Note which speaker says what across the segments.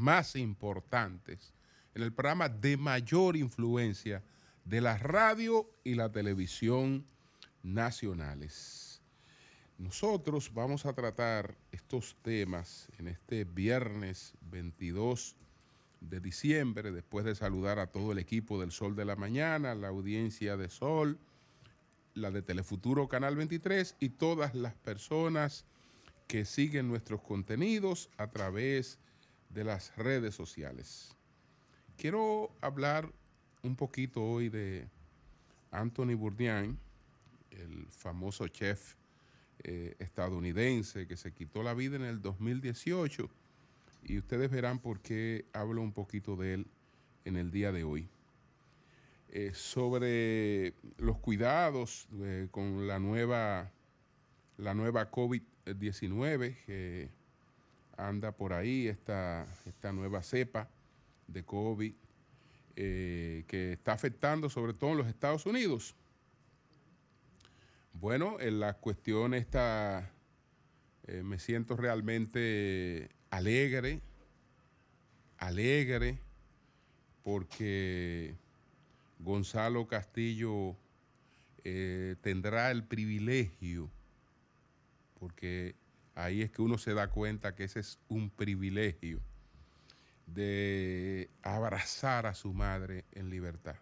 Speaker 1: más importantes, en el programa de mayor influencia de la radio y la televisión nacionales. Nosotros vamos a tratar estos temas en este viernes 22 de diciembre, después de saludar a todo el equipo del Sol de la Mañana, la audiencia de Sol, la de Telefuturo Canal 23 y todas las personas que siguen nuestros contenidos a través de las redes sociales. Quiero hablar un poquito hoy de Anthony Bourdain, el famoso chef eh, estadounidense que se quitó la vida en el 2018 y ustedes verán por qué hablo un poquito de él en el día de hoy. Eh, sobre los cuidados eh, con la nueva, la nueva COVID-19 que anda por ahí, esta, esta nueva cepa de COVID eh, que está afectando sobre todo en los Estados Unidos. Bueno, en la cuestión está, me siento realmente alegre, alegre, porque Gonzalo Castillo eh, tendrá el privilegio, porque ahí es que uno se da cuenta que ese es un privilegio, de abrazar a su madre en libertad.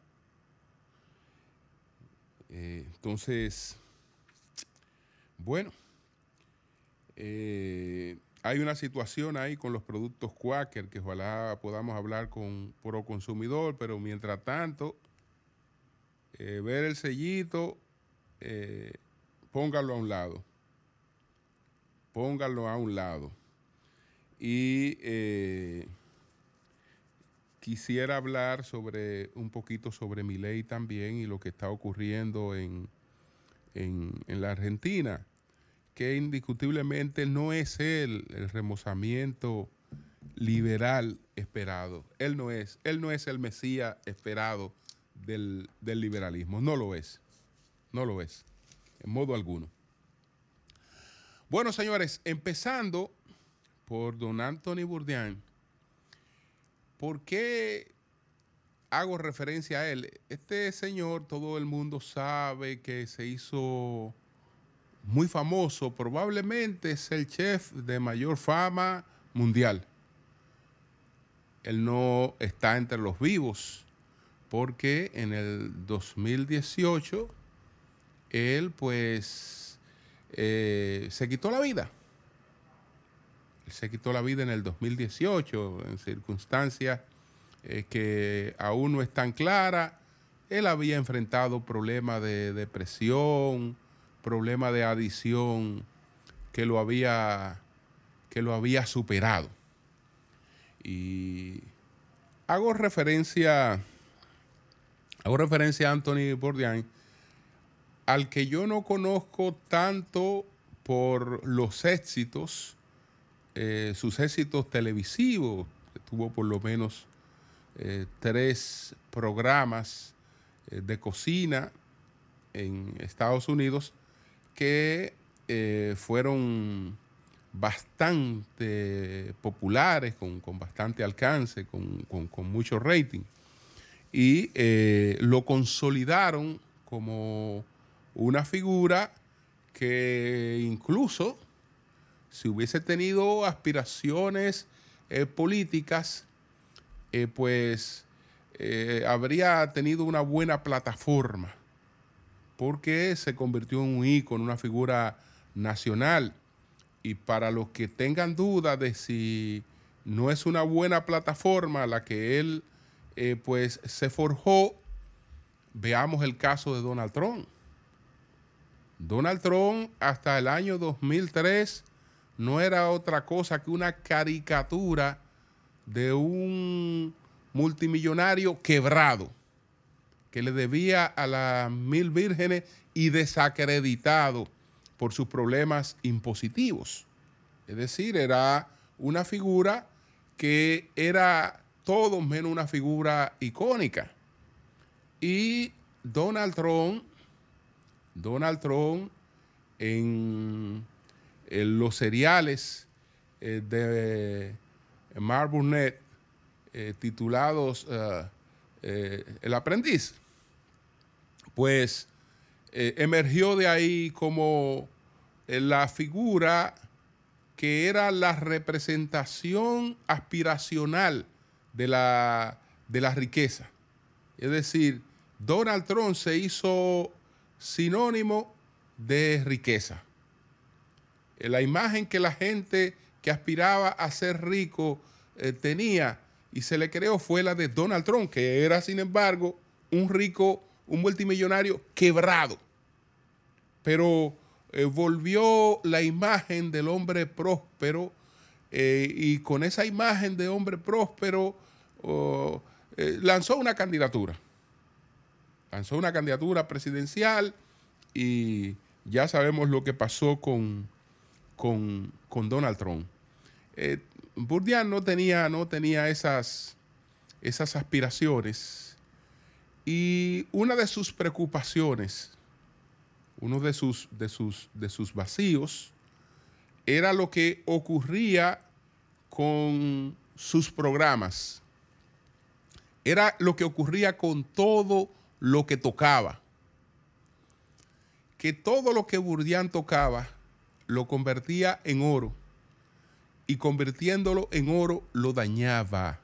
Speaker 1: Eh, entonces, bueno, eh, hay una situación ahí con los productos Quaker que ojalá podamos hablar con Pro Consumidor, pero mientras tanto, eh, ver el sellito, póngalo a un lado. Póngalo a un lado. Y eh, quisiera hablar sobre un poquito sobre mi ley también y lo que está ocurriendo en, en la Argentina que indiscutiblemente no es él el remozamiento liberal esperado. Él no es, él no es el Mesías esperado del, liberalismo. No lo es. No lo es. En modo alguno. Bueno, señores, empezando por don Anthony Bourdain, ¿por qué hago referencia a él? Este señor, todo el mundo sabe que se hizo muy famoso, probablemente es el chef de mayor fama mundial. Él no está entre los vivos porque en el 2018 él pues eh, se quitó la vida. Él se quitó la vida en el 2018 en circunstancias eh, que aún no están claras. Él había enfrentado problemas de depresión, problema de adición que lo había, que lo había superado. Y hago referencia, hago referencia a Anthony Bourdain, al que yo no conozco tanto por los éxitos, eh, sus éxitos televisivos, tuvo por lo menos eh, tres programas eh, de cocina en Estados Unidos, que fueron bastante populares, con, bastante alcance, con, mucho rating, y lo consolidaron como una figura que incluso si hubiese tenido aspiraciones eh, políticas, pues habría tenido una buena plataforma porque se convirtió en un ícono, una figura nacional. Y para los que tengan duda de si no es una buena plataforma la que él eh, pues se forjó, veamos el caso de Donald Trump. Donald Trump hasta el año 2003 no era otra cosa que una caricatura de un multimillonario quebrado que le debía a las mil vírgenes y desacreditado por sus problemas impositivos. Es decir, era una figura que era todo menos una figura icónica. Y Donald Trump, Donald Trump en, los seriales eh, de Mark Burnett, eh, titulados El aprendiz, pues emergió de ahí como la figura que era la representación aspiracional de la, de la riqueza. Es decir, Donald Trump se hizo sinónimo de riqueza. La imagen que la gente que aspiraba a ser rico eh, tenía y se le creó fue la de Donald Trump, que era, sin embargo, un rico, un multimillonario quebrado. Pero eh, volvió la imagen del hombre próspero eh, y con esa imagen de hombre próspero oh, lanzó una candidatura. Lanzó una candidatura presidencial y ya sabemos lo que pasó con, con, Donald Trump. Eh, Burdian no tenía, no tenía esas, esas aspiraciones y una de sus preocupaciones, uno de sus, de sus, de sus vacíos, era lo que ocurría con sus programas. Era lo que ocurría con todo lo que tocaba. Que todo lo que Burdián tocaba lo convertía en oro. Y convirtiéndolo en oro lo dañaba.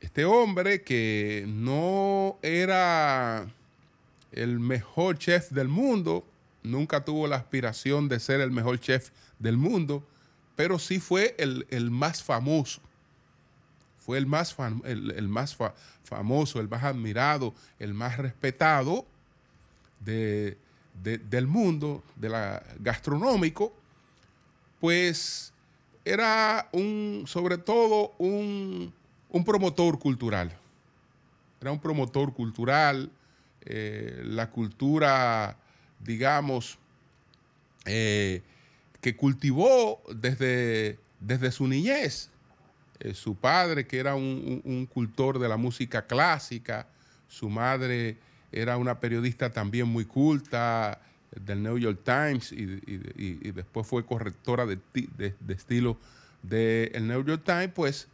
Speaker 1: Este hombre que no era el mejor chef del mundo, nunca tuvo la aspiración de ser el mejor chef del mundo, pero sí fue el, más famoso fue el más, el, más famoso, el más admirado, el más respetado del mundo, de gastronómico, pues era un, sobre todo un, promotor cultural. Era un promotor cultural, eh, la cultura, digamos, eh, que cultivó desde, desde su niñez eh, su padre, que era un, cultor de la música clásica, su madre era una periodista también muy culta del New York Times y, después fue correctora de, estilo del New York Times, pues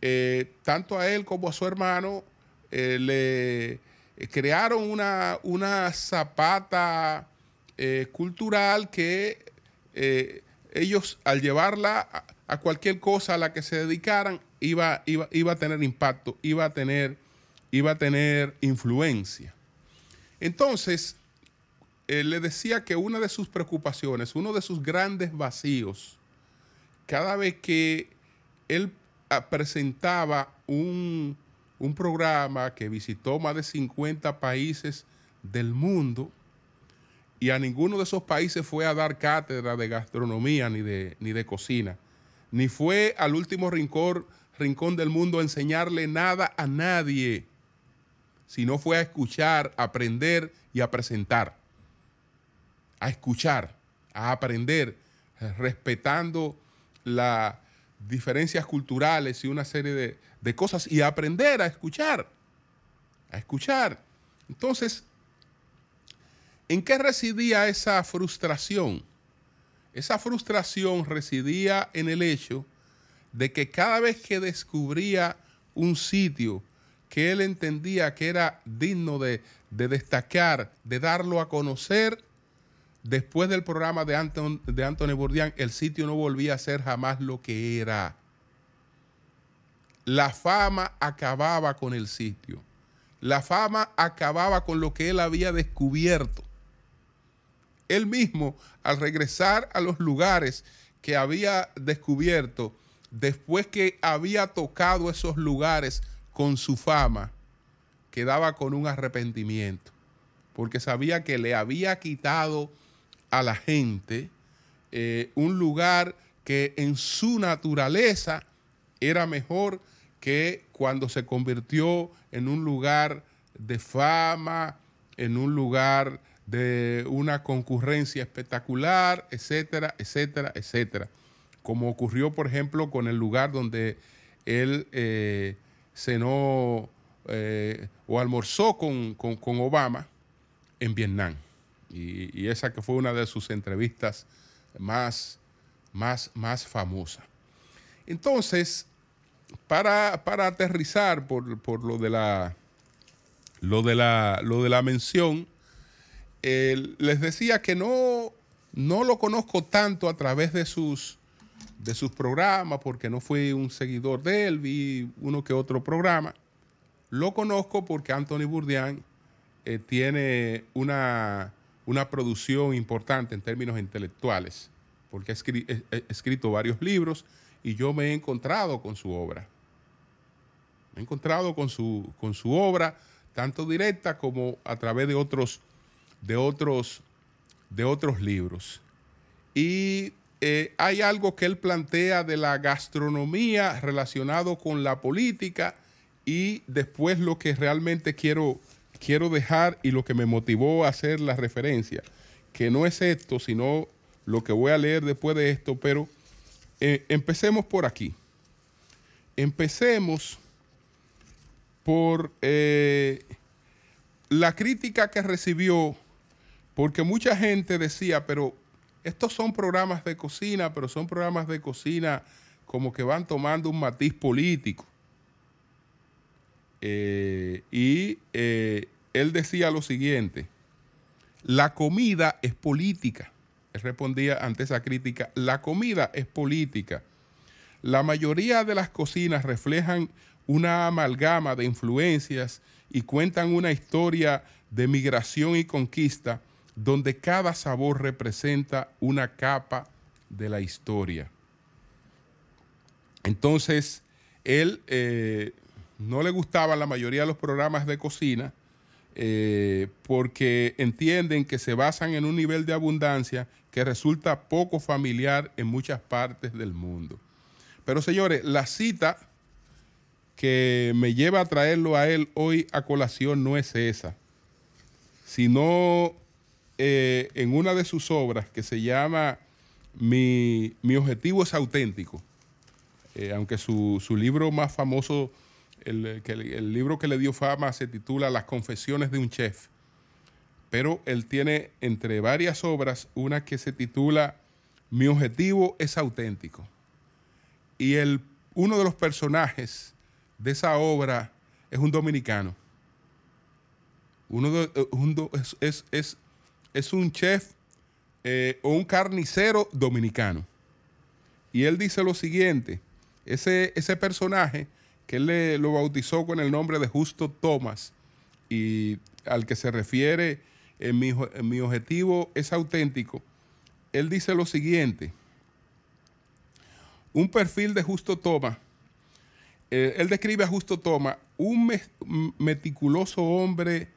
Speaker 1: eh, tanto a él como a su hermano eh, le crearon una, una zapata cultural que ellos al llevarla a cualquier cosa a la que se dedicaran, iba, iba, iba a tener impacto, iba a tener, iba a tener influencia. Entonces, él le decía que una de sus preocupaciones, uno de sus grandes vacíos, cada vez que él ah, presentaba un, un programa que visitó más de 50 países del mundo, y a ninguno de esos países fue a dar cátedra de gastronomía ni de, ni de cocina ni fue al último rincón, rincón del mundo a enseñarle nada a nadie, sino fue a escuchar, aprender y a presentar. A escuchar, a aprender, respetando las diferencias culturales y una serie de, de cosas y a aprender a escuchar, a escuchar. Entonces, ¿en qué residía esa frustración? Esa frustración residía en el hecho de que cada vez que descubría un sitio que él entendía que era digno de, destacar, de darlo a conocer, después del programa de, Anton, de Anthony Bourdain, el sitio no volvía a ser jamás lo que era. La fama acababa con el sitio. La fama acababa con lo que él había descubierto él mismo, al regresar a los lugares que había descubierto, después que había tocado esos lugares con su fama, quedaba con un arrepentimiento, porque sabía que le había quitado a la gente eh, un lugar que en su naturaleza era mejor que cuando se convirtió en un lugar de fama, en un lugar de una concurrencia espectacular, etcétera, etcétera, etcétera. Como ocurrió, por ejemplo, con el lugar donde él eh, cenó eh, o almorzó con, Obama en Vietnam. Y, esa que fue una de sus entrevistas más, más, más famosas. Entonces, para, aterrizar por, lo de la lo de la, lo de la mención, les decía que no, no lo conozco tanto a través de sus, de sus programas, porque no fui un seguidor de él, vi uno que otro programa. Lo conozco porque Anthony Bourdain eh, tiene una, una, producción importante en términos intelectuales, porque ha escrito varios libros y yo me he encontrado con su obra. Me he encontrado con su, con su obra, tanto directa como a través de otros, de otros, de otros libros. Y eh, hay algo que él plantea de la gastronomía relacionado con la política y después lo que realmente quiero, quiero dejar y lo que me motivó a hacer la referencia, que no es esto, sino lo que voy a leer después de esto, pero eh, empecemos por aquí. Empecemos por eh, la crítica que recibió, porque mucha gente decía, pero estos son programas de cocina, pero son programas de cocina como que van tomando un matiz político. Eh, y eh, él decía lo siguiente, la comida es política. Él respondía ante esa crítica, la comida es política. La mayoría de las cocinas reflejan una amalgama de influencias y cuentan una historia de migración y conquista donde cada sabor representa una capa de la historia. Entonces, él eh, no le gustaban la mayoría de los programas de cocina eh, porque entienden que se basan en un nivel de abundancia que resulta poco familiar en muchas partes del mundo. Pero señores, la cita que me lleva a traerlo a él hoy a colación no es esa, sino eh, en una de sus obras que se llama Mi, objetivo es auténtico, eh, aunque su, libro más famoso, el, el, libro que le dio fama se titula Las confesiones de un chef, pero él tiene entre varias obras una que se titula Mi objetivo es auténtico. Y el, uno de los personajes de esa obra es un dominicano. Uno eh, es, un chef eh, o un carnicero dominicano. Y él dice lo siguiente, ese, ese personaje que él le, lo bautizó con el nombre de Justo Thomas y al que se refiere en mi, en mi objetivo es auténtico, él dice lo siguiente, un perfil de Justo Thomas eh, él describe a Justo Toma, un meticuloso hombre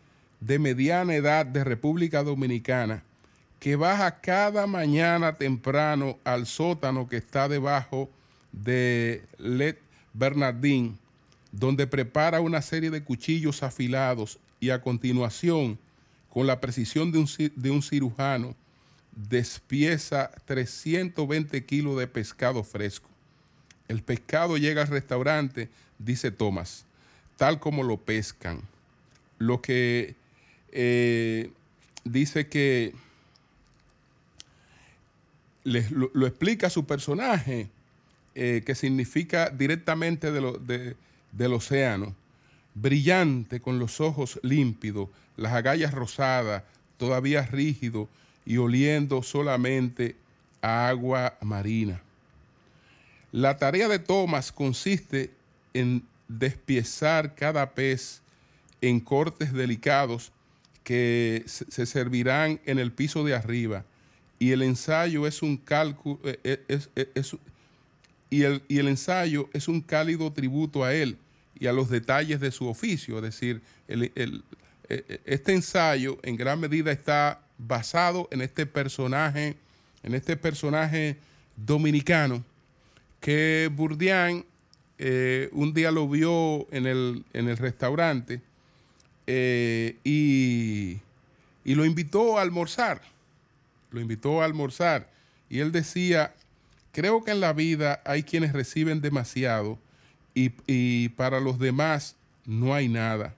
Speaker 1: de mediana edad de República Dominicana que baja cada mañana temprano al sótano que está debajo de Let Bernardín, donde prepara una serie de cuchillos afilados y a continuación, con la precisión de un, de un cirujano, despieza 320 kilos de pescado fresco. El pescado llega al restaurante, dice Tomás, tal como lo pescan. Lo que eh, dice que lo, explica su personaje, eh, que significa directamente del océano, brillante, con los ojos límpidos, las agallas rosadas, todavía rígido y oliendo solamente a agua marina. La tarea de Thomas consiste en despiezar cada pez en cortes delicados que se servirán en el piso de arriba. Y el ensayo es un cálculo eh, eh, y, el, y el ensayo es un cálido tributo a él y a los detalles de su oficio, es decir, eh, este ensayo en gran medida está basado en este personaje, en este personaje dominicano que Burdián eh, un día lo vio en el, en el restaurante eh, y, lo invitó a almorzar. Lo invitó a almorzar. Y él decía, creo que en la vida hay quienes reciben demasiado y, para los demás no hay nada.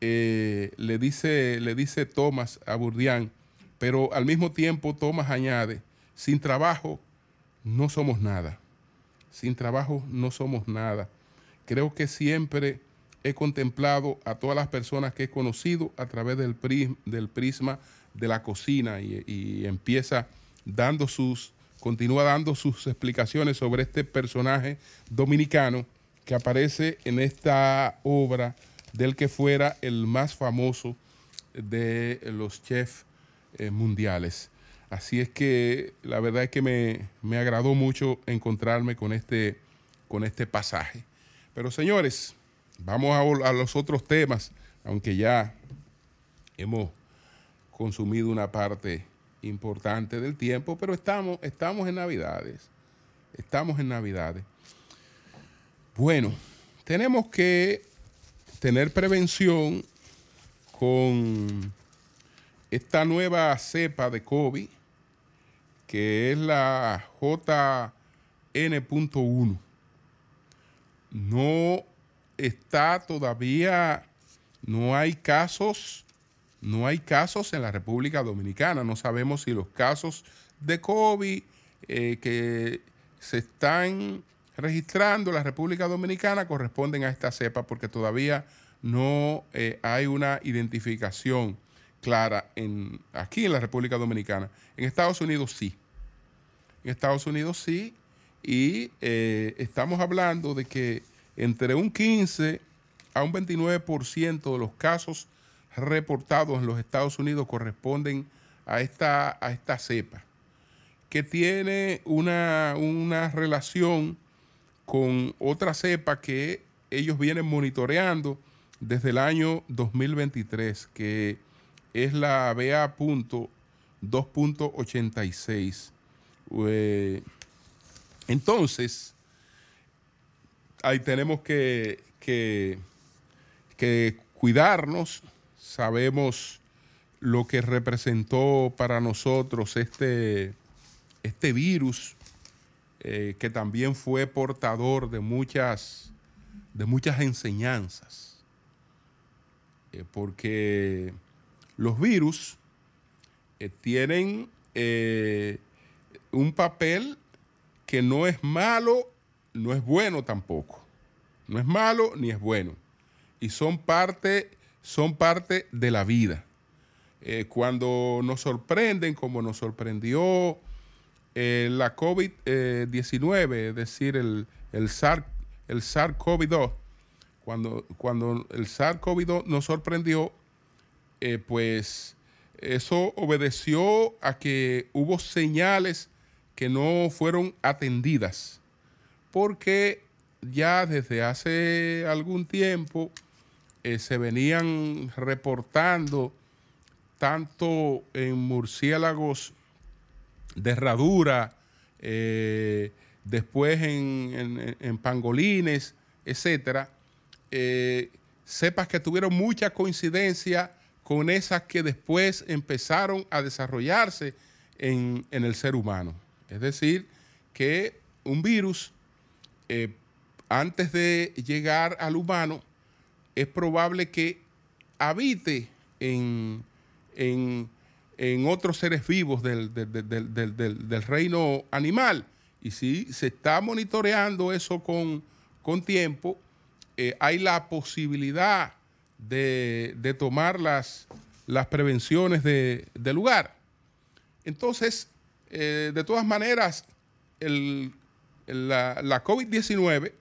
Speaker 1: Eh, le, dice, le dice Thomas a Burdián, pero al mismo tiempo Thomas añade, sin trabajo no somos nada sin trabajo no somos nada. Creo que siempre he contemplado a todas las personas que he conocido a través del, prisma de la cocina y, empieza dando sus, continúa dando sus explicaciones sobre este personaje dominicano que aparece en esta obra del que fuera el más famoso de los chefs eh, mundiales. Así es que la verdad es que me, agradó mucho encontrarme con este, con este pasaje. Pero señores, vamos a, los otros temas, aunque ya hemos consumido una parte importante del tiempo, pero estamos, estamos en Navidades. Estamos en Navidades. Bueno, tenemos que tener prevención con esta nueva cepa de COVID, que es la JN.1. No está todavía, no hay casos, no hay casos en la República Dominicana. No sabemos si los casos de COVID eh, que se están registrando en la República Dominicana corresponden a esta cepa porque todavía no eh, hay una identificación clara en, aquí en la República Dominicana. En Estados Unidos sí. En Estados Unidos sí. Y eh, estamos hablando de que entre un 15 a un 29% de los casos reportados en los Estados Unidos corresponden a esta, a esta cepa, que tiene una, una relación con otra cepa que ellos vienen monitoreando desde el año 2023, que es la BA.2.86. Eh, entonces, ahí tenemos que, que, cuidarnos, sabemos lo que representó para nosotros este, este virus, eh, que también fue portador de muchas, de muchas enseñanzas, eh, porque los virus eh, tienen un papel que no es malo, no es bueno tampoco. No es malo ni es bueno. Y son parte, son parte de la vida. Eh, cuando nos sorprenden, como nos sorprendió la COVID-19, es decir, el, el SARS-CoV-2, cuando, cuando el SARS-CoV-2 nos sorprendió, eh, pues eso obedeció a que hubo señales que no fueron atendidas, porque ya desde hace algún tiempo eh, se venían reportando tanto en murciélagos de herradura, eh, después en, pangolines, etcétera, sepas que tuvieron mucha coincidencia con esas que después empezaron a desarrollarse en, el ser humano. Es decir, que un virus, eh, antes de llegar al humano, es probable que habite en, otros seres vivos del, reino animal. Y si se está monitoreando eso con, tiempo, eh, hay la posibilidad de, tomar las, las prevenciones de, lugar. Entonces, eh, de todas maneras, la, la COVID-19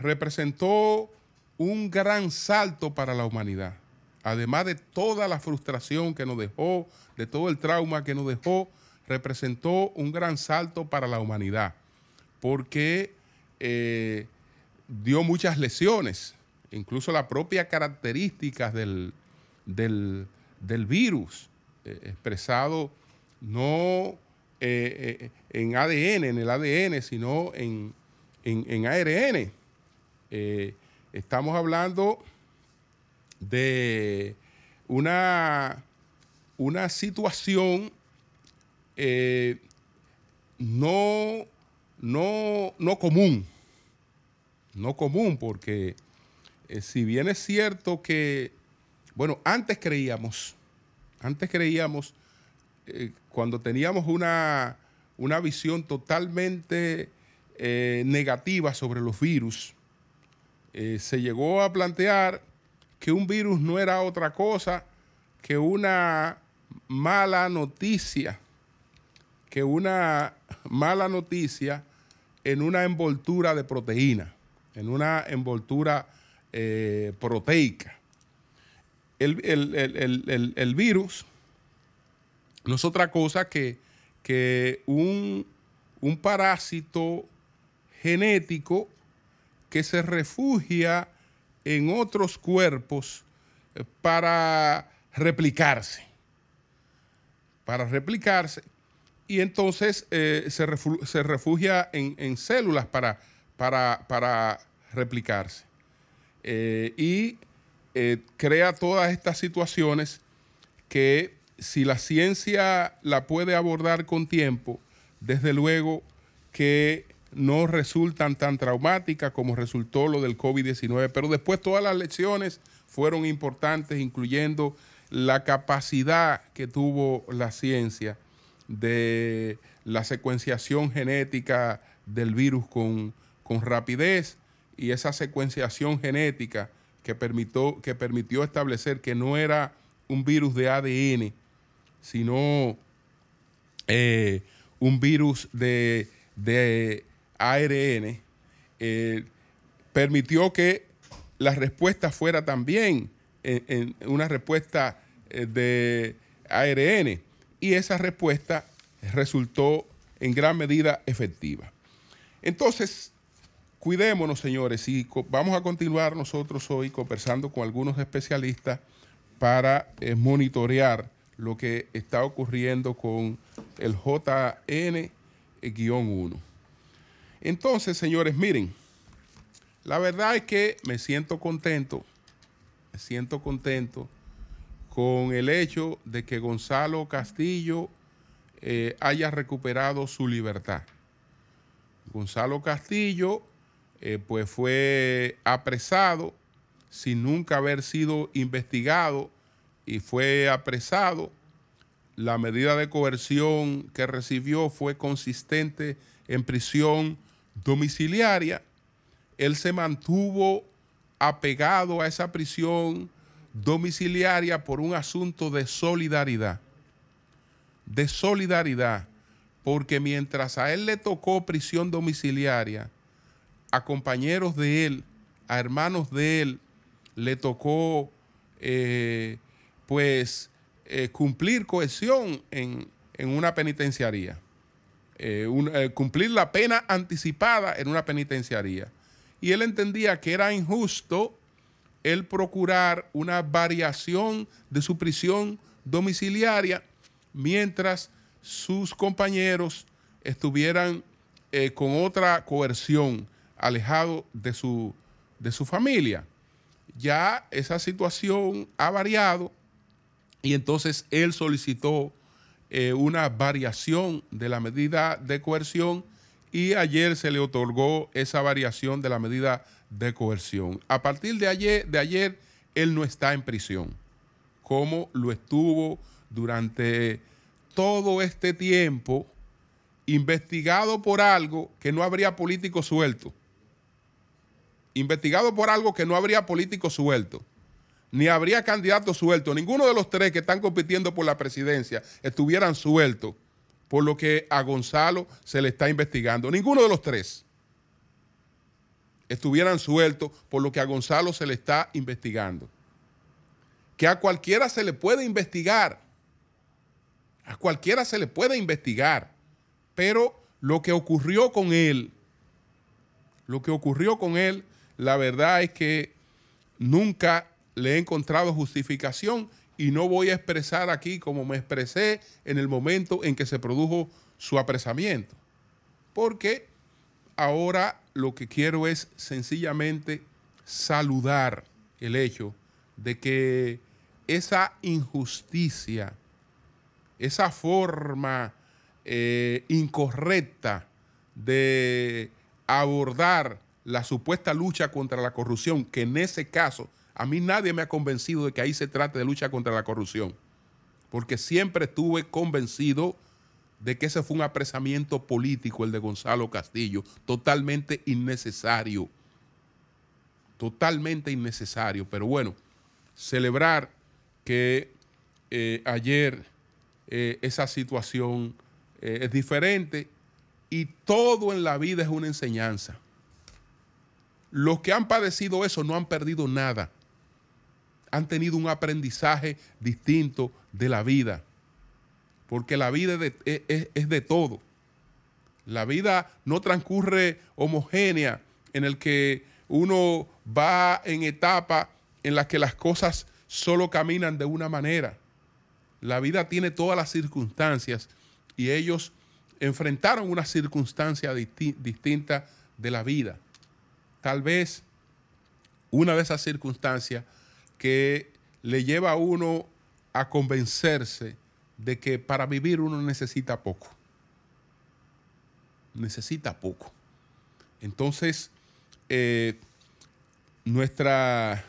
Speaker 1: representó un gran salto para la humanidad. Además de toda la frustración que nos dejó, de todo el trauma que nos dejó, representó un gran salto para la humanidad, porque eh, dio muchas lesiones incluso las propias características del, virus eh, expresado no eh, eh, en ADN, en el ADN, sino en, ARN. estamos hablando de una, una situación no, no, no común, no común porque eh, si bien es cierto que, bueno, antes creíamos, antes creíamos, eh, cuando teníamos una, visión totalmente eh, negativas sobre los virus. Eh, se llegó a plantear que un virus no era otra cosa que una mala noticia, que una mala noticia en una envoltura de proteína, en una envoltura eh, proteica. El, virus no es otra cosa que, que un, un parásito genético que se refugia en otros cuerpos eh, para replicarse. Para replicarse. Y entonces eh, se, refugia en, células para, para, para replicarse. Eh, y crea todas estas situaciones que si la ciencia la puede abordar con tiempo, desde luego que no resultan tan traumáticas como resultó lo del COVID-19, pero después todas las lecciones fueron importantes, incluyendo la capacidad que tuvo la ciencia de la secuenciación genética del virus con, rapidez y esa secuenciación genética que que permitió establecer que no era un virus de ADN, sino eh, un virus de, de ARN, eh, permitió que la respuesta fuera también en, una respuesta eh, de ARN y esa respuesta resultó en gran medida efectiva. Entonces, cuidémonos, señores, y vamos a continuar nosotros hoy conversando con algunos especialistas para monitorear lo que está ocurriendo con el JN-1. Entonces, señores, miren, la verdad es que me siento contento, me siento contento con el hecho de que Gonzalo Castillo eh, haya recuperado su libertad. Gonzalo Castillo, eh, pues fue apresado sin nunca haber sido investigado y fue apresado. La medida de coerción que recibió fue consistente en prisión domiciliaria, él se mantuvo apegado a esa prisión domiciliaria por un asunto de solidaridad. De solidaridad, porque mientras a él le tocó prisión domiciliaria, a compañeros de él, a hermanos de él, le tocó eh, pues eh, cumplir cohesión en, en una penitenciaría. Eh, eh, cumplir la pena anticipada en una penitenciaría. Y él entendía que era injusto el procurar una variación de su prisión domiciliaria mientras sus compañeros estuvieran con otra coerción, alejado de su, de su familia. Ya esa situación ha variado y entonces él solicitó eh, una variación de la medida de coerción y ayer se le otorgó esa variación de la medida de coerción. A partir de ayer, de ayer él no está en prisión, como lo estuvo durante todo este tiempo investigado por algo que no habría político suelto. Investigado por algo que no habría político suelto ni habría candidato suelto. Ninguno de los tres que están compitiendo por la presidencia estuvieran sueltos por lo que a Gonzalo se le está investigando. Ninguno de los tres estuvieran sueltos por lo que a Gonzalo se le está investigando. Que a cualquiera se le puede investigar. A cualquiera se le puede investigar. Pero lo que ocurrió con él, lo que ocurrió con él, la verdad es que nunca le he encontrado justificación y no voy a expresar aquí como me expresé en el momento en que se produjo su apresamiento. Porque ahora lo que quiero es sencillamente saludar el hecho de que esa injusticia, esa forma eh, incorrecta de abordar la supuesta lucha contra la corrupción, que en ese caso a mí nadie me ha convencido de que ahí se trate de lucha contra la corrupción, porque siempre estuve convencido de que ese fue un apresamiento político el de Gonzalo Castillo, totalmente innecesario, totalmente innecesario. Pero bueno, celebrar que eh, ayer eh, esa situación eh, es diferente y todo en la vida es una enseñanza. Los que han padecido eso no han perdido nada. Han tenido un aprendizaje distinto de la vida. Porque la vida es de, todo. La vida no transcurre homogénea en el que uno va en etapa en las que las cosas solo caminan de una manera. La vida tiene todas las circunstancias y ellos enfrentaron una circunstancia distinta de la vida tal vez una de esas circunstancias que le lleva a uno a convencerse de que para vivir uno necesita poco. Necesita poco. Entonces, eh, nuestra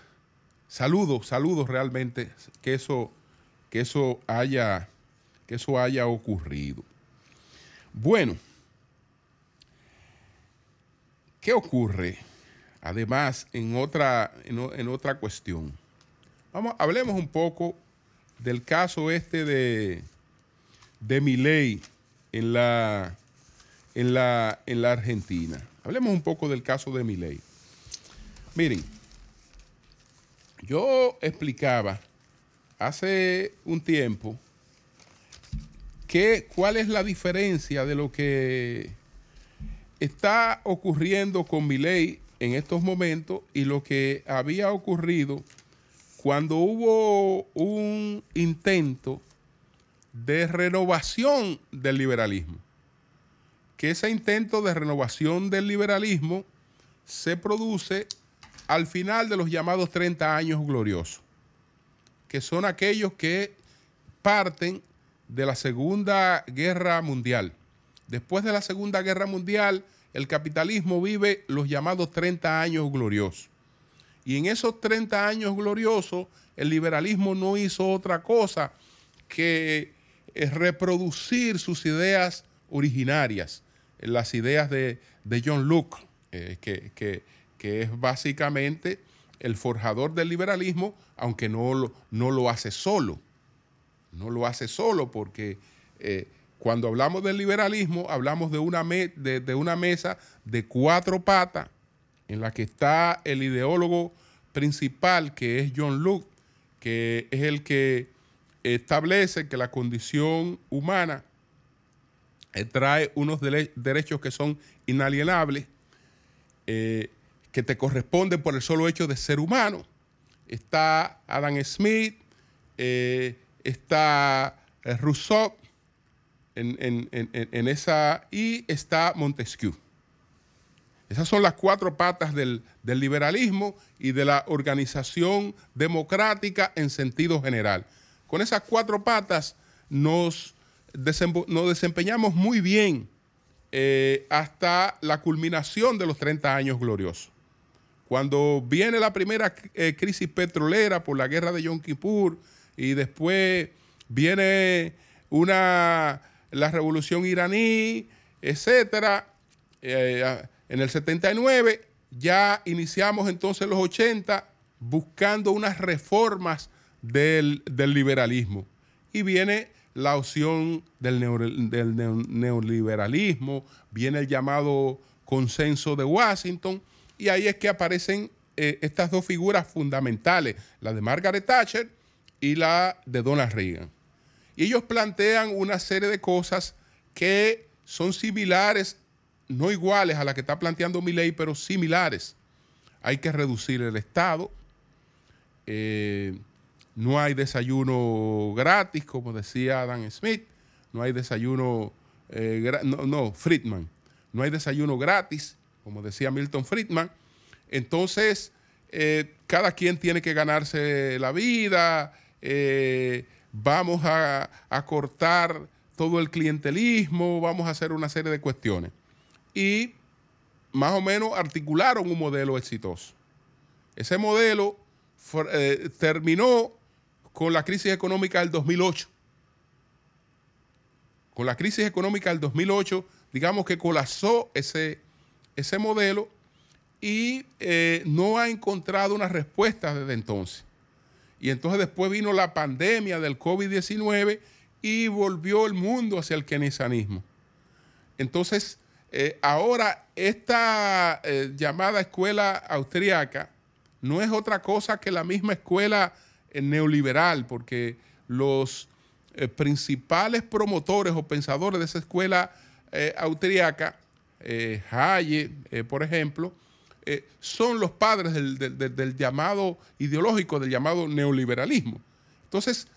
Speaker 1: saludo, saludos realmente que eso, que eso haya, que eso haya ocurrido. Bueno, ¿qué ocurre? Además, en otra, en, otra cuestión, vamos, hablemos un poco del caso este de, de Miley en la, en, la, en la Argentina. Hablemos un poco del caso de Miley. Miren, yo explicaba hace un tiempo que, cuál es la diferencia de lo que está ocurriendo con Miley en estos momentos y lo que había ocurrido cuando hubo un intento de renovación del liberalismo. Que ese intento de renovación del liberalismo se produce al final de los llamados 30 años gloriosos, que son aquellos que parten de la Segunda Guerra Mundial. Después de la Segunda Guerra Mundial, el capitalismo vive los llamados 30 años gloriosos. Y en esos 30 años gloriosos, el liberalismo no hizo otra cosa que eh, reproducir sus ideas originarias, las ideas de, John Locke, eh, que, es básicamente el forjador del liberalismo, aunque no lo, no lo hace solo. No lo hace solo porque eh, cuando hablamos del liberalismo, hablamos de una, de, una mesa de cuatro patas en la que está el ideólogo principal, que es John Locke, que es el que establece que la condición humana eh, trae unos derechos que son inalienables, eh, que te corresponden por el solo hecho de ser humano. Está Adam Smith, eh, está Rousseau, en, esa, y está Montesquieu. Esas son las cuatro patas del, liberalismo y de la organización democrática en sentido general. Con esas cuatro patas nos, nos desempeñamos muy bien eh, hasta la culminación de los 30 años gloriosos. Cuando viene la primera eh, crisis petrolera por la guerra de Yom Kippur y después viene una la revolución iraní, etcétera. Eh, en el 79 ya iniciamos entonces los 80 buscando unas reformas del, liberalismo. Y viene la opción del, neoliberalismo, viene el llamado consenso de Washington, y ahí es que aparecen eh, estas dos figuras fundamentales, la de Margaret Thatcher y la de Donald Reagan. Y ellos plantean una serie de cosas que son similares, no iguales a la que está planteando mi ley, pero similares. Hay que reducir el Estado. Eh, no hay desayuno gratis, como decía Adam Smith. No hay desayuno, eh, no, no, Friedman. No hay desayuno gratis, como decía Milton Friedman. Entonces, eh, cada quien tiene que ganarse la vida vamos a, cortar todo el clientelismo, vamos a hacer una serie de cuestiones. Y más o menos articularon un modelo exitoso. Ese modelo eh, terminó con la crisis económica del 2008. con la crisis económica del 2008, digamos que colapsó ese, ese modelo y eh, no ha encontrado una respuesta desde entonces. Y entonces después vino la pandemia del COVID-19 y volvió el mundo hacia el keynesianismo. Entonces, eh, ahora esta eh, llamada escuela austríaca no es otra cosa que la misma escuela neoliberal, porque los principales promotores o pensadores de esa escuela austríaca, Hayek, por ejemplo, eh, son los padres del, llamado ideológico, del llamado neoliberalismo. Entonces,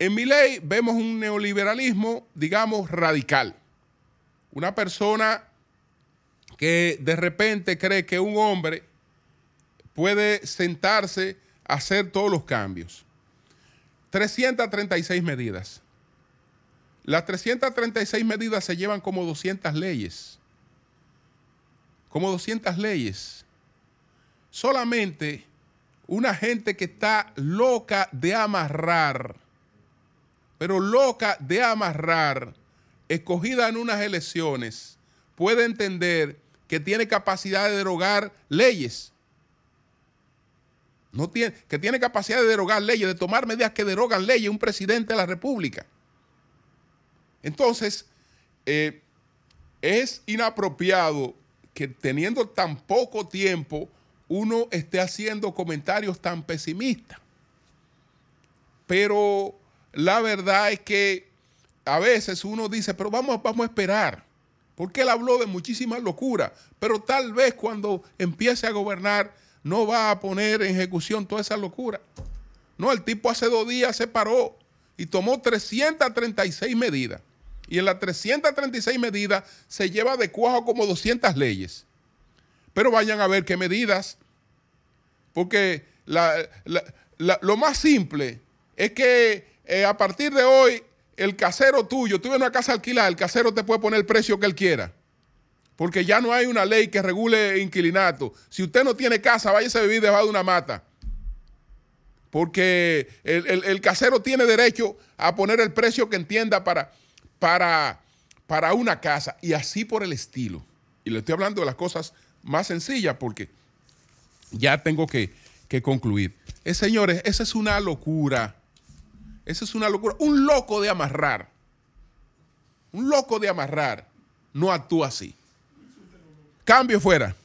Speaker 1: en mi ley vemos un neoliberalismo, digamos, radical. Una persona que de repente cree que un hombre puede sentarse a hacer todos los cambios. 336 medidas. Las 336 medidas se llevan como 200 leyes como 200 leyes. Solamente una gente que está loca de amarrar, pero loca de amarrar, escogida en unas elecciones, puede entender que tiene capacidad de derogar leyes. Que tiene capacidad de derogar leyes, de tomar medidas que derogan leyes, un presidente de la República. Entonces, eh, es inapropiado que teniendo tan poco tiempo uno esté haciendo comentarios tan pesimistas. Pero la verdad es que a veces uno dice, pero vamos, vamos a esperar. Porque él habló de muchísimas locuras, pero tal vez cuando empiece a gobernar no va a poner en ejecución toda esa locura. No, el tipo hace dos días se paró y tomó 336 medidas y en las 336 medidas se lleva de cuajo como 200 leyes. Pero vayan a ver qué medidas, porque lo más simple es que eh, a partir de hoy el casero tuyo, tú en una casa alquilada, el casero te puede poner el precio que él quiera. Porque ya no hay una ley que regule inquilinato. Si usted no tiene casa, váyase a vivir debajo de una mata. Porque el casero tiene derecho a poner el precio que entienda para, para, para una casa y así por el estilo. Y le estoy hablando de las cosas más sencillas porque ya tengo que, concluir. Eh, señores, esa es una locura. Esa es una locura. Un loco de amarrar. Un loco de amarrar no actúa así. Cambio fuera.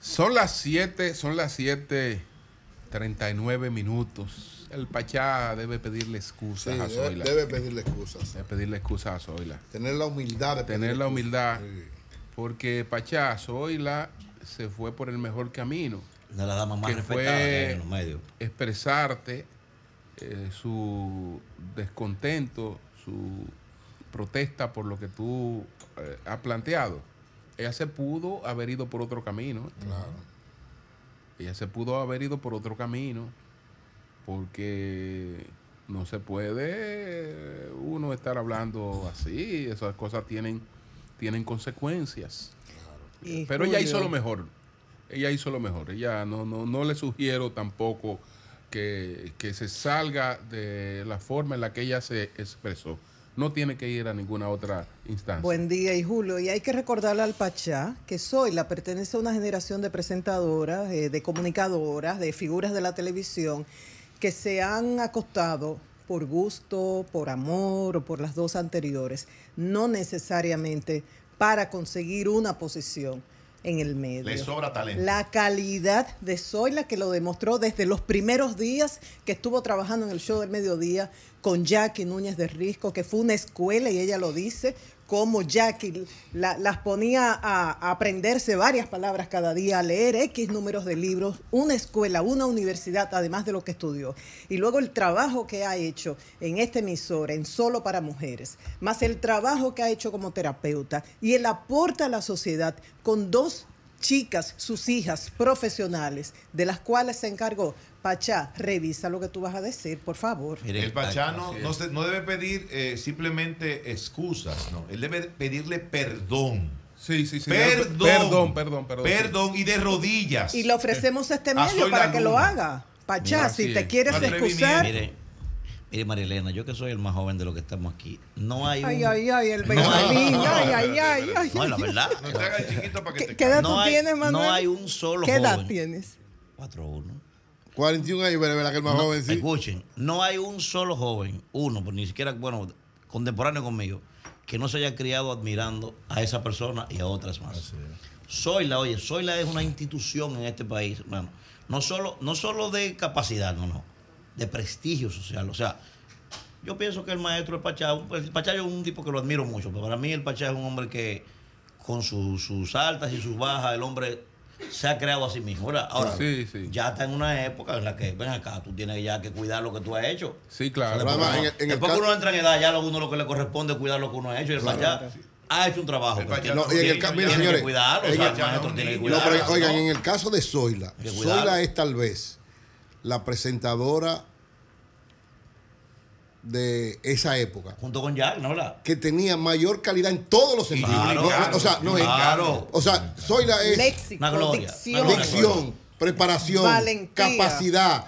Speaker 1: Son las 7, son las 7 39 minutos. El Pachá debe pedirle excusas a Zoila.
Speaker 2: Debe pedirle excusas.
Speaker 1: Debe pedirle excusas a Zoila.
Speaker 2: Tener la humildad de
Speaker 1: Tener la humildad. Porque Pachá, Zoila se fue por el mejor camino.
Speaker 3: De la dama más que fue en los medios.
Speaker 1: expresarte eh, su descontento, su protesta por lo que tú eh, has planteado. Ella se pudo haber ido por otro camino.
Speaker 2: Claro
Speaker 1: ella se pudo haber ido por otro camino, porque no se puede uno estar hablando así, esas cosas tienen, tienen consecuencias. Pero ella hizo lo mejor, ella hizo lo mejor, ella no, no, no le sugiero tampoco que, que se salga de la forma en la que ella se expresó no tiene que ir a ninguna otra instancia.
Speaker 4: Buen día, y Julio. Y hay que recordarle al Pachá que soy la pertenece a una generación de presentadoras, eh, de comunicadoras, de figuras de la televisión que se han acostado por gusto, por amor o por las dos anteriores, no necesariamente para conseguir una posición en el medio.
Speaker 3: Le sobra talento.
Speaker 4: La calidad de Zoila que lo demostró desde los primeros días que estuvo trabajando en el show del mediodía con Jackie Núñez de Risco, que fue una escuela y ella lo dice, como Jackie las ponía a, aprenderse varias palabras cada día, a leer X números de libros, una escuela, una universidad, además de lo que estudió. Y luego el trabajo que ha hecho en este emisor, en Solo para Mujeres, más el trabajo que ha hecho como terapeuta y el aporte a la sociedad con dos chicas, sus hijas profesionales, de las cuales se encargó. Pachá, revisa lo que tú vas a decir, por favor.
Speaker 3: el Pachá no, no, debe pedir eh, simplemente excusas, no. Él debe pedirle perdón
Speaker 1: Sí, sí, sí.
Speaker 3: Perdón.
Speaker 1: Perdón, perdón, perdón.
Speaker 3: Perdón, y de rodillas.
Speaker 4: Y le ofrecemos este
Speaker 3: A
Speaker 4: medio para que lo haga. Pachá,
Speaker 1: Mira,
Speaker 4: si te quieres excusar.
Speaker 3: Mire,
Speaker 5: Mire, mire Marilena, yo que soy el más joven de los que estamos aquí, no hay un,
Speaker 4: Ay, ay, ay, el
Speaker 5: No
Speaker 4: Benjamín. Ay, ay, ay, ay.
Speaker 5: no, la verdad,
Speaker 3: No te hagas chiquito para que
Speaker 4: ¿Qué,
Speaker 3: te
Speaker 4: qué edad
Speaker 5: no
Speaker 4: tú
Speaker 5: hay,
Speaker 4: tienes, Manuel?
Speaker 5: no hay un solo
Speaker 4: ¿Qué edad
Speaker 5: joven.
Speaker 4: tienes?
Speaker 5: 4-1.
Speaker 2: 41 años, pero es verdad que el más
Speaker 5: No,
Speaker 2: joven sí.
Speaker 5: Escuchen, no hay un solo joven, uno, pues ni siquiera, bueno, contemporáneo conmigo, que no se haya criado admirando a esa persona y a otras más. Zoila, oye, Zoila es una institución en este país, hermano. No solo, no solo de capacidad, no, no, de prestigio social. O sea, yo pienso que el maestro el Pachá, el Pachá es un tipo que lo admiro mucho, pero para mí el Pachá es un hombre que con su- sus altas y sus bajas, el hombre se ha creado a sí mismo. ¿verdad? Ahora,
Speaker 1: Sí, sí.
Speaker 5: ya está en una época en la que, ven acá, tú tienes ya que cuidar lo que tú has hecho.
Speaker 1: Sí, claro.
Speaker 2: Además, en el- en el
Speaker 5: Después que
Speaker 2: caso-
Speaker 5: uno entra en edad, ya lo uno lo que le corresponde es cuidar lo que uno ha hecho. Y el Pachá ha hecho un trabajo.
Speaker 3: El
Speaker 5: que
Speaker 2: No, y en el
Speaker 3: Tiene
Speaker 2: ca-
Speaker 3: que
Speaker 2: mire,
Speaker 5: tiene
Speaker 2: señores,
Speaker 5: que cuidarlo,
Speaker 2: en
Speaker 5: o sea,
Speaker 2: el-
Speaker 5: el maestro tiene que
Speaker 3: No,
Speaker 2: No, pero oigan,
Speaker 5: ¿no?
Speaker 2: en el caso de Zoila. Zoila es tal vez la presentadora de esa época
Speaker 5: Junto con Jack, ¿no?
Speaker 2: que tenía mayor calidad en todos los sentidos.
Speaker 5: Claro,
Speaker 2: No, no, o sea, no es-
Speaker 5: claro.
Speaker 2: o sea, Zoila es
Speaker 4: Léxico,
Speaker 5: Una gloria,
Speaker 4: dicción.
Speaker 5: una gloria.
Speaker 2: dicción, preparación,
Speaker 4: Valentía.
Speaker 2: capacidad,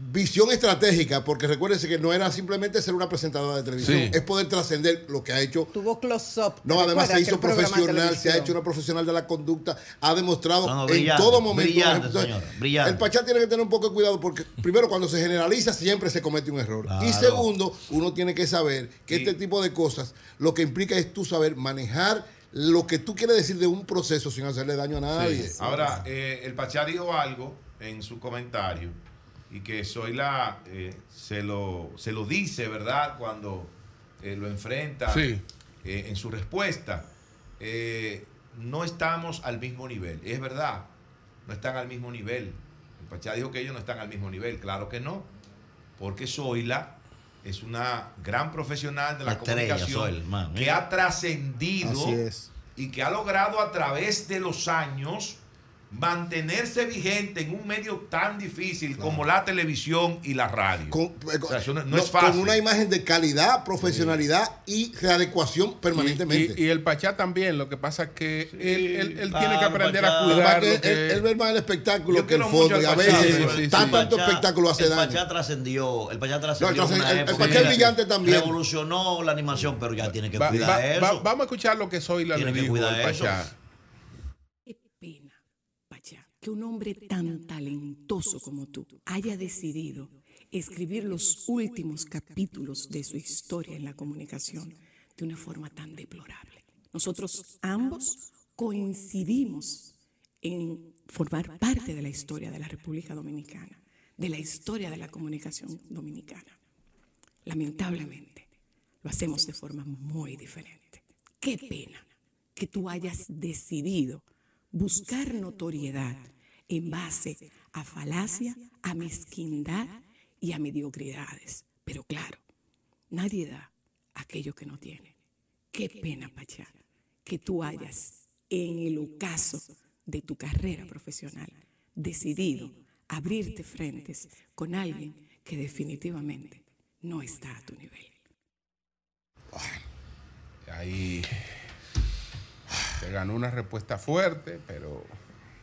Speaker 2: visión estratégica, porque recuérdense que no era simplemente ser una presentadora de televisión,
Speaker 1: Sí.
Speaker 2: es poder trascender lo que ha hecho
Speaker 4: Tuvo close-up.
Speaker 2: No,
Speaker 4: ¿te
Speaker 2: además se hizo profesional, se ha hecho una profesional de la conducta, ha demostrado
Speaker 5: No, no,
Speaker 2: en todo momento.
Speaker 5: brillante,
Speaker 2: Entonces,
Speaker 5: señora, brillante.
Speaker 2: El Pachá tiene que tener un poco de cuidado porque, primero, cuando se generaliza, siempre se comete un error. Y segundo, uno tiene que saber que
Speaker 3: Sí.
Speaker 2: este tipo de cosas lo que implica es tú saber manejar lo que tú quieres decir de un proceso sin hacerle daño a nadie.
Speaker 3: Ahora, eh, el Pachá dijo algo en su comentario y que Zoila eh, se, lo, se lo dice, ¿verdad? Cuando eh, lo enfrenta
Speaker 1: Sí.
Speaker 3: eh, en su respuesta. Eh, no estamos al mismo nivel. Es verdad, no están al mismo nivel. El Pachá dijo que ellos no están al mismo nivel. Claro que no. Porque Zoila es una gran profesional de la, comunicación
Speaker 5: man,
Speaker 3: que ha trascendido y que ha logrado a través de los años mantenerse vigente en un medio tan difícil como la televisión y la radio.
Speaker 2: Con,
Speaker 3: O sea, eso no, no
Speaker 2: no,
Speaker 3: es fácil.
Speaker 2: con una imagen de calidad, profesionalidad y readecuación permanentemente.
Speaker 1: Y, y- y el Pachá también, lo que pasa es que él, él- él tiene que aprender a cuidar.
Speaker 2: él,
Speaker 1: que-
Speaker 2: él- él ve más el espectáculo
Speaker 3: Yo
Speaker 2: que el
Speaker 3: quiero mucho
Speaker 2: fondo y a veces
Speaker 1: sí,
Speaker 2: tan- tanto
Speaker 5: Pachá-
Speaker 2: espectáculo hace
Speaker 5: el
Speaker 2: daño.
Speaker 5: Pachá trascendió, el Pachá
Speaker 2: No,
Speaker 5: trascendió
Speaker 2: el
Speaker 5: una
Speaker 2: el- el Pachá brillante también.
Speaker 5: Revolucionó la animación, pero ya tiene que
Speaker 1: Va-
Speaker 5: cuidar
Speaker 1: va-
Speaker 5: eso.
Speaker 1: va- vamos a escuchar lo que Zoila le
Speaker 5: Tiene que cuidar.
Speaker 1: Pachá.
Speaker 6: Pena, Pachá, que un hombre tan talentoso como tú haya decidido escribir los últimos capítulos de su historia en la comunicación de una forma tan deplorable. Nosotros ambos coincidimos en formar parte de la historia de la República Dominicana, de la historia de la comunicación dominicana. Lamentablemente, lo hacemos de forma muy diferente. Qué pena que tú hayas decidido buscar notoriedad en base a falacia, a mezquindad y a mediocridades. Pero claro, nadie da aquello que no tiene. Qué pena, Pachá, que tú hayas, en el ocaso de tu carrera profesional, decidido abrirte frentes con alguien que definitivamente no está a tu nivel.
Speaker 1: Ahí se ganó una respuesta fuerte, pero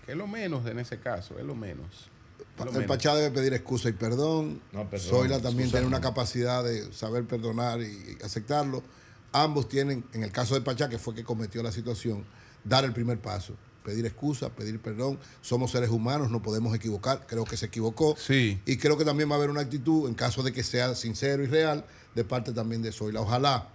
Speaker 1: que es lo menos en ese caso, es lo menos. Es lo
Speaker 2: El
Speaker 1: menos.
Speaker 2: Pachá debe pedir excusa y perdón.
Speaker 3: No, perdón,
Speaker 2: Zoila también tiene una capacidad de saber perdonar y aceptarlo. Ambos tienen, en el caso de Pachá, que fue que cometió la situación, dar el primer paso. Pedir excusa, pedir perdón. Somos seres humanos, no podemos equivocar. Creo que se equivocó.
Speaker 1: Sí.
Speaker 2: Y creo que también va a haber una actitud, en caso de que sea sincero y real, de parte también de Zoila. Ojalá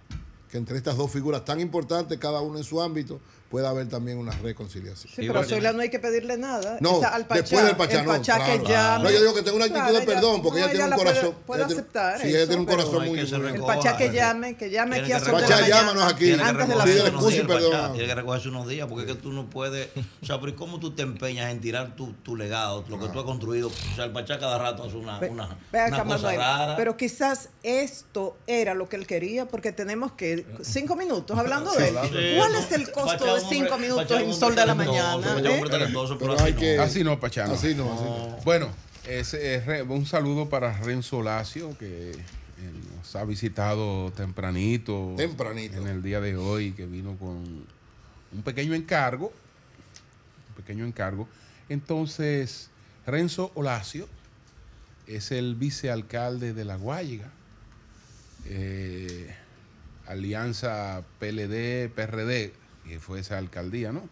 Speaker 2: que entre estas dos figuras tan importantes, cada uno en su ámbito, pueda haber también una reconciliación.
Speaker 4: Sí, pero a Zoila no hay que pedirle nada.
Speaker 2: No,
Speaker 4: Esa al Pachá,
Speaker 2: después del Pachá,
Speaker 4: el
Speaker 2: no,
Speaker 4: Pachá
Speaker 2: claro.
Speaker 4: que llame.
Speaker 2: No, yo digo que tengo una actitud
Speaker 4: Claro,
Speaker 2: de perdón, porque ella tiene un
Speaker 4: la puede-
Speaker 2: corazón.
Speaker 4: Puede,
Speaker 2: ella
Speaker 4: aceptar
Speaker 2: sí, ella
Speaker 4: eso,
Speaker 2: tiene un corazón muy-
Speaker 4: El Pachá que llame, que llame aquí a
Speaker 5: que
Speaker 4: Sol de la
Speaker 2: Pachá, llámanos aquí.
Speaker 4: Antes de la
Speaker 2: perdón.
Speaker 5: Tiene que recogerse unos días, porque es que tú no puedes. O sea, pero ¿y cómo tú te empeñas en tirar tu, tu legado, lo que tú has construido? O sea, el Pachá cada rato hace una, cosa
Speaker 4: Manuel,
Speaker 5: rara.
Speaker 4: Pero quizás esto era lo que él quería, porque tenemos que cinco minutos hablando de él. ¿Cuál
Speaker 5: no,
Speaker 4: es el costo de
Speaker 5: un
Speaker 4: cinco minutos en
Speaker 5: un
Speaker 4: Sol de la mañana? Eh?
Speaker 5: así no.
Speaker 1: Así no, Pachá. no.
Speaker 2: Así no, así no.
Speaker 1: Bueno, es, un saludo para Renzo Lacio, que eh, nos ha visitado tempranito.
Speaker 2: Tempranito.
Speaker 1: En el día de hoy, que vino con un pequeño encargo, un pequeño encargo. Entonces, Renzo Olacio es el vicealcalde de La Guayiga, eh, Alianza PLD-PRD, que fue esa alcaldía, ¿no?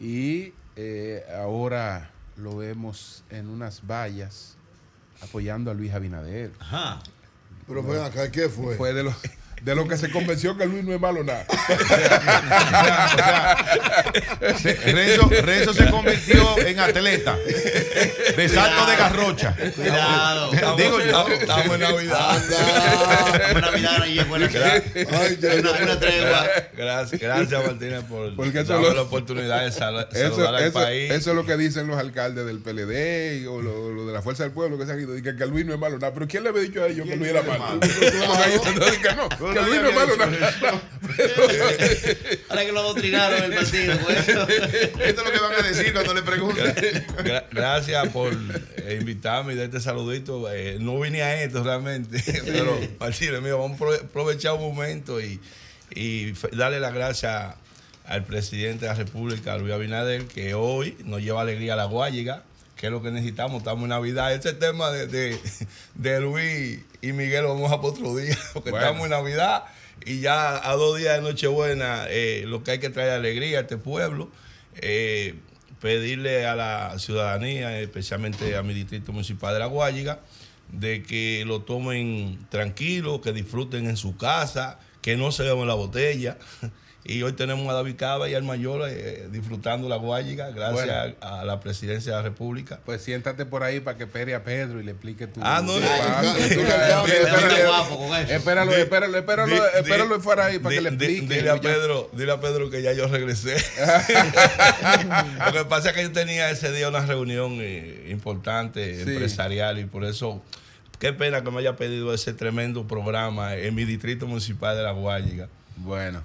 Speaker 1: Y eh, ahora lo vemos en unas vallas apoyando a Luis Abinader.
Speaker 5: Ajá.
Speaker 2: Pero ven acá, ¿qué fue?
Speaker 1: Fue de los de lo que se convenció que Luis no es malo nada.
Speaker 3: Renzo, Renzo se convirtió en atleta de salto de garrocha.
Speaker 5: Cuidado.
Speaker 3: Digo yo.
Speaker 7: Estamos en Navidad.
Speaker 2: Anda.
Speaker 5: Una mirada ahí es buena.
Speaker 2: Ay, ya,
Speaker 5: Una, tregua.
Speaker 7: Gracias, gracias Martínez por
Speaker 1: Porque eso lo-
Speaker 7: la oportunidad de sal-
Speaker 1: Eso,
Speaker 7: saludar al
Speaker 1: eso-
Speaker 7: país.
Speaker 1: eso es lo que dicen los alcaldes del PLD y- o lo, lo de la Fuerza del Pueblo que se han ido. Dicen que Luis no es malo nada. Pero ¿quién le había dicho a ellos que Luis era malo? Porque no, no.
Speaker 5: Ahora que lo adoctrinaron el partido. pues.
Speaker 3: Esto es lo que van a decir cuando le pregunten.
Speaker 7: Gra- gracias por eh, invitarme y darte saludito. Eh, no vine a esto realmente, pero Martínez, mío, vamos a prove- aprovechar un momento y, darle las gracias al presidente de la República, Luis Abinader, que hoy nos lleva alegría a la Guayiga, que es lo que necesitamos. Estamos en Navidad. Este tema de, de, de Luis y Miguel lo vamos a por otro día, porque
Speaker 1: Bueno.
Speaker 7: estamos en Navidad y ya a dos días de Nochebuena, eh, lo que hay que traer alegría a este pueblo. Eh, pedirle a la ciudadanía, especialmente a mi distrito municipal de La Guayiga, de que lo tomen tranquilo, que disfruten en su casa, que no se beban la botella. Y hoy tenemos a David Cava y al mayor eh, disfrutando la Guayiga, gracias
Speaker 1: Bueno.
Speaker 7: a, a la presidencia de la República.
Speaker 1: Pues siéntate por ahí para que espere a Pedro y le explique tu.
Speaker 7: Ah, no.
Speaker 1: Espéralo, espéralo, espéralo, espéralo fuera ahí para que le explique.
Speaker 7: Dile a Pedro, dile a Pedro que ya yo regresé. Lo que pasa es que yo tenía ese día una reunión eh, importante, empresarial, y por eso, qué pena que me haya pedido ese tremendo programa en mi distrito municipal de La Guayiga.
Speaker 1: Bueno,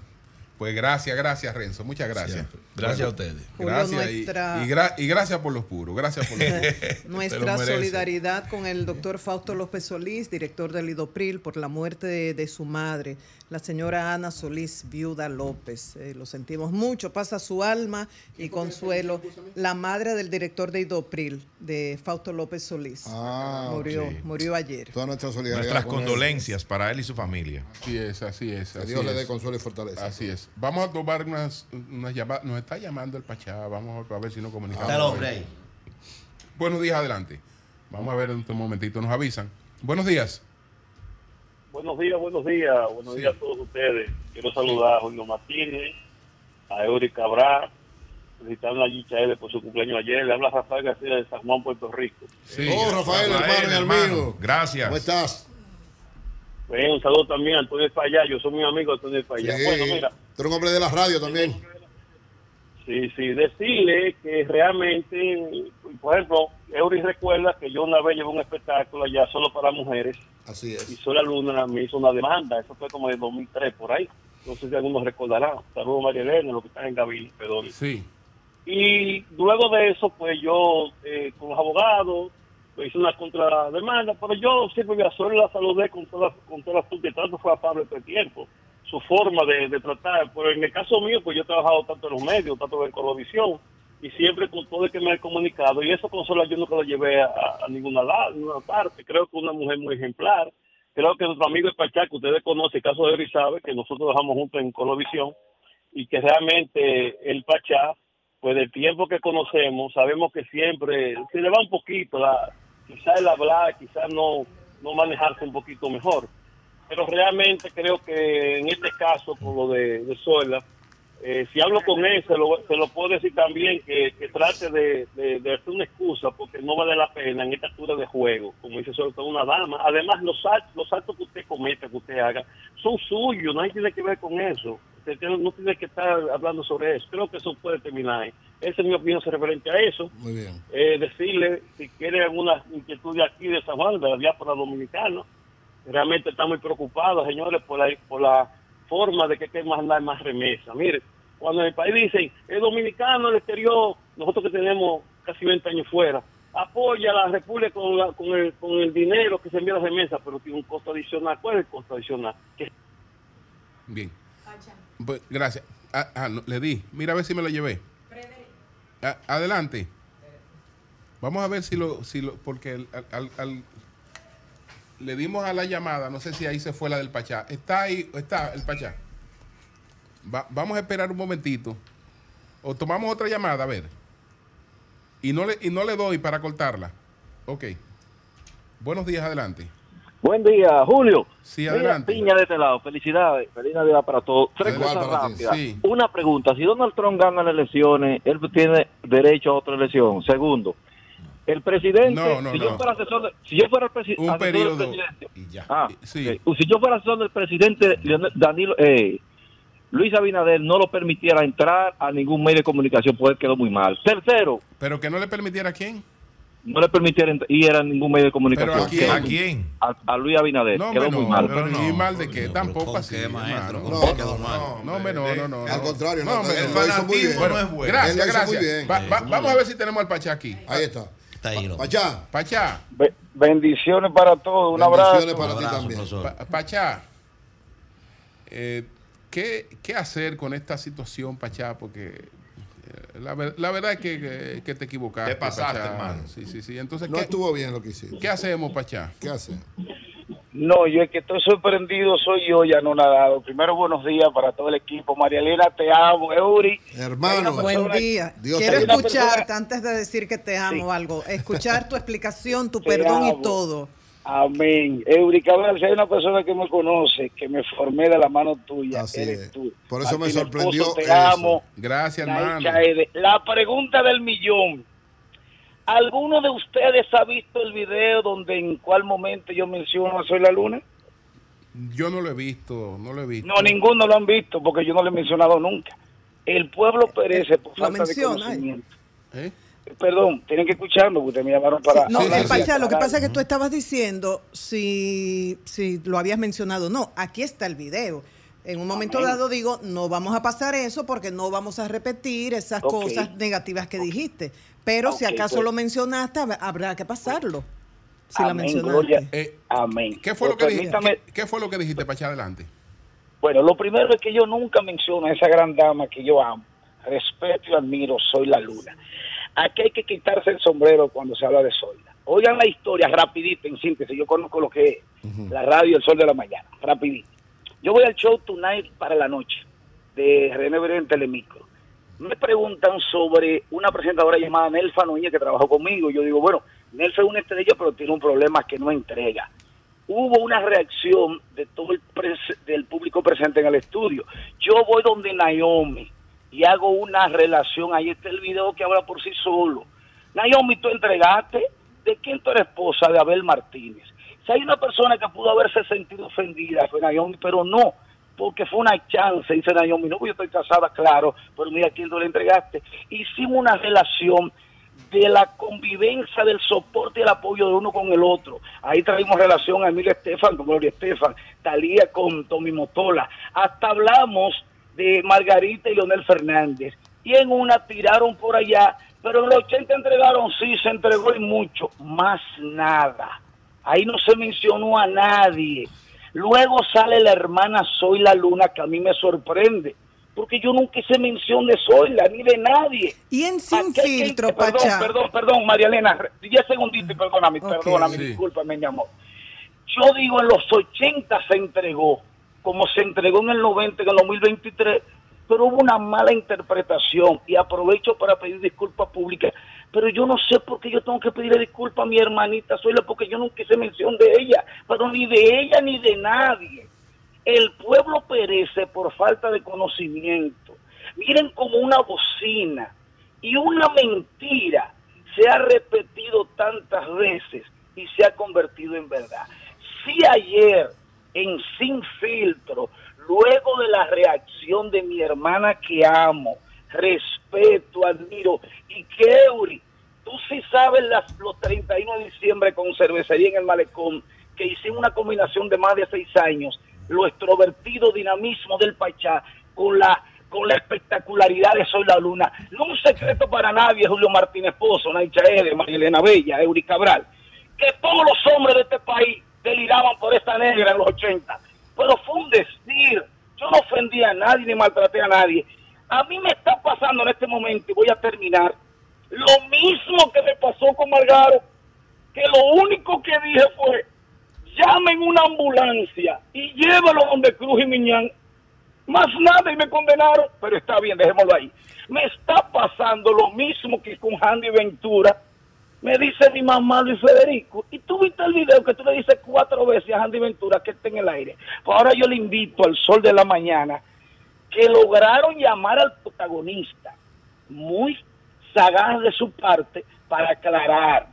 Speaker 1: pues gracias, gracias Renzo, muchas gracias.
Speaker 7: Siempre. Gracias
Speaker 1: Bueno,
Speaker 7: a ustedes.
Speaker 4: Julio,
Speaker 1: Gracias y-
Speaker 4: nuestra-
Speaker 1: y, gra- y gracias por los puros, gracias por los puros.
Speaker 7: Te lo
Speaker 4: Nuestra solidaridad con el doctor Fausto López Solís, director del IDOPRIL, por la muerte de, de su madre, la señora Ana Solís, viuda López. Eh, lo sentimos mucho, pasa su alma y consuelo. La madre del director de IDOPRIL, de Fausto López Solís.
Speaker 2: Ah,
Speaker 4: murió, murió ayer.
Speaker 2: Toda nuestra solidaridad.
Speaker 3: Nuestras
Speaker 2: él.
Speaker 3: condolencias para él y su familia.
Speaker 1: Así es, así es.
Speaker 2: Que
Speaker 1: Así
Speaker 2: Dios le
Speaker 1: es.
Speaker 2: dé consuelo y fortaleza.
Speaker 1: Así es. Vamos a tomar unas, unas llamadas. Nos está llamando el Pachá. Vamos a ver si nos comunicamos.
Speaker 5: Está el hombre ahí.
Speaker 1: Buenos días, adelante. Vamos a ver en un momentito. Nos avisan. Buenos días.
Speaker 8: Buenos días, buenos días, buenos
Speaker 1: Sí.
Speaker 8: días a todos ustedes. Quiero saludar a Julio Martínez, a Eury Cabral, felicitar a Yicha L por su cumpleaños ayer. Le habla Rafael García de San Juan, Puerto Rico.
Speaker 1: Sí.
Speaker 2: Oh, Rafael, hermano y amigo.
Speaker 3: Gracias.
Speaker 2: ¿Cómo estás?
Speaker 8: Bien, un saludo también a Antonio Falla, yo soy muy amigo de Antonio Falla.
Speaker 2: Sí.
Speaker 8: Bueno, mira,
Speaker 2: Tú eres un hombre de la radio también.
Speaker 8: sí, sí, decirle que realmente, por ejemplo, Eury recuerda que yo una vez llevé un espectáculo allá solo para mujeres
Speaker 2: Así
Speaker 8: y
Speaker 2: es.
Speaker 8: Sola Luna me hizo una demanda, eso fue como de 2003 por ahí. No sé si algunos recordarán. Saludos María Elena, los que están en Gavín, perdón.
Speaker 1: Sí.
Speaker 8: Y luego de eso, pues yo eh, con los abogados pues, hice una contrademanda, pero yo siempre a Sol la saludé con todas con todas las puntas, tanto fue afable todo el tiempo. Su forma de, de tratar, pero en el caso mío, pues yo he trabajado tanto en los medios, tanto en Colovisión, y siempre con todo el que me he comunicado, y eso con Sola yo nunca lo llevé a, ninguna, la- ninguna parte. Creo que una mujer muy ejemplar. Creo que nuestro amigo el Pachá, que ustedes conocen, el caso de Eri sabe, que nosotros trabajamos juntos en Colovisión, y que realmente el Pachá, pues del tiempo que conocemos, sabemos que siempre se le va un poquito, la, quizás el hablar, quizás no, no manejarse un poquito mejor. Pero realmente creo que en este caso, con lo de, de Zoila, eh, si hablo con él, se lo, se lo puedo decir también que, que trate de, de, de hacer una excusa porque no vale la pena en esta altura de juego, como dice sobre todo una dama. Además, los actos, los actos que usted cometa, que usted haga, son suyos, nadie tiene que ver con eso. Usted tiene- no tiene que estar hablando sobre eso. Creo que eso puede terminar. Esa es mi opinión referente a eso.
Speaker 2: Muy bien.
Speaker 8: Eh, decirle, si quiere alguna inquietud de aquí de San Juan, de la diáspora dominicana, realmente está muy preocupados, señores, por la, por la forma de que hay que mandar más remesa. Mire, cuando en el país dicen, el dominicano, el exterior, nosotros que tenemos casi 20 años fuera, apoya a la República con, la- con, el, con el dinero que se envía a las remesas, pero tiene un costo adicional. ¿Cuál es el costo adicional? Que
Speaker 1: Bien. Pues, gracias. ah, ah, no, le di. Mira a ver si me lo llevé. A- adelante. Vamos a ver si lo, si lo, porque el- al- al- al- le dimos a la llamada, no sé si ahí se fue la del Pachá. Está ahí, está el Pachá. Va- vamos a esperar un momentito. O tomamos otra llamada, a ver. Y no le, y no le doy para cortarla. Ok. Buenos días, adelante.
Speaker 9: Buen día, Julio.
Speaker 1: Sí,
Speaker 9: Mira,
Speaker 1: adelante.
Speaker 9: Piña de este lado. Felicidades. Feliz Navidad para todos. Tres cosas rápidas.
Speaker 1: sí.
Speaker 9: Una pregunta. Si Donald Trump gana las elecciones, él tiene derecho a otra elección. Segundo, el presidente...
Speaker 1: No, no,
Speaker 9: si,
Speaker 1: no.
Speaker 9: Yo fuera asesor de- si yo fuera el presi-
Speaker 1: Un
Speaker 9: asesor del
Speaker 1: periodo.
Speaker 9: presidente...
Speaker 3: Y ya.
Speaker 9: Ah,
Speaker 1: Sí.
Speaker 9: Si yo fuera asesor del presidente Danilo... Eh, Luis Abinader no lo permitiera entrar a ningún medio de comunicación, pues él quedó muy mal. Tercero,
Speaker 1: Pero que no le permitiera a quién.
Speaker 9: no le permitiera ir a ningún medio de comunicación.
Speaker 1: ¿a quién?
Speaker 3: ¿A quién?
Speaker 9: A, a Luis Abinader.
Speaker 1: No,
Speaker 9: quedó
Speaker 1: hombre,
Speaker 9: muy
Speaker 1: no,
Speaker 9: mal.
Speaker 1: pero
Speaker 3: Pero no,
Speaker 1: mal de qué,
Speaker 5: Pero
Speaker 1: tampoco
Speaker 5: ¿con
Speaker 1: así,
Speaker 5: qué, maestro?
Speaker 1: hermano.
Speaker 5: ¿Con
Speaker 2: No, no,
Speaker 5: quedó
Speaker 2: no,
Speaker 5: mal?
Speaker 1: No, no, no, no.
Speaker 2: Al
Speaker 1: no.
Speaker 2: contrario,
Speaker 1: No,
Speaker 2: no,
Speaker 1: el
Speaker 3: fanatismo no es bueno.
Speaker 1: Gracias, gracias. Va- va- vamos a ver si tenemos al Pachá aquí.
Speaker 2: Ahí está.
Speaker 5: Está ahí, loco.
Speaker 2: Pachá,
Speaker 1: Pachá,
Speaker 9: Be- bendiciones para todos. Un
Speaker 2: bendiciones
Speaker 9: abrazo.
Speaker 2: para
Speaker 5: Un
Speaker 2: ti también.
Speaker 1: Pachá, eh, ¿qué, ¿qué hacer con esta situación, Pachá? Porque eh, la, ver- la verdad es que, que- que te equivocaste.
Speaker 3: Te pasaste,
Speaker 1: Pachá.
Speaker 3: hermano.
Speaker 1: Sí, sí, sí. Entonces,
Speaker 2: No
Speaker 1: ¿qué,
Speaker 2: estuvo bien lo que hiciste.
Speaker 1: ¿qué hacemos, Pachá?
Speaker 2: ¿Qué hace?
Speaker 10: No, yo es que estoy sorprendido, soy yo ya no nadado. Primero, buenos días para todo el equipo. María Elena, te amo. Euri.
Speaker 2: Hermano,
Speaker 4: Buen día.
Speaker 2: Dios
Speaker 4: Quiero escucharte, antes de decir que te amo algo, escuchar tu explicación, tu
Speaker 10: Te
Speaker 4: perdón y todo.
Speaker 10: Amén. Euri Cabral, si hay una persona que me conoce, que me formé de la mano tuya,
Speaker 2: Así
Speaker 10: eres
Speaker 2: es.
Speaker 10: tú.
Speaker 2: Por eso me sorprendió
Speaker 10: Esposo, te
Speaker 2: eso.
Speaker 10: amo.
Speaker 1: Gracias, hermano.
Speaker 10: La pregunta del millón. ¿Alguno de ustedes ha visto el video donde en cuál momento yo menciono a Soy la Luna?
Speaker 1: Yo no lo he visto, no lo he visto.
Speaker 10: No, ninguno lo han visto porque yo no lo he mencionado nunca. El pueblo perece por
Speaker 4: Lo
Speaker 10: falta de
Speaker 4: menciona, ¿eh?
Speaker 10: conocimiento.
Speaker 1: ¿Eh?
Speaker 10: Perdón, tienen que escucharme porque ustedes me llamaron para...
Speaker 4: No,
Speaker 1: Sí,
Speaker 4: el
Speaker 1: sí,
Speaker 4: lo que
Speaker 10: para-
Speaker 4: pasa es que tú estabas diciendo si, si lo habías mencionado. No, aquí está el video. En un momento
Speaker 10: Amén.
Speaker 4: dado digo, no vamos a pasar eso porque no vamos a repetir esas cosas negativas que dijiste. Pero si acaso
Speaker 10: pues.
Speaker 4: lo mencionaste, hab- habrá que pasarlo. Si la
Speaker 10: Amén,
Speaker 4: mencionaste.
Speaker 10: gloria.
Speaker 1: Eh,
Speaker 10: Amén.
Speaker 1: ¿Qué fue, lo que dijiste, ¿qué, qué fue lo que dijiste, Pachá? Adelante.
Speaker 10: Bueno, lo primero es que yo nunca menciono a esa gran dama que yo amo, respeto y admiro, Soy la Luna. Aquí hay que quitarse el sombrero cuando se habla de Zoila. Oigan la historia rapidito, en síntesis, yo conozco lo que es la radio El Sol de la Mañana, rapidito. Yo voy al show Tonight para la noche de René Veré en Telemicro. Me preguntan sobre una presentadora llamada Nelfa Núñez que trabajó conmigo. Yo digo, bueno, Nelfa es una estrella, pero tiene un problema que no entrega hubo una reacción de todo el del público presente en el estudio. Yo voy donde Naomi y hago una relación, ahí está el video que habla por sí solo. Naomi, tú entregaste, ¿de quién tú eres esposa? De Abel Martínez. Si hay una persona que pudo haberse sentido ofendida, fue Naomi, pero no, porque fue una chance, dice Naomi, no, yo estoy casada, claro, pero mira quién tú le entregaste. Hicimos una relación de la convivencia, del soporte y el apoyo de uno con el otro. Ahí traímos relación a Emilia Estefan con Gloria Estefan, Talía con Tommy Motola. Hasta hablamos de Margarita y Leonel Fernández. Y en una tiraron por allá, pero en los 80 entregaron, sí, se entregó y mucho, más nada. Ahí no se mencionó a nadie. Luego sale la hermana Soy la Luna, que a mí me sorprende, porque yo nunca hice mención de Zoila ni de nadie.
Speaker 4: Y en Sin
Speaker 10: Aquí hay que-
Speaker 4: Filtro,
Speaker 10: perdón,
Speaker 4: Pachá.
Speaker 10: Perdón, perdón, María Elena, 10 segunditos y perdóname,
Speaker 4: Ok.
Speaker 10: perdóname,
Speaker 1: Sí.
Speaker 10: discúlpame, mi amor. Yo digo, en los 80 se entregó, como se entregó en el 90, en el 2023, pero hubo una mala interpretación y aprovecho para pedir disculpas públicas. Pero yo no sé por qué yo tengo que pedirle disculpas a mi hermanita Zoila, porque yo nunca hice mención de ella, pero ni de ella ni de nadie. El pueblo perece por falta de conocimiento. Miren como una bocina y una mentira se ha repetido tantas veces y se ha convertido en verdad. Si ayer en Sin Filtro, luego de la reacción de mi hermana que amo, respeto, admiro, y que Eury, tú sí sabes las, los 31 de diciembre con cervecería en el malecón, que hicimos una combinación de más de seis años, lo extrovertido dinamismo del Pachá con la con la espectacularidad de Soy la Luna. No un secreto para nadie, Julio Martínez Pozo, Naicha Ede, María Elena Bella, Eury Cabral, que todos los hombres de este país deliraban por esta negra en los 80. Pero fue un decir. Yo no ofendí a nadie ni maltraté a nadie. A mí me está pasando en este momento, y voy a terminar, lo mismo que me pasó con Margaro, que lo único que dije fue, llamen una ambulancia y llévalo donde Cruz y Miñán. Más nada y me condenaron, pero está bien, dejémoslo ahí. Me está pasando lo mismo que con Handy Ventura. Me dice mi mamá Luis Federico, y tú viste el video que tú le dices cuatro veces a Handy Ventura que esté en el aire. Pues ahora yo le invito al sol de la mañana que lograron llamar al protagonista, muy sagaz de su parte, para aclarar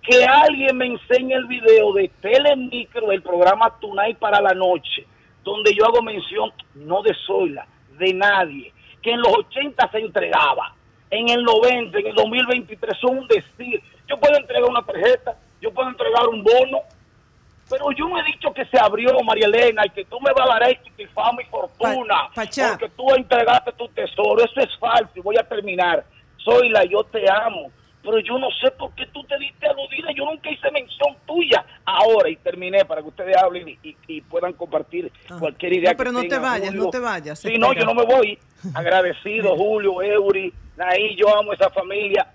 Speaker 10: que alguien me enseñe el video de Telemicro del programa Tunay para la noche, donde yo hago mención no de Zoila, de nadie, que en los 80 se entregaba, en el 90, en el 2023 son un decir. Yo puedo entregar una tarjeta, yo puedo entregar un bono, pero yo no he dicho que se abrió, María Elena, y que tú me vas a dar esto y fama y fortuna,
Speaker 4: Pachá.
Speaker 10: porque tú entregaste tu tesoro. Eso es falso y voy a terminar. Zoila, yo te amo, pero yo no sé por qué tú te diste aludida. Yo nunca hice mención tuya. Ahora, y terminé para que ustedes hablen y, y- y puedan compartir cualquier idea.
Speaker 4: No, pero
Speaker 10: que
Speaker 4: no te vayas,
Speaker 10: Julio.
Speaker 4: no te vayas.
Speaker 10: Sí, no, yo no me voy. Agradecido, Julio, Eury, Naí, yo amo esa familia.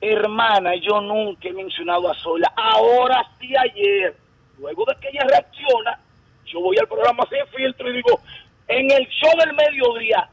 Speaker 10: Hermana, yo nunca he mencionado a Zoila. Ahora sí ayer, luego de que ella reacciona, yo voy al programa Sin Filtro y digo, en el show del mediodía,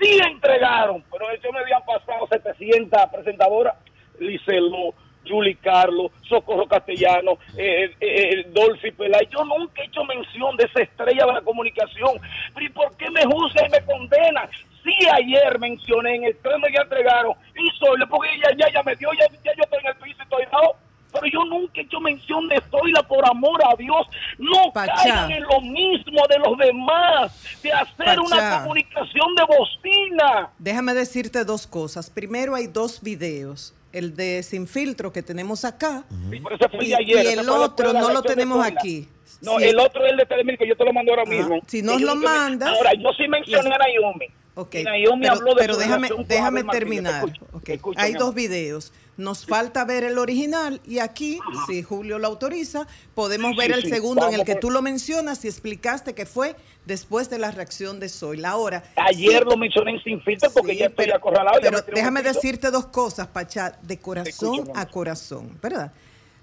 Speaker 10: sí entregaron, pero en me habían pasado 700 presentadoras, Licelo, Julie Carlos, Socorro Castellano, eh, eh, eh, Dolphy Pelay. Yo nunca he hecho mención de esa estrella de la comunicación. ¿y por qué me juzgan y me condenan? Sí, ayer mencioné en el me ya entregaron y Zoila, porque ella ya, ya me dio, ya, ya yo estoy en el piso y estoy dado. Pero yo nunca he hecho mención de Zoila por amor a Dios. No
Speaker 4: Pachá.
Speaker 10: caigan en lo mismo de los demás, de hacer una comunicación de bocina.
Speaker 4: Déjame decirte dos cosas. Primero hay dos videos. El de Sin Filtro que tenemos acá.
Speaker 10: Sí,
Speaker 4: Y,
Speaker 10: ayer,
Speaker 4: el otro no lo tenemos aquí.
Speaker 10: No,
Speaker 4: Sí.
Speaker 10: el otro es el de Telemir que yo te lo mando ahora
Speaker 4: Ajá.
Speaker 10: mismo.
Speaker 4: Si
Speaker 10: Que
Speaker 4: nos lo mandas-
Speaker 10: Ahora, yo sí mencioné a Naomi.
Speaker 4: Ok,
Speaker 10: Y Naomi
Speaker 4: pero,
Speaker 10: de
Speaker 4: pero déjame, déjame terminar.
Speaker 10: Escucha,
Speaker 4: Ok,
Speaker 10: escucha,
Speaker 4: Hay dos videos. Nos falta ver el original y aquí, si Julio lo autoriza, podemos
Speaker 10: Sí,
Speaker 4: ver el
Speaker 10: sí.
Speaker 4: segundo en el que tú lo mencionas y explicaste que fue después de la reacción de Zoila. Ahora,
Speaker 10: Ayer lo mencioné en Sin Filtro porque ya estoy
Speaker 4: pero-
Speaker 10: acorralado.
Speaker 4: Pero déjame decirte dos cosas, Pachá, de corazón
Speaker 10: escucho,
Speaker 4: a corazón, ¿verdad?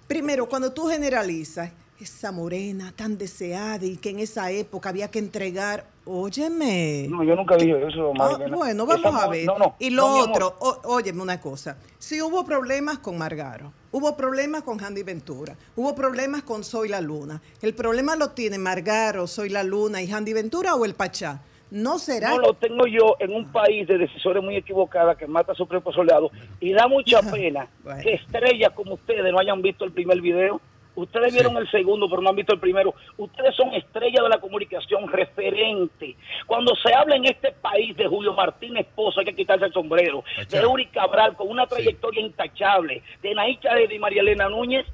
Speaker 4: Primero, cuando tú generalizas esa morena tan deseada y que en esa época había que entregar, óyeme.
Speaker 10: No, yo nunca dije eso,
Speaker 4: Ah,
Speaker 10: Marilena.
Speaker 4: bueno,
Speaker 10: Esa
Speaker 4: vamos a ver.
Speaker 10: no, no,
Speaker 4: y lo
Speaker 10: no,
Speaker 4: otro, ó- óyeme una cosa. Si hubo problemas con Margaro, hubo problemas con Handy Ventura, hubo problemas con Soy la Luna. ¿El problema lo tiene Margaro, Soy la Luna y Handy Ventura o el Pachá? No será.
Speaker 10: No lo tengo yo en un país de decisiones muy equivocadas que mata a su propio soldado. Y da mucha pena
Speaker 4: Bueno.
Speaker 10: que estrellas como ustedes no hayan visto el primer video. Ustedes vieron el segundo, pero no han visto el primero. Ustedes son estrellas de la comunicación, referente. Cuando se habla en este país de Julio Martínez Pozo, hay que quitarse el sombrero.
Speaker 1: Pachá.
Speaker 10: De Uri Cabral, con una trayectoria intachable. De Naicha de María Elena Núñez.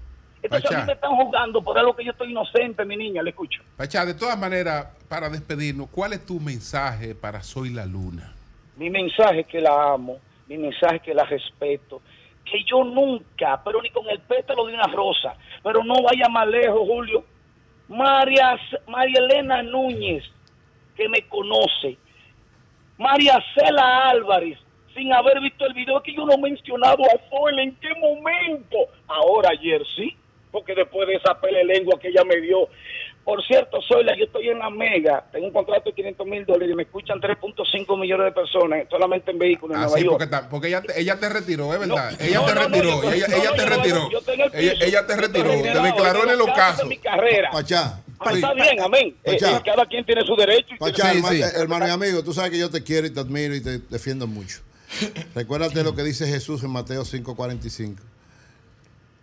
Speaker 10: Entonces a mí me están jugando por algo que yo estoy inocente, mi niña, le escucho.
Speaker 1: Pachá, de todas maneras, para despedirnos, ¿cuál es tu mensaje para Soy la Luna?
Speaker 10: Mi mensaje es que la amo, mi mensaje es que la respeto, que yo nunca, pero ni con el pétalo de una rosa, pero no vaya más lejos, Julio. María, María Elena Núñez, que me conoce, María Cela Álvarez, sin haber visto el video, que yo no he mencionado a Zoila en qué momento. Ahora, ayer sí, porque después de esa pele lengua que ella me dio. Por cierto, Zoila, yo estoy en la Mega, tengo un contrato de 500 mil dólares y me escuchan 3.5 millones de personas solamente en vehículos en
Speaker 1: Ah,
Speaker 10: Nueva
Speaker 1: sí,
Speaker 10: York.
Speaker 1: porque, ella, te- ella te retiró, es verdad.
Speaker 10: No,
Speaker 1: ella
Speaker 10: no,
Speaker 1: te
Speaker 10: no,
Speaker 1: retiró,
Speaker 10: yo-
Speaker 1: ella, ella te retiró.
Speaker 10: yo estoy en el
Speaker 1: Ella,
Speaker 10: piso.
Speaker 1: ella te retiró, te declaró en el ocaso.
Speaker 10: mi carrera.
Speaker 2: Pachá,
Speaker 10: Ah,
Speaker 2: sí.
Speaker 10: Está bien, amén. Eh,
Speaker 2: Pachá.
Speaker 10: eh, cada quien tiene su derecho. y
Speaker 2: Pachá,
Speaker 10: tiene-
Speaker 1: sí.
Speaker 2: eh, hermano y amigo, tú sabes que yo te quiero y te admiro y te defiendo mucho. Recuérdate lo que dice Jesús en Mateo 5:45.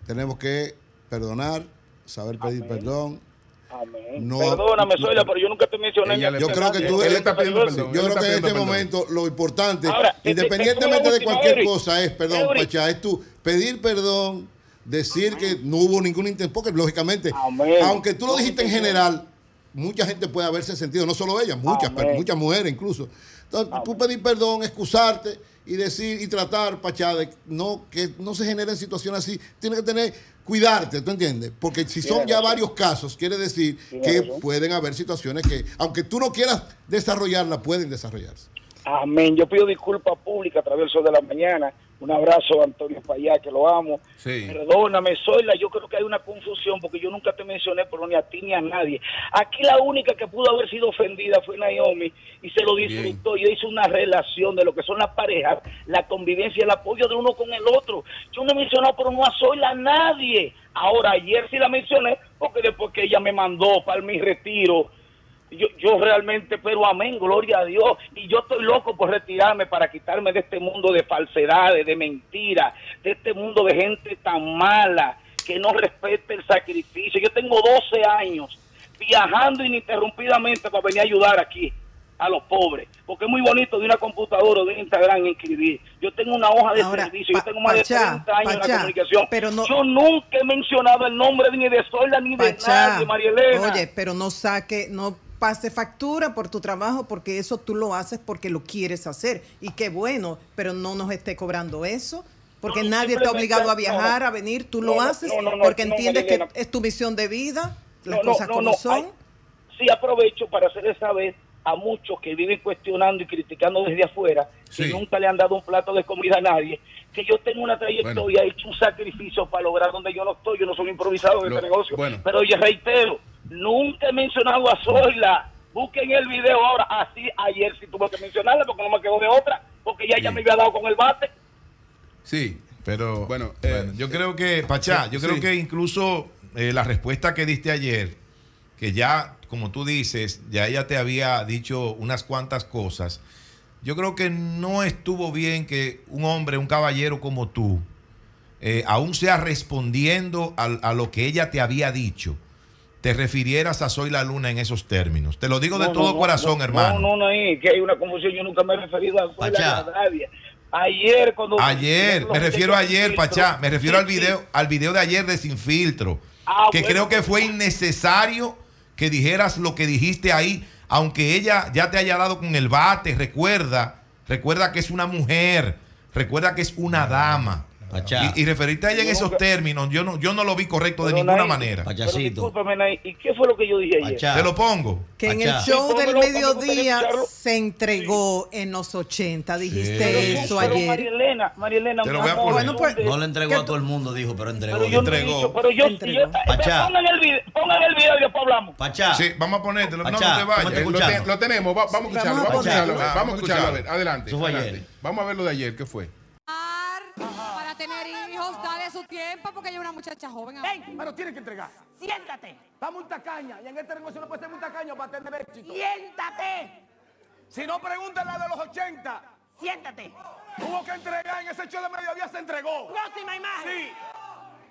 Speaker 2: Tenemos que perdonar, saber pedir perdón.
Speaker 10: Amén.
Speaker 2: No-
Speaker 10: Perdóname,
Speaker 2: no-
Speaker 10: pero yo nunca te mencioné.
Speaker 2: Yo
Speaker 10: este
Speaker 2: creo que tú
Speaker 1: Él está pidiendo
Speaker 10: Yo-
Speaker 1: perdón.
Speaker 2: Yo
Speaker 1: él
Speaker 2: creo que en este
Speaker 1: perdón.
Speaker 2: momento lo importante,
Speaker 10: Ahora, te- te-
Speaker 2: independientemente
Speaker 10: te-
Speaker 2: de cualquier cosa, es, perdón. Pachá, es tú pedir perdón, decir que no hubo ningún intento, porque lógicamente,
Speaker 10: Amén.
Speaker 2: aunque tú lo dijiste en general, mucha gente puede haberse sentido, no solo ella, muchas, muchas mujeres incluso. Entonces, tú pedir perdón, excusarte y decir y tratar, Pachá, de no, que no se generen situaciones así. Tienes que tener, cuidarte, ¿tú entiendes? Porque si son ya varios casos, quiere decir que pueden haber situaciones que, aunque tú no quieras desarrollarlas, pueden desarrollarse.
Speaker 10: Amén. Yo pido disculpas públicas a través del Sol de la Mañana. Un abrazo a Antonio Payá, que lo amo.
Speaker 1: Sí.
Speaker 10: Perdóname, Zoila, yo creo que hay una confusión porque yo nunca te mencioné, pero ni a ti ni a nadie. Aquí la única que pudo haber sido ofendida fue Naomi y se lo disfrutó. Yo hice una relación de lo que son las parejas, la convivencia, el apoyo de uno con el otro. Yo no he mencionado, pero no a Zoila a nadie. Ahora, ayer sí la mencioné porque después que ella me mandó para mi retiro, yo, yo realmente, pero amén, gloria a Dios. Y yo estoy loco por retirarme para quitarme de este mundo de falsedades, de mentiras, de este mundo de gente tan mala que no respeta el sacrificio. Yo tengo 12 años viajando ininterrumpidamente para venir a ayudar aquí a los pobres, porque es muy bonito de una computadora o de Instagram escribir. Yo tengo una hoja de
Speaker 4: Ahora,
Speaker 10: servicio, yo tengo más
Speaker 4: Pachá,
Speaker 10: de 30 años en la comunicación.
Speaker 4: pero no-
Speaker 10: Yo nunca he mencionado el nombre ni de Zoila ni de
Speaker 4: Pachá,
Speaker 10: nadie, María Elena.
Speaker 4: Oye, pero no saque, no pase factura por tu trabajo porque eso tú lo haces porque lo quieres hacer. Y qué bueno, pero no nos esté cobrando eso. Porque
Speaker 10: No,
Speaker 4: nadie te ha
Speaker 10: simplemente-
Speaker 4: obligado a viajar,
Speaker 10: no.
Speaker 4: a venir, tú
Speaker 10: No,
Speaker 4: lo haces
Speaker 10: no, no, no,
Speaker 4: porque
Speaker 10: no,
Speaker 4: entiendes que es tu misión de vida, las cosas
Speaker 10: no,
Speaker 4: como
Speaker 10: no,
Speaker 4: son.
Speaker 10: hay- sí aprovecho para hacerles saber a muchos que viven cuestionando y criticando desde afuera, que nunca le han dado un plato de comida a nadie, que yo tengo una trayectoria, he hecho un sacrificio para lograr donde yo no estoy, yo no soy un improvisado de
Speaker 1: Lo-
Speaker 10: este negocio,
Speaker 1: bueno.
Speaker 10: pero oye, reitero, nunca he mencionado a Zoila, busquen el video ahora, así ayer sí tuve que mencionarla porque no me quedó de otra, porque ya ella
Speaker 1: Sí.
Speaker 10: me había dado con el bate.
Speaker 1: Sí.
Speaker 3: Pero
Speaker 1: Bueno,
Speaker 3: bueno,
Speaker 1: eh,
Speaker 3: yo creo que, Pachá, yo
Speaker 1: sí.
Speaker 3: creo que incluso eh, la respuesta que diste ayer, que ya, como tú dices, ya ella te había dicho unas cuantas cosas, yo creo que no estuvo bien que un hombre, un caballero como tú, eh, aún sea respondiendo a, lo que ella te había dicho, te refirieras a Soy la Luna en esos términos. Te lo digo de
Speaker 10: No,
Speaker 3: todo
Speaker 10: no,
Speaker 3: corazón,
Speaker 10: no,
Speaker 3: hermano.
Speaker 10: No, no, no, ahí, que hay una confusión. Yo nunca me he referido a Zoila
Speaker 5: Pachá.
Speaker 10: ni a nadie. Ayer, cuando.
Speaker 3: Ayer, me refiero a ayer, Pachá, me refiero al
Speaker 10: sí.
Speaker 3: video, al video de ayer de Sin Filtro,
Speaker 10: Ah,
Speaker 3: que
Speaker 10: bueno,
Speaker 3: creo que
Speaker 10: pues,
Speaker 3: fue innecesario que dijeras lo que dijiste ahí, aunque ella ya te haya dado con el bate, recuerda, recuerda que es una mujer, recuerda que es una dama.
Speaker 5: Pachá.
Speaker 3: Y, y referirte a ella en esos términos, yo no, yo no lo vi correcto de ninguna
Speaker 10: Nay,
Speaker 3: manera.
Speaker 10: Pero
Speaker 5: Pachacito.
Speaker 10: ¿y qué fue lo que yo dije ayer?
Speaker 5: Pachá.
Speaker 3: Te lo pongo.
Speaker 4: Que en el show
Speaker 10: Sí,
Speaker 4: del mediodía se entregó en los 80, dijiste
Speaker 10: Pero,
Speaker 4: eso
Speaker 10: pero
Speaker 4: ayer.
Speaker 10: María Elena, María Elena,
Speaker 3: Te lo
Speaker 10: un
Speaker 3: voy a
Speaker 10: amor,
Speaker 3: poner.
Speaker 4: Bueno, pues,
Speaker 10: un-
Speaker 5: No le entregó
Speaker 4: ¿Qué
Speaker 5: a todo el mundo, dijo, pero entregó.
Speaker 10: Pero yo
Speaker 3: entregó.
Speaker 10: dicho, pero yo,
Speaker 4: Entregó.
Speaker 10: yo-
Speaker 5: Pachá.
Speaker 10: pongan el video, pongan el video y después hablamos.
Speaker 5: Pachá.
Speaker 3: Sí, vamos a ponértelo. No, no te
Speaker 5: ¿cómo
Speaker 3: vayas.
Speaker 5: te
Speaker 1: Eh, lo, lo tenemos, va- vamos a escucharlo,
Speaker 4: Vamos a
Speaker 1: vamos a escucharlo, vamos a escucharlo, a ver,
Speaker 3: Escucharlo.
Speaker 1: adelante,
Speaker 5: Eso fue
Speaker 1: adelante.
Speaker 5: ayer.
Speaker 1: Vamos a ver lo de ayer, ¿qué fue?
Speaker 11: Para tener hijos, dale su tiempo porque ella es una muchacha joven.
Speaker 12: Ven, pero tienes que entregar. Siéntate. Está muy tacaña y en este negocio no puede ser muy tacaño para tener éxito. Siéntate. Si no, pregúntale a la de los 80. Siéntate. Hubo que entregar en ese show de mediodía, se entregó. Próxima imagen. Sí.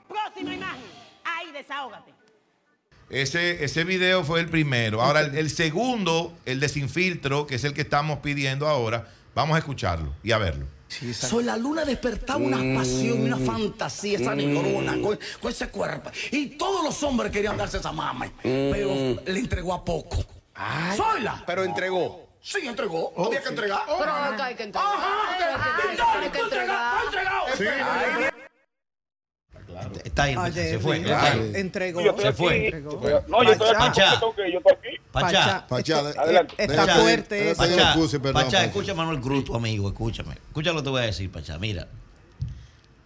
Speaker 12: Próxima imagen. Ahí, desahógate.
Speaker 3: Ese, ese video fue el primero. Ahora, el, el segundo, el de Sin Filtro, que es el que estamos pidiendo ahora, vamos a escucharlo y a verlo.
Speaker 12: Soy la luna despertaba una pasión, una fantasía, esa negrona, con, con ese cuerpo. Y todos los hombres querían darse esa mama, pero le entregó a poco. Soy la.
Speaker 13: Pero entregó.
Speaker 12: Sí, entregó. Había que entregar.
Speaker 11: Pero acá hay que entregar.
Speaker 12: Ajá,
Speaker 11: Hay que- hay que entregar.
Speaker 12: entregado.
Speaker 5: Está ahí,
Speaker 4: Ayer
Speaker 5: se fue. ahí.
Speaker 4: Entregó.
Speaker 10: Yo
Speaker 5: Se fue.
Speaker 4: Entregó.
Speaker 10: No, yo estoy aquí.
Speaker 5: Pachá.
Speaker 10: yo estoy aquí.
Speaker 5: Pachá.
Speaker 2: Pachá,
Speaker 10: adelante.
Speaker 4: Está fuerte.
Speaker 5: Pachá, Pachá, escucha Manuel Cruz, tu amigo, escúchame. Escucha lo que te voy a decir, Pachá. Mira,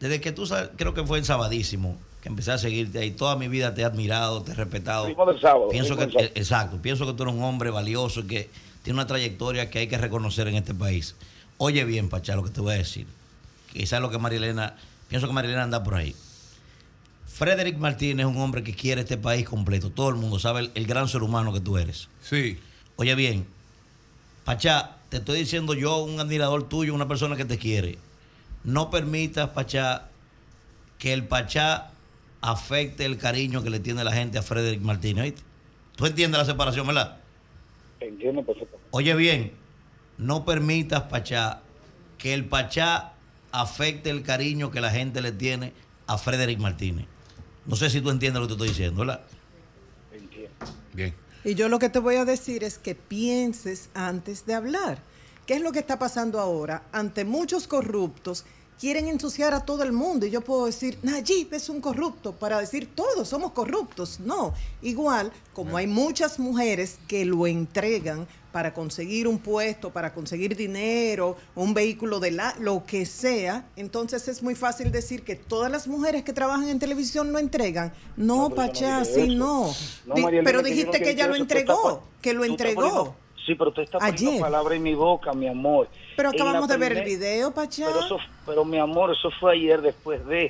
Speaker 5: desde que tú, sab- creo que fue el sabadísimo, que empecé a seguirte ahí, toda mi vida te he admirado, te he respetado.
Speaker 10: Mismo del sábado,
Speaker 5: Pienso
Speaker 10: mismo
Speaker 5: que,
Speaker 10: del sábado.
Speaker 5: exacto, pienso que tú eres un hombre valioso y que tiene una trayectoria que hay que reconocer en este país. Oye bien, Pachá, lo que te voy a decir. Quizás lo que Marilena, pienso que Marilena anda por ahí. Frederick Martínez es un hombre que quiere este país completo. Todo el mundo sabe el- el gran ser humano que tú eres.
Speaker 1: Sí.
Speaker 5: Oye bien, Pachá, te estoy diciendo yo, un admirador tuyo, una persona que te quiere. No permitas, Pachá, que el Pachá afecte el cariño que le tiene la gente a Frederick Martínez. ¿oíste? ¿Tú entiendes la separación, verdad?
Speaker 10: Entiendo perfecto.
Speaker 5: Oye bien, no permitas, Pachá, que el Pachá afecte el cariño que la gente le tiene a Frederick Martínez. No sé si tú entiendes lo que te estoy diciendo, ¿verdad?
Speaker 10: Entiendo.
Speaker 1: Bien.
Speaker 4: Y yo lo que te voy a decir es que pienses antes de hablar. ¿Qué es lo que está pasando ahora? Ante muchos corruptos, quieren ensuciar a todo el mundo. Y yo puedo decir, Nayib es un corrupto, para decir todos somos corruptos. No, igual como hay muchas mujeres que lo entregan para conseguir un puesto, para conseguir dinero, un vehículo de la, lo que sea, entonces es muy fácil decir que todas las mujeres que trabajan en televisión lo entregan. No, Pachá,
Speaker 10: dije
Speaker 4: sí, no.
Speaker 10: No,
Speaker 4: Di- pero
Speaker 10: que
Speaker 4: dijiste
Speaker 10: no
Speaker 4: que ella lo.
Speaker 10: Tú estás
Speaker 4: entregó, que lo
Speaker 10: tú estás
Speaker 4: entregó.
Speaker 10: poniendo- sí, pero usted está poniendo
Speaker 4: Ayer.
Speaker 10: palabras en mi boca, mi amor.
Speaker 4: Pero acabamos de ver el
Speaker 10: primer-
Speaker 4: video, Pachá.
Speaker 10: Pero, eso, pero mi amor, eso fue ayer después de.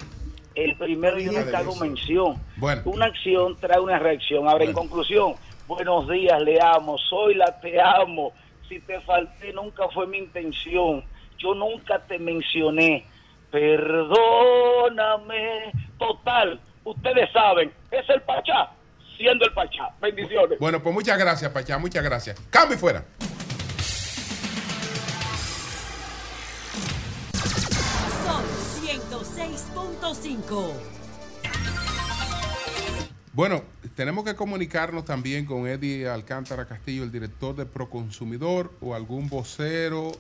Speaker 10: El primero yo no te hago mención.
Speaker 1: Bueno.
Speaker 10: Una acción trae una reacción. Ahora, en conclusión, buenos días, le amo, soy la te amo. Si te falté, nunca fue mi intención. Yo nunca te mencioné. Perdóname. Total, ustedes saben, es el Pachá, siendo el Pachá. Bendiciones.
Speaker 1: Bueno, pues muchas gracias, Pachá, muchas gracias. Cambio y fuera.
Speaker 13: Sol 106.5.
Speaker 1: Bueno, tenemos que comunicarnos también con Eddie Alcántara Castillo, el director de Proconsumidor, o algún vocero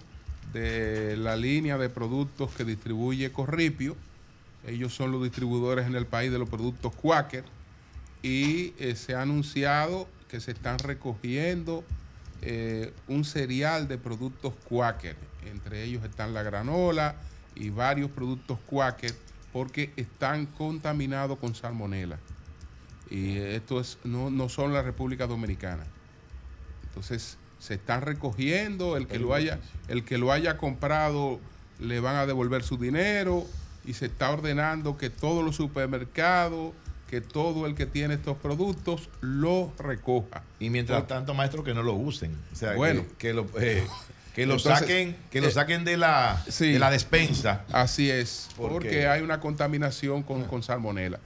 Speaker 1: de la línea de productos que distribuye Corripio. Ellos son los distribuidores en el país de los productos Quaker. Y eh, se ha anunciado que se están recogiendo eh, un cereal de productos Quaker. Entre ellos están la granola y varios productos Quaker porque están contaminados con salmonela. Y esto es, no, no son la República Dominicana. Entonces, se están recogiendo, el que lo haya, el que lo haya comprado le van a devolver su dinero y se está ordenando que todos los supermercados, que todo el que tiene estos productos lo recoja.
Speaker 3: Y mientras tanto, maestro, que no lo usen. O sea,
Speaker 1: Bueno.
Speaker 3: que, que lo, eh, que lo
Speaker 1: Entonces,
Speaker 3: saquen, que lo
Speaker 1: eh,
Speaker 3: saquen de la,
Speaker 1: Sí.
Speaker 3: de la despensa.
Speaker 1: Así es,
Speaker 3: Porque-
Speaker 1: porque hay una contaminación con, con salmonela.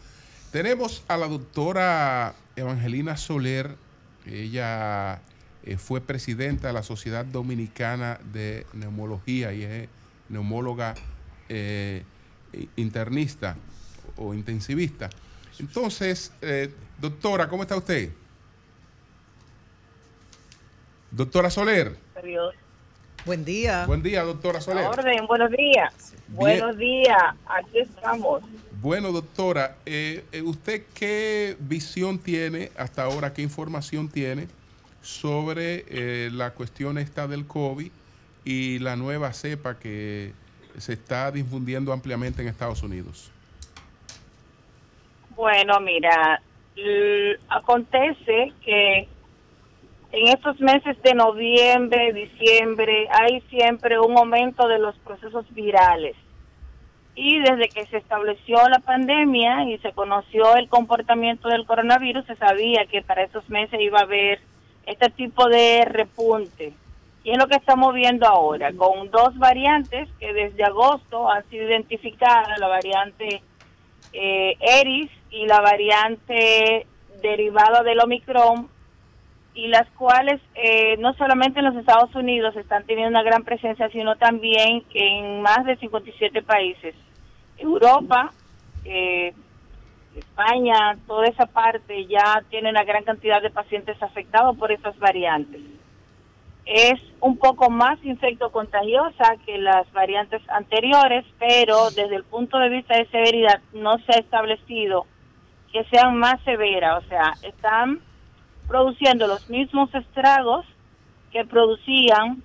Speaker 1: Tenemos a la doctora Evangelina Soler, ella eh, fue presidenta de la Sociedad Dominicana de Neumología y es neumóloga eh, internista o intensivista. Entonces, eh, doctora, ¿cómo está usted? Doctora Soler.
Speaker 4: Buen día.
Speaker 1: Buen día, doctora Soler.
Speaker 14: Orden, buenos días. Buenos días, aquí estamos.
Speaker 1: Bueno, doctora, eh, eh, ¿usted qué visión tiene hasta ahora, qué información tiene sobre eh, la cuestión esta del COVID y la nueva cepa que se está difundiendo ampliamente en Estados Unidos?
Speaker 14: Bueno, mira, acontece que en estos meses de noviembre, diciembre, hay siempre un aumento de los procesos virales. Y desde que se estableció la pandemia y se conoció el comportamiento del coronavirus, se sabía que para estos meses iba a haber este tipo de repunte. Y es lo que estamos viendo ahora, con dos variantes que desde agosto han sido identificadas, la variante eh, Eris y la variante derivada del Omicron, y las cuales eh, no solamente en los Estados Unidos están teniendo una gran presencia, sino también en más de 57 países. Europa, eh, España, toda esa parte ya tiene una gran cantidad de pacientes afectados por estas variantes. Es un poco más infecto contagiosa que las variantes anteriores, pero desde el punto de vista de severidad no se ha establecido que sean más severas, o sea, están produciendo los mismos estragos que producían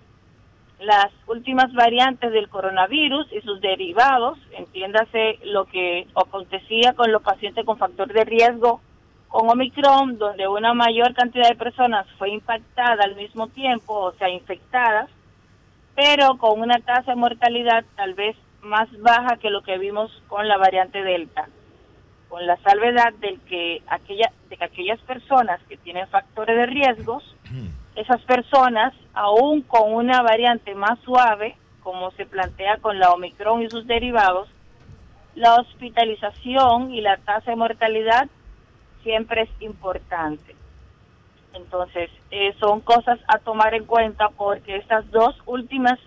Speaker 14: las últimas variantes del coronavirus y sus derivados, entiéndase lo que acontecía con los pacientes con factor de riesgo con Omicron, donde una mayor cantidad de personas fue impactada al mismo tiempo, o sea, infectadas, pero con una tasa de mortalidad tal vez más baja que lo que vimos con la variante Delta, con la salvedad del que aquella, de que aquellas personas que tienen factores de riesgos, esas personas, aún con una variante más suave, como se plantea con la Omicron y sus derivados, la hospitalización y la tasa de mortalidad siempre es importante. Entonces, eh, son cosas a tomar en cuenta porque estas dos últimas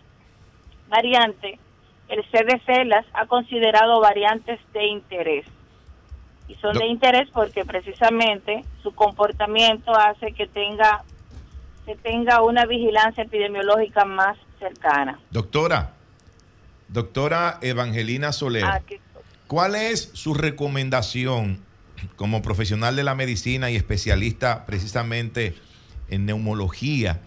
Speaker 14: variantes, el CDC las ha considerado variantes de interés. Y son de interés porque precisamente su comportamiento hace que tenga se tenga una vigilancia epidemiológica más cercana.
Speaker 3: Doctora, doctora Evangelina Soler,
Speaker 14: Aquí
Speaker 3: ¿cuál es su recomendación como profesional de la medicina y especialista precisamente en neumología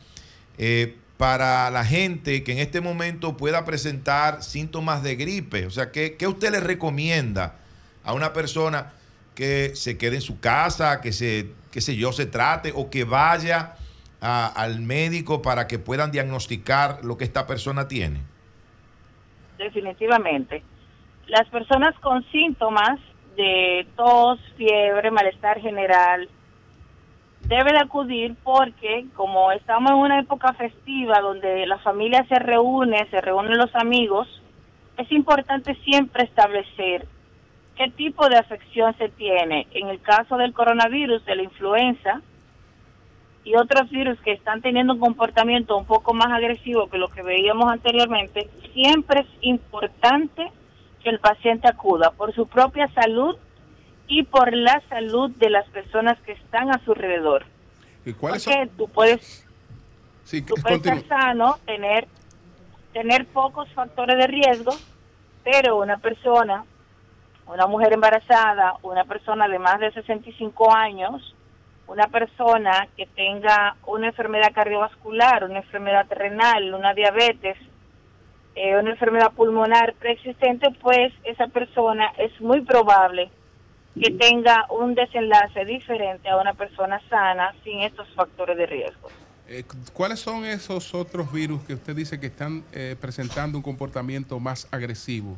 Speaker 3: eh, para la gente que en este momento pueda presentar síntomas de gripe? O sea, ¿qué, qué usted le recomienda a una persona que se quede en su casa, que se, qué sé yo, se trate o que vaya a- al médico para que puedan diagnosticar lo que esta persona tiene?
Speaker 14: definitivamente. Las personas con síntomas de tos, fiebre, malestar general, deben acudir porque como estamos en una época festiva donde la familia se reúne, se reúnen los amigos, es importante siempre establecer qué tipo de afección se tiene. En el caso del coronavirus, de la influenza y otros virus que están teniendo un comportamiento un poco más agresivo que lo que veíamos anteriormente, siempre es importante que el paciente acuda por su propia salud y por la salud de las personas que están a su alrededor.
Speaker 1: ¿Y cuáles
Speaker 14: Porque
Speaker 1: son?
Speaker 14: tú puedes,
Speaker 1: Sí,
Speaker 14: tú puedes ser sano, tener, tener pocos factores de riesgo, pero una persona, una mujer embarazada, una persona de más de 65 años, una persona que tenga una enfermedad cardiovascular, una enfermedad renal, una diabetes, eh, una enfermedad pulmonar preexistente, pues esa persona es muy probable que tenga un desenlace diferente a una persona sana sin estos factores de riesgo.
Speaker 1: Eh, ¿Cuáles son esos otros virus que usted dice que están eh, presentando un comportamiento más agresivo?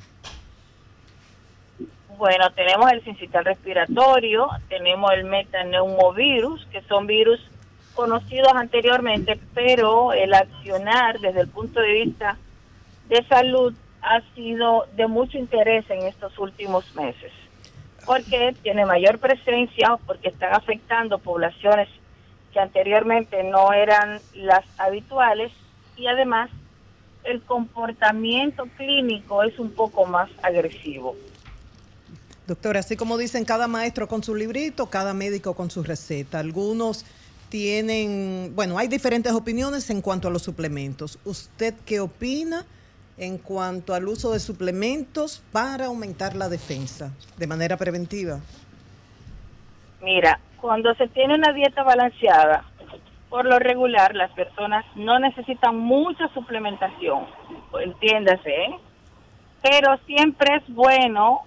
Speaker 14: Bueno, tenemos el sincital respiratorio, tenemos el metaneumovirus, que son virus conocidos anteriormente, pero el accionar desde el punto de vista de salud ha sido de mucho interés en estos últimos meses, porque tiene mayor presencia, porque están afectando poblaciones que anteriormente no eran las habituales y además el comportamiento clínico es un poco más agresivo.
Speaker 4: Doctora, así como dicen, cada maestro con su librito, cada médico con su receta. Algunos tienen, bueno, hay diferentes opiniones en cuanto a los suplementos. ¿Usted qué opina en cuanto al uso de suplementos para aumentar la defensa de manera preventiva?
Speaker 14: Mira, cuando se tiene una dieta balanceada, por lo regular las personas no necesitan mucha suplementación, entiéndase, ¿eh? pero siempre es bueno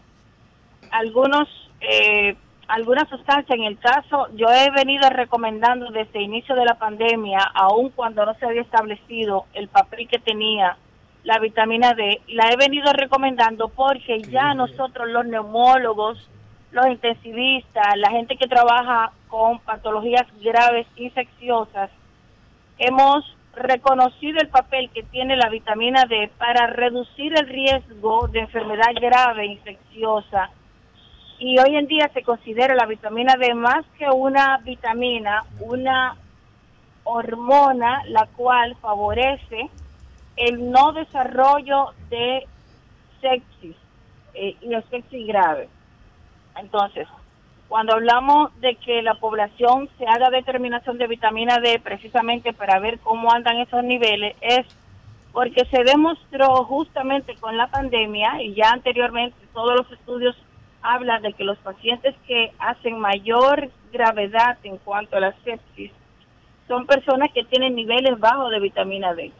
Speaker 14: algunos eh, algunas sustancias. En el caso, yo he venido recomendando desde el inicio de la pandemia, aun cuando no se había establecido el papel que tenía la vitamina D, la he venido recomendando porque ya nosotros los neumólogos, los intensivistas, la gente que trabaja con patologías graves infecciosas, hemos reconocido el papel que tiene la vitamina D para reducir el riesgo de enfermedad grave infecciosa. Y hoy en día se considera la vitamina D más que una vitamina, una hormona la cual favorece el no desarrollo de sepsis eh, y de sepsis grave. Entonces, cuando hablamos de que la población se haga determinación de vitamina D precisamente para ver cómo andan esos niveles, es porque se demostró justamente con la pandemia y ya anteriormente todos los estudios hablan de que los pacientes que hacen mayor gravedad en cuanto a la sepsis son personas que tienen niveles bajos de vitamina D.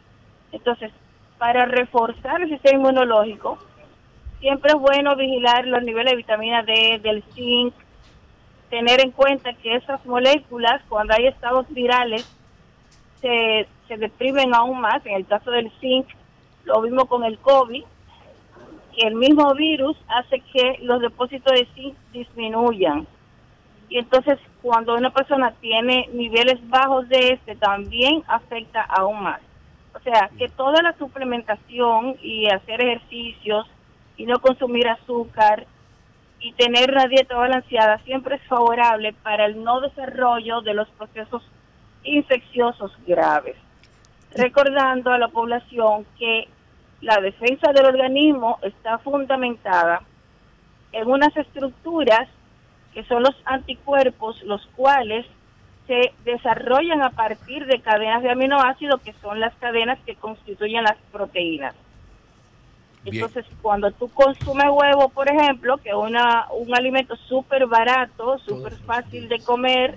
Speaker 14: Entonces, para reforzar el sistema inmunológico, siempre es bueno vigilar los niveles de vitamina D, del zinc, tener en cuenta que esas moléculas, cuando hay estados virales, se, se deprimen aún más. En el caso del zinc, lo mismo con el COVID, el mismo virus hace que los depósitos de zinc disminuyan. Y entonces, cuando una persona tiene niveles bajos de este, también afecta aún más. O sea, que toda la suplementación y hacer ejercicios y no consumir azúcar y tener una dieta balanceada siempre es favorable para el no desarrollo de los procesos infecciosos graves. Recordando a la población que la defensa del organismo está fundamentada en unas estructuras que son los anticuerpos, los cuales se desarrollan a partir de cadenas de aminoácidos, que son las cadenas que constituyen las proteínas.
Speaker 13: Bien.
Speaker 14: Entonces, cuando tú consumes huevo, por ejemplo, que es un alimento súper barato, súper fácil de comer,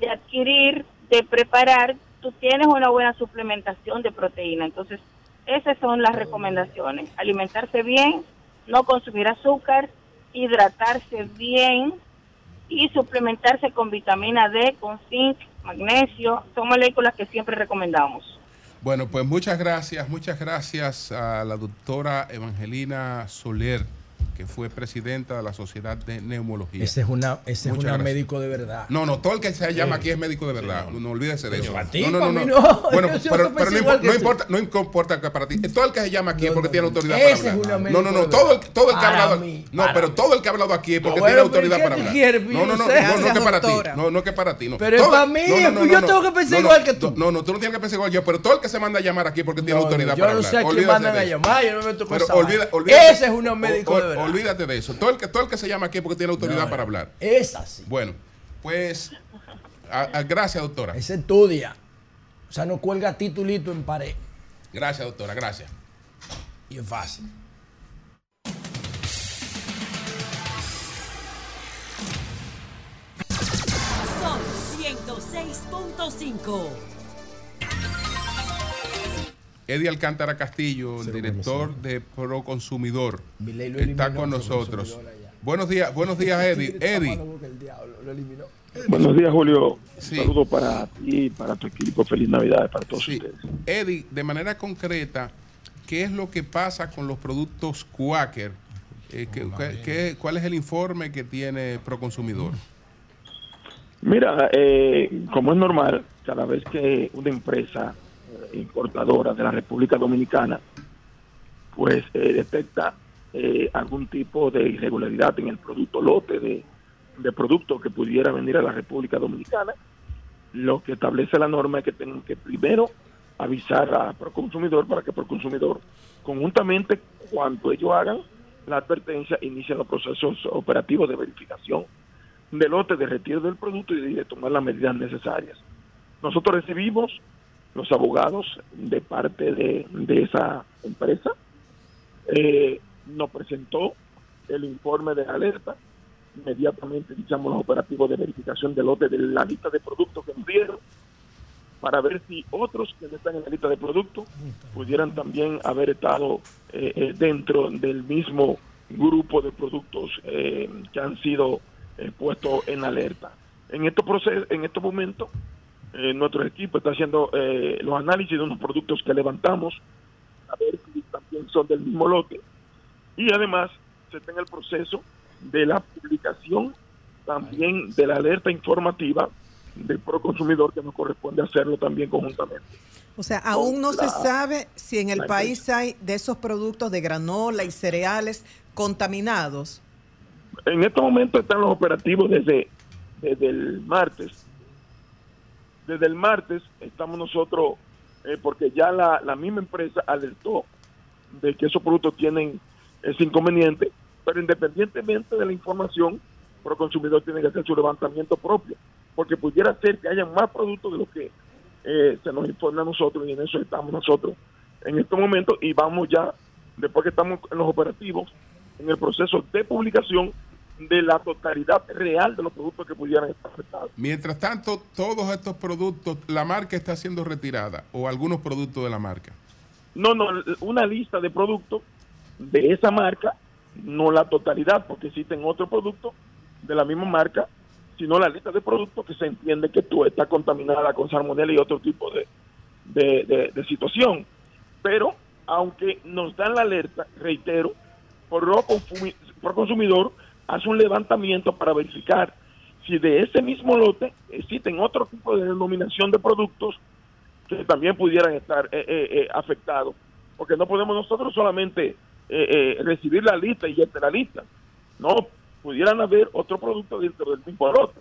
Speaker 14: de adquirir, de preparar, tú tienes una buena suplementación de proteína. Entonces, esas son las recomendaciones. Alimentarse bien, no consumir azúcar, hidratarse bien y suplementarse con vitamina D, con zinc, magnesio. Son moléculas que siempre recomendamos.
Speaker 1: Bueno, pues muchas gracias, muchas gracias a la doctora Evangelina Soler, que fue presidenta de la Sociedad de Neumología.
Speaker 15: Ese es una, ese es una médico de verdad.
Speaker 1: No, no, todo el que se llama
Speaker 15: Sí.
Speaker 1: aquí es médico de verdad. No, olvídese de eso.
Speaker 15: ti,
Speaker 1: no, no, no, no.
Speaker 15: no.
Speaker 1: Bueno,
Speaker 15: Yo
Speaker 1: pero, no, no importa, no importa que para ti. Todo el que se llama aquí es porque tiene autoridad
Speaker 15: Ese
Speaker 1: para
Speaker 15: es
Speaker 1: hablar.
Speaker 15: una
Speaker 1: No, no, no.
Speaker 15: médico de
Speaker 1: Todo el, todo el que ha hablado.
Speaker 15: mí,
Speaker 1: no, pero
Speaker 15: mí.
Speaker 1: todo el que ha hablado aquí es porque
Speaker 15: Bueno,
Speaker 1: tiene autoridad
Speaker 15: ¿qué
Speaker 1: para hablar. No, no, no, no, no, no, que para ti. No, no que para ti. No.
Speaker 15: Pero es para mí,
Speaker 1: no, no, no,
Speaker 15: pues yo
Speaker 1: no,
Speaker 15: tengo que pensar
Speaker 1: no, no,
Speaker 15: igual que tú.
Speaker 1: No, no, tú no tienes que pensar igual que yo, pero todo el que se manda a llamar aquí porque tiene
Speaker 15: No,
Speaker 1: autoridad
Speaker 15: yo
Speaker 1: para
Speaker 15: no
Speaker 1: hablar.
Speaker 15: sé a quién mandan a llamar, yo no me toco
Speaker 1: Pero
Speaker 15: esa Ese es un médico de verdad.
Speaker 1: Olvídate de eso. Todo el que, todo el que se llama aquí es porque tiene autoridad
Speaker 15: No,
Speaker 1: para hablar.
Speaker 15: Es así.
Speaker 1: Bueno, pues a- a- gracias, doctora.
Speaker 15: Ese estudia. O sea, no cuelga titulito en pared.
Speaker 1: Gracias, doctora, gracias.
Speaker 15: Y es fácil.
Speaker 16: Son 106.5.
Speaker 1: Eddie Alcántara Castillo, el director de Proconsumidor, está con nosotros. Buenos días, buenos días, Eddie. Eddie,
Speaker 15: eliminó.
Speaker 17: Buenos días, Julio.
Speaker 1: Sí.
Speaker 17: Un saludo para ti, para tu equipo. Feliz Navidad para todos
Speaker 1: Sí.
Speaker 17: ustedes.
Speaker 1: Eddie, de manera concreta, ¿qué es lo que pasa con los productos Quaker? Eh, ¿qué- qué- qué- ¿Cuál es el informe que tiene Proconsumidor?
Speaker 17: Mira, eh, como es normal, cada vez que una empresa importadora de la República Dominicana pues eh, detecta eh, algún tipo de irregularidad en el producto lote de, de producto que pudiera venir a la República Dominicana, lo que establece la norma es que tienen que primero avisar a Proconsumidor para que Proconsumidor, conjuntamente, cuando ellos hagan la advertencia, inicien los procesos operativos de verificación de lote, de retiro del producto y de tomar las medidas necesarias. Nosotros recibimos los abogados de parte de, de esa empresa, eh, nos presentó el informe de alerta, inmediatamente iniciamos los operativos de verificación de lote de la lista de productos que nos dieron, para ver si otros que no están en la lista de productos pudieran también haber estado eh, eh, dentro del mismo grupo de productos que han sido eh, puestos en alerta. En estos en estos momentos, eh, nuestro equipo está haciendo eh, los análisis de unos productos que levantamos, a ver si también son del mismo lote. Y además se está en el proceso de la publicación también de la alerta informativa del Proconsumidor que nos corresponde hacerlo también conjuntamente.
Speaker 4: O sea, aún no se sabe si en el país hay de esos productos de granola y cereales contaminados.
Speaker 17: En estos momentos están los operativos desde, desde el martes. Desde el martes estamos nosotros, eh, porque ya la, misma empresa alertó de que esos productos tienen ese inconveniente, pero independientemente de la información, el consumidor tiene que hacer su levantamiento propio, porque pudiera ser que haya más productos de lo que eh, se nos informa a nosotros y en eso estamos nosotros en estos momentos y vamos ya, después que estamos en los operativos, en el proceso de publicación de la totalidad real de los productos que pudieran estar afectados.
Speaker 1: Mientras tanto, todos estos productos, la marca está siendo retirada o algunos productos de la marca.
Speaker 17: No, no, una lista de productos de esa marca, no la totalidad, porque existen otros productos de la misma marca, sino la lista de productos que se entiende que tú estás contaminada con salmonella y otro tipo de, de, de- de situación. Pero, aunque nos dan la alerta, reitero, por lo por consumidor hace un levantamiento para verificar si de ese mismo lote existen otro tipo de denominación de productos que también pudieran estar eh, eh, eh, afectados. Porque no podemos nosotros solamente eh, recibir la lista y está la lista. No, pudieran haber otro producto dentro del mismo lote.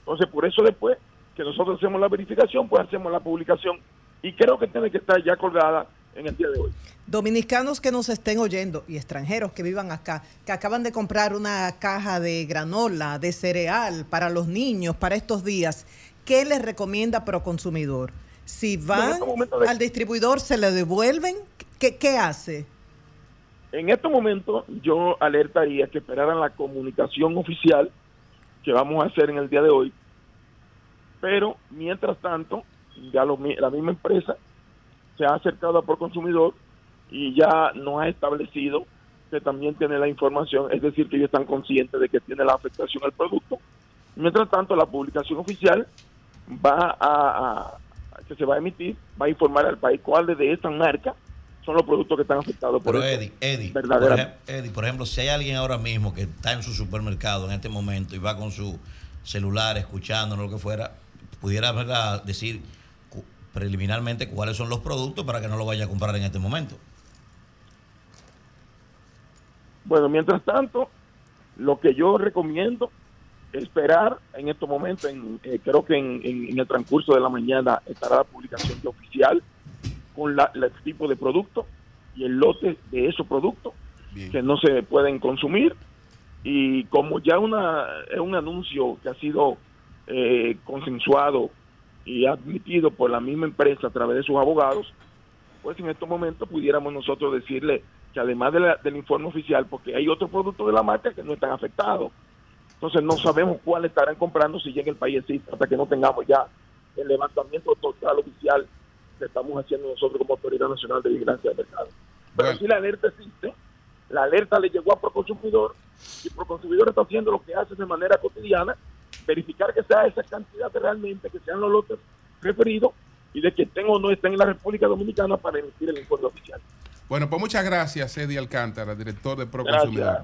Speaker 17: Entonces, por eso después que nosotros hacemos la verificación, pues hacemos la publicación y creo que tiene que estar ya colgada en el día de hoy.
Speaker 4: Dominicanos que nos estén oyendo y extranjeros que vivan acá, que acaban de comprar una caja de granola, de cereal para los niños para estos días, ¿qué les recomienda Proconsumidor? Si van
Speaker 17: este de-
Speaker 4: al distribuidor, ¿se le devuelven? ¿Qué, qué hace?
Speaker 17: En este momento yo alertaría que esperaran la comunicación oficial que vamos a hacer en el día de hoy, pero mientras tanto ya lo la misma empresa se ha acercado a por consumidor y ya no ha establecido que también tiene la información, es decir, que ellos están conscientes de que tiene la afectación al producto. Mientras tanto, la publicación oficial va a, a- que se va a emitir, va a informar al país cuáles de estas marcas son los productos que están afectados por
Speaker 5: Pero. Eddie, Eddie, por, Eddie, por ejemplo, si hay alguien ahora mismo que está en su supermercado en este momento y va con su celular escuchando lo que fuera, pudiera ¿verdad? decir preliminarmente cuáles son los productos para que no lo vaya a comprar en este momento.
Speaker 17: Bueno, mientras tanto, lo que yo recomiendo es esperar en estos momentos, en, eh, creo que en, en- en el transcurso de la mañana estará la publicación de oficial con la, la- el tipo de producto y el lote de esos productos que no se pueden consumir. Y como ya una, es un anuncio que ha sido eh, consensuado y admitido por la misma empresa a través de sus abogados, pues en estos momentos pudiéramos nosotros decirle que además de la- del informe oficial, porque hay otros productos de la marca que no están afectados. Entonces no sabemos cuál estarán comprando si llega el país existe hasta que no tengamos ya el levantamiento total oficial que estamos haciendo nosotros como Autoridad Nacional de Vigilancia del Mercado. Pero si la alerta existe, la alerta le llegó a Proconsumidor y Proconsumidor está haciendo lo que hace de manera cotidiana, verificar que sea esa cantidad realmente, que sean los lotes referidos y de que estén o no estén en la República Dominicana para emitir el informe oficial.
Speaker 1: Bueno, pues muchas gracias, Eddie Alcántara, director de Proconsumidor.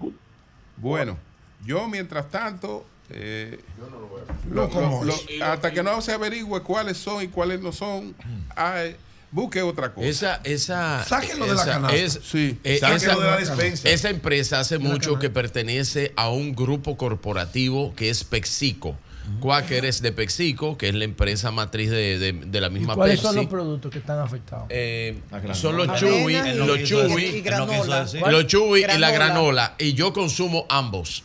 Speaker 1: Bueno, yo mientras tanto, eh,
Speaker 15: No,
Speaker 1: lo-
Speaker 15: ¿cómo?
Speaker 1: lo- lo- hasta que no se averigüe cuáles son y cuáles no son, ay, busque otra cosa.
Speaker 16: Esa, esa,
Speaker 1: Sáquenlo de la canasta.
Speaker 16: es-
Speaker 1: Sí.
Speaker 16: eh,
Speaker 1: Sáquenlo
Speaker 16: esa,
Speaker 1: de la despensa.
Speaker 16: esa empresa hace mucho que pertenece a un grupo corporativo que es Pexico. Quaker es de Pexico, que es la empresa matriz de, de- de la
Speaker 15: ¿Y
Speaker 16: misma
Speaker 15: cuáles
Speaker 16: Pepsi.
Speaker 15: son los productos que están afectados?
Speaker 16: Eh, son los
Speaker 15: y-
Speaker 16: los
Speaker 15: granola.
Speaker 16: los chewy y la
Speaker 15: granola.
Speaker 16: Y yo consumo ambos.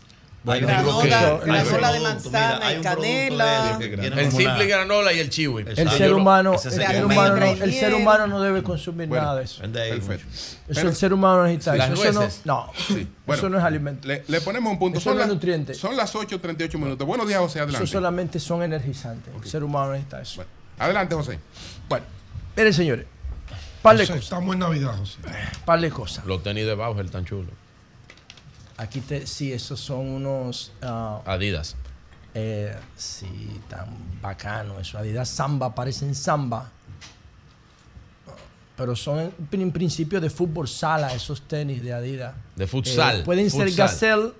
Speaker 5: Hay
Speaker 4: Granola,
Speaker 5: producto-
Speaker 4: granola de manzana
Speaker 5: mira,
Speaker 4: canela.
Speaker 5: de- que
Speaker 16: El simple granola y el chewy.
Speaker 15: El ser humano, el
Speaker 16: Ese
Speaker 15: ser
Speaker 16: sería
Speaker 15: humano, no,
Speaker 16: el
Speaker 15: ser humano no debe consumir
Speaker 1: Bueno,
Speaker 15: nada de eso.
Speaker 1: Perfecto.
Speaker 15: Eso el ser humano necesita. Eso. Eso no,
Speaker 1: nueces.
Speaker 15: no,
Speaker 1: Sí. Bueno,
Speaker 15: eso no es alimento.
Speaker 1: Le, le ponemos un punto.
Speaker 15: Eso
Speaker 1: Son,
Speaker 15: no
Speaker 1: las-
Speaker 15: nutriente.
Speaker 1: son las 8.38 minutos. Buenos días, José.
Speaker 15: Eso
Speaker 1: Adelante.
Speaker 15: solamente son energizantes. El ser humano necesita eso.
Speaker 1: Adelante, José.
Speaker 15: Bueno, miren, señores. Par de
Speaker 18: José,
Speaker 15: cosas.
Speaker 18: Estamos en Navidad, José.
Speaker 15: Par de cosas.
Speaker 16: Los tenis de Bauer tan chulos.
Speaker 15: Aquí te, sí, esos son unos. ah,
Speaker 16: Adidas.
Speaker 15: eh, sí, tan bacano. Eso, Adidas Samba, parecen Samba. Pero son en, en principio de fútbol sala, esos tenis de Adidas.
Speaker 16: De futsal,
Speaker 15: Eh, pueden ser
Speaker 16: futsal.
Speaker 15: Gazelle,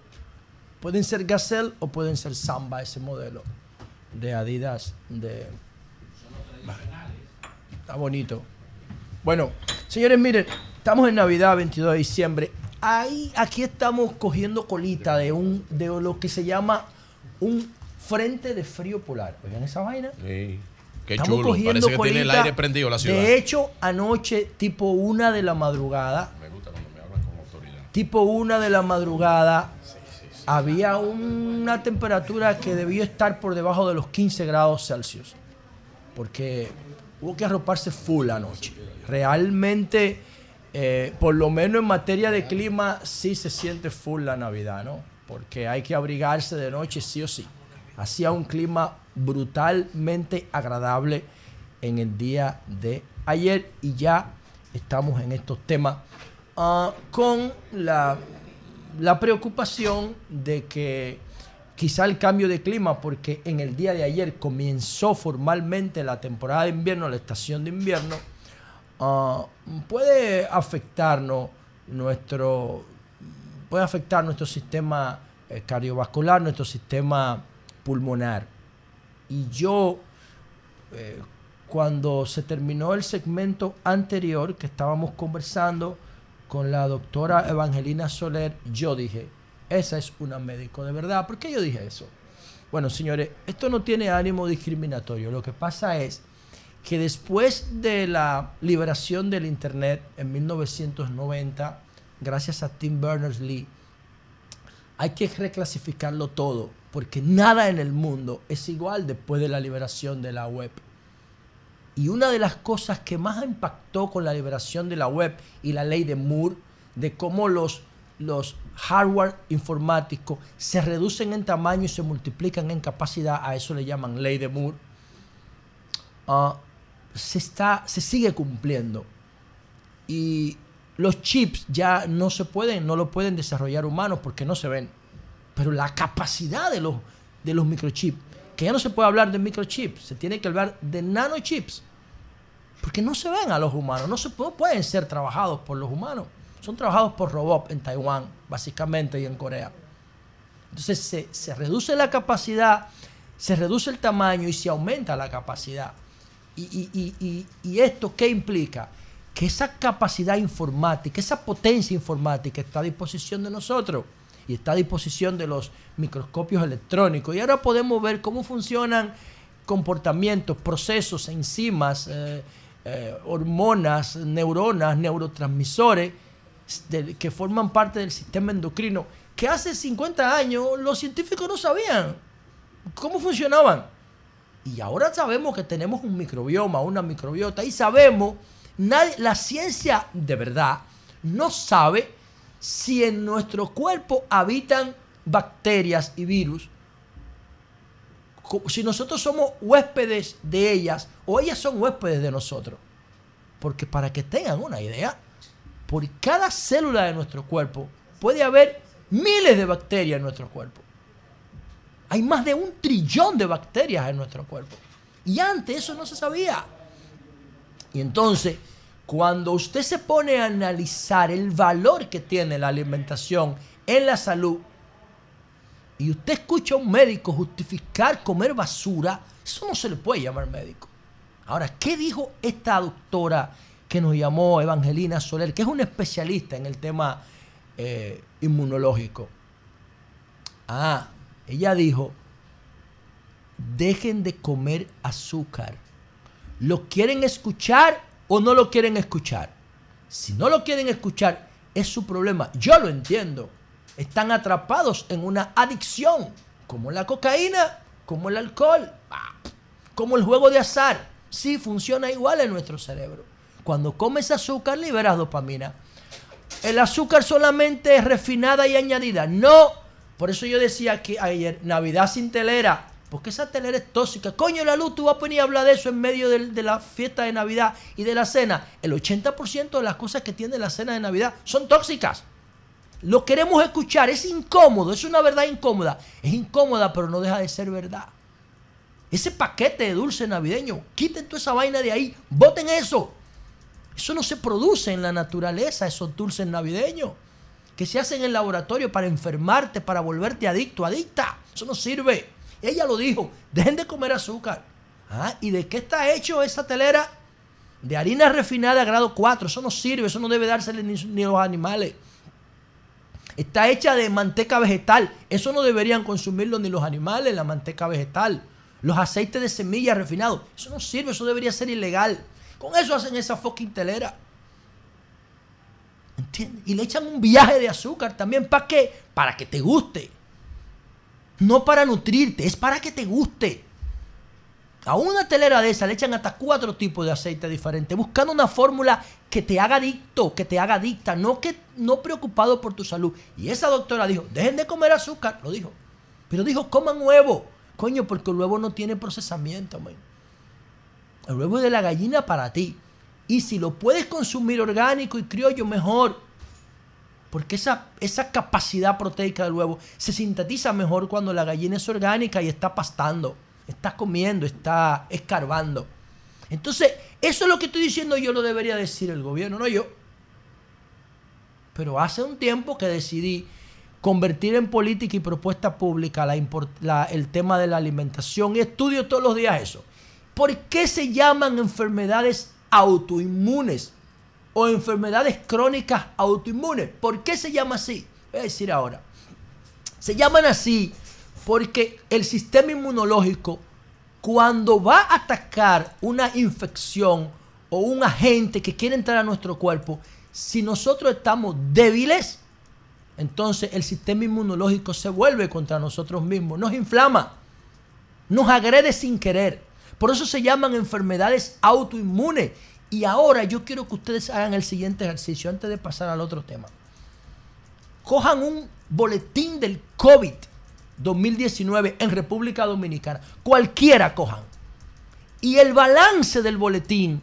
Speaker 15: pueden ser Gazelle o pueden ser Samba, ese modelo de Adidas. De... Está bonito. Bueno, señores, miren, estamos en Navidad, 22 de diciembre. Ahí, aquí estamos cogiendo colita de un de lo que se llama un frente de frío polar. Oigan esa vaina.
Speaker 16: Sí. Qué
Speaker 15: Estamos
Speaker 16: chulo.
Speaker 15: cogiendo
Speaker 16: Parece que tiene el aire prendido la ciudad.
Speaker 15: De hecho, anoche, tipo una de la madrugada,
Speaker 16: Me gusta cuando me hablan con autoridad.
Speaker 15: tipo una de la madrugada, había una temperatura que debió estar por debajo de los 15 grados Celsius. Porque hubo que arroparse full anoche. Realmente, eh, por lo menos en materia de clima, sí se siente full la Navidad, ¿no? Porque hay que abrigarse de noche sí o sí. Hacía un clima brutalmente agradable en el día de ayer y ya estamos en estos temas ah, con la, la preocupación de que quizá el cambio de clima, porque en el día de ayer comenzó formalmente la temporada de invierno, la estación de invierno, ah, puede afectarnos nuestro puede afectar nuestro sistema eh, cardiovascular, nuestro sistema pulmonar. Y yo, eh, cuando se terminó el segmento anterior que estábamos conversando con la doctora Evangelina Soler, yo dije, esa es una médico de verdad. ¿Por qué yo dije eso? Bueno, señores, esto no tiene ánimo discriminatorio. Lo que pasa es que después de la liberación del Internet en 1990, gracias a Tim Berners-Lee, hay que reclasificarlo todo, porque nada en el mundo es igual después de la liberación de la web. Y una de las cosas que más impactó con la liberación de la web y la ley de Moore, de cómo los, los hardware informáticos se reducen en tamaño y se multiplican en capacidad, a eso le llaman ley de Moore, ah, se, está, se sigue cumpliendo. Y los chips ya no se pueden, no lo pueden desarrollar humanos porque no se ven. Pero la capacidad de los, de los microchips, que ya no se puede hablar de microchips, se tiene que hablar de nanochips. Porque no se ven a los humanos, no, se, no pueden ser trabajados por los humanos. Son trabajados por robots en Taiwán, básicamente, y en Corea. Entonces se, se reduce la capacidad, se reduce el tamaño y se aumenta la capacidad. Y, esto qué implica? Que esa capacidad informática, esa potencia informática está a disposición de nosotros y está a disposición de los microscopios electrónicos. Y ahora podemos ver cómo funcionan comportamientos, procesos, enzimas, eh, eh, hormonas, neuronas, neurotransmisores que forman parte del sistema endocrino, que hace 50 años los científicos no sabían cómo funcionaban. Y ahora sabemos que tenemos un microbioma, una microbiota, y sabemos, la ciencia de verdad no sabe si en nuestro cuerpo habitan bacterias y virus, si nosotros somos huéspedes de ellas o ellas son huéspedes de nosotros. Porque para que tengan una idea, por cada célula de nuestro cuerpo puede haber miles de bacterias en nuestro cuerpo. Hay más de un trillón de bacterias en nuestro cuerpo. Y antes eso no se sabía. Y entonces, cuando usted se pone a analizar el valor que tiene la alimentación en la salud, y usted escucha a un médico justificar comer basura, eso no se le puede llamar médico. Ahora, ¿qué dijo esta doctora que nos llamó Evangelina Soler, que es una especialista en el tema eh, inmunológico? Ah, ella dijo, dejen de comer azúcar. ¿Lo quieren escuchar o no lo quieren escuchar? Si no lo quieren escuchar, es su problema. Yo lo entiendo. Están atrapados en una adicción, como la cocaína, como el alcohol, como el juego de azar. Sí, funciona igual en nuestro cerebro. Cuando comes azúcar, liberas dopamina. El azúcar solamente es refinada y añadida. No. Por eso yo decía que ayer, Navidad sin telera. Porque esa telera es tóxica. Coño, la luz, tú vas a venir a hablar de eso en medio de, la fiesta de Navidad y de la cena. El 80% de las cosas que tiene la cena de Navidad son tóxicas. Lo queremos escuchar. Es incómodo. Es una verdad incómoda. Es incómoda, pero no deja de ser verdad. Ese paquete de dulce navideño, quiten toda esa vaina de ahí. Voten eso. Eso no se produce en la naturaleza, esos dulces navideños. Que se hacen en el laboratorio para enfermarte, para volverte adicto, adicta. Eso no sirve. Ella lo dijo, dejen de comer azúcar. Ah, ¿Y de qué está hecho esa telera? De harina refinada grado 4. Eso no sirve, eso no debe dársele ni, ni a los animales. Está hecha de manteca vegetal. Eso no deberían consumirlo ni los animales, la manteca vegetal. Los aceites de semilla refinados. Eso no sirve, eso debería ser ilegal. Con eso hacen esa fucking telera. Y le echan un viaje de azúcar también. ¿Para qué? Para que te guste. No para nutrirte, es para que te guste. A una telera de esa le echan hasta cuatro tipos de aceite diferentes, buscando una fórmula que te haga adicto, que te haga adicta, no, que, no preocupado por tu salud. Y esa doctora dijo, dejen de comer azúcar, lo dijo. Pero dijo, coman huevo. Coño, porque el huevo no tiene procesamiento, man. El huevo es de la gallina para ti. Y si lo puedes consumir orgánico y criollo, mejor. Porque esa, esa capacidad proteica del huevo se sintetiza mejor cuando la gallina es orgánica y está pastando, está comiendo, está escarbando. Entonces, eso es lo que estoy diciendo yo lo debería decir el gobierno, no yo. Pero hace un tiempo que decidí convertir en política y propuesta pública la el tema de la alimentación y estudio todos los días eso. ¿Por qué se llaman enfermedades autoinmunes o enfermedades crónicas autoinmunes? ¿Por qué se llama así? Voy a decir ahora. Se llaman así porque el sistema inmunológico, cuando va a atacar una infección o un agente que quiere entrar a nuestro cuerpo, si nosotros estamos débiles, entonces el sistema inmunológico se vuelve contra nosotros mismos, nos inflama, nos agrede sin querer. Por eso se llaman enfermedades autoinmunes. Y ahora yo quiero que ustedes hagan el siguiente ejercicio antes de pasar al otro tema. Cojan un boletín del COVID 2019 en República Dominicana. Cualquiera cojan. Y el balance del boletín,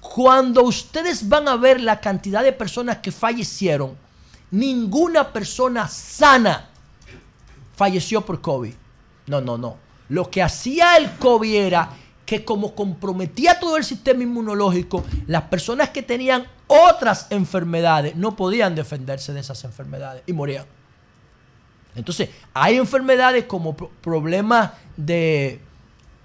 Speaker 15: cuando ustedes van a ver la cantidad de personas que fallecieron, ninguna persona sana falleció por COVID. No, no, no. Lo que hacía el COVID era que como comprometía todo el sistema inmunológico, las personas que tenían otras enfermedades no podían defenderse de esas enfermedades y morían. Entonces, hay enfermedades como pro- problemas de,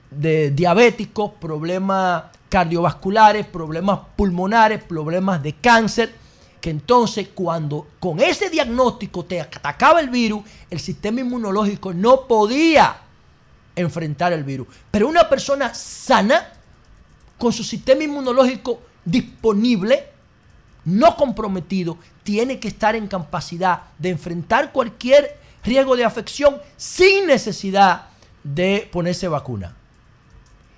Speaker 15: de diabéticos, problemas cardiovasculares, problemas pulmonares, problemas de cáncer, que entonces cuando con ese diagnóstico te atacaba el virus, el sistema inmunológico no podía enfrentar el virus. Pero una persona sana, con su sistema inmunológico disponible, no comprometido, tiene que estar en capacidad de enfrentar cualquier riesgo de afección sin necesidad de ponerse vacuna.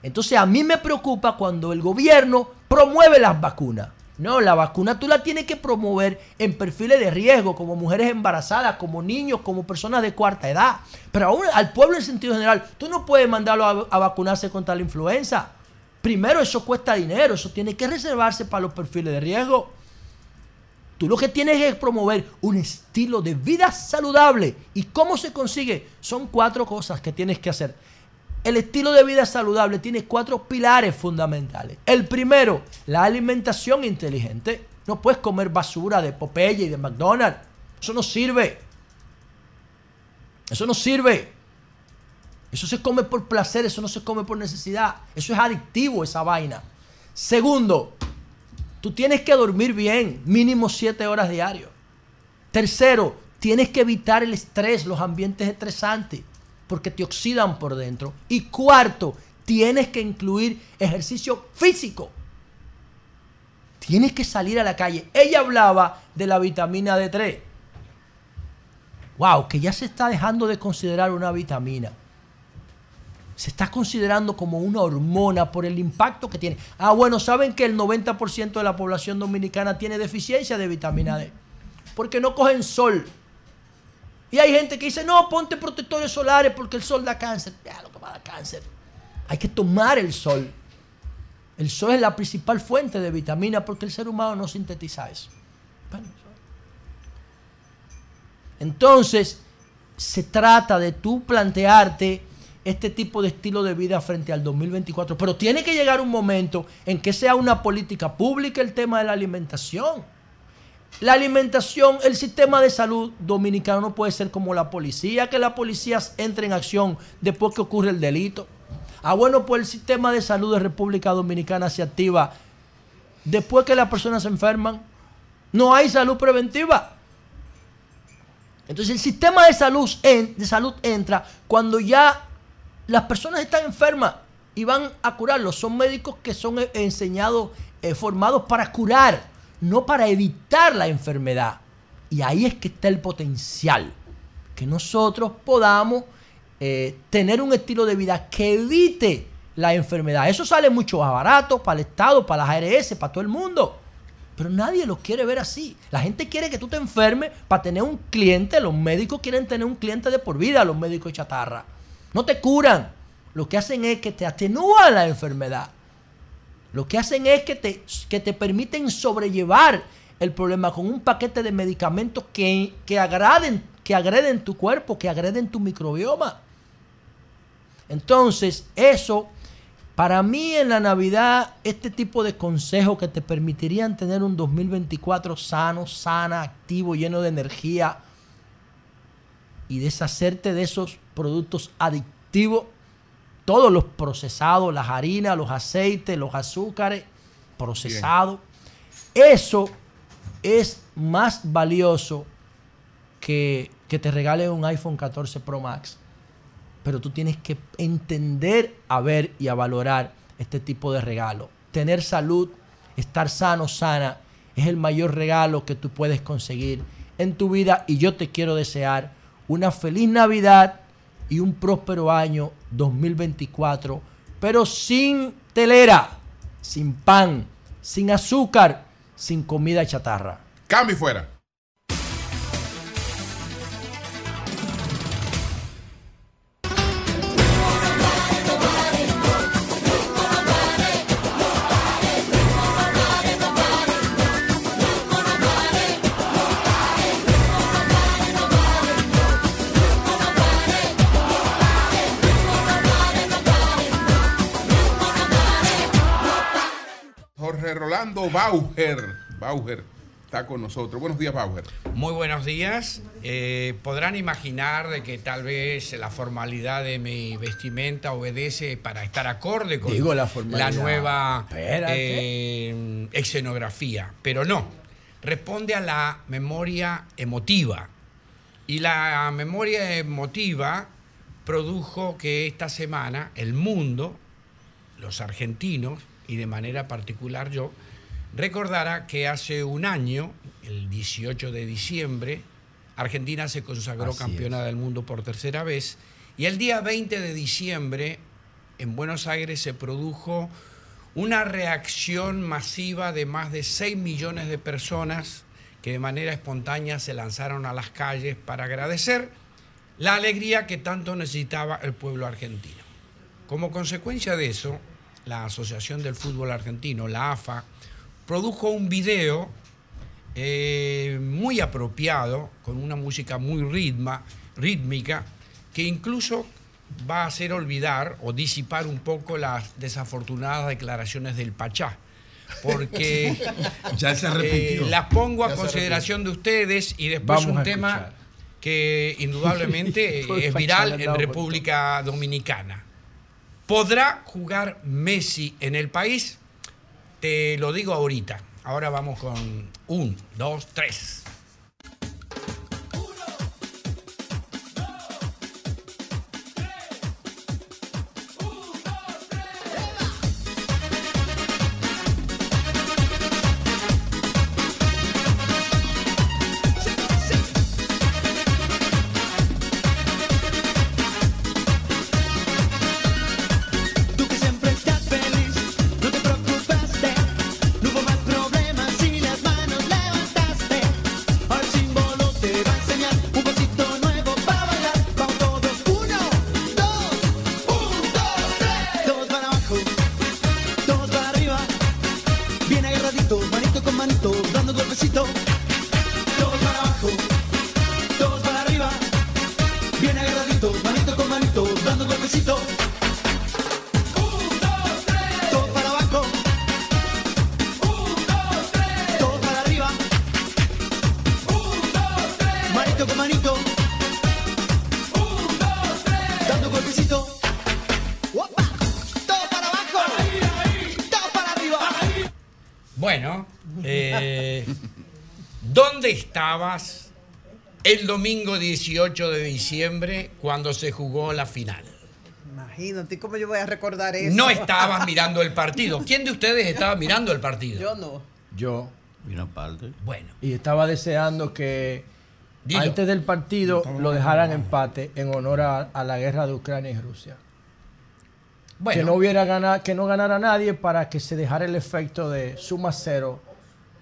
Speaker 15: Entonces a mí me preocupa cuando el gobierno promueve las vacunas. No, la vacuna tú la tienes que promover en perfiles de riesgo, como mujeres embarazadas, como niños, como personas de cuarta edad. Pero aún al pueblo en sentido general, tú no puedes mandarlo a, vacunarse contra la influenza. Primero, eso cuesta dinero, eso tiene que reservarse para los perfiles de riesgo. Tú lo que tienes es promover un estilo de vida saludable. ¿Y cómo se consigue? Son cuatro cosas que tienes que hacer. El estilo de vida saludable tiene cuatro pilares fundamentales. El primero, la alimentación inteligente. No puedes comer basura de Popeye y de McDonald's. Eso no sirve. Eso no sirve. Eso se come por placer, eso no se come por necesidad. Eso es adictivo, esa vaina. Segundo, tú tienes que dormir bien, mínimo siete horas diario. Tercero, tienes que evitar el estrés, los ambientes estresantes, porque te oxidan por dentro. Y cuarto, tienes que incluir ejercicio físico. Tienes que salir a la calle. Ella hablaba de la vitamina D3. Wow, que ya se está dejando de considerar una vitamina. Se está considerando como una hormona por el impacto que tiene. Ah, bueno, saben que el 90% de la población dominicana tiene deficiencia de vitamina D. Porque no cogen sol. Y hay gente que dice, no, ponte protectores solares porque el sol da cáncer. Ya, lo que va a dar cáncer. Hay que tomar el sol. El sol es la principal fuente de vitamina porque el ser humano no sintetiza eso. Entonces, se trata de tú plantearte este tipo de estilo de vida frente al 2024. Pero tiene que llegar un momento en que sea una política pública el tema de la alimentación. La alimentación, el sistema de salud dominicano no puede ser como la policía, que la policía entre en acción después que ocurre el delito. Ah, bueno, pues el sistema de salud de República Dominicana se activa después que las personas se enferman. No hay salud preventiva. Entonces el sistema de salud, de salud entra cuando ya las personas están enfermas y van a curarlos. Son médicos que son eh, enseñados, eh, formados para curar, no para evitar la enfermedad. Y ahí es que está el potencial. Que nosotros podamos eh, tener un estilo de vida que evite la enfermedad. Eso sale mucho más barato para el Estado, para las ARS, para todo el mundo. Pero nadie lo quiere ver así. La gente quiere que tú te enfermes para tener un cliente. Los médicos quieren tener un cliente de por vida, los médicos de chatarra. No te curan. Lo que hacen es que te atenúan la enfermedad. Lo que hacen es que te, que te permiten sobrellevar el problema con un paquete de medicamentos que, que, que agreden tu cuerpo, que agreden tu microbioma. Entonces, eso, para mí en la Navidad, este tipo de consejos que te permitirían tener un 2024 sano, sana, activo, lleno de energía y deshacerte de esos productos adictivos, todos los procesados, las harinas, los aceites, los azúcares procesados. Eso es más valioso que, que te regalen un iPhone 14 Pro Max. Pero tú tienes que entender, a ver y a valorar este tipo de regalo. Tener salud, estar sano, sana, es el mayor regalo que tú puedes conseguir en tu vida. Y yo te quiero desear una feliz Navidad y un próspero año 2024, pero sin telera, sin pan, sin azúcar, sin comida chatarra.
Speaker 1: Cambio fuera. Orlando Bauer. Bauer está con nosotros. Buenos días, Bauer.
Speaker 18: Muy buenos días. Eh, podrán imaginar de que tal vez la formalidad de mi vestimenta obedece para estar acorde con
Speaker 15: Digo la
Speaker 18: nueva eh, escenografía, pero no. Responde a la memoria emotiva. Y la memoria emotiva produjo que esta semana el mundo, los argentinos y de manera particular yo, recordara que hace un año, el 18 de diciembre, Argentina se consagró
Speaker 15: Así
Speaker 18: campeona del mundo por tercera vez y el día 20 de diciembre en Buenos Aires se produjo una reacción masiva de más de 6 millones de personas que de manera espontánea se lanzaron a las calles para agradecer la alegría que tanto necesitaba el pueblo argentino. Como consecuencia de eso, la Asociación del Fútbol Argentino, la AFA, produjo un video eh, muy apropiado, con una música muy ritma, rítmica, que incluso va a hacer olvidar o disipar un poco las desafortunadas declaraciones del Pachá. Porque
Speaker 3: Ya se arrepintió.
Speaker 18: eh, las pongo a
Speaker 3: Ya
Speaker 18: consideración de ustedes y después
Speaker 15: Vamos
Speaker 18: un tema
Speaker 15: escuchar.
Speaker 18: que indudablemente es viral en República Dominicana. ¿Podrá jugar Messi en el país? Te lo digo ahorita. Ahora vamos con un, dos, tres.
Speaker 19: El
Speaker 18: domingo 18 de diciembre cuando se jugó la final?
Speaker 4: Imagínate cómo yo voy a recordar eso.
Speaker 18: No estabas mirando el partido. ¿Quién de ustedes estaba mirando el partido?
Speaker 4: Yo no.
Speaker 15: Yo.
Speaker 5: Y una parte.
Speaker 18: Bueno.
Speaker 15: Y estaba deseando que
Speaker 18: Dilo.
Speaker 15: antes del partido lo dejaran empate en honor a, a la guerra de Ucrania y Rusia.
Speaker 18: Bueno.
Speaker 15: Que no hubiera ganado, que no ganara nadie para que se dejara el efecto de suma cero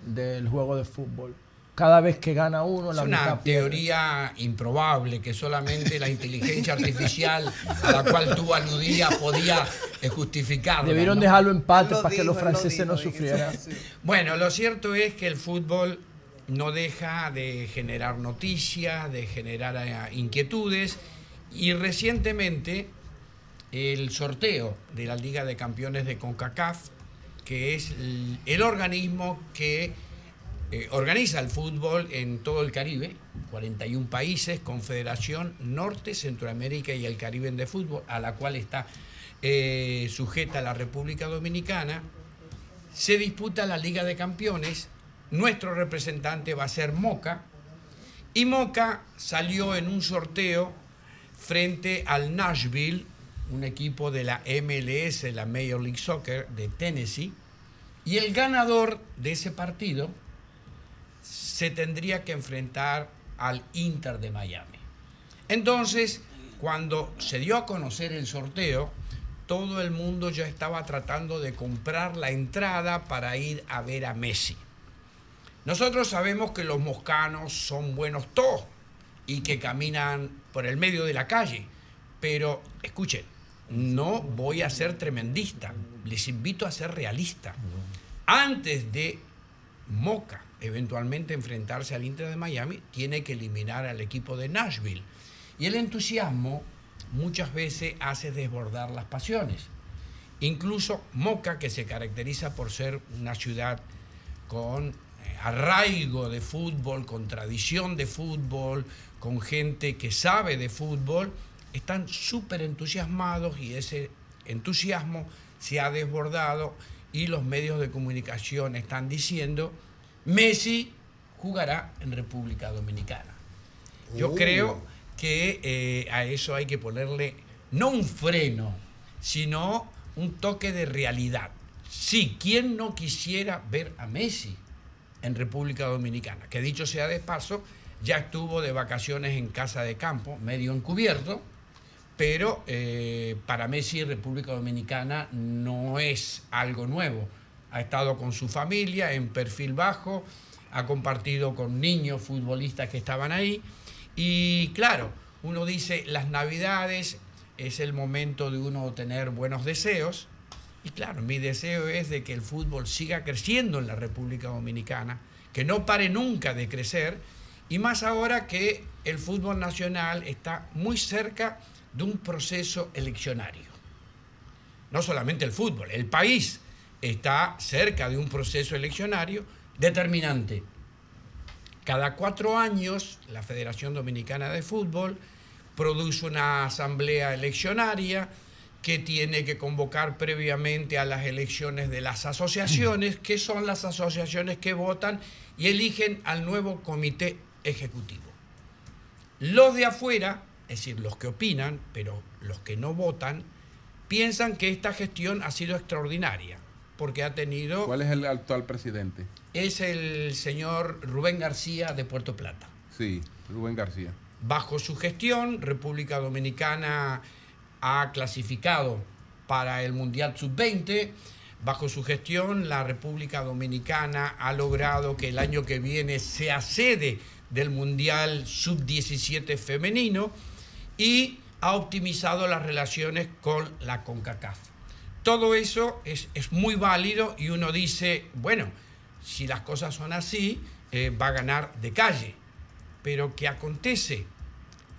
Speaker 15: del juego de fútbol. Cada vez que gana uno,
Speaker 18: Es
Speaker 15: la
Speaker 18: una
Speaker 15: mitad pierde.
Speaker 18: teoría improbable que solamente la inteligencia artificial a la cual tú aludías podía justificarla.
Speaker 15: Debieron
Speaker 18: ¿no?
Speaker 15: dejarlo empate
Speaker 4: Lo
Speaker 15: para que los franceses no sufrieran.
Speaker 18: Bueno, lo cierto es que el fútbol no deja de generar noticias, de generar eh, inquietudes y recientemente el sorteo de la Liga de Campeones de CONCACAF, que es el, el organismo que eh, organiza el fútbol en todo el Caribe, 41 países, Confederación Norte, Centroamérica y el Caribe de Fútbol, a la cual está eh, sujeta la República Dominicana, se disputa la Liga de Campeones. Nuestro representante va a ser Moca. Y Moca salió en un sorteo frente al Nashville, un equipo de la MLS, la Major League Soccer de Tennessee. Y el ganador de ese partido se tendría que enfrentar al Inter de Miami. Entonces, cuando se dio a conocer el sorteo, todo el mundo ya estaba tratando de comprar la entrada para ir a ver a Messi. Nosotros sabemos que los moscanos son buenos todos y que caminan por el medio de la calle, pero escuchen, no voy a ser tremendista, les invito a ser realista. Antes de Moca eventualmente enfrentarse al Inter de Miami, tiene que eliminar al equipo de Nashville. Y el entusiasmo muchas veces hace desbordar las pasiones. Incluso Moca, que se caracteriza por ser una ciudad con eh, arraigo de fútbol, con tradición de fútbol, con gente que sabe de fútbol, están súper entusiasmados y ese entusiasmo se ha desbordado y los medios de comunicación están diciendo, Messi jugará en República Dominicana. Yo creo que eh, a eso hay que ponerle no un freno, sino un toque de realidad. Sí, ¿quién no quisiera ver a Messi en República Dominicana? Que dicho sea de paso, ya estuvo de vacaciones en casa de campo, medio encubierto, pero eh, para Messi República Dominicana no es algo nuevo. Ha estado con su familia en perfil bajo, ha compartido con niños futbolistas que estaban ahí y claro, uno dice las navidades es el momento de uno tener buenos deseos y claro, mi deseo es de que el fútbol siga creciendo en la República Dominicana, que no pare nunca de crecer y más ahora que el fútbol nacional está muy cerca de un proceso eleccionario. No solamente el fútbol, el país está cerca de un proceso eleccionario determinante. Cada cuatro años, la Federación Dominicana de Fútbol produce una asamblea eleccionaria que tiene que convocar previamente a las elecciones de las asociaciones, que son las asociaciones que votan y eligen al nuevo comité ejecutivo. Los de afuera, es decir, los que opinan, pero los que no votan, piensan que esta gestión ha sido extraordinaria, porque ha tenido...
Speaker 1: ¿Cuál es el actual presidente?
Speaker 18: Es el señor Rubén García de Puerto Plata.
Speaker 1: Sí, Rubén García.
Speaker 18: Bajo su gestión, República Dominicana ha clasificado para el Mundial Sub-20. Bajo su gestión, la República Dominicana ha logrado que el año que viene sea sede del Mundial Sub-17 femenino y ha optimizado las relaciones con la CONCACAF. Todo eso es, es muy válido y uno dice, bueno, si las cosas son así, eh, va a ganar de calle. Pero ¿qué acontece?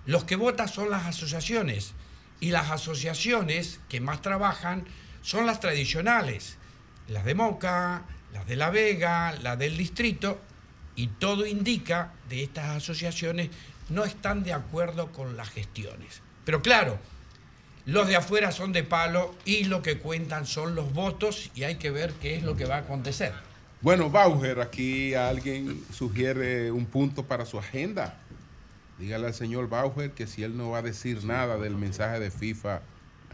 Speaker 18: Los que votan son las asociaciones y las asociaciones que más trabajan son las tradicionales, las de Moca, las de La Vega, las del distrito, y todo indica de estas asociaciones no están de acuerdo con las gestiones. Pero claro, los de afuera son de palo y lo que cuentan son los votos y hay que ver qué es lo que va a acontecer.
Speaker 1: Bueno, Bauer, aquí alguien sugiere un punto para su agenda. Dígale al señor Bauer que si él no va a decir nada del mensaje de FIFA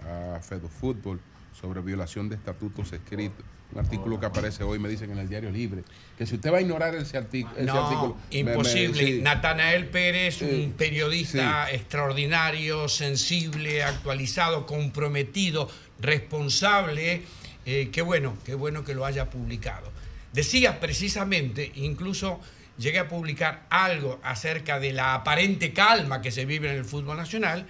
Speaker 1: a Fútbol sobre violación de estatutos escritos, un artículo que aparece hoy, me dicen en el Diario Libre, que si usted va a ignorar ese, artic- ese
Speaker 18: No,
Speaker 1: artículo... me- me-
Speaker 18: imposible.
Speaker 1: sí.
Speaker 18: Natanael Pérez,
Speaker 1: Sí,
Speaker 18: un periodista extraordinario, sensible, actualizado, comprometido, responsable. eh, qué bueno, qué bueno que lo haya publicado. Decía precisamente, incluso llegué a publicar algo acerca de la aparente calma que se vive en el fútbol nacional,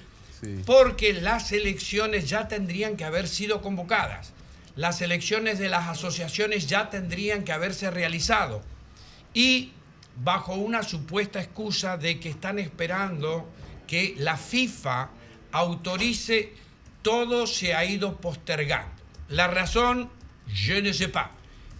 Speaker 18: porque las elecciones ya tendrían que haber sido convocadas. Las elecciones de las asociaciones ya tendrían que haberse realizado. Y bajo una supuesta excusa de que están esperando que la FIFA autorice, todo se ha ido postergando. La razón, je ne sais pas.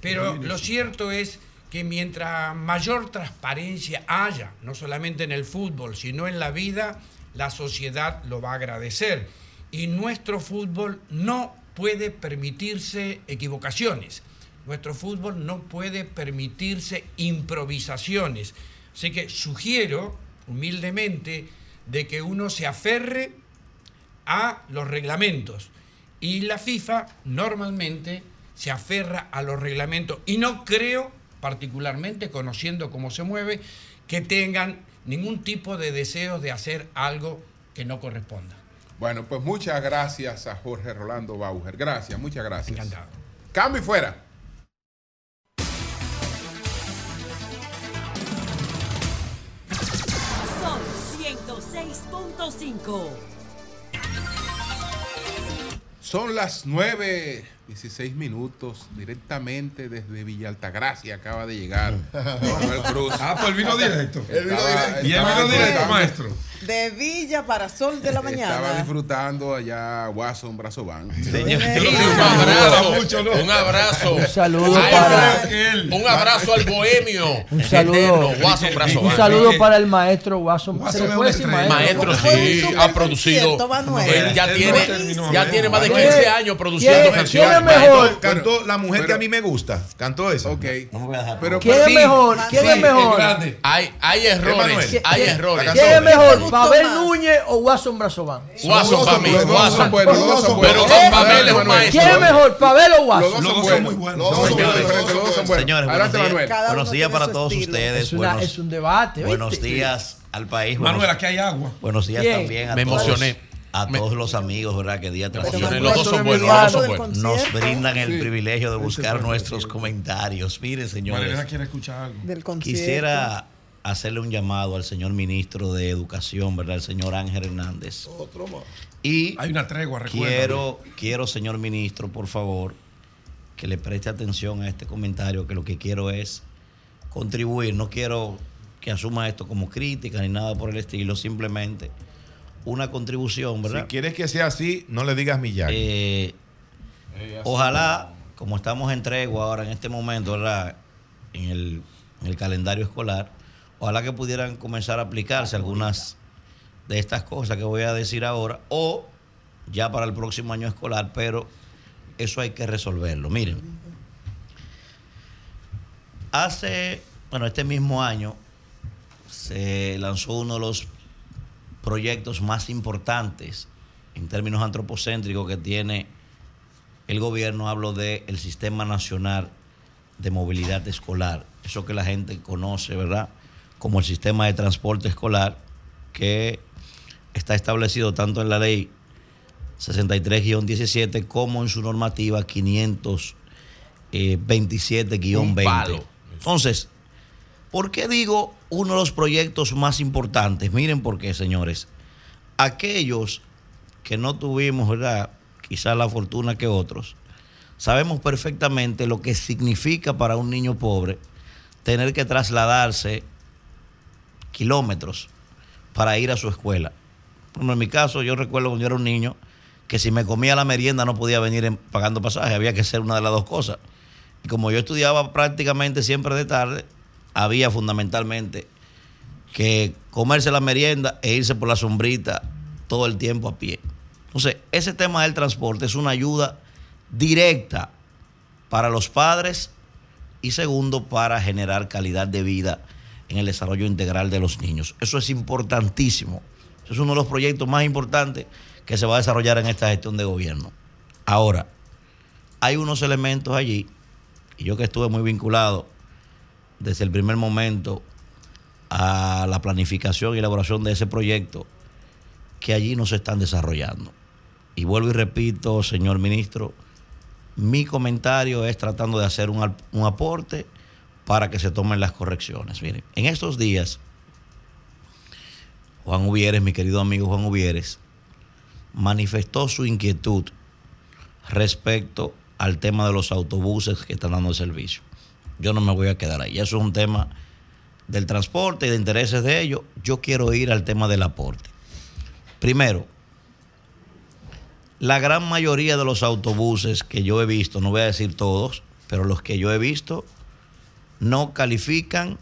Speaker 18: Pero lo cierto es que mientras mayor transparencia haya, no solamente en el fútbol, sino en la vida, la sociedad lo va a agradecer. Y nuestro fútbol no puede permitirse equivocaciones. Nuestro fútbol no puede permitirse improvisaciones. Así que sugiero humildemente de que uno se aferre a los reglamentos. Y la FIFA normalmente se aferra a los reglamentos. Y no creo, particularmente conociendo cómo se mueve, que tengan ningún tipo de deseos de hacer algo que no corresponda.
Speaker 1: Bueno, pues muchas gracias a Jorge Rolando Bauer. Gracias, muchas gracias. Encantado. Cambio y fuera.
Speaker 20: Son 106.5.
Speaker 1: Son las 9 16 minutos directamente desde Villa Altagracia acaba de llegar. Manuel Cruz.
Speaker 7: Ah, pues él vino directo.
Speaker 1: Él vino
Speaker 7: Estaba-
Speaker 1: directo.
Speaker 7: Y él vino directo, maestro.
Speaker 4: De Villa para Sol de la
Speaker 1: Estaba
Speaker 4: mañana.
Speaker 1: disfrutando allá Watson Brazo Bank.
Speaker 16: Señor, un abrazo, un abrazo.
Speaker 15: Un saludo para-
Speaker 16: Un abrazo al bohemio.
Speaker 15: Un saludo, un saludo para el maestro Watson. ¿Se le
Speaker 7: es
Speaker 15: puede
Speaker 7: una
Speaker 15: decir
Speaker 7: estrella.
Speaker 15: maestro?
Speaker 16: Maestro, sí, ha producido. Él ya tiene, ya tiene más de
Speaker 15: ¿Quién-
Speaker 16: 15 años produciendo canciones.
Speaker 15: Quién es mejor?
Speaker 3: Cantó, la mujer que a mí me gusta. Cantó esa.
Speaker 1: Ok.
Speaker 5: No me voy a dejar.
Speaker 1: Pero,
Speaker 15: ¿Quién
Speaker 1: pero-
Speaker 15: es mejor? ¿Quién es mejor?
Speaker 16: Hay, hay errores, hay
Speaker 15: ¿Quién-
Speaker 16: errores.
Speaker 15: ¿Quién es mejor? ¿Pavel? Núñez o Watson Brazován?
Speaker 16: Watson para mí, Watson. Pero con Pavel es un maestro.
Speaker 15: ¿Quién es mejor? ¿Pavel o Watson?
Speaker 7: Los dos son
Speaker 1: buenos.
Speaker 7: muy buenos.
Speaker 5: Señores, buenos días, para todos ustedes.
Speaker 15: Es, un debate.
Speaker 5: buenos días al país.
Speaker 7: Manuel, aquí hay agua.
Speaker 5: buenos días también a
Speaker 16: Me emocioné.
Speaker 5: A
Speaker 16: Me-
Speaker 5: todos los amigos, ¿verdad? Que día tras día
Speaker 16: Los dos son buenos, los dos son buenos.
Speaker 5: nos brindan el privilegio de buscar nuestros comentarios.
Speaker 7: Marilena
Speaker 5: señores,
Speaker 7: quiere escuchar algo.
Speaker 4: Del
Speaker 5: quisiera hacerle un llamado al señor ministro de Educación, ¿verdad? El señor Ángel Hernández.
Speaker 2: Otro más.
Speaker 5: Y
Speaker 7: Hay una tregua, recuerda.
Speaker 5: quiero, quiero, señor ministro, por favor, que le preste atención a este comentario, que lo que quiero es contribuir. No quiero que asuma esto como crítica ni nada por el estilo, simplemente una contribución,
Speaker 3: Si
Speaker 5: ¿verdad?
Speaker 3: quieres que sea así, no le digas millar.
Speaker 5: Eh, ojalá, como estamos en tregua ahora en este momento, ¿verdad? En el, en el calendario escolar, ojalá que pudieran comenzar a aplicarse algunas de estas cosas que voy a decir ahora, o ya para el próximo año escolar, pero eso hay que resolverlo. Miren, hace, bueno, este mismo año se lanzó uno de los proyectos más importantes en términos antropocéntricos que tiene el gobierno. Hablo del Sistema Nacional de Movilidad Escolar, eso que la gente conoce, ¿verdad? Como el sistema de transporte escolar que está establecido tanto en la ley 63-17 como en su normativa eh, 527-20.
Speaker 16: palo.
Speaker 5: Entonces, ¿por qué digo uno de los proyectos más importantes? Miren por qué, señores. Aquellos que no tuvimos, ¿verdad? Quizás la fortuna que otros, sabemos perfectamente lo que significa para un niño pobre tener que trasladarse kilómetros para ir a su escuela. Ejemplo, en mi caso, yo recuerdo cuando yo era un niño que si me comía la merienda no podía venir en- pagando pasaje, había que hacer una de las dos cosas. Y como yo estudiaba prácticamente siempre de tarde, había fundamentalmente que comerse la merienda e irse por la sombrita todo el tiempo a pie. Entonces, ese tema del transporte es una ayuda directa para los padres y segundo, para generar calidad de vida en el desarrollo integral de los niños. Eso es importantísimo. Eso es uno de los proyectos más importantes que se va a desarrollar en esta gestión de gobierno. Ahora, hay unos elementos allí, y yo que estuve muy vinculado desde el primer momento a la planificación y elaboración de ese proyecto, que allí no se están desarrollando. Y vuelvo y repito, señor ministro, mi comentario es tratando de hacer un, un aporte para que se tomen las correcciones. Miren, en estos días, Juan Uvieres, mi querido amigo Juan Uvieres, manifestó su inquietud respecto al tema de los autobuses que están dando servicio. Yo no me voy a quedar ahí. Eso es un tema del transporte y de intereses de ellos. Yo quiero ir al tema del aporte. Primero, la gran mayoría de los autobuses que yo he visto, no voy a decir todos, pero los que yo he visto, no califican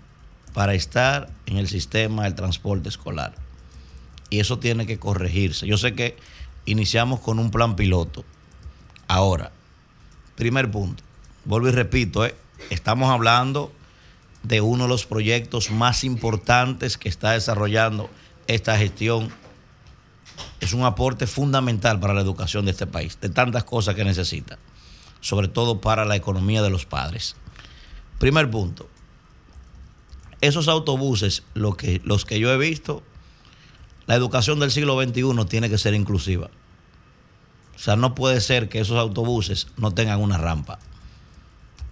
Speaker 5: para estar en el sistema del transporte escolar. Y eso tiene que corregirse. Yo sé que iniciamos con un plan piloto. Ahora, primer punto, vuelvo y repito, ¿eh? Estamos hablando de uno de los proyectos más importantes que está desarrollando esta gestión es un aporte fundamental para la educación de este país, de tantas cosas que necesita, sobre todo para la economía de los padres. Primer punto, esos autobuses, lo que, los que yo he visto, la educación del siglo XXI tiene que ser inclusiva. O sea, no puede ser que esos autobuses no tengan una rampa.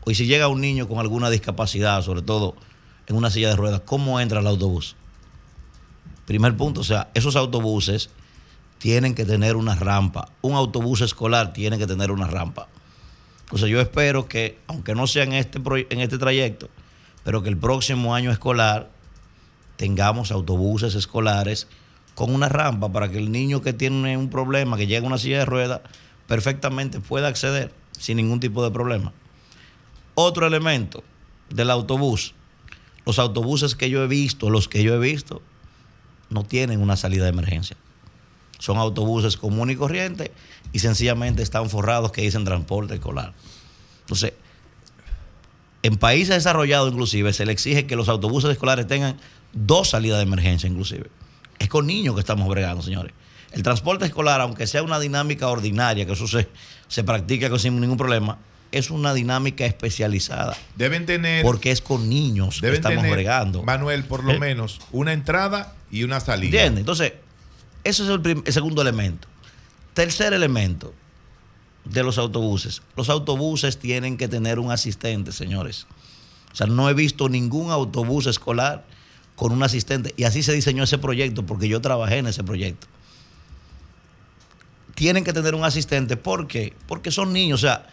Speaker 5: O y si llega un niño con alguna discapacidad, sobre todo en una silla de ruedas, ¿cómo entra el autobús? Primer punto, o sea, esos autobuses tienen que tener una rampa. Un autobús escolar tiene que tener una rampa. Entonces yo espero que, aunque no sea en este, en este trayecto, pero que el próximo año escolar tengamos autobuses escolares con una rampa para que el niño que tiene un problema, que llega a una silla de ruedas, perfectamente pueda acceder sin ningún tipo de problema. Otro elemento del autobús, los autobuses que yo he visto, los que yo he visto, no tienen una salida de emergencia. Son autobuses comunes y corrientes y sencillamente están forrados que dicen transporte escolar. Entonces, en países desarrollados inclusive se le exige que los autobuses escolares tengan dos salidas de emergencia inclusive. Es con niños que estamos bregando, señores. El transporte escolar, aunque sea una dinámica ordinaria, que eso se, practica sin ningún problema, es una dinámica especializada.
Speaker 3: Deben tener.
Speaker 5: Porque es con niños que estamos
Speaker 3: tener,
Speaker 5: bregando.
Speaker 3: Manuel, por lo
Speaker 5: ¿Eh?
Speaker 3: menos, una entrada y una salida.
Speaker 5: ¿Entiendes? Entonces, ese es el, el segundo elemento. Tercer elemento de los autobuses. Los autobuses tienen que tener un asistente, señores. O sea, no he visto ningún autobús escolar con un asistente. Y así se diseñó ese proyecto, porque yo trabajé en ese proyecto. Tienen que tener un asistente. ¿Por qué? Porque son niños. O sea,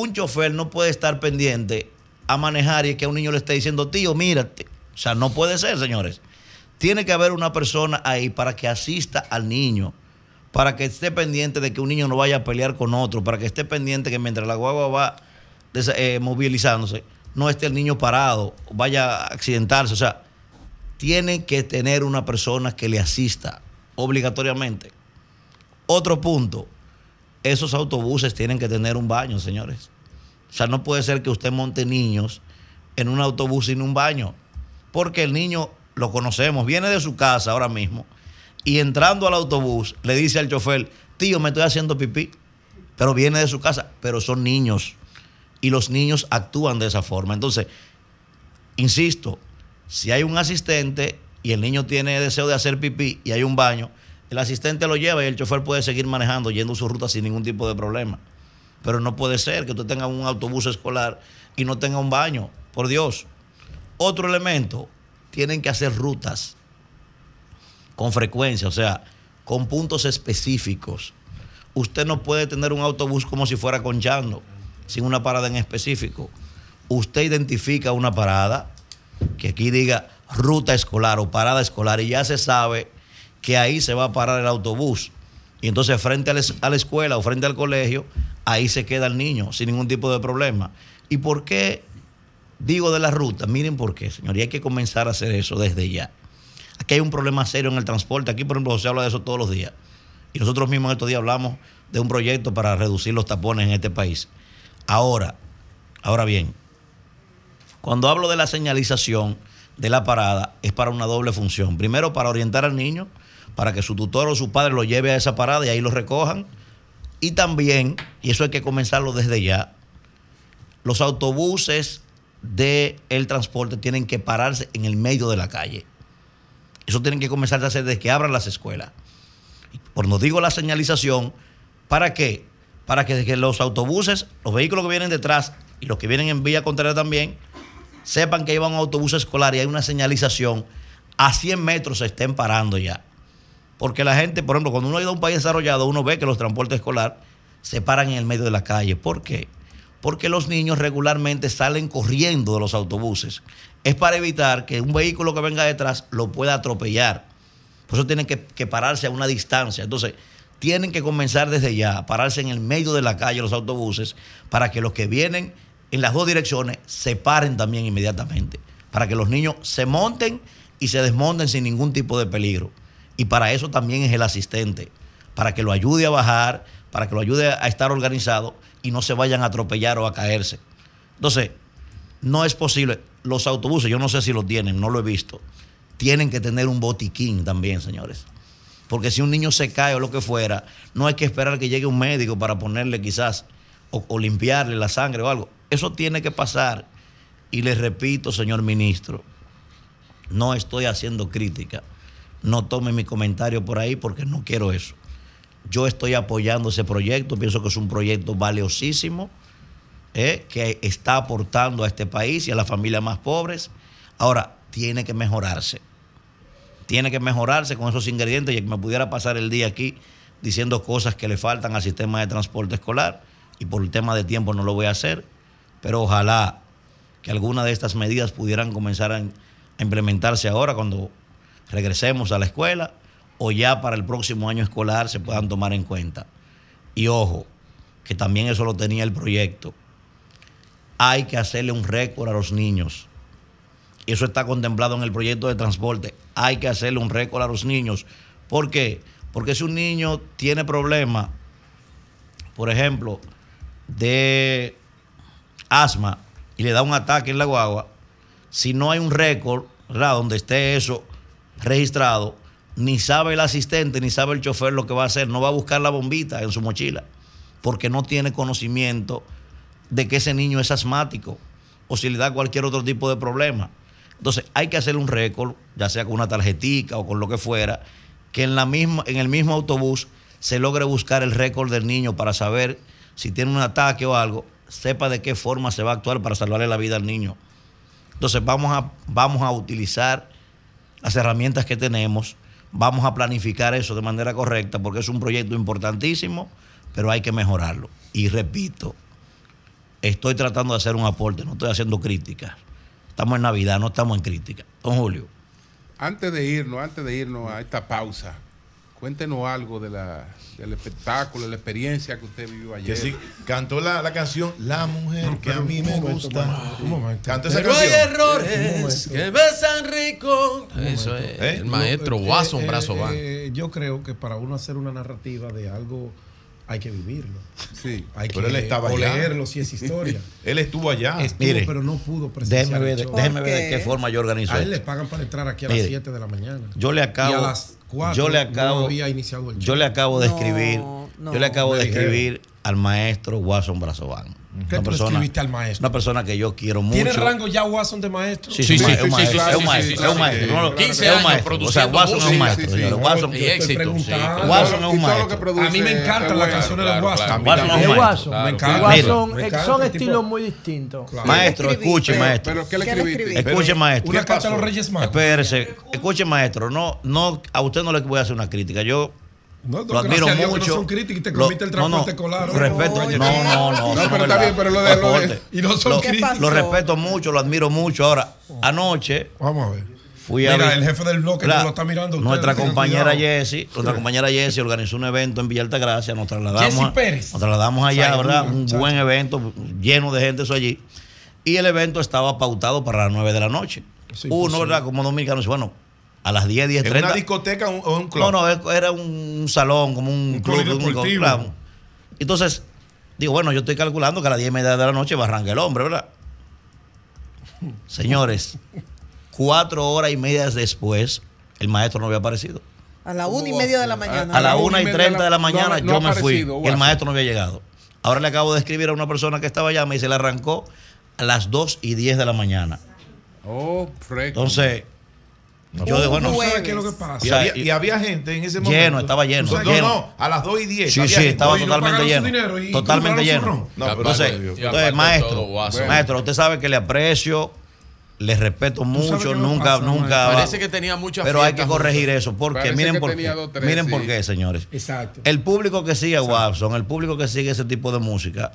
Speaker 5: un chofer no puede estar pendiente a manejar y que a un niño le esté diciendo, tío, mírate. O sea, no puede ser, señores. Tiene que haber una persona ahí para que asista al niño, para que esté pendiente de que un niño no vaya a pelear con otro, para que esté pendiente que mientras la guagua va eh, movilizándose, no esté el niño parado, vaya a accidentarse. O sea, tiene que tener una persona que le asista obligatoriamente. Otro punto, esos autobuses tienen que tener un baño, señores. O sea, no puede ser que usted monte niños en un autobús sin un baño, porque el niño, lo conocemos, viene de su casa ahora mismo y entrando al autobús le dice al chofer, tío, me estoy haciendo pipí, pero viene de su casa, pero son niños y los niños actúan de esa forma. Entonces, insisto, si hay un asistente y el niño tiene deseo de hacer pipí y hay un baño, el asistente lo lleva y el chofer puede seguir manejando, yendo su ruta sin ningún tipo de problema. Pero no puede ser que usted tenga un autobús escolar y no tenga un baño, por Dios. Otro elemento, tienen que hacer rutas con frecuencia, o sea, con puntos específicos. Usted no puede tener un autobús como si fuera conchando, sin una parada en específico. Usted identifica una parada que aquí diga ruta escolar o parada escolar y ya se sabe que ahí se va a parar el autobús. Y entonces frente a la escuela o frente al colegio, ahí se queda el niño sin ningún tipo de problema. ¿Y por qué digo de la ruta? Miren por qué, señor, y hay que comenzar a hacer eso desde ya. Aquí hay un problema serio en el transporte. Aquí, por ejemplo, se habla de eso todos los días. Y nosotros mismos estos días hablamos de un proyecto para reducir los tapones en este país. Ahora, ahora bien, cuando hablo de la señalización de la parada, es para una doble función. Primero, para orientar al niño, para que su tutor o su padre lo lleve a esa parada y ahí lo recojan. Y también, y eso hay que comenzarlo desde ya, los autobuses del transporte tienen que pararse en el medio de la calle. Eso tienen que comenzar a hacer desde que abran las escuelas. Por no digo la señalización, ¿para qué? Para que, que los autobuses, los vehículos que vienen detrás y los que vienen en vía contraria también, sepan que llevan un autobús escolar y hay una señalización, a 100 metros se estén parando ya. Porque la gente, por ejemplo, cuando uno ha ido a un país desarrollado, uno ve que los transportes escolares se paran en el medio de la calle. ¿Por qué? Porque los niños regularmente salen corriendo de los autobuses. Es para evitar que un vehículo que venga detrás lo pueda atropellar. Por eso tienen que, que pararse a una distancia. Entonces, tienen que comenzar desde ya a pararse en el medio de la calle los autobuses para que los que vienen en las dos direcciones se paren también inmediatamente. Para que los niños se monten y se desmonten sin ningún tipo de peligro. Y para eso también es el asistente, para que lo ayude a bajar, para que lo ayude a estar organizado y no se vayan a atropellar o a caerse. Entonces, no es posible. Los autobuses, yo no sé si lo tienen, no lo he visto, tienen que tener un botiquín también, señores. Porque si un niño se cae o lo que fuera, no hay que esperar que llegue un médico para ponerle quizás o, o limpiarle la sangre o algo. Eso tiene que pasar. Y les repito, señor ministro, no estoy haciendo crítica. No tome mi comentario por ahí porque no quiero eso. Yo estoy apoyando ese proyecto, pienso que es un proyecto valiosísimo, eh, que está aportando a este país y a las familias más pobres. Ahora, tiene que mejorarse. Tiene que mejorarse con esos ingredientes y que me pudiera pasar el día aquí diciendo cosas que le faltan al sistema de transporte escolar. y por el tema de tiempo no lo voy a hacer, pero ojalá que alguna de estas medidas pudieran comenzar a implementarse ahora cuando regresemos a la escuela o ya para el próximo año escolar se puedan tomar en cuenta. Y ojo, que también eso lo tenía el proyecto. Hay que hacerle un récord a los niños. Eso está contemplado en el proyecto de transporte. Hay que hacerle un récord a los niños. ¿Por qué? Porque si un niño tiene problemas, por ejemplo, de asma y le da un ataque en la guagua, si no hay un récord. Donde esté eso registrado, ni sabe el asistente, ni sabe el chofer lo que va a hacer, no va a buscar la bombita en su mochila, porque no tiene conocimiento de que ese niño es asmático o si le da cualquier otro tipo de problema. Entonces hay que hacer un récord, ya sea con una tarjetica o con lo que fuera, que en, la misma, en el mismo autobús se logre buscar el récord del niño para saber si tiene un ataque o algo, sepa de qué forma se va a actuar para salvarle la vida al niño. Entonces vamos a, vamos a utilizar las herramientas que tenemos, vamos a planificar eso de manera correcta porque es un proyecto importantísimo, pero hay que mejorarlo. Y repito, estoy tratando de hacer un aporte, no estoy haciendo críticas. Estamos en Navidad, no estamos en crítica. Don Julio.
Speaker 1: Antes de irnos, antes de irnos a esta pausa, cuéntenos algo de la, del espectáculo, de la experiencia que usted vivió ayer.
Speaker 3: Que sí, cantó la, la canción La mujer que a mí me gusta. Cantó esa
Speaker 16: Pero hay
Speaker 3: canción.
Speaker 16: errores que besan rico. Eso es.
Speaker 3: ¿Eh?
Speaker 16: El maestro
Speaker 21: Eh,
Speaker 16: Watson
Speaker 21: eh,
Speaker 16: Brazo
Speaker 21: eh,
Speaker 16: Van.
Speaker 21: eh, yo creo que para uno hacer una narrativa de algo hay que vivirlo.
Speaker 1: Sí,
Speaker 21: hay
Speaker 3: pero
Speaker 21: que
Speaker 3: él estaba
Speaker 21: o
Speaker 3: allá.
Speaker 21: leerlo si es historia.
Speaker 3: Él estuvo allá.
Speaker 21: Estuvo,
Speaker 5: Mire,
Speaker 21: pero no pudo presenciar
Speaker 5: Déjeme ver, déjeme de qué forma yo organizo
Speaker 21: A él
Speaker 5: esto.
Speaker 21: le pagan para entrar aquí a las
Speaker 5: Mire,
Speaker 21: 7 de la mañana.
Speaker 5: Yo le acabo,
Speaker 21: Y a las 4
Speaker 5: yo le acabo,
Speaker 21: no había iniciado el show.
Speaker 5: yo le acabo de escribir,
Speaker 21: no.
Speaker 5: yo le acabo de escribir al maestro Watson Brazován.
Speaker 21: ¿Qué tú escribiste al maestro?
Speaker 5: Una persona que yo quiero mucho.
Speaker 21: ¿Tiene rango ya Watson de maestro?
Speaker 5: Sí, sí, sí, es un maestro, es un maestro, es un maestro. No, no, es un maestro. O sea, Watson es un maestro. Watson
Speaker 21: Y éxito.
Speaker 5: Watson es un maestro.
Speaker 21: A mí me encantan las canciones de Watson.
Speaker 5: Watson es un
Speaker 15: De
Speaker 5: maestro.
Speaker 15: Watson.
Speaker 21: Me encanta.
Speaker 15: Eh,
Speaker 21: encanta,
Speaker 15: son
Speaker 21: tipo-
Speaker 15: estilos muy distintos.
Speaker 5: Maestro, escuche, maestro.
Speaker 1: ¿Pero qué le escribiste?
Speaker 5: Escuche, maestro.
Speaker 21: Una carta a los Reyes Magos.
Speaker 5: Espérese. Escuche, maestro. No, no, a usted no le voy a hacer una crítica. Yo
Speaker 21: No,
Speaker 5: lo admiro
Speaker 21: a Dios
Speaker 5: mucho.
Speaker 21: no son críticas y te comiste el
Speaker 5: no, no,
Speaker 21: transporte escolar.
Speaker 5: Respeto. No, no, no.
Speaker 1: No, pero
Speaker 5: es
Speaker 1: está bien, pero lo de- lo de-.
Speaker 21: Y no son
Speaker 5: Lo-
Speaker 21: críticas.
Speaker 5: Lo respeto mucho, lo admiro mucho. Ahora, anoche
Speaker 21: Vamos a ver.
Speaker 5: fui a
Speaker 21: Mira,
Speaker 5: ver-
Speaker 21: el jefe del bloque
Speaker 5: La-
Speaker 21: no lo está mirando.
Speaker 5: Nuestra compañera. Jessie, nuestra compañera Jessie organizó un evento en Villa Altagracia, nos trasladamos, a-
Speaker 21: Pérez.
Speaker 5: nos trasladamos allá,
Speaker 21: Saludos,
Speaker 5: ¿verdad? Un buen evento, lleno de gente eso allí. Y el evento estaba pautado para las 9 de la noche.
Speaker 3: Sí,
Speaker 5: Uno,
Speaker 3: posible.
Speaker 5: ¿verdad? Como dominicano, dice, bueno, a las 10, 10,
Speaker 3: ¿En
Speaker 5: 30.
Speaker 3: una discoteca o un, un club?
Speaker 5: No, no, era un salón, como un, club.
Speaker 3: polideportivo.
Speaker 5: claro. Entonces, digo, bueno, yo estoy calculando que a las 10 y media de la noche va a arrancar el hombre, ¿verdad? Señores, cuatro horas y media después, el maestro no había aparecido.
Speaker 4: A la una y media de la mañana.
Speaker 5: A las una y treinta de la mañana
Speaker 1: no
Speaker 5: yo me fui. el maestro no había llegado. Ahora le acabo de escribir a una persona que estaba allá, me dice, le arrancó a las 2 y 10 de la mañana.
Speaker 1: Oh, fresco.
Speaker 5: Entonces, yo de bueno.
Speaker 21: ¿Tú sabes qué es lo que pasa?
Speaker 3: Y,
Speaker 5: O sea,
Speaker 3: había,
Speaker 5: y-
Speaker 3: y había gente en ese momento.
Speaker 5: Lleno, estaba lleno,
Speaker 3: No,
Speaker 5: lleno.
Speaker 3: no, a las 2 y 10.
Speaker 5: Sí, sí,
Speaker 3: gente.
Speaker 5: estaba
Speaker 3: Oye, ¿no
Speaker 5: totalmente lleno.
Speaker 3: y
Speaker 5: Totalmente lleno.
Speaker 3: ron? No, pero
Speaker 5: entonces, maestro, maestro, usted sabe que le aprecio, le respeto mucho, nunca, nunca.
Speaker 16: Parece que tenía muchas
Speaker 5: Pero hay que corregir eso, porque
Speaker 16: Parece
Speaker 5: miren por qué.
Speaker 16: tres,
Speaker 5: miren
Speaker 16: sí.
Speaker 5: por qué, señores.
Speaker 21: Exacto.
Speaker 5: El público que sigue a Watson, el público que sigue ese tipo de música,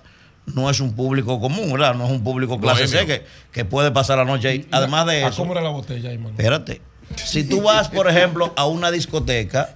Speaker 5: no es un público común, ¿verdad? No es un público clase C que, que puede pasar la noche ahí. Además de
Speaker 21: ¿A
Speaker 5: eso,
Speaker 21: cómo era la botella,
Speaker 5: espérate, si tú vas, por ejemplo, a una discoteca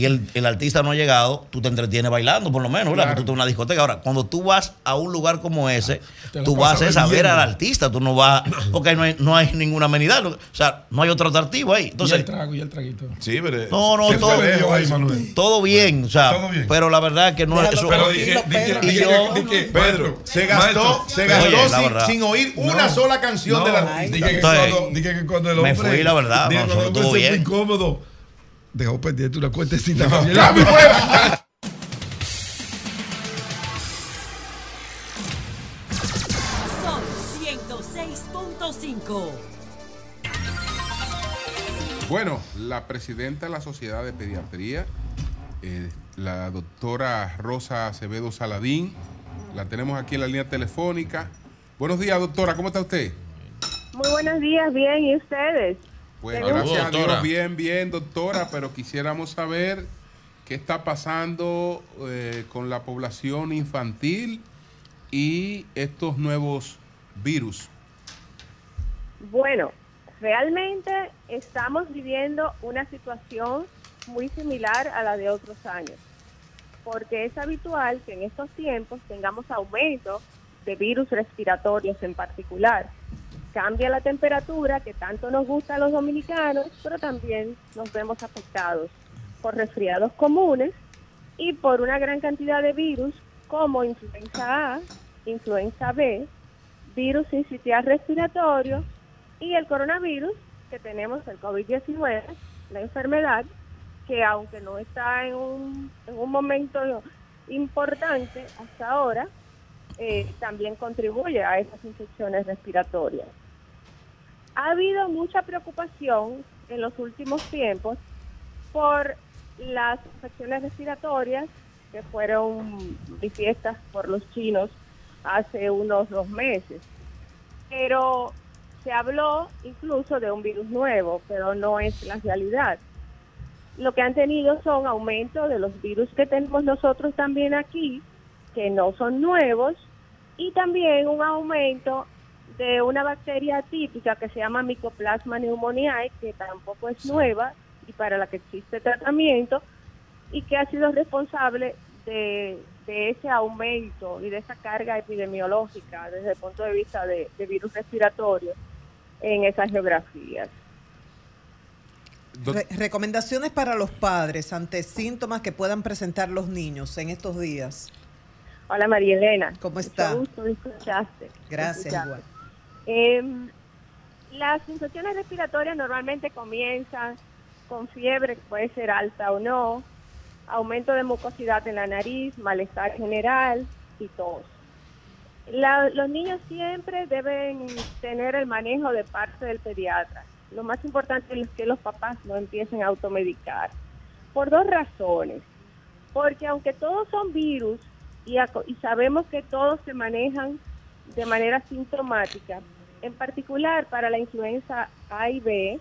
Speaker 5: y el, el artista no ha llegado, tú te entretienes bailando, por lo menos, ¿verdad?
Speaker 21: Claro.
Speaker 5: Porque tú estás en una discoteca. Ahora, cuando tú vas a un lugar como ese, tú vas es a ver al artista, tú no vas, porque no hay, no hay ninguna amenidad, o sea, no hay otro atractivo ahí.
Speaker 21: y
Speaker 5: Entonces,
Speaker 21: el trago, y el traguito.
Speaker 3: Sí, pero.
Speaker 5: no, no,
Speaker 21: ¿Qué
Speaker 5: todo,
Speaker 21: ahí, Manuel?
Speaker 5: todo bien, o sea,
Speaker 21: Todo bien.
Speaker 5: pero la verdad que no es eso.
Speaker 21: Pero di que- di que-
Speaker 5: y
Speaker 21: di que-
Speaker 5: yo,
Speaker 21: di que-
Speaker 3: Pedro, se gastó, se gastó
Speaker 5: Oye,
Speaker 3: sin, sin oír una
Speaker 21: No.
Speaker 3: sola canción
Speaker 21: No,
Speaker 3: de la
Speaker 21: dije
Speaker 3: artista.
Speaker 21: que,
Speaker 5: Entonces,
Speaker 21: cuando, dije que cuando el
Speaker 5: me
Speaker 21: hombre.
Speaker 5: fui, la verdad,
Speaker 21: dije
Speaker 5: no,
Speaker 21: cuando el
Speaker 5: eso
Speaker 21: hombre
Speaker 5: estuvo
Speaker 21: se fue
Speaker 5: bien.
Speaker 21: incómodo. Dejó pendiente una cuentecita.
Speaker 20: Sol 106.5.
Speaker 1: Bueno, la presidenta de la Sociedad de Pediatría, eh, la doctora Rosa Acevedo Saladín, la tenemos aquí en la línea telefónica. Buenos días, doctora, ¿cómo está usted?
Speaker 22: Muy buenos días, bien, ¿y ustedes?
Speaker 1: Pues
Speaker 22: Saludos.
Speaker 1: gracias a. Dios, bien, bien, doctora, pero quisiéramos saber qué está pasando eh, con la población infantil y estos nuevos virus.
Speaker 22: Bueno, realmente estamos viviendo una situación muy similar a la de otros años, porque es habitual que en estos tiempos tengamos aumento de virus respiratorios en particular. Cambia la temperatura que tanto nos gusta a los dominicanos, pero también nos vemos afectados por resfriados comunes y por una gran cantidad de virus como influenza A, influenza B, virus sincitial respiratorio y el coronavirus que tenemos, el COVID-19, la enfermedad que aunque no está en un, en un momento importante hasta ahora, eh, también contribuye a esas infecciones respiratorias. Ha habido mucha preocupación en los últimos tiempos por las infecciones respiratorias que fueron manifiestas por los chinos hace unos dos meses. Pero se habló incluso de un virus nuevo, pero no es la realidad. Lo que han tenido son aumento de los virus que tenemos nosotros también aquí, que no son nuevos, y también un aumento de una bacteria típica que se llama Mycoplasma pneumoniae, que tampoco es nueva y para la que existe tratamiento, y que ha sido responsable de, de ese aumento y de esa carga epidemiológica desde el punto de vista de, de virus respiratorio en esas geografías.
Speaker 4: Re- recomendaciones para los padres ante síntomas que puedan presentar los niños en estos días.
Speaker 22: Hola María Elena.
Speaker 4: ¿Cómo está?
Speaker 22: Mucho gusto de escucharte.
Speaker 4: Gracias,
Speaker 22: Escucharte.
Speaker 4: igual.
Speaker 22: Em, las infecciones respiratorias normalmente comienzan con fiebre, que puede ser alta o no, aumento de mucosidad en la nariz, malestar general y tos. La- los niños siempre deben tener el manejo de parte del pediatra. Lo más importante es que los papás no empiecen a automedicar. Por dos razones. Porque aunque todos son virus y, aco- y sabemos que todos se manejan de manera sintomática, en particular para la influenza A y B,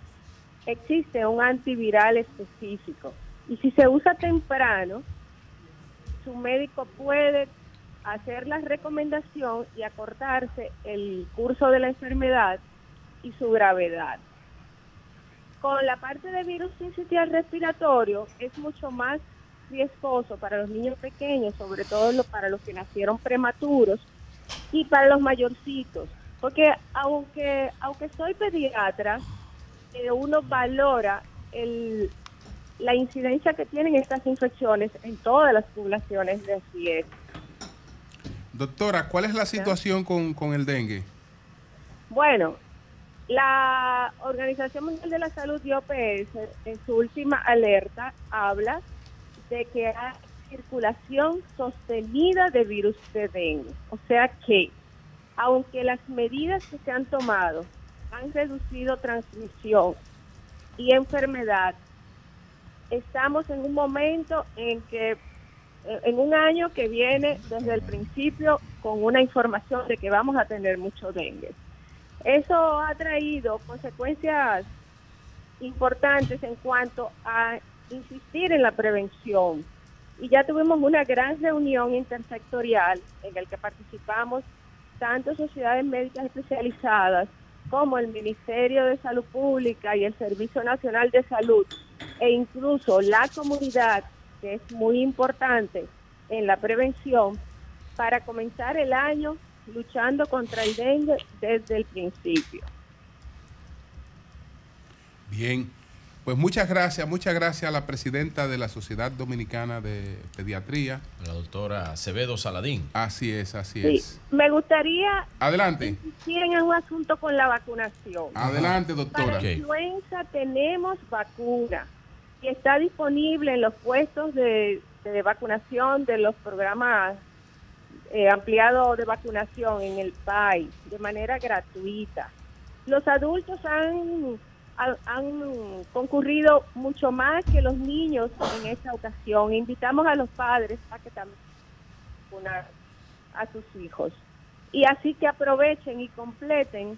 Speaker 22: existe un antiviral específico. Y si se usa temprano, su médico puede hacer la recomendación y acortarse el curso de la enfermedad y su gravedad. Con la parte de virus sincitial respiratorio es mucho más riesgoso para los niños pequeños, sobre todo lo- para los que nacieron prematuros y para los mayorcitos, porque aunque aunque soy pediatra, eh, uno valora el, la incidencia que tienen estas infecciones en todas las poblaciones de riesgo.
Speaker 1: Doctora, ¿cuál es la situación con, con el dengue?
Speaker 22: Bueno, la Organización Mundial de la Salud y OPS en su última alerta habla de que hay circulación sostenida de virus de dengue. O sea que, aunque las medidas que se han tomado han reducido transmisión y enfermedad, estamos en un momento en que, eh, en un año que viene desde el principio con una información de que vamos a tener mucho dengue. Eso ha traído consecuencias importantes en cuanto a insistir en la prevención. Y ya tuvimos una gran reunión intersectorial en la que participamos tanto sociedades médicas especializadas como el Ministerio de Salud Pública y el Servicio Nacional de Salud e incluso la comunidad, que es muy importante en la prevención, para comenzar el año luchando contra el dengue desde el principio.
Speaker 1: Bien, pues muchas gracias, muchas gracias a la presidenta de la Sociedad Dominicana de Pediatría.
Speaker 16: La doctora Acevedo Saladín.
Speaker 1: Así es, así
Speaker 22: Sí.
Speaker 1: es.
Speaker 22: Me gustaría
Speaker 1: Adelante,
Speaker 22: insistir en un asunto con la vacunación.
Speaker 1: adelante, doctora.
Speaker 22: Para influenza tenemos vacuna y está disponible en los puestos de, de vacunación de los programas eh, ampliados de vacunación en el país de manera gratuita. Los adultos han, han, han concurrido mucho más que los niños en esta ocasión. Invitamos a los padres a que también vacunar a sus hijos. Y así que aprovechen y completen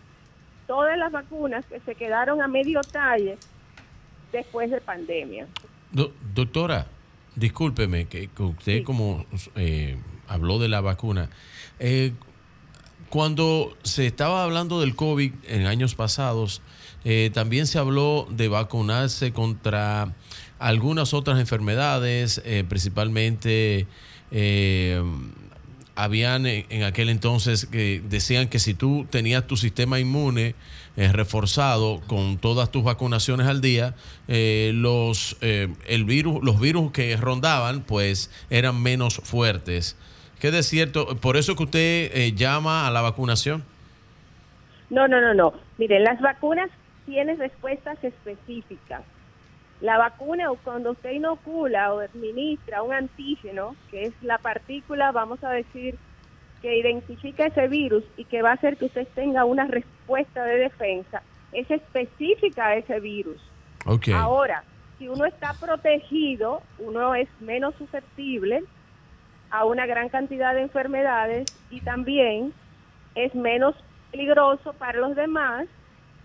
Speaker 22: todas las vacunas que se quedaron a medio talle después de pandemia.
Speaker 16: Do- doctora, discúlpeme, que, que usted como eh, habló de la vacuna, eh, cuando se estaba hablando del COVID en años pasados, eh, también se habló de vacunarse contra algunas otras enfermedades, eh, principalmente eh, habían en, aquel entonces que decían que si tú tenías tu sistema inmune eh, reforzado con todas tus vacunaciones al día, los el virus, los virus que rondaban, pues eran menos fuertes. ¿Qué de cierto? Por eso que usted llama a la vacunación.
Speaker 22: No, no, no, no. Miren, las vacunas tienen respuestas específicas. La vacuna, o cuando usted inocula o administra un antígeno, que es la partícula, vamos a decir, que identifica ese virus y que va a hacer que usted tenga una respuesta de defensa, es específica a ese virus.
Speaker 16: Ok.
Speaker 22: Ahora, si uno está protegido, uno es menos susceptible a una gran cantidad de enfermedades y también es menos peligroso para los demás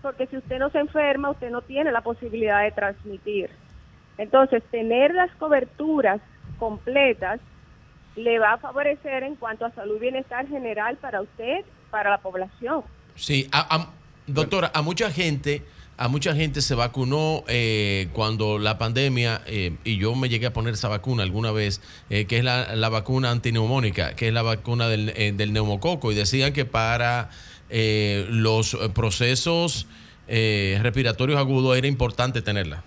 Speaker 22: porque si usted no se enferma, usted no tiene la posibilidad de transmitir. Entonces, tener las coberturas completas le va a favorecer en cuanto a salud y bienestar general para usted, para la población.
Speaker 16: Sí, a- a- doctora, a mucha gente, a mucha gente se vacunó eh, cuando la pandemia, eh, y yo me llegué a poner esa vacuna alguna vez, eh, que es la, la vacuna antineumónica, que es la vacuna del, eh, del neumococo, y decían que para eh, los eh, procesos eh, respiratorios agudos era importante tenerla.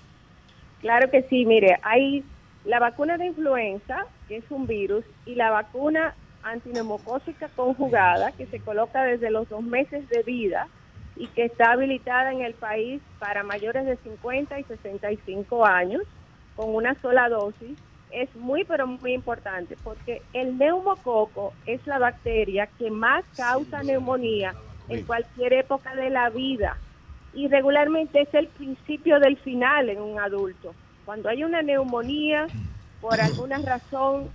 Speaker 22: Claro que sí, mire, hay la vacuna de influenza, que es un virus, y la vacuna antineumocócica conjugada, que se coloca desde los dos meses de vida y que está habilitada en el país para mayores de 50 y 65 años, con una sola dosis, es muy, pero muy importante, porque el neumococo es la bacteria que más causa neumonía en cualquier época de la vida y regularmente es el principio del final en un adulto. Cuando hay una neumonía, por alguna razón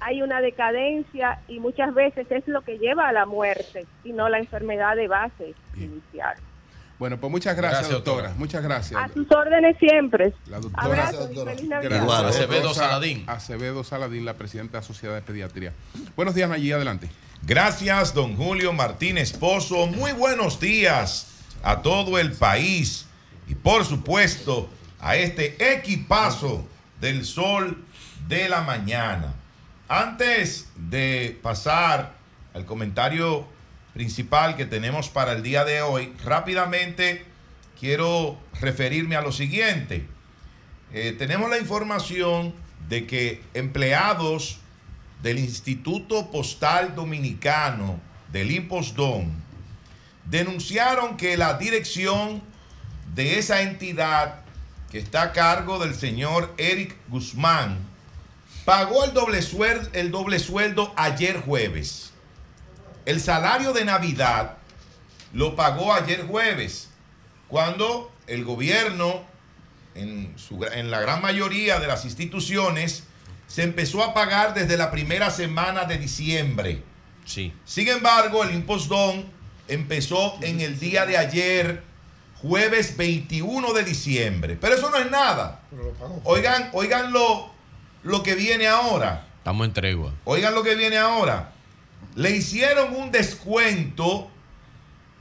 Speaker 22: hay una decadencia y muchas veces es lo que lleva a la muerte y no la enfermedad de base inicial.
Speaker 1: Bueno, pues muchas gracias,
Speaker 16: Gracias,
Speaker 1: doctora.
Speaker 16: doctora.
Speaker 1: Muchas gracias.
Speaker 22: A sus órdenes siempre.
Speaker 1: La doctora
Speaker 22: feliz Navidad.
Speaker 1: Gracias.
Speaker 16: Acevedo Saladín.
Speaker 1: Acevedo Saladín, la presidenta de la Sociedad de Pediatría. Buenos días, allí adelante.
Speaker 3: Gracias, don Julio Martínez Pozo. Muy buenos días a todo el país y por supuesto a este equipazo del sol de la mañana. Antes de pasar al comentario principal que tenemos para el día de hoy, rápidamente quiero referirme a lo siguiente. Eh, tenemos la información de que empleados del Instituto Postal Dominicano del Impostón denunciaron que la dirección de esa entidad que está a cargo del señor Eric Guzmán pagó el doble sueldo, el doble sueldo ayer jueves. El salario de Navidad lo pagó ayer jueves, cuando el gobierno, en, la gran mayoría de las instituciones, se empezó a pagar desde la primera semana de diciembre.
Speaker 16: Sí.
Speaker 3: Sin embargo, el impostón empezó en el día de ayer, jueves 21 de diciembre. Pero eso no es nada. Oigan, oigan lo, lo que viene ahora.
Speaker 16: Estamos en tregua.
Speaker 3: Oigan lo que viene ahora. Le hicieron un descuento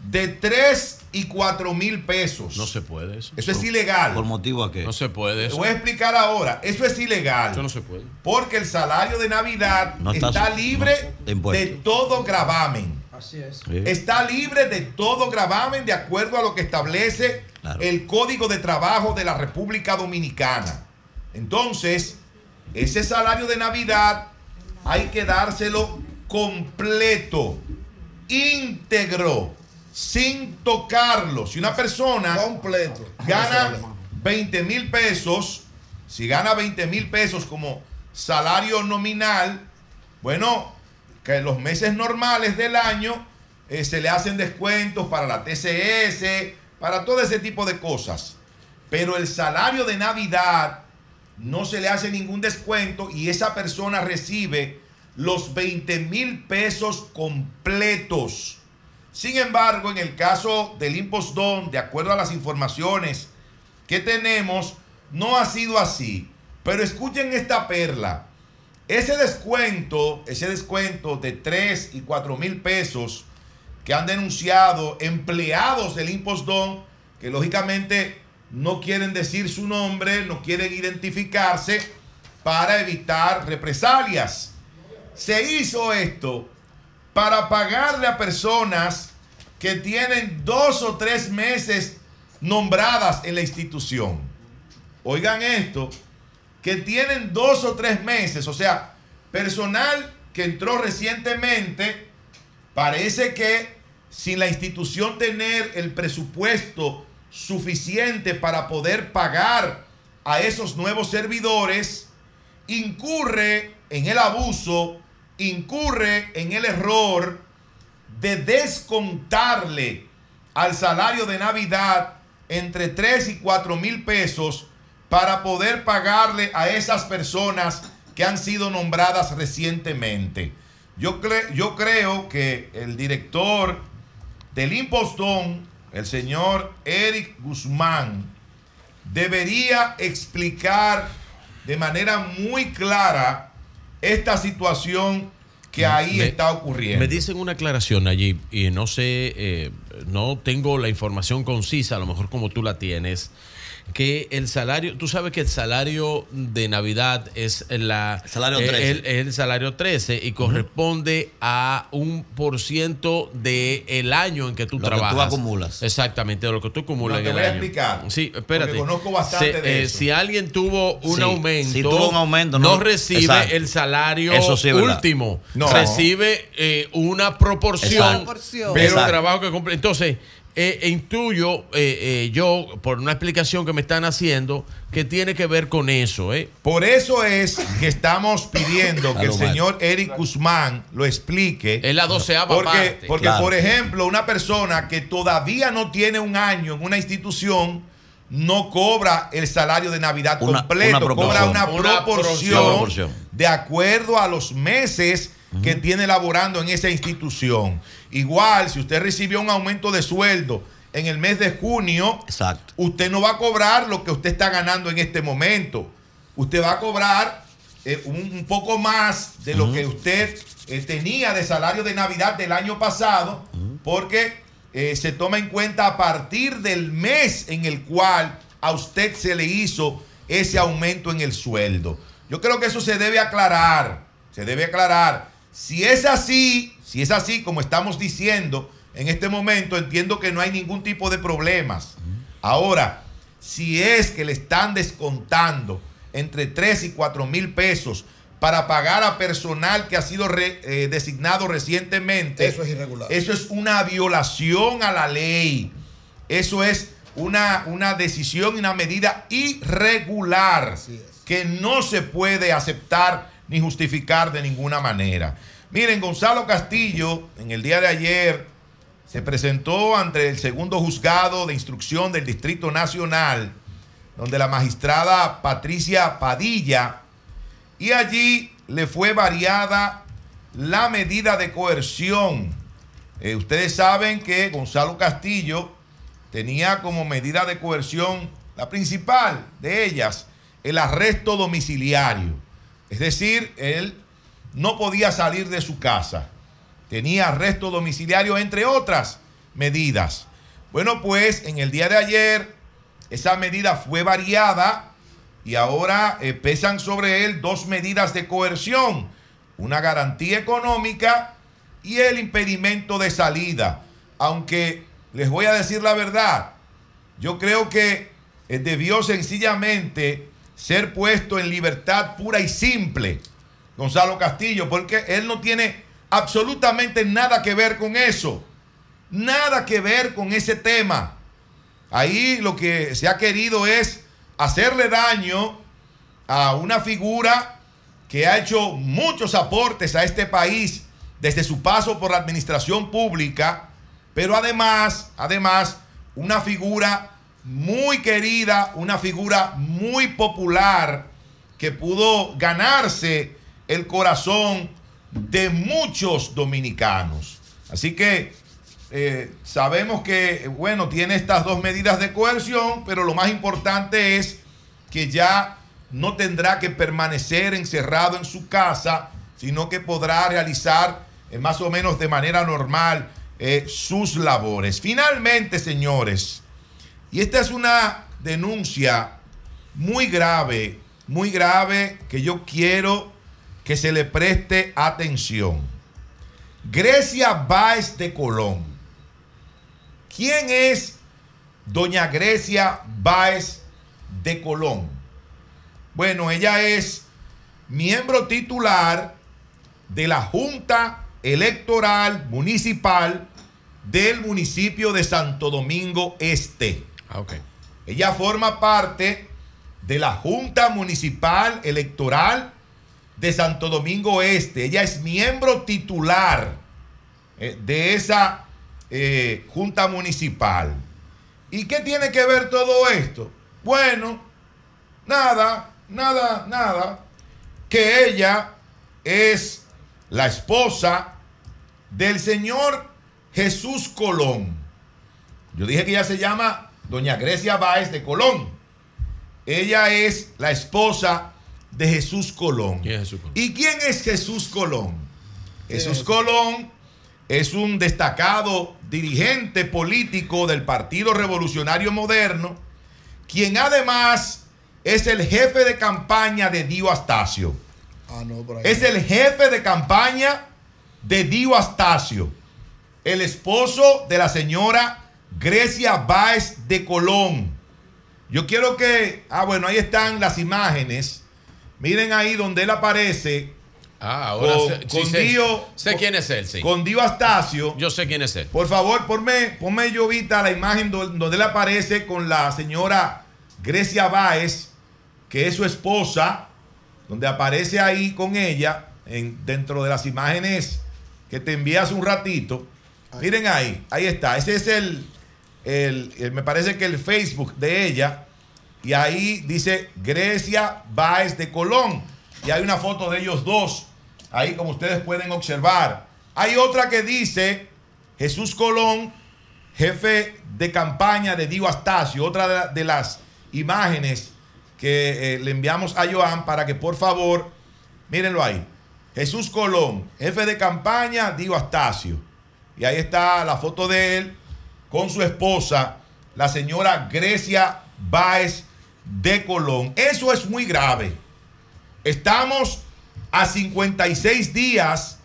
Speaker 3: de 3 y 4 mil pesos.
Speaker 16: No se puede eso.
Speaker 3: Eso es ilegal.
Speaker 5: ¿Por motivo a qué?
Speaker 16: No se puede
Speaker 3: Te
Speaker 16: eso.
Speaker 3: voy a explicar ahora. Eso es ilegal.
Speaker 16: Eso no se puede.
Speaker 3: Porque el salario de Navidad
Speaker 5: No
Speaker 3: está,
Speaker 5: está-
Speaker 3: libre
Speaker 5: no, de
Speaker 3: todo gravamen.
Speaker 15: Así es.
Speaker 5: Sí.
Speaker 3: Está libre de todo gravamen de acuerdo a lo que establece
Speaker 5: Claro.
Speaker 3: el Código de Trabajo de la República Dominicana. Entonces, ese salario de Navidad hay que dárselo completo, íntegro, sin tocarlo. Si una persona
Speaker 2: Completo.
Speaker 3: gana 20 mil pesos, si gana 20 mil pesos como salario nominal, bueno, que en los meses normales del año eh, se le hacen descuentos para la TCS, para todo ese tipo de cosas. Pero el salario de Navidad no se le hace ningún descuento y esa persona recibe los 20 mil pesos completos. Sin embargo, en el caso del impostón, de acuerdo a las informaciones que tenemos, no ha sido así. Pero escuchen esta perla. Ese descuento, ese descuento de 3 y 4 mil pesos que han denunciado empleados del Impostón, que lógicamente no quieren decir su nombre, no quieren identificarse para evitar represalias. Se hizo esto para pagarle a personas que tienen dos o tres meses nombradas en la institución. Oigan esto, que tienen dos o tres meses, o sea, personal que entró recientemente, parece que sin la institución tener el presupuesto suficiente para poder pagar a esos nuevos servidores, incurre en el abuso, incurre en el error de descontarle al salario de Navidad entre 3 y 4 mil pesos para poder pagarle a esas personas que han sido nombradas recientemente. Yo, cre- yo creo que el director del Impostón, el señor Eric Guzmán, debería explicar de manera muy clara esta situación que ahí
Speaker 16: Me-
Speaker 3: está ocurriendo.
Speaker 16: Me dicen una aclaración allí y no sé, eh, no tengo la información concisa, a lo mejor como tú la tienes, que el salario, tú sabes que el salario de Navidad es la
Speaker 5: Salario
Speaker 16: eh,
Speaker 5: 13.
Speaker 16: el- salario 13 y corresponde a un por ciento del el año en que tú
Speaker 5: Lo que tú
Speaker 16: trabajas.
Speaker 5: acumulas.
Speaker 16: Exactamente, de lo que tú acumulas
Speaker 3: No, te
Speaker 16: en
Speaker 3: voy
Speaker 16: el
Speaker 3: a
Speaker 16: año.
Speaker 3: explicar,
Speaker 16: Sí, espérate.
Speaker 3: porque conozco bastante
Speaker 16: Se-
Speaker 3: de
Speaker 16: eh,
Speaker 3: eso.
Speaker 16: Si alguien tuvo un
Speaker 5: Sí,
Speaker 16: aumento,
Speaker 5: si tuvo un aumento,
Speaker 16: no,
Speaker 5: no-
Speaker 16: recibe
Speaker 5: exacto.
Speaker 16: el salario
Speaker 5: sí
Speaker 16: último.
Speaker 3: No.
Speaker 16: Recibe eh, una proporción del trabajo que cumple. Entonces, eh, eh, intuyo eh, eh, yo, por una explicación que me están haciendo, que tiene que ver con eso. ¿eh?
Speaker 3: Por eso es que estamos pidiendo que el señor Eric Guzmán lo explique.
Speaker 16: Es la doceava
Speaker 3: Porque,
Speaker 16: parte.
Speaker 3: porque
Speaker 5: Claro.
Speaker 3: por ejemplo, una persona que todavía no tiene un año en una institución no cobra el salario de Navidad
Speaker 5: Una-
Speaker 3: completo,
Speaker 5: una
Speaker 3: cobra una,
Speaker 16: Una
Speaker 3: proporción,
Speaker 5: Una proporción.
Speaker 3: de acuerdo a los meses que tiene laborando en esa institución. Igual, si usted recibió un aumento de sueldo en el mes de junio,
Speaker 5: Exacto.
Speaker 3: usted no va a cobrar lo que usted está ganando en este momento. Usted va a cobrar eh, un, un poco más de lo que usted eh, tenía de salario de Navidad del año pasado, porque eh, se toma en cuenta a partir del mes en el cual a usted se le hizo ese aumento en el sueldo. Yo creo que eso se debe aclarar, se debe aclarar. Si es así, si es así como estamos diciendo en este momento, entiendo que no hay ningún tipo de problemas. Ahora, si es que le están descontando entre 3 y 4 mil pesos para pagar a personal que ha sido re- eh, designado recientemente,
Speaker 2: Eso es irregular.
Speaker 3: Eso es una violación a la ley. Eso es una, una decisión y una medida irregular que no se puede aceptar ni justificar de ninguna manera. Miren, Gonzalo Castillo, en el día de ayer, se presentó ante el segundo juzgado de instrucción del Distrito Nacional, donde la magistrada Patricia Padilla, y allí le fue variada la medida de coerción. Eh, ustedes saben que Gonzalo Castillo tenía como medida de coerción la principal de ellas, el arresto domiciliario. Es decir, él no podía salir de su casa. Tenía arresto domiciliario, entre otras medidas. Bueno, pues en el día de ayer esa medida fue variada y ahora eh, pesan sobre él dos medidas de coerción, una garantía económica y el impedimento de salida. Aunque les voy a decir la verdad, yo creo que eh, debió sencillamente ser puesto en libertad pura y simple, Gonzalo Castillo, porque él no tiene absolutamente nada que ver con eso, nada que ver con ese tema. Ahí lo que se ha querido es hacerle daño a una figura que ha hecho muchos aportes a este país desde su paso por la administración pública, pero además, además, una figura muy querida, una figura muy popular que pudo ganarse el corazón de muchos dominicanos. Así que eh, sabemos que, bueno, tiene estas dos medidas de coerción, pero lo más importante es que ya no tendrá que permanecer encerrado en su casa, sino que podrá realizar eh, más o menos de manera normal eh, sus labores. Finalmente, señores, y esta es una denuncia muy grave, muy grave que yo quiero que se le preste atención. Grecia Báez de Colón. ¿Quién es doña Grecia Báez de Colón? Bueno, ella es miembro titular de la Junta Electoral Municipal del municipio de Santo Domingo Este. Ella forma parte de la Junta Municipal Electoral de Santo Domingo Este. Ella es miembro titular eh, de esa eh, Junta Municipal. ¿Y qué tiene que ver todo esto? Bueno, nada, nada, nada. Que ella es la esposa del señor Jesús Colón. Yo dije que ella se llama doña Grecia Báez de Colón. Ella es la esposa de Jesús Colón. ¿Y quién es Jesús Colón? Jesús Colón es un destacado dirigente político del Partido Revolucionario Moderno, quien además es el jefe de campaña de Dio Astacio.
Speaker 2: Ah, no.
Speaker 3: Es el jefe de campaña de Dio Astacio, el esposo de la señora Grecia Báez de Colón. Yo quiero que, ah, bueno, ahí están las imágenes. Miren ahí donde él aparece.
Speaker 16: Ah, ahora
Speaker 3: con,
Speaker 16: sé,
Speaker 3: con Dio,
Speaker 16: sé quién es él, sí.
Speaker 3: con Dio Astacio.
Speaker 16: Yo sé quién es él.
Speaker 3: Por favor, ponme, ponme Llovita la imagen do- donde él aparece con la señora Grecia Báez, que es su esposa, donde aparece ahí con ella, en, dentro de las imágenes que te envié hace un ratito. Miren ahí, ahí está. Ese es el, el- me parece que el Facebook de ella. Y ahí dice Grecia Báez de Colón. Y hay una foto de ellos dos, ahí como ustedes pueden observar. Hay otra que dice Jesús Colón, jefe de campaña de Dio Astacio, otra de las imágenes que eh, le enviamos a Joan para que por favor, mírenlo ahí. Jesús Colón, jefe de campaña, Dio Astacio. Y ahí está la foto de él con su esposa, la señora Grecia Báez de Colón. Eso es muy grave. Estamos a 56 días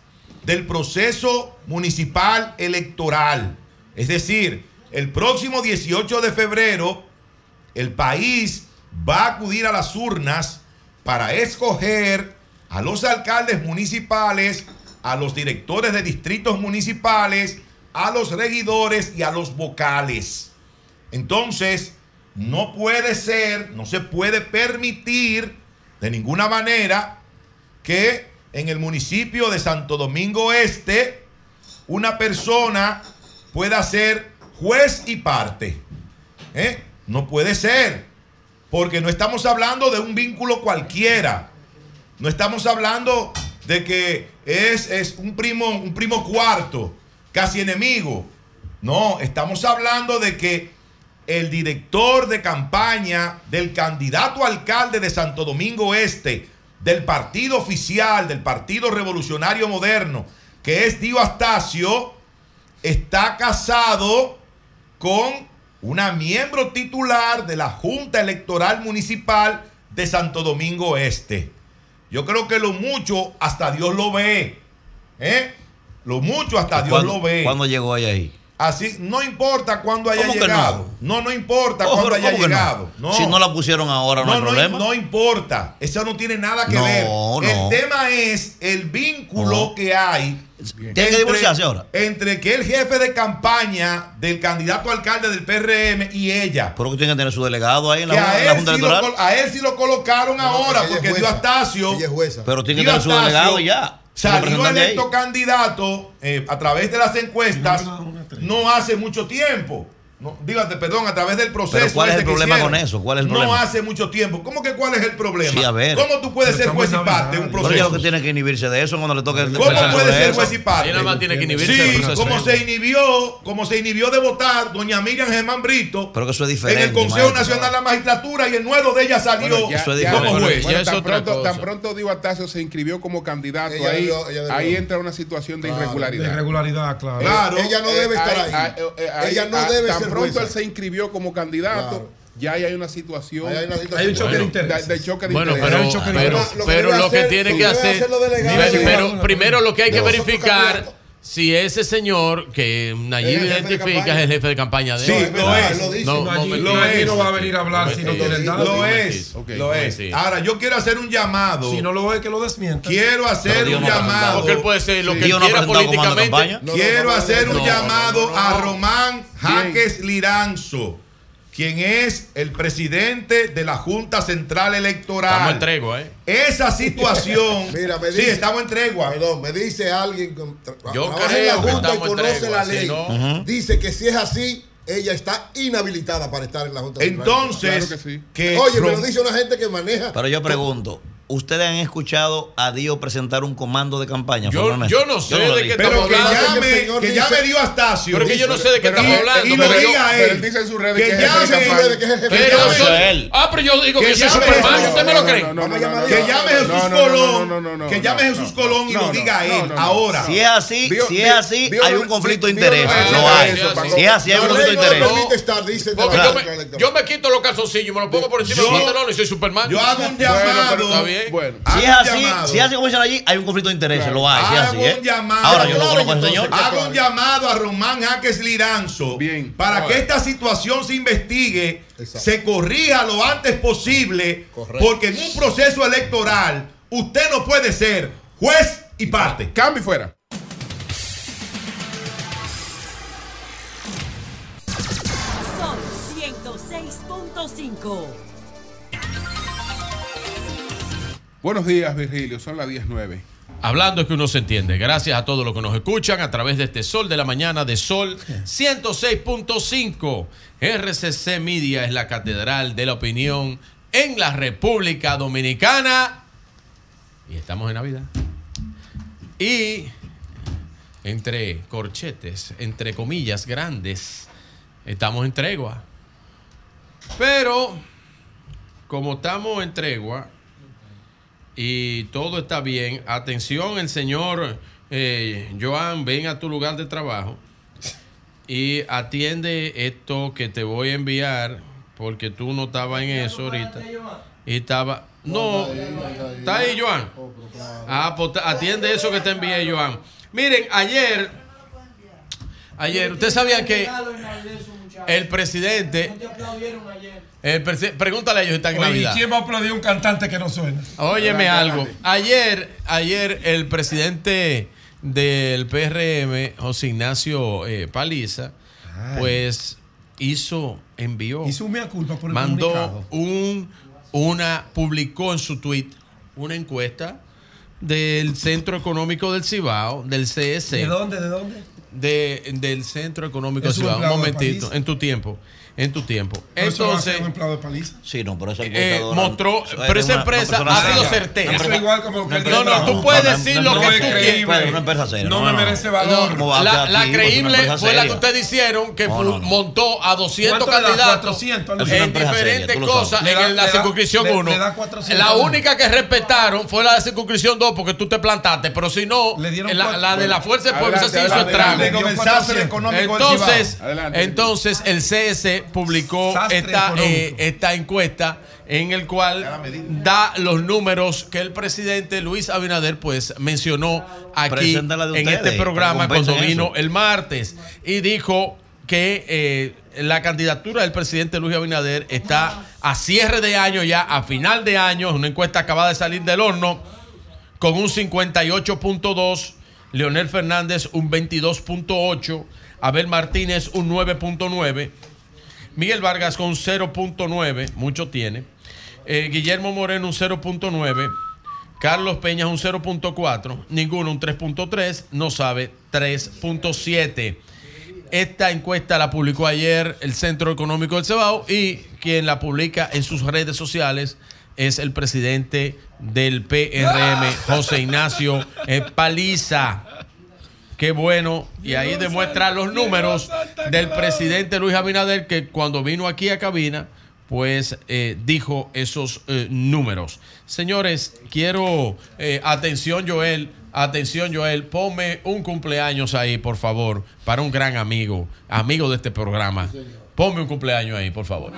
Speaker 3: del proceso municipal electoral. Es decir, el próximo 18 de febrero, el país va a acudir a las urnas para escoger a los alcaldes municipales, a los directores de distritos municipales, a los regidores y a los vocales. Entonces, no puede ser, no se puede permitir de ninguna manera que en el municipio de Santo Domingo Este una persona pueda ser juez y parte. ¿Eh? No puede ser, porque no estamos hablando de un vínculo cualquiera. No estamos hablando de que es, es un, primo, un primo cuarto, casi enemigo. No, estamos hablando de que el director de campaña del candidato alcalde de Santo Domingo Este, del partido oficial, del Partido Revolucionario Moderno, que es Dio Astacio, está casado con una miembro titular de la Junta Electoral Municipal de Santo Domingo Este. Yo creo que lo mucho hasta Dios lo ve. ¿eh? Lo mucho hasta Dios
Speaker 5: ¿Cuándo-
Speaker 3: lo ve.
Speaker 5: ¿Cuándo llegó ella ahí?
Speaker 3: Así, no importa cuándo haya
Speaker 5: ¿Cómo que
Speaker 3: llegado. No? no, importa
Speaker 5: Oh,
Speaker 3: cuándo haya llegado. No.
Speaker 5: Si no la pusieron ahora, no, hay
Speaker 3: no,
Speaker 5: problema.
Speaker 3: no importa. Eso no tiene nada que
Speaker 5: No,
Speaker 3: ver.
Speaker 5: no.
Speaker 3: El tema es el vínculo que hay.
Speaker 5: Tiene que divorciarse ahora.
Speaker 3: Entre que el jefe de campaña del candidato alcalde del PRM y ella.
Speaker 5: Pero que tiene que tener su delegado ahí en la, junta-
Speaker 3: a
Speaker 5: en la
Speaker 3: él,
Speaker 5: Junta
Speaker 3: sí lo,
Speaker 5: Electoral.
Speaker 3: a él sí lo colocaron ahora porque dio Astacio.
Speaker 5: Pero tiene que tener su delegado ya.
Speaker 3: Salió electo candidato eh, a través de las encuestas no hace mucho tiempo. No, dígate, perdón, a través del proceso.
Speaker 5: Pero ¿cuál es el problema
Speaker 3: hicieron,
Speaker 5: con eso? ¿Cuál es el
Speaker 3: No
Speaker 5: problema?
Speaker 3: hace mucho tiempo. ¿Cómo que cuál es el problema?
Speaker 5: Sí, a ver.
Speaker 3: ¿Cómo tú puedes ser juez y parte en un
Speaker 5: Pero
Speaker 3: proceso?
Speaker 5: lo que tiene que inhibirse de eso cuando le toque el
Speaker 3: ¿Cómo puede
Speaker 5: de
Speaker 3: ser
Speaker 5: eso.
Speaker 3: juez y parte?
Speaker 16: Nada más tiene que inhibirse del
Speaker 3: Sí,
Speaker 16: proceso.
Speaker 3: como se inhibió, como se inhibió de votar doña Miriam Germán Brito
Speaker 5: Pero que eso es
Speaker 3: en el Consejo
Speaker 5: maestro.
Speaker 3: Nacional de la Magistratura y el nuevo de ella salió
Speaker 1: Bueno, ya-
Speaker 5: Eso es
Speaker 1: ya-
Speaker 5: diferente.
Speaker 1: bueno,
Speaker 16: Bueno,
Speaker 1: bueno,
Speaker 16: ya es
Speaker 1: tan, pronto, tan pronto Diego Artacio se inscribió como candidato,
Speaker 2: Ella
Speaker 1: ahí,
Speaker 2: ella
Speaker 1: ahí entra una situación de
Speaker 2: Claro,
Speaker 21: De
Speaker 1: irregularidad.
Speaker 21: irregularidad, claro.
Speaker 3: Claro.
Speaker 2: Ella no debe estar ahí.
Speaker 1: Ahí- ahí- ahí-
Speaker 2: Ella no
Speaker 1: ah,
Speaker 2: debe ser
Speaker 1: pronto él se inscribió como candidato,
Speaker 2: Claro.
Speaker 1: ya ahí hay una situación.
Speaker 2: Ahí hay una situación.
Speaker 21: Hay un choque de
Speaker 1: de,
Speaker 21: intereses.
Speaker 1: de choque de
Speaker 16: Bueno,
Speaker 1: intereses.
Speaker 16: pero,
Speaker 21: de
Speaker 16: pero,
Speaker 21: intereses.
Speaker 2: Lo que
Speaker 16: pero lo que tiene que hacer.
Speaker 2: delegados
Speaker 16: pero,
Speaker 2: de-
Speaker 16: pero primero lo que hay
Speaker 2: de
Speaker 16: que verificar. Si ese señor que Nayib identifica es el jefe de campaña de
Speaker 3: Sí,
Speaker 16: él.
Speaker 3: lo es.
Speaker 2: Lo dice.
Speaker 16: No,
Speaker 21: No,
Speaker 3: lo es.
Speaker 21: no va a venir a hablar si no tiene nada.
Speaker 3: Lo es, lo es.
Speaker 16: sí.
Speaker 3: Ahora, yo quiero hacer un llamado.
Speaker 21: Si no lo es, que lo desmienta.
Speaker 3: Quiero hacer un
Speaker 5: no
Speaker 3: llamado.
Speaker 16: Porque él puede ser lo que
Speaker 5: Dios no
Speaker 16: quiera políticamente.
Speaker 2: No,
Speaker 3: Quiero
Speaker 2: no, no,
Speaker 3: hacer un
Speaker 16: no,
Speaker 3: llamado
Speaker 16: no, no.
Speaker 3: a Román Jaques Liranzo, quien es el presidente de la Junta Central Electoral.
Speaker 16: Estamos en tregua, ¿eh?
Speaker 3: Esa situación.
Speaker 2: Mira, me
Speaker 3: sí, estamos en tregua.
Speaker 2: Perdón, me dice alguien con, tra-
Speaker 16: Yo
Speaker 2: trabaja en
Speaker 16: creo
Speaker 2: la
Speaker 16: que
Speaker 2: Junta y conoce
Speaker 16: tregua,
Speaker 2: la
Speaker 16: si
Speaker 2: ley. Dice que si es así, ella está inhabilitada para estar en la Junta. Central
Speaker 3: Entonces,
Speaker 1: Claro que sí.
Speaker 3: que.
Speaker 2: Oye, me lo dice una gente que maneja.
Speaker 5: Pero yo pregunto, ¿ustedes han escuchado a Dio presentar un comando de campaña?
Speaker 16: Yo, no sé de qué estamos
Speaker 3: que
Speaker 16: hablando.
Speaker 2: que
Speaker 3: llame, que
Speaker 2: dice-
Speaker 3: llame Dio Astacio.
Speaker 16: Pero que yo no sé de qué estamos
Speaker 3: y-
Speaker 16: hablando.
Speaker 3: Y lo
Speaker 16: pero yo-
Speaker 3: diga
Speaker 1: Pero él dice en sus redes
Speaker 3: Que
Speaker 1: que
Speaker 3: llame-
Speaker 2: que es
Speaker 16: Pero yo-
Speaker 5: él.
Speaker 16: ah, pero yo digo que,
Speaker 3: Que
Speaker 16: soy Superman,
Speaker 3: no,
Speaker 16: ¿usted me lo cree?
Speaker 3: Que
Speaker 2: Dios.
Speaker 3: llame Jesús
Speaker 1: No, no, no,
Speaker 3: Colón.
Speaker 1: no, no, no,
Speaker 3: Que
Speaker 1: no,
Speaker 3: llame
Speaker 1: no,
Speaker 3: Jesús
Speaker 1: no,
Speaker 3: Colón y
Speaker 1: no,
Speaker 3: lo
Speaker 1: no,
Speaker 3: diga
Speaker 1: no,
Speaker 3: él.
Speaker 1: no, no.
Speaker 3: Ahora.
Speaker 5: Si es así, si es así, hay un conflicto de Lo
Speaker 1: Dio-
Speaker 5: hay. Si es así, hay un conflicto de
Speaker 2: no la
Speaker 16: yo me, me quito los calzoncillos, me los pongo por encima
Speaker 3: Yo-
Speaker 16: del pantalón y soy Superman.
Speaker 3: Yo hago un llamado.
Speaker 1: Bien. Bueno.
Speaker 5: Si es
Speaker 3: un
Speaker 5: así,
Speaker 3: llamado.
Speaker 5: si es así como dicen allí, hay un conflicto de interés. Lo hay, si es así.
Speaker 3: Hago
Speaker 5: ¿eh?
Speaker 3: un llamado.
Speaker 5: Ahora yo no conozco señor.
Speaker 3: Hago un llamado a Román Jaques Liranzo
Speaker 1: Bien.
Speaker 3: para
Speaker 1: Ahora.
Speaker 3: que esta situación se investigue,
Speaker 2: Exacto.
Speaker 3: se corrija lo antes posible,
Speaker 2: Correcto.
Speaker 3: porque en un proceso electoral usted no puede ser juez y parte.
Speaker 1: Cambio y fuera.
Speaker 23: Son 106.5.
Speaker 1: Buenos días, Virgilio. Son las 10.09.
Speaker 16: Hablando es que uno se entiende. Gracias a todos los que nos escuchan a través de este Sol de la Mañana de Sol 106.5. RCC Media es la catedral de la opinión en la República Dominicana. Y estamos en Navidad. Y entre corchetes, entre comillas grandes, estamos en tregua. Pero, como estamos en tregua, y todo está bien. Atención, el señor eh, Joan, ven a tu lugar de trabajo y atiende esto que te voy a enviar porque tú no estabas en eso ahorita. Y estaba... No, está ahí, Joan. Ah, pues atiende eso que te envié, Joan. Miren, ayer, ayer, ustedes sabían que el presidente, el presi- pregúntale a ellos si están en
Speaker 21: Oye, ¿y quién va a aplaudir un cantante que no suena?
Speaker 16: Óyeme algo. Ayer, ayer el presidente del PRM, José Ignacio eh, Paliza, pues hizo, envió,
Speaker 21: Hizo un mea culpa por el
Speaker 16: mandó
Speaker 21: comunicado.
Speaker 16: un, una, publicó en su tweet una encuesta del Centro Económico del Cibao, del CS.
Speaker 21: ¿De dónde? ¿De dónde?
Speaker 16: de- del Centro Económico del Cibao. Un momentito, en tu tiempo, en tu tiempo.
Speaker 21: Pero eso
Speaker 16: Entonces,
Speaker 21: un empleado de paliza.
Speaker 5: Sí, no, pero esa
Speaker 16: eh,
Speaker 5: encuestadora-
Speaker 16: mostró,
Speaker 5: eso
Speaker 16: pero esa empresa
Speaker 5: una
Speaker 16: ha sido certera.
Speaker 21: Eso es igual como que el
Speaker 16: No, no, tú
Speaker 21: no,
Speaker 16: puedes
Speaker 5: no,
Speaker 16: decir
Speaker 5: no,
Speaker 16: lo
Speaker 5: no
Speaker 16: que
Speaker 21: es
Speaker 16: tú
Speaker 5: seria.
Speaker 21: No me merece valor.
Speaker 5: ¿Cómo va a
Speaker 16: La, creíble fue la que ustedes hicieron, que
Speaker 5: No, no, no.
Speaker 16: montó a 200
Speaker 21: ¿Cuánto le da?
Speaker 16: candidatos
Speaker 21: 400,
Speaker 5: Es una
Speaker 16: en diferentes cosas en la circunscripción
Speaker 21: le-
Speaker 16: 1.
Speaker 21: le da 400
Speaker 16: La única que respetaron fue la de circunscripción 2 porque tú te plantaste, pero si no, la, de la Fuerza del Pueblo se hizo estrago. Entonces, entonces el CS publicó esta, eh, esta encuesta en el cual da los números que el presidente Luis Abinader pues mencionó aquí en
Speaker 5: ustedes,
Speaker 16: este programa cuando vino
Speaker 5: eso.
Speaker 16: el martes y dijo que eh, la candidatura del presidente Luis Abinader está a cierre de año ya, a final de año, es una encuesta acabada de salir del horno con un 58.2, Leonel Fernández un 22.8, Abel Martínez un 9.9, Miguel Vargas con 0.9, mucho tiene, eh, Guillermo Moreno un 0.9, Carlos Peña un 0.4, ninguno un 3.3, no sabe 3.7. Esta encuesta la publicó ayer el Centro Económico del Cebao y quien la publica en sus redes sociales es el presidente del PRM, José Ignacio eh, Paliza. Qué bueno. Y ahí demuestra los números del presidente Luis Abinader que cuando vino aquí a cabina, pues eh, dijo esos eh, números. Señores, quiero, eh, atención Joel, atención Joel, ponme un cumpleaños ahí, por favor, para un gran amigo, amigo de este programa. Ponme un cumpleaños ahí, por favor.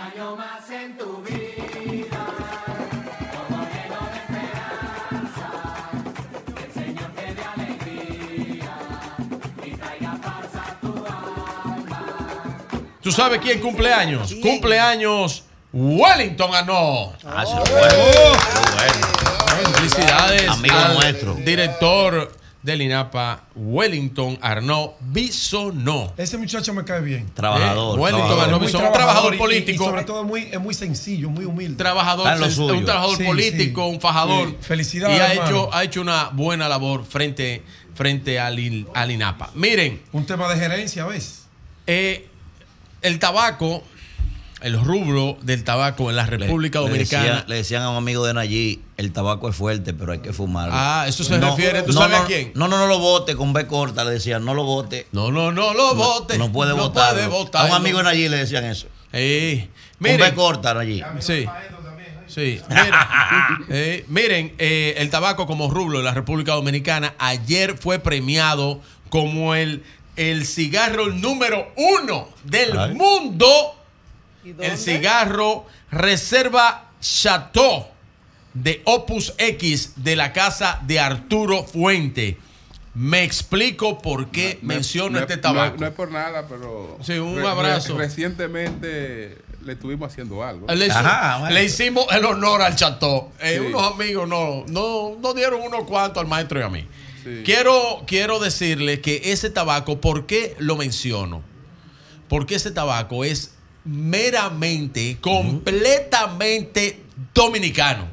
Speaker 16: ¿Tú sabes quién cumpleaños? Cumpleaños Wellington Anó.
Speaker 5: Ah, se lo bueno.
Speaker 16: Felicidades
Speaker 5: Amigo
Speaker 16: al
Speaker 5: nuestro.
Speaker 16: director del INAPA, Wellington Arnaud Bisonó.
Speaker 21: Ese muchacho me cae bien.
Speaker 16: Trabajador, Wellington
Speaker 21: Es
Speaker 16: Arnaud Bisonó, un trabajador
Speaker 21: y-
Speaker 16: político.
Speaker 21: Y, sobre todo muy, es muy sencillo, muy humilde.
Speaker 16: Trabajador, un trabajador político, un fajador.
Speaker 21: Sí, Felicidades.
Speaker 16: Y ha
Speaker 21: hermano.
Speaker 16: hecho, ha hecho una buena labor frente, frente al, al INAPA. Miren.
Speaker 21: Un tema de gerencia, ¿ves?
Speaker 16: Eh, el tabaco, el rubro del tabaco en la República
Speaker 5: Le
Speaker 16: Dominicana.
Speaker 5: decían, le decían a un amigo de Nayí, el tabaco es fuerte, pero hay que fumarlo.
Speaker 16: Ah, eso se refiere, ¿tú
Speaker 5: no,
Speaker 16: sabes
Speaker 5: no,
Speaker 16: a quién?
Speaker 5: No, no, no lo vote con B corta, le decían, no lo vote.
Speaker 16: No, no, no lo vote.
Speaker 5: No, puede
Speaker 16: no
Speaker 5: votar.
Speaker 16: puede
Speaker 5: A un amigo de Nayí le decían eso.
Speaker 16: Eh,
Speaker 5: con. B corta, Nayí.
Speaker 16: Sí. Sí. Miren, eh, miren, eh, el tabaco como rublo en la República Dominicana ayer fue premiado como el, el cigarro número uno del
Speaker 5: Ay.
Speaker 16: mundo. El cigarro Reserva Chateau de Opus X de la casa de Arturo Fuente. Me explico por qué
Speaker 1: No
Speaker 16: menciono
Speaker 1: no es-
Speaker 16: este tabaco.
Speaker 1: No, es por nada, pero.
Speaker 16: Sí, un abrazo.
Speaker 1: recientemente le estuvimos haciendo algo.
Speaker 16: Le, hizo- le hicimos el honor al Chateau. Eh,
Speaker 1: Sí.
Speaker 16: Unos amigos no, no, no dieron unos cuantos al maestro y a mí.
Speaker 1: Sí.
Speaker 16: Quiero, quiero decirle que ese tabaco, ¿por qué lo menciono? Porque ese tabaco es meramente, completamente dominicano.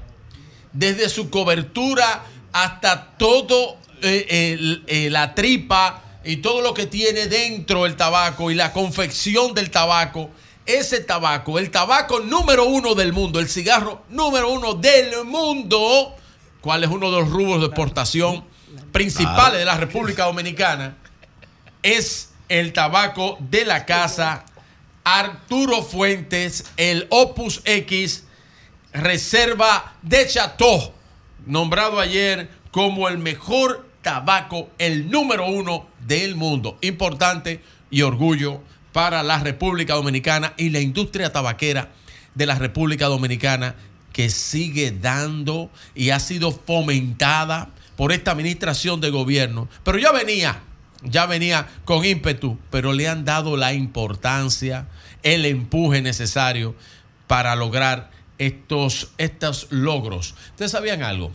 Speaker 16: Desde su cobertura hasta todo eh, eh, la tripa y todo lo que tiene dentro el tabaco y la confección del tabaco. Ese tabaco, el tabaco número uno del mundo, el cigarro número uno del mundo, cuál es uno de los rubros de exportación principales de la República Dominicana, es el tabaco de la casa Arturo Fuentes, el Opus X, Reserva de Chateau, nombrado ayer como el mejor tabaco, el número uno del mundo. Importante y orgullo para la República Dominicana y la industria tabaquera de la República Dominicana que sigue dando y ha sido fomentada por esta administración de gobierno. Pero ya venía, ya venía con ímpetu, pero le han dado la importancia, el empuje necesario para lograr estos, estos logros. ¿Ustedes sabían algo?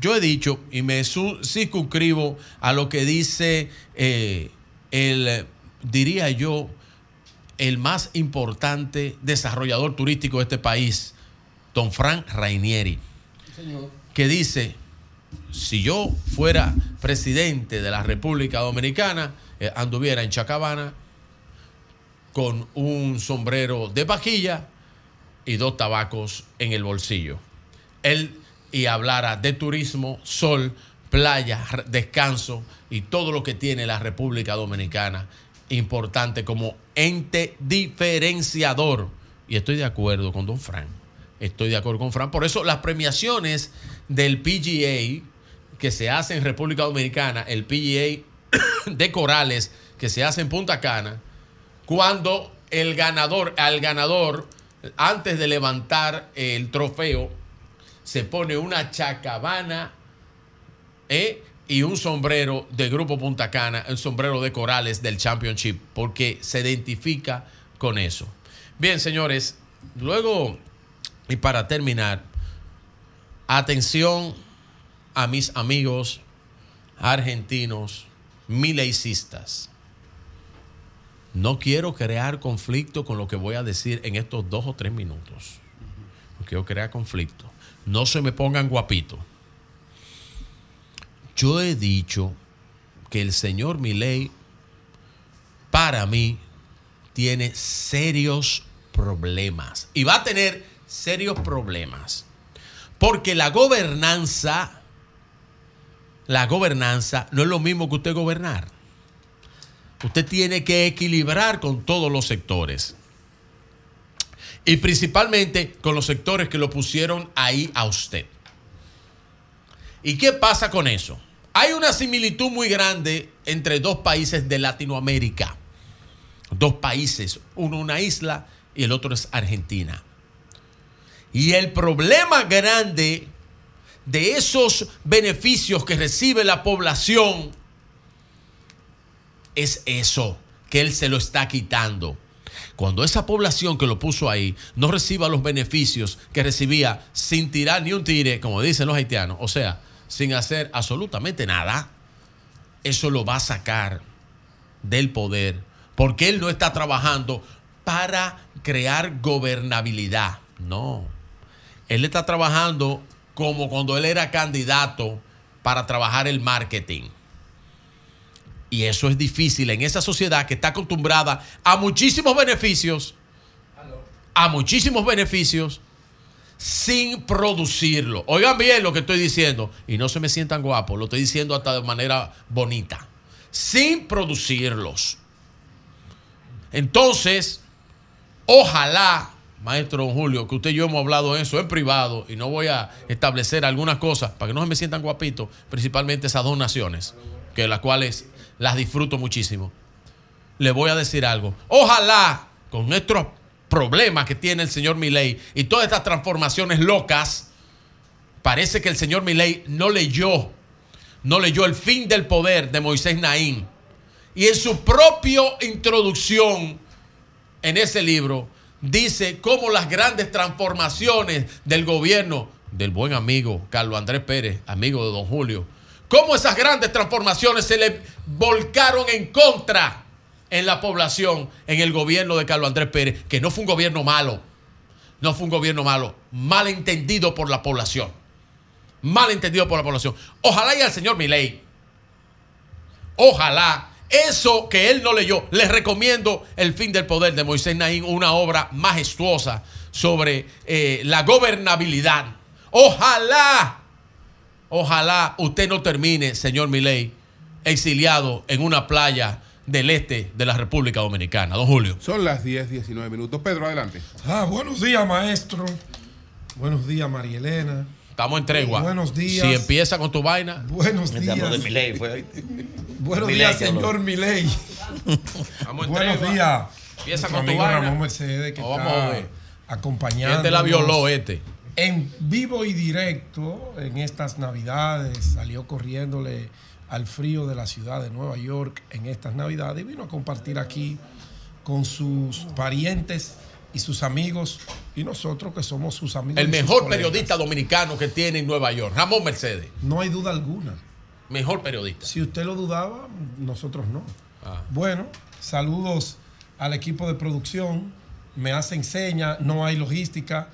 Speaker 16: Yo he dicho y me circunscribo a lo que dice eh, el, diría yo, el más importante desarrollador turístico de este país, don Frank Rainieri, que dice, si yo fuera presidente de la República Dominicana, eh, anduviera en Chacabana con un sombrero de vaquilla y dos tabacos en el bolsillo. Él y hablara de turismo, sol, playa, descanso y todo lo que tiene la República Dominicana importante como ente diferenciador. Y estoy de acuerdo con Don Fran. Estoy de acuerdo con Fran. Por eso las premiaciones del PGA que se hace en República Dominicana, el PGA de Corales que se hace en Punta Cana, cuando el ganador, al ganador, antes de levantar el trofeo, se pone una chacabana ¿eh? y un sombrero de Grupo Punta Cana, el sombrero de Corales del Championship, porque se identifica con eso. Bien, señores, luego, y para terminar, atención a mis amigos argentinos mileicistas. No quiero crear conflicto con lo que voy a decir en estos dos o tres minutos. No quiero crear conflicto. No se me pongan guapitos. Yo he dicho que el señor Milei, para mí, tiene serios problemas. Y va a tener serios problemas. Porque la gobernanza, la gobernanza no es lo mismo que usted gobernar. Usted tiene que equilibrar con todos los sectores. Y principalmente con los sectores que lo pusieron ahí a usted. ¿Y qué pasa con eso? Hay una similitud muy grande entre dos países de Latinoamérica. Dos países, uno una isla y el otro es Argentina. Y el problema grande de esos beneficios que recibe la población es eso, que él se lo está quitando. Cuando esa población que lo puso ahí no reciba los beneficios que recibía sin tirar ni un tire, como dicen los haitianos, o sea, sin hacer absolutamente nada, eso lo va a sacar del poder, porque él no está trabajando para crear gobernabilidad, no. Él está trabajando como cuando él era candidato para trabajar el marketing. Y eso es difícil en esa sociedad que está acostumbrada a muchísimos beneficios, a muchísimos beneficios, sin producirlo. Oigan bien lo que estoy diciendo. Y no se me sientan guapos, lo estoy diciendo hasta de manera bonita. Sin producirlos. Entonces, ojalá, maestro don Julio, que usted y yo hemos hablado eso en privado y no voy a establecer algunas cosas para que no se me sientan guapitos, principalmente esas dos naciones, que las cuales las disfruto muchísimo. Le voy a decir algo. Ojalá con estos problemas que tiene el señor Milei y todas estas transformaciones locas, parece que el señor Milei no leyó, no leyó el fin del poder de Moisés Naín. Y en su propia introducción en ese libro dice cómo las grandes transformaciones del gobierno del buen amigo Carlos Andrés Pérez, amigo de don Julio, cómo esas grandes transformaciones se le volcaron en contra en la población, en el gobierno de Carlos Andrés Pérez, que no fue un gobierno malo, no fue un gobierno malo, mal entendido por la población, mal entendido por la población. Ojalá y al señor Milei, ojalá, eso que él no leyó, les recomiendo El fin del poder de Moisés Naín, una obra majestuosa sobre eh, la gobernabilidad. Ojalá Ojalá usted no termine, señor Milei, exiliado en una playa del este de la República Dominicana. Don Julio.
Speaker 1: Son las 10, 19 minutos. Pedro, adelante.
Speaker 21: Ah, buenos días, maestro. Buenos días, María Elena.
Speaker 16: Estamos en tregua.
Speaker 21: Buenos días.
Speaker 16: Si empieza con tu vaina.
Speaker 21: Buenos días.
Speaker 5: de Milei, fue.
Speaker 21: Buenos días, señor Milei.
Speaker 16: Estamos en
Speaker 21: Buenos
Speaker 16: tregua.
Speaker 21: días.
Speaker 16: Empieza con tu vaina.
Speaker 21: Ramón Mercedes que
Speaker 16: No,
Speaker 21: está
Speaker 16: vamos a ver.
Speaker 21: acompañando.
Speaker 16: Este la violó, este.
Speaker 21: En vivo y directo, en estas navidades, salió corriéndole al frío de la ciudad de Nueva York en estas navidades y vino a compartir aquí con sus parientes y sus amigos y nosotros que somos sus amigos.
Speaker 16: El mejor periodista dominicano que tiene en Nueva York, Ramón Mercedes.
Speaker 21: No hay duda alguna.
Speaker 16: Mejor periodista.
Speaker 21: Si usted lo dudaba, nosotros no.
Speaker 16: Ah.
Speaker 21: Bueno, saludos al equipo de producción. Me hacen señas, no hay logística.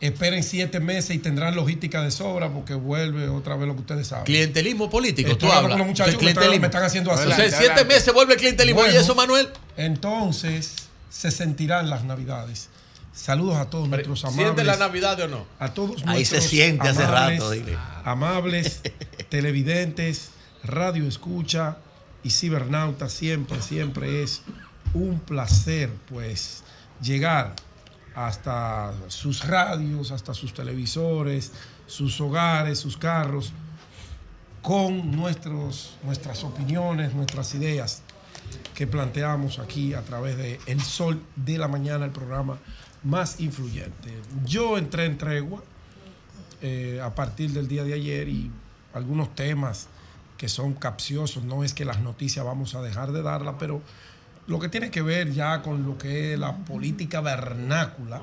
Speaker 21: Esperen siete meses y tendrán logística de sobra porque vuelve otra vez lo que ustedes saben.
Speaker 16: Clientelismo político,
Speaker 21: Estoy
Speaker 16: tú hablas.
Speaker 21: con los muchachos que me están-
Speaker 16: clientelismo.
Speaker 21: me están haciendo así.
Speaker 16: O sea,
Speaker 21: Adelante,
Speaker 16: siete meses vuelve clientelismo. ¿Y
Speaker 21: Bueno,
Speaker 16: eso, Manuel?
Speaker 21: Entonces se sentirán las navidades. Saludos a todos nuestros amables.
Speaker 16: ¿Siente la Navidad o no?
Speaker 21: A todos
Speaker 5: Ahí se
Speaker 21: nuestros
Speaker 5: siente hace
Speaker 21: amables-
Speaker 5: rato, dile.
Speaker 21: Amables televidentes, radio escucha y cibernautas, siempre, siempre es un placer, pues, llegar hasta sus radios, hasta sus televisores, sus hogares, sus carros, con nuestros, nuestras opiniones, nuestras ideas que planteamos aquí a través de El Sol de la Mañana, el programa más influyente. Yo entré en tregua eh, a partir del día de ayer y algunos temas que son capciosos, no es que las noticias vamos a dejar de darlas, pero lo que tiene que ver ya con lo que es la política vernácula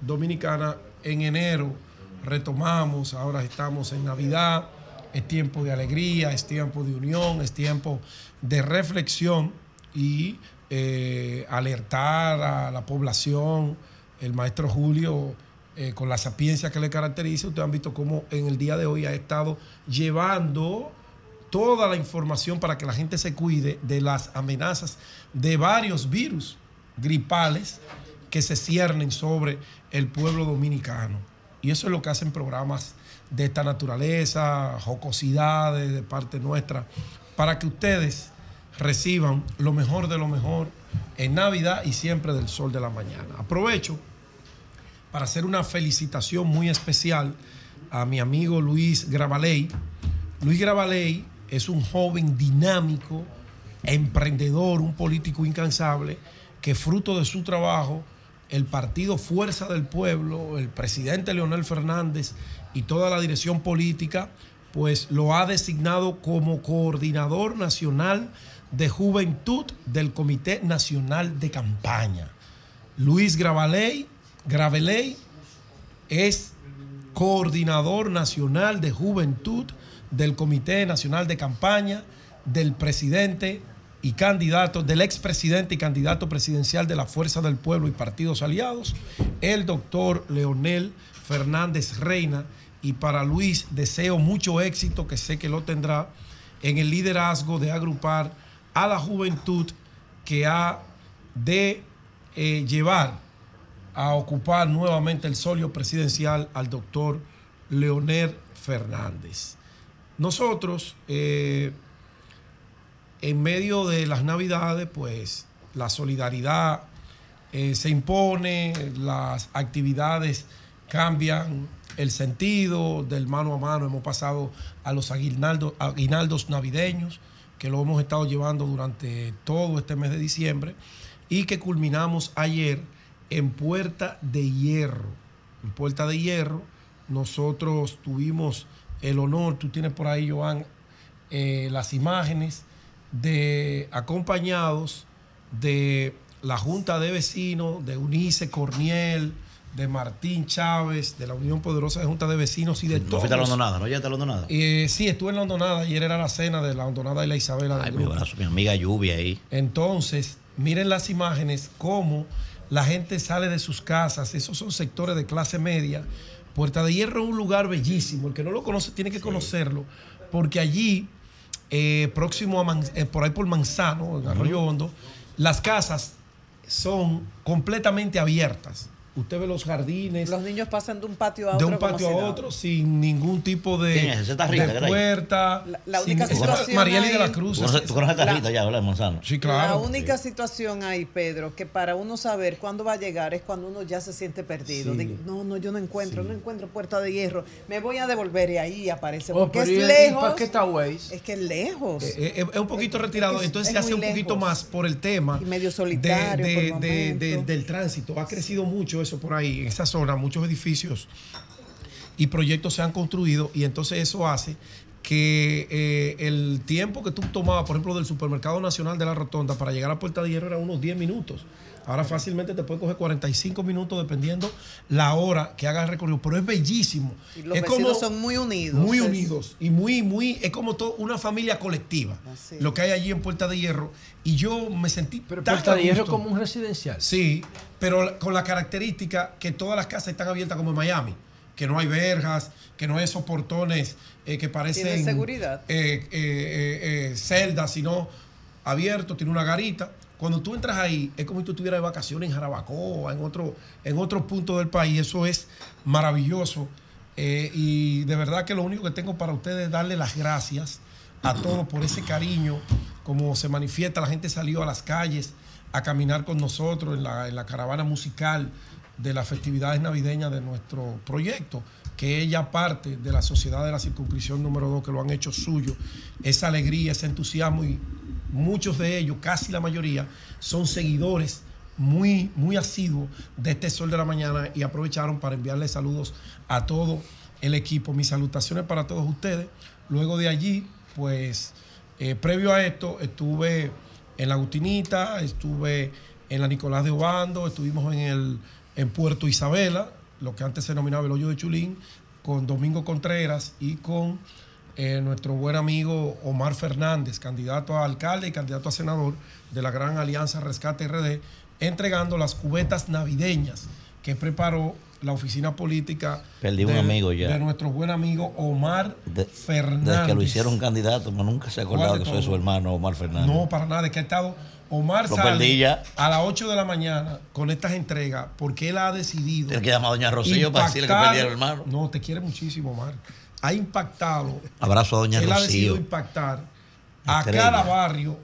Speaker 21: dominicana, en enero retomamos, ahora estamos en Navidad, es tiempo de alegría, es tiempo de unión, es tiempo de reflexión y eh, alertar a la población, el maestro Julio, eh, con la sapiencia que le caracteriza, ustedes han visto cómo en el día de hoy ha estado llevando toda la información para que la gente se cuide de las amenazas de varios virus gripales que se ciernen sobre el pueblo dominicano. Y eso es lo que hacen programas de esta naturaleza, jocosidades de parte nuestra, para que ustedes reciban lo mejor de lo mejor en Navidad y siempre del sol de la mañana. Aprovecho para hacer una felicitación muy especial a mi amigo Luis Gravaley. Luis Gravaley es un joven dinámico, emprendedor, un político incansable, que fruto de su trabajo, el partido Fuerza del Pueblo, el presidente Leonel Fernández y toda la dirección política, pues lo ha designado como coordinador nacional de juventud del Comité Nacional de Campaña. Luis Gravaley, Graveley es coordinador nacional de juventud del Comité Nacional de Campaña del presidente y candidato, del expresidente y candidato presidencial de la Fuerza del Pueblo y partidos aliados, el doctor Leonel Fernández Reina. Y para Luis deseo mucho éxito, que sé que lo tendrá, en el liderazgo de agrupar a la juventud que ha de eh, llevar a ocupar nuevamente el solio presidencial al doctor Leonel Fernández. Nosotros, eh, en medio de las navidades, pues la solidaridad eh, se impone, las actividades cambian el sentido del mano a mano. Hemos pasado a los aguinaldo- aguinaldos navideños, que lo hemos estado llevando durante todo este mes de diciembre, y que culminamos ayer en Puerta de Hierro. En Puerta de Hierro, nosotros tuvimos el honor, tú tienes por ahí, Joan, eh, las imágenes de acompañados de la Junta de Vecinos, de Unice Corniel, de Martín Chávez, de la Unión Poderosa de Junta de Vecinos y de
Speaker 5: No
Speaker 21: todos.
Speaker 5: fuiste a la hondonada, ¿no llegaste a la hondonada?
Speaker 21: Eh, sí, estuve en la Hondonada. Ayer era la cena de la Hondonada y la Isabela.
Speaker 5: Ay, mi brazo, mi amiga Lluvia ahí.
Speaker 21: Entonces, miren las imágenes, cómo la gente sale de sus casas. Esos son sectores de clase media. Puerta de Hierro es un lugar bellísimo. El que no lo conoce tiene que conocerlo, porque allí, eh, próximo a Man- eh, por ahí por Manzano, en Arroyo Hondo, las casas son completamente abiertas. Usted ve los jardines.
Speaker 4: Los niños pasan de un patio a
Speaker 21: de
Speaker 4: otro.
Speaker 21: un
Speaker 4: como
Speaker 21: patio a
Speaker 4: nada.
Speaker 21: otro sin ningún tipo de,
Speaker 5: ¿Quién es? Rica,
Speaker 21: de
Speaker 5: ¿verdad?
Speaker 21: puerta.
Speaker 4: La- la
Speaker 21: sin-
Speaker 4: única
Speaker 21: esa-
Speaker 4: situación
Speaker 21: Marieli de la Cruz.
Speaker 5: Tú conoces, tú conoces a ya, ¿verdad, de Manzano?
Speaker 21: Sí,
Speaker 4: La
Speaker 21: claro.
Speaker 4: única situación ahí, Pedro, que para uno saber cuándo va a llegar es cuando uno ya se siente perdido.
Speaker 21: Sí.
Speaker 4: Digo, no, no, yo no encuentro, no encuentro puerta de hierro. Me voy a devolver y ahí aparece.
Speaker 15: Oh,
Speaker 4: Porque
Speaker 15: pero
Speaker 4: es
Speaker 15: ¿y- y
Speaker 4: lejos.
Speaker 15: para qué está Waze?
Speaker 4: Es que es lejos.
Speaker 21: Eh, eh, es un poquito retirado,
Speaker 4: es-
Speaker 21: entonces
Speaker 4: es
Speaker 21: se hace un poquito más por el tema
Speaker 4: Y medio
Speaker 21: de-
Speaker 4: solitario
Speaker 21: de-
Speaker 4: por
Speaker 21: de- de- del tránsito. Ha crecido mucho eso por ahí, en esa zona, muchos edificios y proyectos se han construido y entonces eso hace que eh, el tiempo que tú tomabas, por ejemplo, del supermercado nacional de la Rotonda para llegar a Puerta de Hierro era unos 10 minutos. Ahora fácilmente te puede coger 45 minutos dependiendo la hora que hagas el recorrido, pero es bellísimo.
Speaker 4: Y los
Speaker 21: es
Speaker 4: vecinos son muy unidos.
Speaker 21: muy
Speaker 4: Es-
Speaker 21: unidos y muy, muy, es como todo una familia colectiva.
Speaker 4: Así.
Speaker 21: Lo que hay allí en Puerta de Hierro. Y yo me sentí.
Speaker 15: Pero
Speaker 21: tan
Speaker 15: Puerta
Speaker 21: a
Speaker 15: de Hierro como un residencial.
Speaker 21: Sí, pero con la característica que todas las casas están abiertas como en Miami. Que no hay verjas, que no hay esos portones eh, que parecen.
Speaker 4: Tiene seguridad.
Speaker 21: eh, eh, eh, eh, celdas, sino abierto, tiene una garita. Cuando tú entras ahí, es como si tú estuvieras de vacaciones en Jarabacoa, en otro, en otro punto del país. Eso es maravilloso. Eh, y de verdad que lo único que tengo para ustedes es darle las gracias a todos por ese cariño, como se manifiesta. La gente salió a las calles a caminar con nosotros en la, caravana musical de las festividades navideñas de nuestro proyecto, que ella parte de la sociedad de la circunscripción número 2, que lo han hecho suyo. Esa alegría, ese entusiasmo y muchos de ellos, casi la mayoría, son seguidores muy, muy asiduos de este Sol de la Mañana y aprovecharon para enviarle saludos a todo el equipo. Mis salutaciones para todos ustedes. Luego de allí, pues, eh, previo a esto, estuve en la Agustinita, estuve en la Nicolás de Obando, estuvimos en, el, en Puerto Isabela, lo que antes se denominaba el Hoyo de Chulín, con Domingo Contreras y con eh, nuestro buen amigo Omar Fernández, candidato a alcalde y candidato a senador de la Gran Alianza Rescate RD, entregando las cubetas navideñas que preparó la oficina política
Speaker 5: Perdí un
Speaker 21: de-
Speaker 5: amigo ya.
Speaker 21: de nuestro buen amigo Omar
Speaker 5: De-
Speaker 21: Fernández.
Speaker 5: Desde que lo hicieron candidato, pero nunca se ha acordado
Speaker 21: ¿Cuál de
Speaker 5: que soy su hermano Omar Fernández.
Speaker 21: No, para nada, es que ha estado. Omar
Speaker 5: Lo
Speaker 21: sale
Speaker 5: ya.
Speaker 21: a las 8 de la mañana con estas entregas porque él ha decidido.
Speaker 5: Tiene que llamar a doña Rocío para decirle que perdieron, hermano.
Speaker 21: No, te quiere muchísimo, Omar. Ha impactado.
Speaker 5: Abrazo a doña
Speaker 21: él ha decidido impactar a
Speaker 5: Estrella.
Speaker 21: cada barrio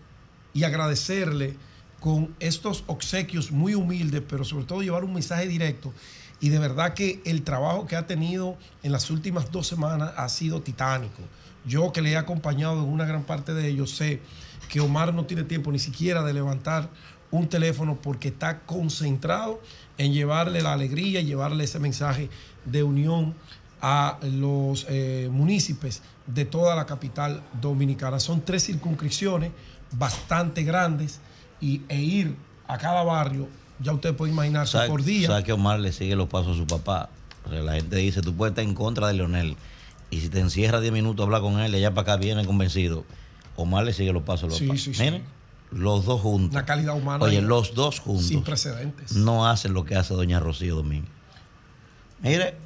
Speaker 21: y agradecerle con estos obsequios muy humildes, pero sobre todo llevar un mensaje directo. Y de verdad que el trabajo que ha tenido en las últimas dos semanas ha sido titánico. Yo que le he acompañado en una gran parte de ellos, sé que Omar no tiene tiempo ni siquiera de levantar un teléfono porque está concentrado en llevarle la alegría, llevarle ese mensaje de unión a los eh, municipios de toda la capital dominicana. Son tres circunscripciones bastante grandes y, e ir a cada barrio, ya usted puede imaginarse
Speaker 5: ¿Sabe,
Speaker 21: por día.
Speaker 5: sabe que Omar le sigue los pasos a su papá? O sea, la gente dice, tú puedes estar en contra de Leonel. Y si te encierras 10 minutos a hablar con él, y allá para acá viene convencido. Omar le sigue los pasos a los
Speaker 21: Sí,
Speaker 5: papás.
Speaker 21: sí, sí.
Speaker 5: Miren, los dos juntos.
Speaker 21: Una calidad humana
Speaker 5: Oye, los dos juntos.
Speaker 21: sin precedentes.
Speaker 5: No hacen lo que hace doña Rocío Domínguez. Mire,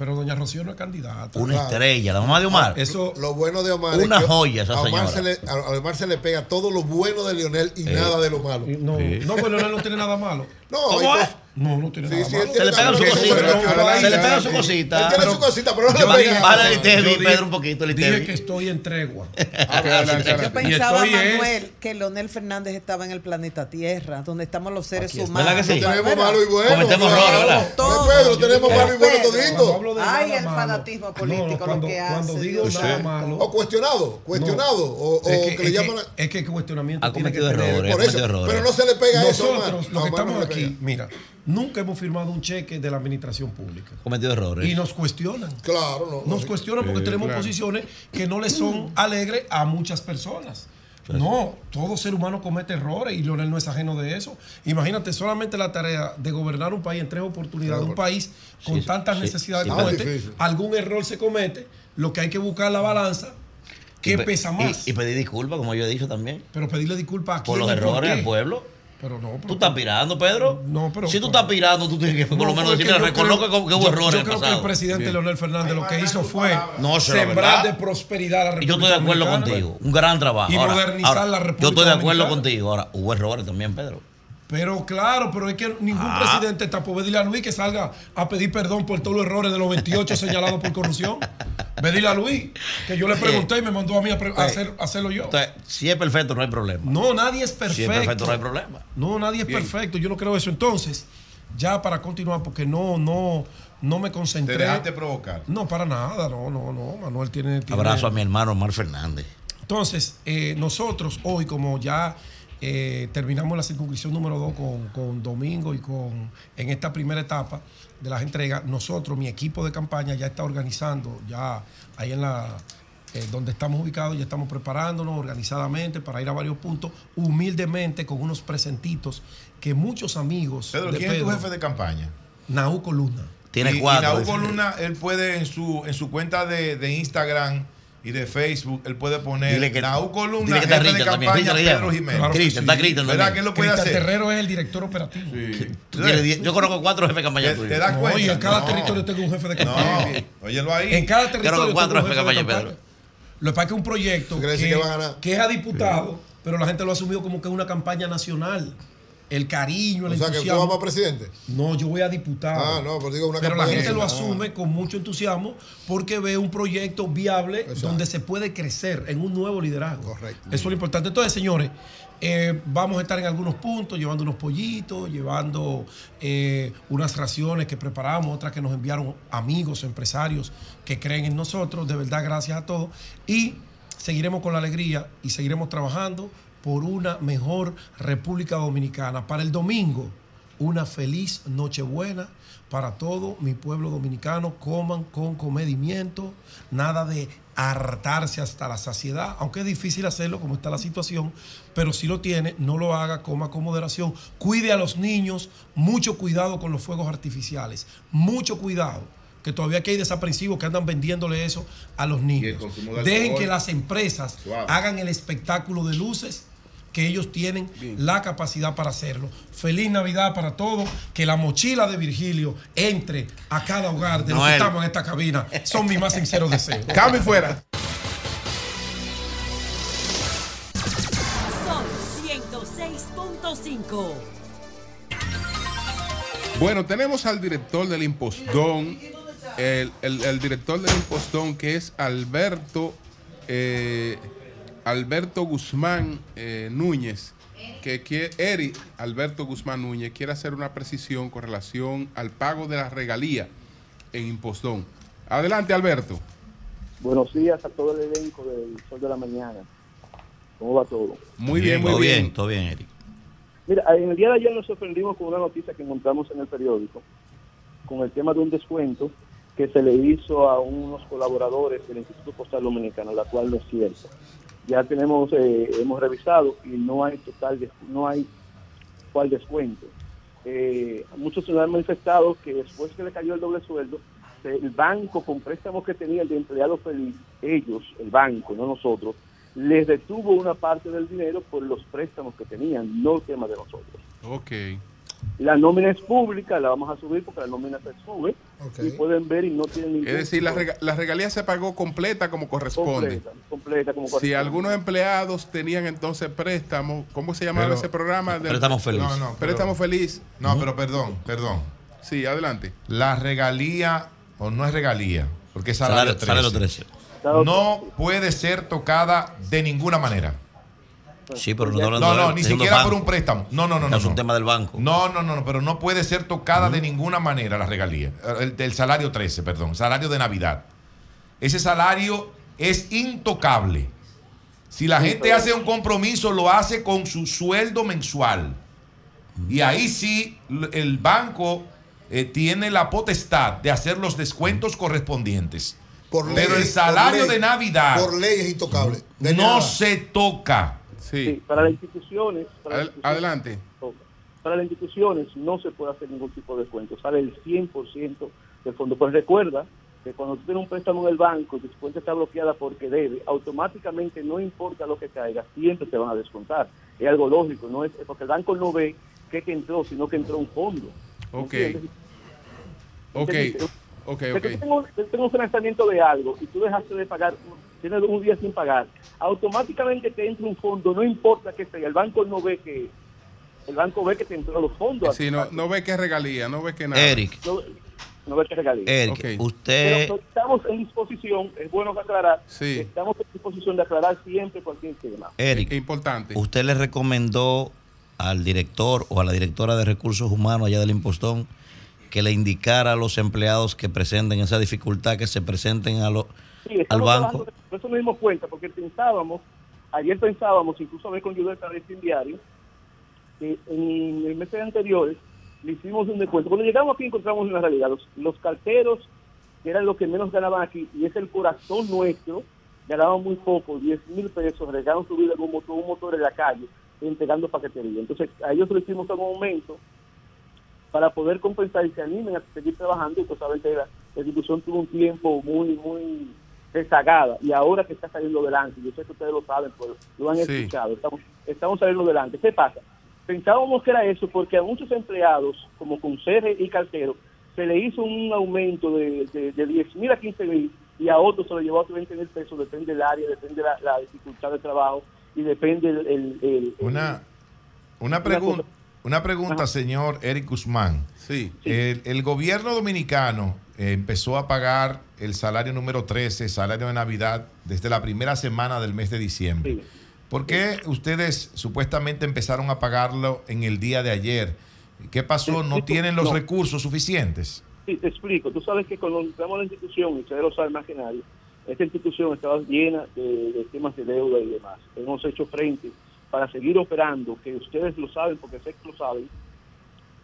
Speaker 21: Pero doña Rocío no es candidata.
Speaker 5: una estrella, la mamá de Omar.
Speaker 2: Eso, lo bueno de Omar
Speaker 5: Una
Speaker 2: es que
Speaker 5: joya esa
Speaker 2: a Omar,
Speaker 5: señora.
Speaker 2: se le, a Omar se le pega todo lo bueno de Lionel y
Speaker 5: Sí.
Speaker 2: nada de lo malo.
Speaker 21: No, no, pero Leonel no tiene nada malo.
Speaker 2: No,
Speaker 21: ¿Cómo es? No, no tiene
Speaker 2: Sí,
Speaker 21: nada
Speaker 2: sí,
Speaker 21: malo.
Speaker 2: tiene nada malo.
Speaker 5: su cosita. Se le pega su cosita.
Speaker 2: Él tiene su cosita, pero no le pega.
Speaker 5: Bájale el Itevi, Pedro, un poquito,
Speaker 21: Dije que estoy en tregua.
Speaker 4: Yo pensaba, Manuel, que Leonel Fernández estaba en el planeta Tierra, donde estamos los seres humanos.
Speaker 5: ¿Verdad que sí?
Speaker 2: Tenemos malo y bueno.
Speaker 5: Cometemos errores, ¿verdad?
Speaker 2: No, Pedro, tenemos malo y bueno
Speaker 21: Cuando
Speaker 2: todito.
Speaker 4: Ay, el
Speaker 21: malo-
Speaker 4: fanatismo político, lo
Speaker 21: cuando,
Speaker 4: que
Speaker 21: cuando
Speaker 4: hace,
Speaker 21: digo
Speaker 4: Dios
Speaker 21: nada malo.
Speaker 2: O cuestionado, cuestionado. O,
Speaker 21: que,
Speaker 2: le llaman.
Speaker 21: es que el cuestionamiento
Speaker 5: Ha
Speaker 21: tiene que
Speaker 5: cometido errores,
Speaker 2: pero no se le pega eso.
Speaker 21: Nosotros, los que estamos
Speaker 2: le
Speaker 21: aquí,
Speaker 2: pega.
Speaker 21: mira, nunca hemos firmado un cheque de la administración pública.
Speaker 5: Cometido errores.
Speaker 21: Y nos cuestionan.
Speaker 2: Claro, no.
Speaker 21: Nos
Speaker 2: no,
Speaker 21: cuestionan porque tenemos
Speaker 1: claro.
Speaker 21: posiciones que no le son alegres a muchas personas. No, todo ser humano comete errores y Leonel no es ajeno de eso. Imagínate solamente la tarea de gobernar un país en tres oportunidades, un país con
Speaker 5: Sí,
Speaker 21: tantas
Speaker 5: sí,
Speaker 21: necesidades
Speaker 5: sí,
Speaker 21: como este, algún error se comete, lo que hay que buscar la balanza, ¿qué
Speaker 5: pe-
Speaker 21: pesa más?
Speaker 5: Y, y pedir disculpas, como yo he dicho también.
Speaker 21: pero pedirle disculpas a
Speaker 5: Por
Speaker 21: quién
Speaker 5: los
Speaker 21: por
Speaker 5: errores
Speaker 21: qué.
Speaker 5: al pueblo.
Speaker 21: Pero no, pero-
Speaker 5: ¿Tú estás pirando, Pedro?
Speaker 21: No, pero-
Speaker 5: Si tú estás pirando, tú tienes que por
Speaker 21: No,
Speaker 5: lo menos
Speaker 21: porque
Speaker 5: decirle, reconozco
Speaker 21: creo-
Speaker 5: que, hubo errores
Speaker 21: Yo creo que el presidente
Speaker 1: Bien.
Speaker 21: Leonel Fernández lo que hizo fue
Speaker 5: No,
Speaker 21: sembrar de prosperidad a la
Speaker 5: Y
Speaker 21: República
Speaker 5: yo estoy de acuerdo
Speaker 21: Dominicana.
Speaker 5: contigo. Un gran trabajo.
Speaker 21: Y
Speaker 5: Ahora-
Speaker 21: modernizar
Speaker 5: ahora,
Speaker 21: la República
Speaker 5: Yo estoy de acuerdo
Speaker 21: Dominicana.
Speaker 5: contigo. Ahora, hubo errores también, Pedro.
Speaker 21: Pero claro, pero es que ningún
Speaker 5: Ah.
Speaker 21: presidente está por pedirle a Luis que salga a pedir perdón por todos los errores de los 28 señalados por corrupción. Pedirle a Luis, que yo le pregunté y me mandó a mí a, pre- a hacer, a hacerlo yo.
Speaker 5: Entonces, si es perfecto, no hay problema.
Speaker 21: No, nadie es
Speaker 5: Si
Speaker 21: perfecto.
Speaker 5: es perfecto, no hay problema.
Speaker 21: No, nadie es
Speaker 1: Bien.
Speaker 21: perfecto. Yo no creo eso. Entonces, ya para continuar, porque no, no, no me
Speaker 3: Te
Speaker 21: concentré.
Speaker 3: dejaste provocar.
Speaker 21: No, para nada. No, no, no. Manuel tiene. tiene-
Speaker 5: Abrazo a mi hermano Omar Fernández.
Speaker 21: Entonces, eh, nosotros hoy, como ya eh, terminamos la circunscripción número 2 con, con Domingo y con en esta primera etapa de las entregas, nosotros, mi equipo de campaña, ya está organizando, ya ahí en la eh, donde estamos ubicados, ya estamos preparándonos organizadamente para ir a varios puntos, humildemente, con unos presentitos que muchos amigos.
Speaker 3: Pedro,
Speaker 21: de
Speaker 3: ¿quién es tu jefe de campaña?
Speaker 21: Nauco Luna.
Speaker 5: Tiene
Speaker 3: y, y
Speaker 5: cuatro.
Speaker 3: Nauco Luna, él puede en su, en su cuenta de, de Instagram y de Facebook, él puede poner
Speaker 5: Dile que-
Speaker 3: Nauco Luna,
Speaker 5: dile que está
Speaker 3: jefe de
Speaker 5: también.
Speaker 3: campaña
Speaker 5: Cristian le
Speaker 3: Pedro. Jiménez.
Speaker 21: Claro que
Speaker 5: Cristian,
Speaker 21: sí.
Speaker 5: está Cristian
Speaker 3: ¿Verdad
Speaker 5: también.
Speaker 3: que él lo puede
Speaker 21: Cristian
Speaker 3: hacer?
Speaker 21: Terrero es el director operativo.
Speaker 5: Yo conozco cuatro jefes de campaña
Speaker 3: ¿Te, te das
Speaker 21: No,
Speaker 3: cuenta?
Speaker 21: y en cada
Speaker 3: No.
Speaker 21: territorio tengo un jefe de
Speaker 3: No,
Speaker 21: campaña.
Speaker 3: óyelo ahí.
Speaker 21: En cada territorio
Speaker 5: que cuatro jefes de campaña,
Speaker 21: campaña. Lo que pasa es que es un proyecto
Speaker 2: Eso quiere decir
Speaker 21: que,
Speaker 2: que va a ganar.
Speaker 21: que es a diputado, pero la gente lo ha asumido como que es una campaña nacional. El cariño, el
Speaker 2: O sea, que usted
Speaker 21: entusiasmo.
Speaker 2: va para presidente.
Speaker 21: No, yo voy a diputado.
Speaker 2: Ah, no, pero digo una
Speaker 21: Pero la gente lo
Speaker 2: nacional.
Speaker 21: asume con mucho entusiasmo porque ve un proyecto viable
Speaker 2: Exacto.
Speaker 21: donde se puede crecer en un nuevo liderazgo.
Speaker 2: Correcto.
Speaker 21: Eso es lo importante. Entonces, señores, eh, vamos a estar en algunos puntos llevando unos pollitos, llevando eh, unas raciones que preparamos, otras que nos enviaron amigos, empresarios que creen en nosotros. De verdad, gracias a todos. Y seguiremos con la alegría y seguiremos trabajando por una mejor República Dominicana. Para el domingo, una feliz Nochebuena para todo mi pueblo dominicano. Coman con comedimiento, nada de hartarse hasta la saciedad, aunque es difícil hacerlo como está la situación, pero si lo tiene, no lo haga, coma con moderación. Cuide a los niños, mucho cuidado con los fuegos artificiales, mucho cuidado. Que todavía aquí hay desaprensivos que andan vendiéndole eso a los niños. Dejen que las empresas
Speaker 3: Suave.
Speaker 21: hagan el espectáculo de luces que ellos tienen la capacidad para hacerlo. Feliz Navidad para todos, que la mochila de Virgilio entre a cada hogar de los que estamos en esta cabina. Son mis más sinceros deseos.
Speaker 1: Cambio fuera.
Speaker 23: Sol 106.5.
Speaker 1: Bueno, tenemos al director del Impostón, el, el- el director del Impostón que es Alberto, eh, Alberto Guzmán eh, Núñez, que quiere, Eri Alberto Guzmán Núñez quiere hacer una precisión con relación al pago de la regalía en Impostón. Adelante, Alberto.
Speaker 24: Buenos días a todo el elenco del Sol de la Mañana. ¿Cómo va todo?
Speaker 1: Muy bien, muy
Speaker 5: todo
Speaker 1: bien.
Speaker 5: bien. Todo bien, Eric.
Speaker 24: Mira, en el día de ayer nos sorprendimos con una noticia que encontramos en el periódico, con el tema de un descuento que se le hizo a unos colaboradores del Instituto Postal Dominicano, la cual no es cierto. Ya tenemos, eh, hemos revisado y no hay total, no hay cual descuento. Eh, muchos se han manifestado que después que le cayó el doble sueldo, el banco con préstamos que tenía el de empleado feliz, ellos, el banco, no nosotros, les detuvo una parte del dinero por los préstamos que tenían, no el tema de nosotros.
Speaker 1: Ok.
Speaker 24: La nómina es pública, la vamos a subir porque la nómina se sube y pueden ver y no tienen ningún
Speaker 1: Es decir, la, rega- la regalía se pagó completa como corresponde.
Speaker 24: completa, completa como
Speaker 1: Si
Speaker 24: corresponde.
Speaker 1: algunos empleados tenían entonces préstamos, ¿cómo se llamaba
Speaker 3: Pero-
Speaker 1: ese programa? Del-
Speaker 3: Préstamo feliz. No, no, pero-
Speaker 1: préstamo feliz.
Speaker 3: No, pero perdón, perdón.
Speaker 1: Sí, adelante.
Speaker 3: La regalía, o no es regalía, porque es salario,
Speaker 5: Salario-
Speaker 3: 13,
Speaker 5: salario
Speaker 3: no puede ser tocada de ninguna manera.
Speaker 5: Sí, pero no está
Speaker 3: No,
Speaker 5: hablando de
Speaker 3: no,
Speaker 5: él,
Speaker 3: ni siquiera por
Speaker 5: banco.
Speaker 3: un préstamo. No, no, no, no.
Speaker 5: Es un
Speaker 3: no.
Speaker 5: tema del banco.
Speaker 3: No, no, no, no, pero no puede ser tocada de ninguna manera la regalía. El, salario 13, perdón, salario de Navidad. Ese salario es intocable. Si la gente hace un compromiso, lo hace con su sueldo mensual. Y ahí sí, el banco eh, tiene la potestad de hacer los descuentos correspondientes.
Speaker 2: Por
Speaker 3: Pero
Speaker 2: ley,
Speaker 3: el
Speaker 2: por
Speaker 3: salario
Speaker 2: ley,
Speaker 3: de Navidad
Speaker 2: Por ley es intocable. De
Speaker 3: no
Speaker 2: nada.
Speaker 3: se toca.
Speaker 24: Sí, para las instituciones, para las instituciones-
Speaker 1: Adelante.
Speaker 24: para las instituciones no se puede hacer ningún tipo de descuento, sale el 100% del fondo. Pues recuerda que cuando tú tienes un préstamo en el banco y tu cuenta está bloqueada porque debe, automáticamente no importa lo que caiga, siempre te van a descontar. Es algo lógico, no es porque el banco no ve que te entró, sino que entró un fondo.
Speaker 1: Ok.
Speaker 24: ¿Entiendes?
Speaker 1: Ok.
Speaker 24: ¿Entiendes?
Speaker 1: Ok, ok.
Speaker 24: tengas un- tú tengas un financiamiento de algo y tú dejaste de pagar, tienes un día sin pagar, automáticamente te entra un fondo, no importa que sea, el banco no ve que, el banco ve que te entró los fondos.
Speaker 1: Sí, no, no ve que es regalía, no ve que nada.
Speaker 5: Eric.
Speaker 24: No, no ve que regalía.
Speaker 5: Eric, usted.
Speaker 24: Pero estamos en disposición, es bueno aclarar,
Speaker 1: Sí.
Speaker 24: estamos en disposición de aclarar siempre cualquier tema.
Speaker 5: Eric,
Speaker 1: importante.
Speaker 5: ¿Usted le recomendó al director o a la directora de recursos humanos allá del impostón que le indicara a los empleados que presenten esa dificultad, que se presenten a lo-
Speaker 24: Sí,
Speaker 5: al banco?
Speaker 24: eso nos dimos cuenta, porque pensábamos, ayer pensábamos, incluso hablé con Judith Carretín Diario, que en el mes anteriores le hicimos un descuento. Cuando llegamos aquí encontramos una realidad. Los, los carteros, que eran los que menos ganaban aquí, y es el corazón nuestro, ganaban muy poco, 10 mil pesos, regalaron su vida con un motor, un motor en la calle, entregando paquetería. Entonces, a ellos le hicimos un aumento para poder compensar y se animen a seguir trabajando. Y pues saben que la, la institución tuvo un tiempo muy, muy rezagada y ahora que está saliendo adelante, yo sé que ustedes lo saben, pues lo han
Speaker 1: Sí.
Speaker 24: escuchado, estamos, estamos saliendo adelante. ¿Qué pasa? Pensábamos que era eso porque a muchos empleados, como conserje y cartero, se le hizo un aumento de, de, de 10 mil a 15 mil y a otros se lo llevó a 20 mil pesos, depende del área, depende la, la dificultad de trabajo y depende el... el- el-
Speaker 3: Una, una, pregunta, una pregunta, señor Eric Guzmán.
Speaker 1: Sí.
Speaker 3: El, el gobierno dominicano empezó a pagar el salario número 13, salario de Navidad, desde la primera semana del mes de diciembre. ¿Por qué ustedes supuestamente empezaron a pagarlo en el día de ayer? ¿Qué pasó? ¿No tienen los
Speaker 24: No.
Speaker 3: recursos suficientes?
Speaker 24: Sí, te explico. Tú sabes que cuando entramos a la institución, y ustedes lo saben más que nadie, esta institución estaba llena de, de temas de deuda y demás. Hemos hecho frente para seguir operando, que ustedes lo saben, porque sé que lo saben,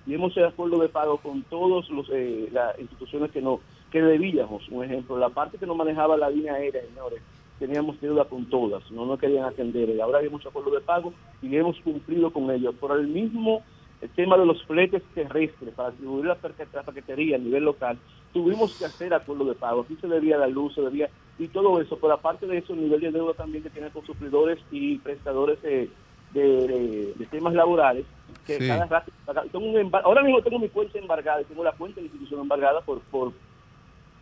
Speaker 24: y hemos hecho acuerdo de pago con todas las instituciones que no que debíamos. Un ejemplo, la parte que no manejaba la línea aérea, señores, teníamos deuda con todas, no nos querían atender. Y ahora hemos hecho acuerdo de pago y hemos cumplido con ellos. Por el mismo el tema de los fletes terrestres para distribuir la, paquetería a nivel local, tuvimos que hacer acuerdo de pago. Aquí se debía la luz, se debía, y todo eso. Pero aparte de eso, el nivel de deuda también que tiene con suplidores y prestadores de, de- de temas laborales que
Speaker 1: Sí.
Speaker 24: cada rato tengo un embar- ahora mismo tengo mi cuenta embargada y tengo la cuenta de la institución embargada por, por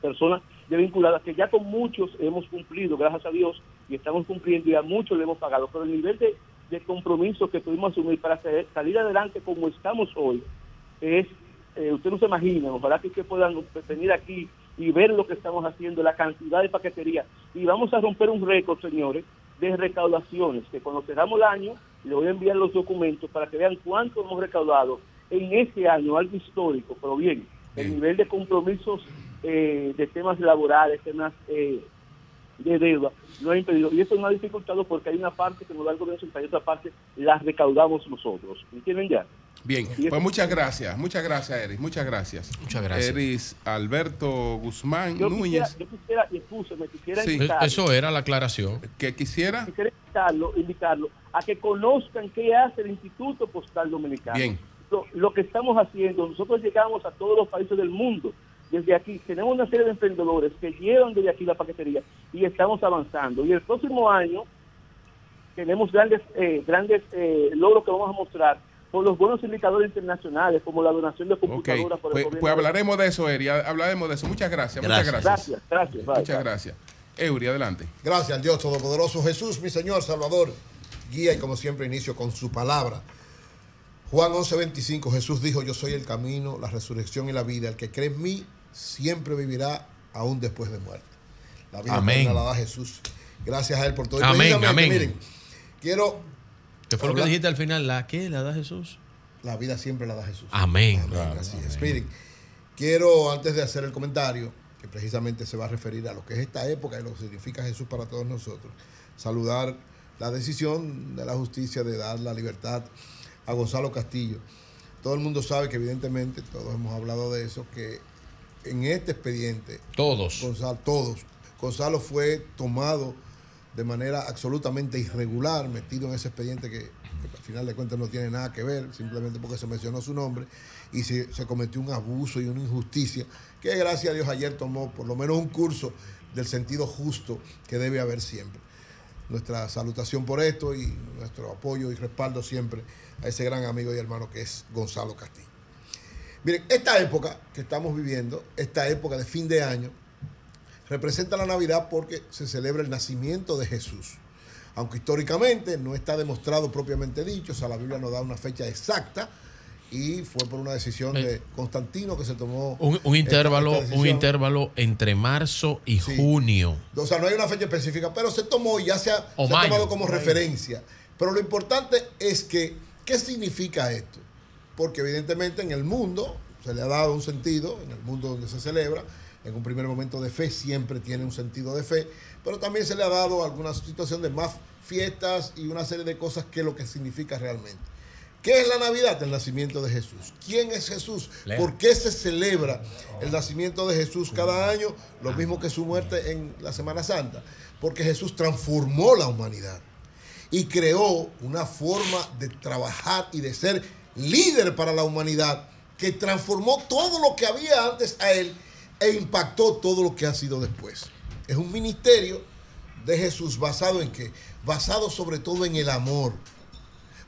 Speaker 24: personas ya vinculadas que ya con muchos hemos cumplido, gracias a Dios, y estamos cumpliendo y a muchos le hemos pagado, pero el nivel de, de compromiso que tuvimos asumir para salir adelante como estamos hoy es, eh, usted no se imagina, ojalá que ustedes puedan venir aquí y ver lo que estamos haciendo, la cantidad de paquetería, y vamos a romper un récord, señores, de recaudaciones, que cuando cerramos el año, le voy a enviar los documentos para que vean cuánto hemos recaudado en ese año, algo histórico, pero bien, el nivel de compromisos eh, de temas laborales, temas eh, de deuda, lo ha impedido. Y eso no ha dificultado porque hay una parte que nos da el gobierno central y otra parte la recaudamos nosotros. ¿Entienden ya?
Speaker 1: Bien, pues muchas gracias, muchas gracias, Eris, muchas gracias.
Speaker 16: Muchas gracias.
Speaker 1: Eris Alberto Guzmán
Speaker 24: Yo
Speaker 1: Núñez.
Speaker 24: quisiera, yo quisiera, y escúcheme, quisiera
Speaker 1: Sí.
Speaker 24: invitarlo,
Speaker 16: Eso era la aclaración.
Speaker 1: que quisiera.
Speaker 24: quisiera invitarlo, invitarlo a que conozcan qué hace el Instituto Postal Dominicano.
Speaker 1: Bien.
Speaker 24: Lo, lo que estamos haciendo, nosotros llegamos a todos los países del mundo. Desde aquí tenemos una serie de emprendedores que llevan desde aquí la paquetería y estamos avanzando. Y el próximo año tenemos grandes eh, grandes eh, logros que vamos a mostrar por los buenos indicadores internacionales, como la donación de computadoras por el
Speaker 1: pues,
Speaker 24: gobierno
Speaker 1: pues hablaremos de eso, Eri, hablaremos de eso. Muchas gracias, muchas
Speaker 2: Gracias.
Speaker 1: gracias.
Speaker 24: Gracias, gracias, bye,
Speaker 1: Muchas
Speaker 24: bye.
Speaker 1: gracias. Eury, adelante.
Speaker 2: Gracias al Dios Todopoderoso Jesús, mi Señor Salvador. Guía y como siempre inicio con su palabra. Juan 11:25, Jesús dijo, yo soy el camino, la resurrección y la vida. El que cree en mí siempre vivirá aún después de muerte. La vida
Speaker 16: Amén.
Speaker 2: la da Jesús. Gracias a Él por todo. Y
Speaker 16: Amén, amén.
Speaker 2: Miren, quiero...
Speaker 16: ¿Qué fue lo que dijiste al final? ¿La qué? ¿La da Jesús?
Speaker 2: La vida siempre la da Jesús.
Speaker 16: Amén.
Speaker 2: Así es. Miren, quiero antes de hacer el comentario, que precisamente se va a referir a lo que es esta época y lo que significa Jesús para todos nosotros, saludar la decisión de la justicia de dar la libertad a Gonzalo Castillo. Todo el mundo sabe que evidentemente, todos hemos hablado de eso, que en este expediente,
Speaker 16: Todos.
Speaker 2: Gonzalo, todos, Gonzalo fue tomado de manera absolutamente irregular, metido en ese expediente que, que al final de cuentas no tiene nada que ver, simplemente porque se mencionó su nombre, y se, se cometió un abuso y una injusticia, que gracias a Dios ayer tomó por lo menos un curso del sentido justo que debe haber siempre. Nuestra salutación por esto y nuestro apoyo y respaldo siempre a ese gran amigo y hermano que es Gonzalo Castillo. Miren, esta época que estamos viviendo, esta época de fin de año, representa la Navidad porque se celebra el nacimiento de Jesús. Aunque históricamente no está demostrado propiamente dicho, o sea, la Biblia no da una fecha exacta y fue por una decisión de Constantino que se tomó.
Speaker 16: Eh. Un, un intervalo, un intervalo entre marzo y junio.
Speaker 2: O sea, no hay una fecha específica, pero se tomó y ya se ha, se ha tomado como referencia. Pero lo importante es que, ¿qué significa esto? Porque evidentemente en el mundo se le ha dado un sentido, en el mundo donde se celebra, en un primer momento de fe siempre tiene un sentido de fe, pero también se le ha dado alguna situación de más fiestas y una serie de cosas que lo que significa realmente. ¿Qué es la Navidad? El nacimiento de Jesús. ¿Quién es Jesús? ¿Por qué se celebra el nacimiento de Jesús cada año? Lo mismo que su muerte en la Semana Santa. Porque Jesús transformó la humanidad y creó una forma de trabajar y de ser líder para la humanidad que transformó todo lo que había antes a él e impactó todo lo que ha sido después. Es un ministerio de Jesús basado en qué? Basado sobre todo en el amor.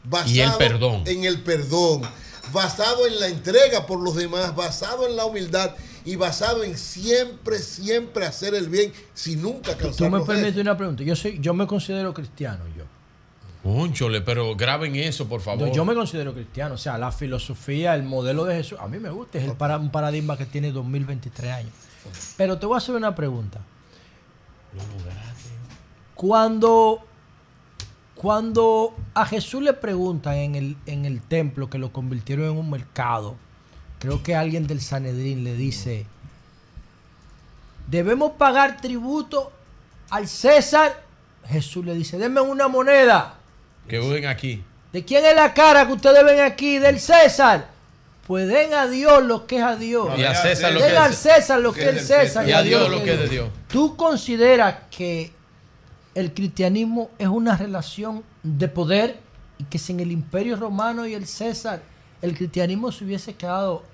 Speaker 2: Basado
Speaker 16: Y el perdón.
Speaker 2: En el perdón. Basado en la entrega por los demás, basado en la humildad y basado en siempre, siempre hacer el bien sin nunca
Speaker 15: Tú me
Speaker 2: cansarnos
Speaker 15: permites una pregunta. Yo soy, yo me considero cristiano, yo.
Speaker 16: Cónchole, pero graben eso, por favor.
Speaker 15: Yo, yo me considero cristiano. O sea, la filosofía, el modelo de Jesús, a mí me gusta. Es el para, un paradigma que tiene 2023 años. Pero te voy a hacer una pregunta. Cuando, cuando a Jesús le preguntan en el, en el templo que lo convirtieron en un mercado, creo que alguien del Sanedrín le dice, debemos pagar tributo al César. Jesús le dice, denme una moneda.
Speaker 16: Que ven aquí.
Speaker 15: ¿De quién es la cara que ustedes ven aquí? Del César. Pues den a Dios lo que es a Dios.
Speaker 16: Y a César lo
Speaker 15: den
Speaker 16: que es-
Speaker 15: al César lo que es el César.
Speaker 16: Y a Dios lo que es de Dios.
Speaker 15: ¿Tú consideras que el cristianismo es una relación de poder y que sin el imperio romano y el César, el cristianismo se hubiese quedado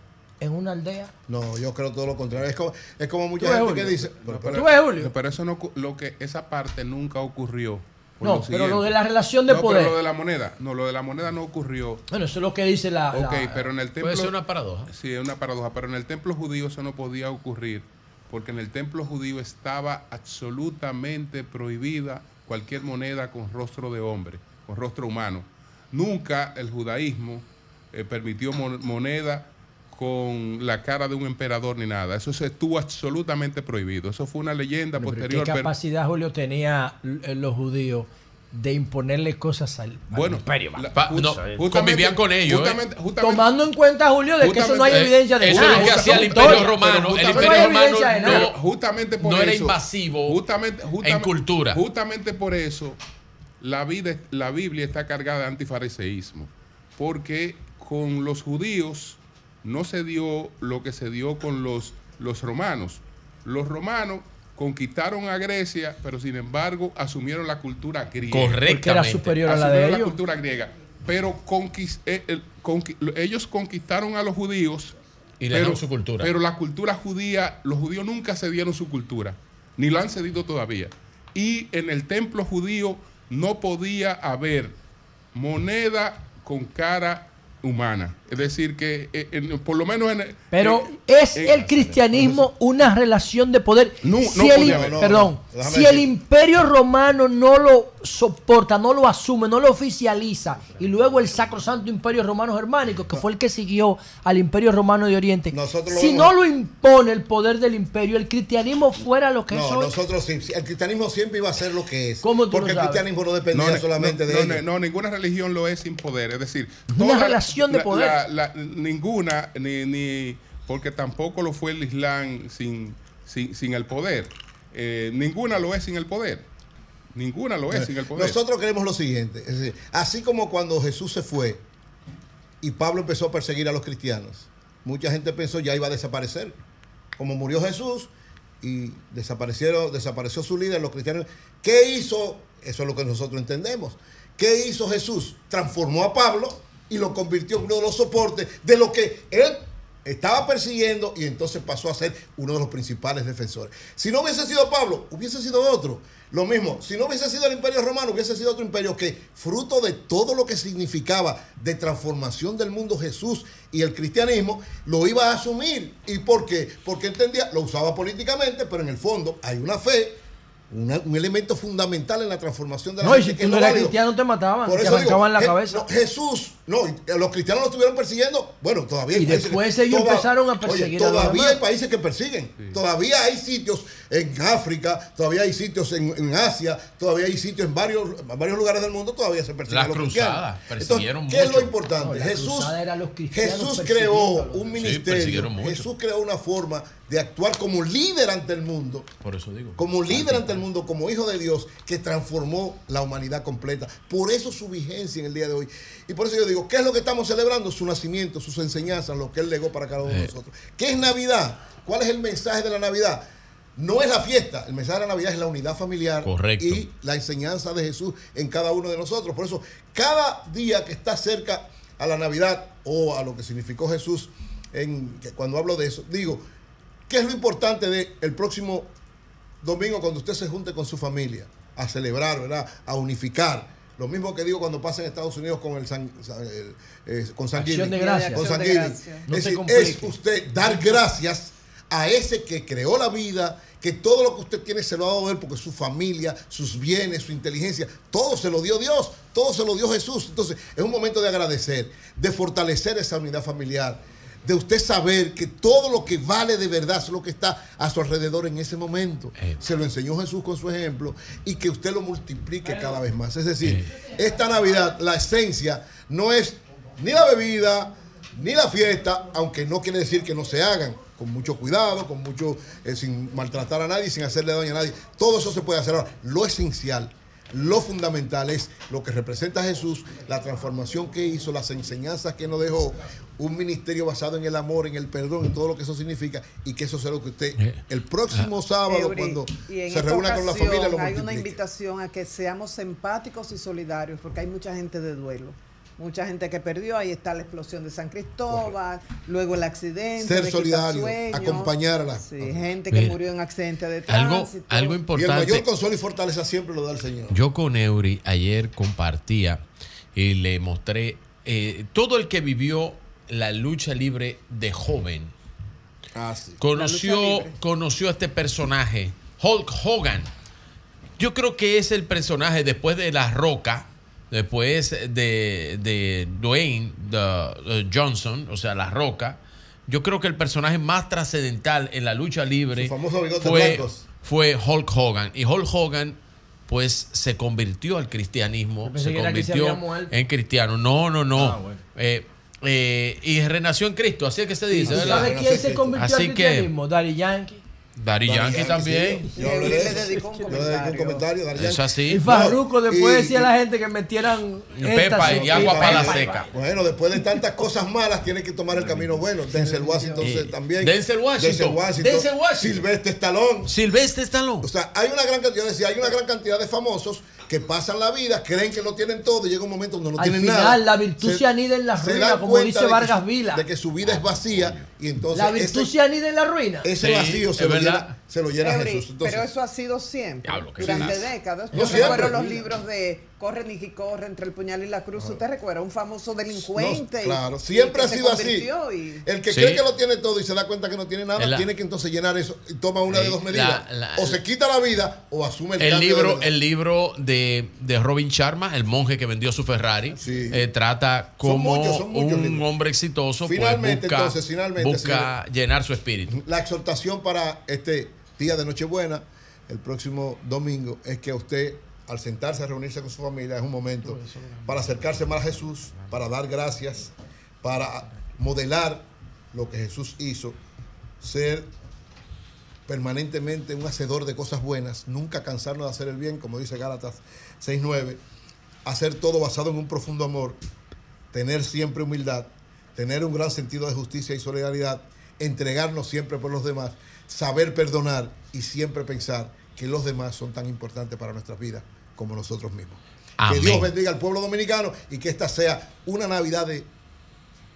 Speaker 15: en una aldea?
Speaker 2: No, yo creo todo lo contrario. Es como, es como mucha gente que dice. Pero-
Speaker 15: ves, Julio?
Speaker 1: pero eso no, lo que esa parte nunca ocurrió.
Speaker 15: No,
Speaker 1: lo
Speaker 15: pero lo de la relación de
Speaker 1: No,
Speaker 15: poder.
Speaker 1: Pero lo de la moneda, no, lo de la moneda no ocurrió.
Speaker 15: Bueno, eso es lo que dice la.
Speaker 1: Ok,
Speaker 15: la-
Speaker 1: pero en el templo.
Speaker 16: Puede ser una paradoja.
Speaker 1: Sí, es una paradoja. Pero en el templo judío eso no podía ocurrir. Porque en el templo judío estaba absolutamente prohibida cualquier moneda con rostro de hombre, con rostro humano. Nunca el judaísmo eh, permitió mon- moneda con la cara de un emperador ni nada. Eso se estuvo absolutamente prohibido. Eso fue una leyenda
Speaker 15: Pero
Speaker 1: posterior.
Speaker 15: ¿Qué
Speaker 1: pero-
Speaker 15: capacidad, Julio, tenía eh, los judíos de imponerle cosas al, al
Speaker 1: Bueno,
Speaker 15: imperio?
Speaker 1: la-
Speaker 16: Pa- no, convivían con ellos, ¿eh?
Speaker 1: justamente-
Speaker 15: Tomando en cuenta, Julio, de que eso no hay evidencia de
Speaker 16: eso
Speaker 15: nada.
Speaker 16: es lo que
Speaker 15: Eso
Speaker 16: hacía el Imperio. Romano. El Imperio
Speaker 15: no
Speaker 16: Romano no-
Speaker 1: justamente por
Speaker 16: no era invasivo
Speaker 1: justamente, justamente-
Speaker 16: en cultura.
Speaker 1: Justamente por eso la, vida, la Biblia está cargada de antifariseísmo. Porque con los judíos no se dio lo que se dio con los, los romanos. Los romanos conquistaron a Grecia, pero sin embargo asumieron la cultura griega.
Speaker 15: Porque era superior a la de ellos.
Speaker 1: cultura griega. Pero eh, el- conqui- ellos conquistaron a los judíos
Speaker 16: Y le dejaron su cultura.
Speaker 1: Pero la cultura judía, los judíos nunca cedieron su cultura, ni lo han cedido todavía. Y en el templo judío no podía haber moneda con cara humana. Es decir, que eh, en- por lo menos en...
Speaker 15: Pero
Speaker 1: en-
Speaker 15: es el cristianismo una relación de poder.
Speaker 1: No,
Speaker 15: si
Speaker 1: no
Speaker 15: el,
Speaker 1: podía haber.
Speaker 15: Perdón,
Speaker 2: no,
Speaker 15: si el imperio romano no lo soporta, no lo asume, no lo oficializa, y luego el sacrosanto imperio romano germánico, que fue el que siguió al imperio romano de Oriente,
Speaker 2: Nosotros lo
Speaker 15: si
Speaker 2: vemos-
Speaker 15: no lo impone el poder del imperio, el cristianismo fuera lo que es
Speaker 2: No,
Speaker 15: hoy.
Speaker 2: nosotros sí. El cristianismo siempre iba a ser lo que es.
Speaker 15: ¿Cómo tú
Speaker 2: Porque el
Speaker 15: sabes?
Speaker 2: cristianismo no dependía
Speaker 1: no,
Speaker 2: solamente
Speaker 1: no,
Speaker 2: de
Speaker 1: no,
Speaker 2: ellos.
Speaker 1: no, ninguna religión lo es sin poder. Es decir,
Speaker 15: Una
Speaker 1: toda-
Speaker 15: relación de
Speaker 1: la-
Speaker 15: poder.
Speaker 1: la- la- ninguna, ni, ni porque tampoco lo fue el Islam sin, sin, sin el poder. Eh, ninguna lo es sin el poder. Ninguna lo es sin el poder.
Speaker 2: Nosotros creemos lo siguiente, es decir, así como cuando Jesús se fue y Pablo empezó a perseguir a los cristianos, mucha gente pensó ya iba a desaparecer. Como murió Jesús y desaparecieron, desapareció su líder, los cristianos, ¿qué hizo? Eso es lo que nosotros entendemos. ¿Qué hizo Jesús? Transformó a Pablo y lo convirtió en uno de los soportes de lo que él estaba persiguiendo y entonces pasó a ser uno de los principales defensores. Si no hubiese sido Pablo, hubiese sido otro. Lo mismo, si no hubiese sido el imperio romano, hubiese sido otro imperio que, fruto de todo lo que significaba de transformación del mundo Jesús y el cristianismo, lo iba a asumir. ¿Y por qué? Porque entendía, lo usaba políticamente, pero en el fondo hay una fe, una- un elemento fundamental en la transformación de la
Speaker 15: No, y
Speaker 2: gente
Speaker 15: si
Speaker 2: que
Speaker 15: tú no
Speaker 2: lo
Speaker 15: eras
Speaker 2: válido.
Speaker 15: cristiano, te mataban,
Speaker 2: Por
Speaker 15: te
Speaker 2: eso digo,
Speaker 15: arrancaban la
Speaker 2: Je-
Speaker 15: cabeza.
Speaker 2: no, Jesús, no, y los cristianos lo estuvieron persiguiendo, bueno, todavía hay
Speaker 15: Y después
Speaker 2: que-
Speaker 15: ellos
Speaker 2: toda-
Speaker 15: empezaron a
Speaker 2: oye,
Speaker 15: perseguir a los
Speaker 2: todavía
Speaker 15: demás.
Speaker 2: hay países que persiguen, todavía hay sitios en África, todavía hay sitios en, en Asia, todavía hay sitios en varios, en varios lugares del mundo, todavía se persiguen
Speaker 16: Las
Speaker 2: a los
Speaker 16: cruzadas persiguieron
Speaker 2: Entonces, ¿qué es lo importante?
Speaker 15: No, la
Speaker 2: Jesús, Jesús creó
Speaker 15: a
Speaker 2: un
Speaker 16: Sí,
Speaker 2: ministerio,
Speaker 16: persiguieron mucho.
Speaker 2: Jesús creó una forma de actuar como líder ante el mundo
Speaker 16: Por eso digo.
Speaker 2: como líder ante el mundo, como hijo de Dios, que transformó la humanidad completa. Por eso su vigencia en el día de hoy. Y por eso yo digo, ¿qué es lo que estamos celebrando? Su nacimiento, sus enseñanzas, lo que Él legó para cada uno de
Speaker 16: Eh.
Speaker 2: nosotros. ¿Qué es Navidad? ¿Cuál es el mensaje de la Navidad? No es la fiesta, el mensaje de la Navidad es la unidad familiar
Speaker 16: Correcto.
Speaker 2: y la enseñanza de Jesús en cada uno de nosotros. Por eso, cada día que está cerca a la Navidad o a lo que significó Jesús, en, que cuando hablo de eso, digo, ¿qué es lo importante del próximo domingo cuando usted se junte con su familia a celebrar, ¿verdad? A unificar. Lo mismo que digo cuando pasa en Estados Unidos con el San, el, eh, con San
Speaker 15: Acción
Speaker 2: Giving.
Speaker 15: de gracias.
Speaker 2: Con San
Speaker 4: de
Speaker 2: Giving.
Speaker 4: gracias.
Speaker 15: No
Speaker 2: es, decir, usted dar gracias a ese que creó la vida, que todo lo que usted tiene se lo ha dado a él, porque su familia, sus bienes, su inteligencia, todo se lo dio Dios, todo se lo dio Jesús. Entonces, es un momento de agradecer, de fortalecer esa unidad familiar, de usted saber que todo lo que vale de verdad es lo que está a su alrededor en ese momento.
Speaker 16: Eh.
Speaker 2: Se lo enseñó Jesús con su ejemplo y que usted lo multiplique cada vez más. Es decir, esta Navidad, la esencia no es ni la bebida, ni la fiesta, aunque no quiere decir que no se hagan, con mucho cuidado, con mucho, eh, sin maltratar a nadie, sin hacerle daño a nadie. Todo eso se puede hacer ahora. Lo esencial, lo fundamental es lo que representa Jesús, la transformación que hizo, las enseñanzas que nos dejó, un ministerio basado en el amor, en el perdón, en todo lo que eso significa, y que eso sea lo que usted el próximo sábado,
Speaker 4: Eury,
Speaker 2: cuando
Speaker 4: y en
Speaker 2: se reúna con la
Speaker 4: ocasión
Speaker 2: familia, lo
Speaker 4: Hay una invitación a que seamos empáticos y solidarios, porque hay mucha gente de duelo. Mucha gente que perdió, ahí está la explosión de San Cristóbal, luego el accidente.
Speaker 2: Ser solidario,
Speaker 4: Quitasueños.
Speaker 2: acompañar a la-
Speaker 4: Sí, gente que
Speaker 16: Mira,
Speaker 4: murió en accidente de
Speaker 16: algo-
Speaker 4: tránsito.
Speaker 16: algo
Speaker 2: Y el
Speaker 16: importante.
Speaker 2: mayor consuelo y fortaleza siempre lo da el Señor.
Speaker 16: Yo con Eury ayer compartía y le mostré eh, todo el que vivió la lucha libre de joven.
Speaker 2: Ah, sí.
Speaker 16: Conoció, conoció a este personaje, Hulk Hogan. Yo creo que es el personaje después de La Roca, después de, de Dwayne the- the Johnson, o sea, La Roca. Yo creo que el personaje más trascendental en la lucha libre fue, fue Hulk Hogan. Y Hulk Hogan, pues, se convirtió al cristianismo, se
Speaker 15: que que
Speaker 16: convirtió en cristiano. No, no, no.
Speaker 15: Ah, bueno.
Speaker 16: Eh, eh, y renació en Cristo, así es que se dice,
Speaker 15: ¿Y
Speaker 16: ¿verdad?
Speaker 15: ¿Sabe quién se convirtió
Speaker 16: Así
Speaker 15: al
Speaker 16: que
Speaker 15: cristianismo? Daddy Yankee.
Speaker 16: Daddy Yankee también.
Speaker 2: Yo hablé de
Speaker 4: le
Speaker 2: eso.
Speaker 4: dedicó un
Speaker 2: Yo comentario. Yankee.
Speaker 16: así.
Speaker 15: Y Farruko
Speaker 2: No,
Speaker 15: después decía a la gente que metieran
Speaker 16: Pepa y agua para la seca.
Speaker 2: Bueno, después de tantas cosas malas, tiene que tomar el camino bueno. Denzel Washington
Speaker 16: Sí.
Speaker 2: también.
Speaker 16: Denzel Washington.
Speaker 2: Denzel Washington. Silvestre Stallone.
Speaker 16: Silvestre Stallone.
Speaker 2: O sea, hay una gran cantidad, yo decía, hay una gran cantidad de famosos que pasan la vida, creen que lo tienen todo y llega un momento donde no
Speaker 15: Al
Speaker 2: tienen
Speaker 15: final,
Speaker 2: nada.
Speaker 15: la virtud se anida en la ruina, como
Speaker 2: cuenta
Speaker 15: dice
Speaker 2: de que
Speaker 15: Vargas
Speaker 2: su-
Speaker 15: Vila.
Speaker 2: De que su vida es vacía y entonces
Speaker 15: La virtud
Speaker 2: ese,
Speaker 15: se anida en la ruina.
Speaker 2: ese
Speaker 16: Sí,
Speaker 2: vacío se
Speaker 16: es verdad.
Speaker 2: Llena, se lo llena Jesús. Entonces,
Speaker 4: pero eso ha sido siempre,
Speaker 16: Diablo,
Speaker 4: durante décadas.
Speaker 2: No
Speaker 4: Yo
Speaker 2: siempre.
Speaker 4: recuerdo los libros de Corre ni corre entre el puñal y la cruz. ¿Usted recuerda? Un famoso delincuente.
Speaker 2: No,
Speaker 4: y-
Speaker 2: claro,
Speaker 4: y
Speaker 2: siempre ha sido así.
Speaker 4: y-
Speaker 2: El que
Speaker 16: Sí.
Speaker 2: cree que lo tiene todo y se da cuenta que no tiene nada,
Speaker 16: la-
Speaker 2: tiene que entonces llenar eso y toma una de dos medidas.
Speaker 16: la- la-
Speaker 2: o se quita la vida o asume el,
Speaker 16: El
Speaker 2: de
Speaker 16: libro, el libro de, de Robin Sharma, el monje que vendió su Ferrari,
Speaker 2: Sí.
Speaker 16: eh, trata
Speaker 2: Son
Speaker 16: como
Speaker 2: muchos, son muchos
Speaker 16: un
Speaker 2: libros.
Speaker 16: hombre exitoso pues,
Speaker 2: Finalmente,
Speaker 16: busca,
Speaker 2: entonces, finalmente,
Speaker 16: busca llenar su espíritu.
Speaker 2: La exhortación para este día de Nochebuena, el próximo domingo, es que usted, al sentarse a reunirse con su familia, es un momento para acercarse más a Jesús, para dar gracias, para modelar lo que Jesús hizo, ser permanentemente un hacedor de cosas buenas, nunca cansarnos de hacer el bien, como dice Gálatas 6.9, hacer todo basado en un profundo amor, tener siempre humildad, tener un gran sentido de justicia y solidaridad, entregarnos siempre por los demás, saber perdonar y siempre pensar que los demás son tan importantes para nuestras vidas como nosotros mismos.
Speaker 16: Amén.
Speaker 2: Que Dios bendiga al pueblo dominicano y que esta sea una Navidad de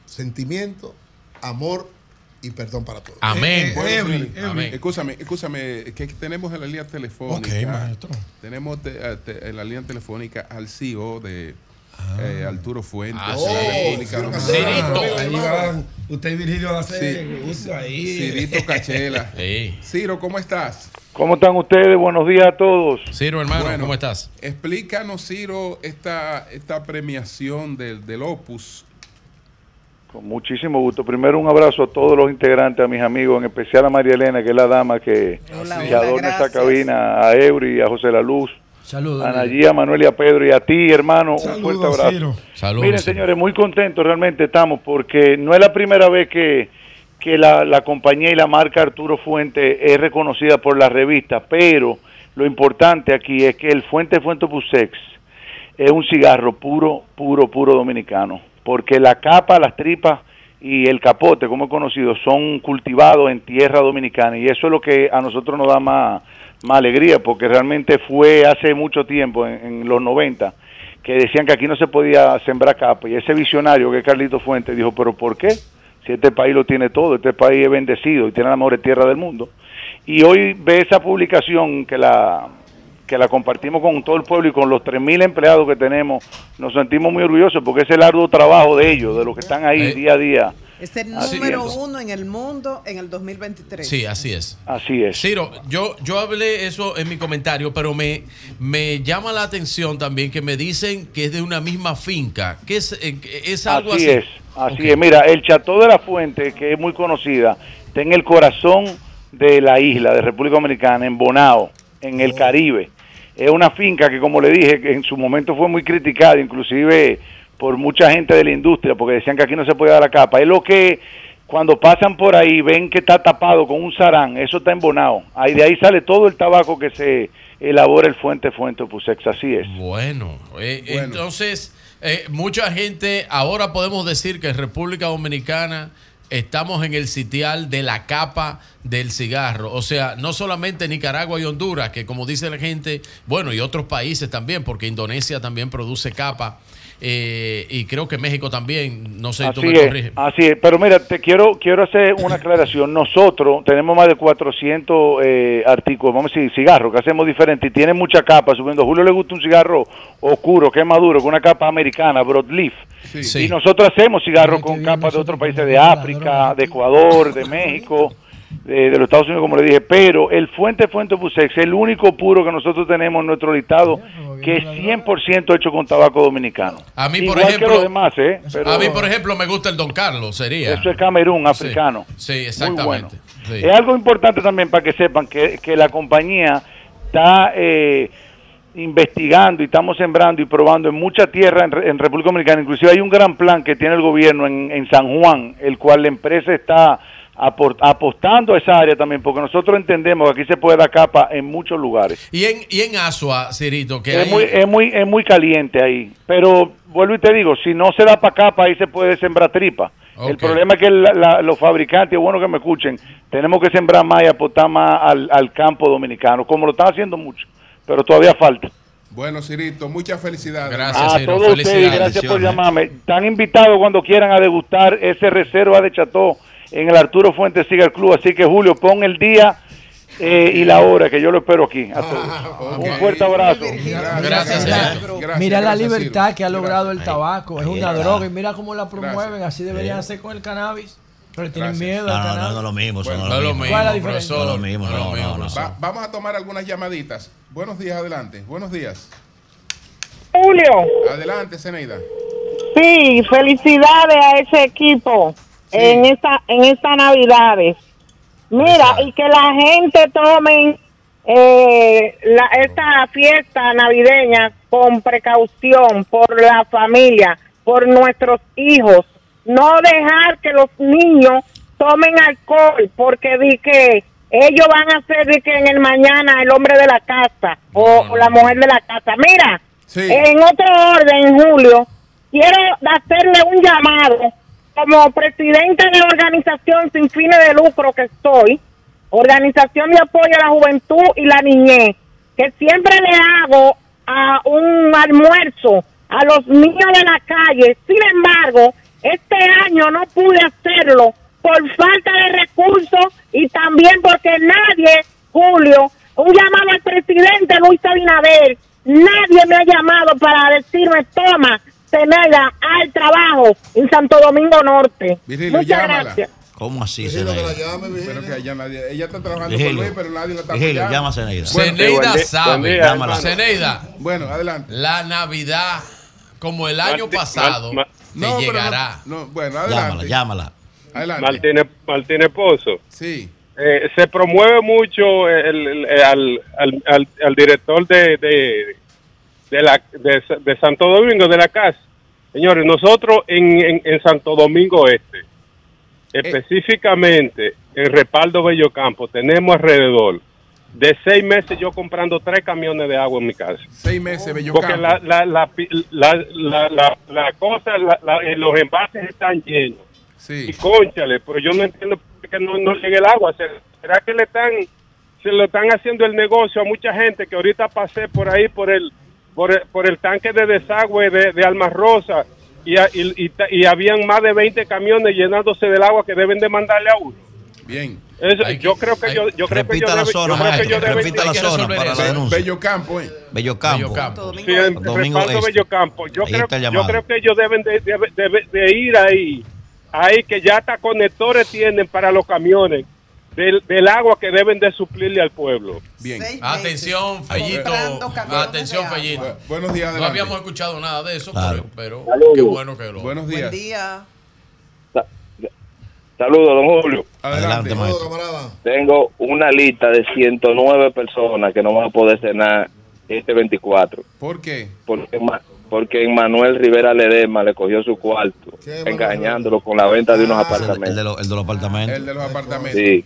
Speaker 2: sentimiento, amor y perdón para todos.
Speaker 16: Amén.
Speaker 21: Every, every.
Speaker 1: amén. Escúchame, escúchame, que tenemos en la línea telefónica.
Speaker 21: Ok, maestro.
Speaker 1: Tenemos te- eh, te- en la línea telefónica al CEO de eh, Arturo Fuentes
Speaker 16: Ah, sí.
Speaker 1: la República
Speaker 2: Oh,
Speaker 1: Dominicana.
Speaker 21: Ah, ahí van. Usted y Virgilio la
Speaker 1: Sí.
Speaker 21: ahí.
Speaker 1: Cirito Cachela.
Speaker 16: Sí.
Speaker 1: Ciro, ¿cómo estás?
Speaker 25: ¿Cómo están ustedes? Buenos días a todos.
Speaker 16: Ciro, hermano,
Speaker 1: Bueno.
Speaker 16: ¿cómo estás?
Speaker 1: Explícanos, Ciro, esta, esta premiación del, del Opus.
Speaker 25: Con muchísimo gusto. Primero un abrazo a todos los integrantes, a mis amigos, en especial a María Elena, que es la dama que,
Speaker 4: Hola,
Speaker 25: que
Speaker 4: hola,
Speaker 25: adorna esta cabina, a Eury, a José La Luz,
Speaker 15: Saludos.
Speaker 25: a Nayí, a Manuel y a Pedro, y a ti, hermano, un fuerte abrazo.
Speaker 21: Ciro.
Speaker 16: Saludos.
Speaker 25: Miren,
Speaker 16: Ciro.
Speaker 25: señores, muy contentos realmente estamos, porque no es la primera vez que, que la, la compañía y la marca Arturo Fuente es reconocida por la revista, pero lo importante aquí es que el Fuente Fuente Pusex es un cigarro puro, puro, puro dominicano, porque la capa, las tripas y el capote, como he conocido, son cultivados en tierra dominicana y eso es lo que a nosotros nos da más, más alegría, porque realmente fue hace mucho tiempo, en, en los 90, que decían que aquí no se podía sembrar capa y ese visionario que es Carlito Fuentes dijo, pero ¿por qué? Si este país lo tiene todo, este país es bendecido y tiene la mejor tierra del mundo. Y hoy ve esa publicación que la que la compartimos con todo el pueblo y con los 3.000 empleados que tenemos, nos sentimos muy orgullosos porque es el arduo trabajo de ellos, de los que están ahí
Speaker 16: Eh.
Speaker 25: día a día.
Speaker 4: Es el
Speaker 25: Así
Speaker 4: número
Speaker 25: es.
Speaker 4: uno en el mundo en el 2023.
Speaker 16: Sí, así es.
Speaker 25: Así es.
Speaker 16: Ciro, yo, yo hablé eso en mi comentario, pero me, me llama la atención también que me dicen que es de una misma finca. que es, eh, es algo
Speaker 25: así
Speaker 16: así?
Speaker 25: es, así es. Mira, el Chateau de la Fuente, que es muy conocida, está en el corazón de la isla de República Dominicana, en Bonao, en el Caribe. Es una finca que, como le dije, que en su momento fue muy criticada, inclusive por mucha gente de la industria, porque decían que aquí no se podía dar la capa. Es lo que cuando pasan por ahí ven que está tapado con un sarán, eso está en Bonao. Ahí de ahí sale todo el tabaco que se elabora el Fuente Fuente Pusex, así es.
Speaker 16: Bueno, eh,
Speaker 1: Bueno.
Speaker 16: entonces, eh, mucha gente, ahora podemos decir que en República Dominicana estamos en el sitial de la capa del cigarro. O sea, no solamente Nicaragua y Honduras, que como dice la gente, bueno, y otros países también, porque Indonesia también produce capa. Eh, y creo que México también, no sé, tú
Speaker 25: Así
Speaker 16: me
Speaker 25: es,
Speaker 16: corriges.
Speaker 25: así es. Pero mira, te quiero quiero hacer una aclaración. Nosotros tenemos más de 400 eh, artículos, vamos a decir, cigarros que hacemos diferente y tiene mucha capa subiendo. A Julio le gusta un cigarro oscuro, que es maduro, con una capa americana, broadleaf. Y nosotros hacemos cigarros con capas de otros países de África, de Ecuador, de México, de, de los Estados Unidos, como le dije. Pero el Fuente Fuente Busex es el único puro que nosotros tenemos en nuestro listado que es 100% hecho con tabaco dominicano.
Speaker 16: A mí, por
Speaker 25: Igual que
Speaker 16: ejemplo,
Speaker 25: los demás, ¿eh? Pero-
Speaker 16: a mí, por ejemplo, me gusta el Don Carlos, sería.
Speaker 25: eso es Camerún, africano.
Speaker 16: Sí, exactamente.
Speaker 25: bueno.
Speaker 16: Sí.
Speaker 25: Es algo importante también para que sepan que, que la compañía está eh, investigando y estamos sembrando y probando en mucha tierra en, Re- en República Dominicana. Inclusive hay un gran plan que tiene el gobierno en, en San Juan, el cual la empresa está apostando a esa área también, porque nosotros entendemos que aquí se puede dar capa en muchos lugares.
Speaker 16: Y en, y en Asua, Cirito, que
Speaker 25: Es
Speaker 16: hay-
Speaker 25: muy, es, muy, es muy caliente ahí. Pero vuelvo y te digo, si no se da para capa, ahí se puede sembrar tripa. El problema es que la- la- los fabricantes, es bueno que me escuchen, tenemos que sembrar más y apostar más al, al campo dominicano, como lo están haciendo mucho, pero todavía falta.
Speaker 1: Bueno, Cirito, muchas felicidades.
Speaker 25: a todos ustedes, gracias por llamarme. Están invitados cuando quieran a degustar ese reserva de Chateau en el Arturo Fuentes Cigar Club. Así que, Julio, pon el día eh, y la hora, que yo lo espero aquí. A todos. Un fuerte abrazo.
Speaker 16: Gracias,
Speaker 15: mira la
Speaker 1: gracias,
Speaker 15: libertad que ha logrado el tabaco. Es una droga y mira cómo la promueven.
Speaker 1: Gracias.
Speaker 15: Así deberían
Speaker 5: Sí.
Speaker 15: hacer con el cannabis. Pero tienen
Speaker 1: Gracias.
Speaker 15: miedo
Speaker 5: No, no, no, lo mismo. no lo mismo.
Speaker 15: ¿Cuál es la diferencia?
Speaker 5: No es lo mismo,
Speaker 16: No es lo
Speaker 5: no,
Speaker 16: mismo,
Speaker 5: no, no.
Speaker 1: Va- vamos a tomar algunas llamaditas. Buenos días, adelante. Buenos días.
Speaker 20: Julio,
Speaker 1: Adelante, Zeneida.
Speaker 20: sí, felicidades a ese equipo en esta en estas Navidades. Mira, y que la gente tome eh, la, esta fiesta navideña con precaución por la familia, por nuestros hijos. No dejar que los niños tomen alcohol porque di que ellos van a ser que en el mañana el hombre de la casa o, o la mujer de la casa. Mira, en otro orden, Julio, quiero hacerle un llamado como presidente de la organización sin fines de lucro que estoy, organización de apoyo a la juventud y la niñez, que siempre le hago a un almuerzo a los niños de la calle. Sin embargo, este año no pude hacerlo por falta de recursos y también porque nadie, Julio, un llamado al presidente Luis Abinader, nadie me ha llamado para decirme, toma, Tenela, al trabajo en Santo Domingo Norte.
Speaker 1: Virgilio,
Speaker 20: Muchas
Speaker 1: llámala.
Speaker 20: gracias.
Speaker 5: ¿Cómo así, Zeneida?
Speaker 1: Pero que allá nadie, ella está trabajando
Speaker 5: Virgilio.
Speaker 1: con Luis, pero nadie la está
Speaker 5: Virgilio,
Speaker 1: apoyando.
Speaker 5: llama a Zeneida.
Speaker 1: Bueno,
Speaker 16: Zeneida sabe.
Speaker 5: Llámala.
Speaker 16: Zeneida.
Speaker 1: Bueno, adelante.
Speaker 16: La Navidad, como el año pasado, te
Speaker 1: No,
Speaker 16: llegará.
Speaker 1: no- no, bueno,
Speaker 5: Llámala,
Speaker 1: adelante.
Speaker 5: llámala.
Speaker 1: Adelante.
Speaker 26: Martínez, Martínez Pozo.
Speaker 1: Sí.
Speaker 26: Eh, se promueve mucho el- el- el- al, al, al, al director de, de, de, la, de, de Santo Domingo, de la casa. Señores, nosotros en, en, en Santo Domingo Este, específicamente en Respaldo Bello Campo, tenemos alrededor de seis meses yo comprando tres camiones de agua en mi casa.
Speaker 1: Seis meses, Bello
Speaker 26: Porque la, la, la, la, la, la, la cosa, la- la- eh, los envases están llenos.
Speaker 1: Sí.
Speaker 26: Y conchale, pero yo no entiendo por qué no, no llega el agua. ¿Será- ¿Será que le están, se lo están haciendo el negocio a mucha gente que ahorita pasé por ahí por el, por el, por el tanque de desagüe de, de Almas Rosa y, y, y y habían más de 20 camiones llenándose del agua que deben de mandarle a uno?
Speaker 1: Bien.
Speaker 26: Eso, yo creo que yo, yo creo que
Speaker 5: Repita
Speaker 26: yo
Speaker 5: la
Speaker 26: debe-
Speaker 5: zona,
Speaker 26: yo creo que yo debe-
Speaker 5: repita la
Speaker 26: hay que
Speaker 5: zona para
Speaker 26: eso.
Speaker 5: la denuncia.
Speaker 1: Bello Campo, ¿eh?
Speaker 5: Bello Campo.
Speaker 26: Sí, en
Speaker 5: Domingo
Speaker 26: respaldo
Speaker 5: Este.
Speaker 26: Bello Campo. Yo
Speaker 5: Ahí
Speaker 26: creo, yo creo que ellos deben de, de- de- de ir ahí, ahí que ya hasta conectores tienen para los camiones del, del agua que deben de suplirle al pueblo.
Speaker 1: Bien.
Speaker 16: Atención, Fellito. Atención. Fellito.
Speaker 1: Bu- buenos días,
Speaker 16: No
Speaker 1: adelante.
Speaker 16: habíamos escuchado nada de eso,
Speaker 1: Claro.
Speaker 16: pero, pero qué bueno que lo.
Speaker 1: Buenos días.
Speaker 4: día.
Speaker 27: Saludos, don Julio.
Speaker 1: Adelante,
Speaker 27: maestro. Tengo una lista de 109 personas que no van a poder cenar este 24.
Speaker 1: ¿Por qué?
Speaker 27: Porque, porque Manuel Rivera Ledema le cogió su cuarto, engañándolo con la venta de unos apartamentos.
Speaker 5: El de, los- el de los apartamentos.
Speaker 1: El de los apartamentos.
Speaker 27: Sí.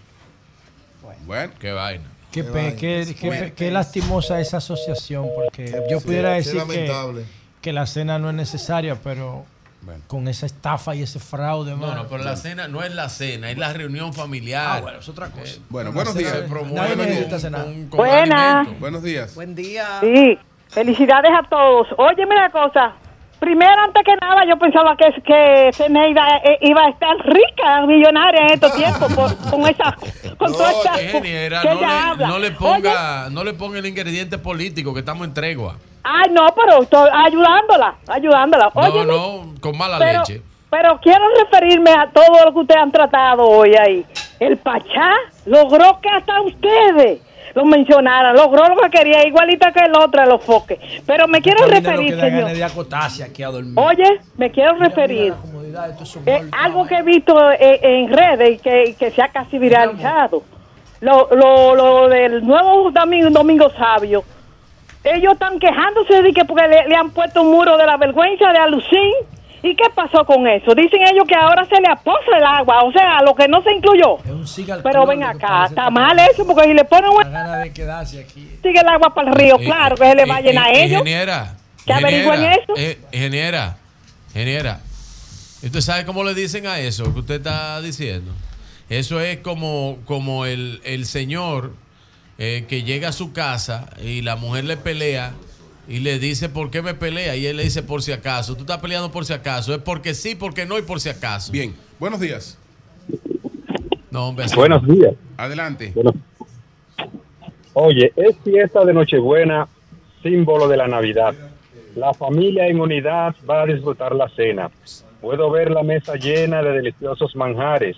Speaker 1: Bueno,
Speaker 16: qué vaina.
Speaker 15: Qué, qué- qué pe- qué lastimosa esa asociación, porque yo pudiera
Speaker 2: qué
Speaker 15: decir que,
Speaker 2: lamentable.
Speaker 15: que la cena no es necesaria, pero con esa estafa y ese fraude.
Speaker 16: No,
Speaker 15: mano.
Speaker 16: no, pero la cena no es la cena, es la reunión familiar.
Speaker 15: Ah, bueno, es otra cosa.
Speaker 1: Bueno,
Speaker 15: Una
Speaker 1: buenos días.
Speaker 15: de-
Speaker 1: Promueve
Speaker 15: nadie
Speaker 1: con-
Speaker 15: necesita cenar.
Speaker 16: con- con
Speaker 28: Buenas.
Speaker 16: alimento.
Speaker 1: Buenos días.
Speaker 4: Buen día.
Speaker 28: Sí, felicidades a todos. Oye, mira cosa. Primero, antes que nada, yo pensaba que, que Zeneida eh, iba a estar rica, millonaria en estos tiempos, por- con esa, con toda esta,
Speaker 16: Ingeniera,
Speaker 28: que
Speaker 16: no
Speaker 28: ella
Speaker 16: le,
Speaker 28: habla.
Speaker 16: no le
Speaker 28: Oye,
Speaker 16: ponga, no le ponga el ingrediente político, que estamos en tregua.
Speaker 28: ay, no, pero estoy ayudándola, ayudándola. Oye,
Speaker 16: no, no, con mala
Speaker 28: pero,
Speaker 16: leche.
Speaker 28: pero quiero referirme a todo lo que ustedes han tratado hoy ahí. El Pachá logró que hasta ustedes lo mencionaran, logró lo que quería, igualita que el otro de los foques. Pero me quiero
Speaker 15: Esta vaina
Speaker 28: referir, señor.
Speaker 15: aquí a.
Speaker 28: Oye, me quiero referir. Eh, algo que he visto eh, en redes y que, y que se ha casi viralizado. Lo, lo, lo del nuevo domingo, domingo sabio. Ellos están quejándose de que porque le, le han puesto un muro de la vergüenza de Alucín. ¿Y qué pasó con eso? Dicen ellos que ahora se le aposa el agua, o sea, lo que no se incluyó. Pero ven acá, está mal eso, porque si le ponen un...
Speaker 15: ganas de quedarse aquí.
Speaker 28: sigue el agua para el río,
Speaker 16: Eh,
Speaker 28: claro que se le va a
Speaker 16: eh,
Speaker 28: llenar a
Speaker 16: eh,
Speaker 28: ellos.
Speaker 16: Ingeniera.
Speaker 28: ¿Que averigüen
Speaker 16: ingeniera,
Speaker 28: eso?
Speaker 16: eh, ingeniera, ingeniera. ¿Usted sabe cómo le dicen a eso que usted está diciendo? Eso es como, como el, el señor eh, que llega a su casa y la mujer le pelea y le dice, ¿por qué me pelea? Y él le dice, por si acaso. Tú estás peleando por si acaso. Es porque sí, porque no y por si acaso.
Speaker 1: Bien. Buenos días.
Speaker 16: No, hombre, así
Speaker 29: Buenos
Speaker 16: no.
Speaker 29: días.
Speaker 1: Adelante.
Speaker 29: Bueno, oye, es fiesta de Nochebuena, símbolo de la Navidad. La familia en unidad va a disfrutar la cena. Puedo ver la mesa llena de deliciosos manjares.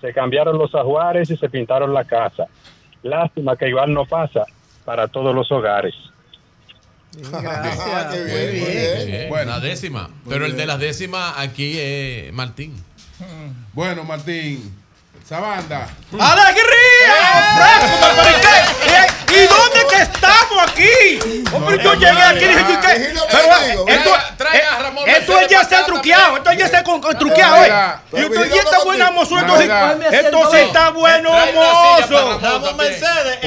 Speaker 29: Se cambiaron los ajuares y se pintaron la casa. Lástima que igual no pasa para todos los hogares.
Speaker 1: Gracias.
Speaker 16: Muy bien. Bueno, la décima. Pero el de las décimas aquí es Martín.
Speaker 1: Bueno, Martín. Esa banda.
Speaker 30: ¡Alegría! ¡Fresco, Margarita! ¿Y dónde que estamos aquí? Hombre, yo llegué aquí y dije, ¿y qué? Pero esto, eh, esto es ya está truqueado, esto ya está truqueado, ¿eh? Y esto ya está buena, mozo, esto sí, está bueno, mozo.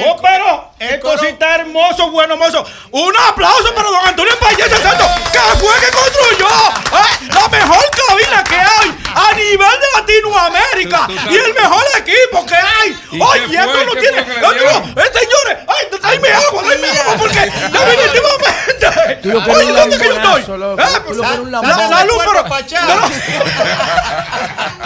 Speaker 30: Oh, pero esto sí está hermoso, bueno, mozo. Un aplauso para don Antonio Payés Santo, que fue que construyó eh, la mejor cabina que hay a nivel de Latinoamérica y el mejor equipo que hay.
Speaker 31: ¿Y
Speaker 30: Oye, esto no
Speaker 31: ¿Qué
Speaker 30: tiene. eh, señores, ay, tráeme agua, tráeme agua, porque definitivamente. Oye, ¿dónde que yo estoy? la-
Speaker 15: lambón.
Speaker 30: Salud, pero.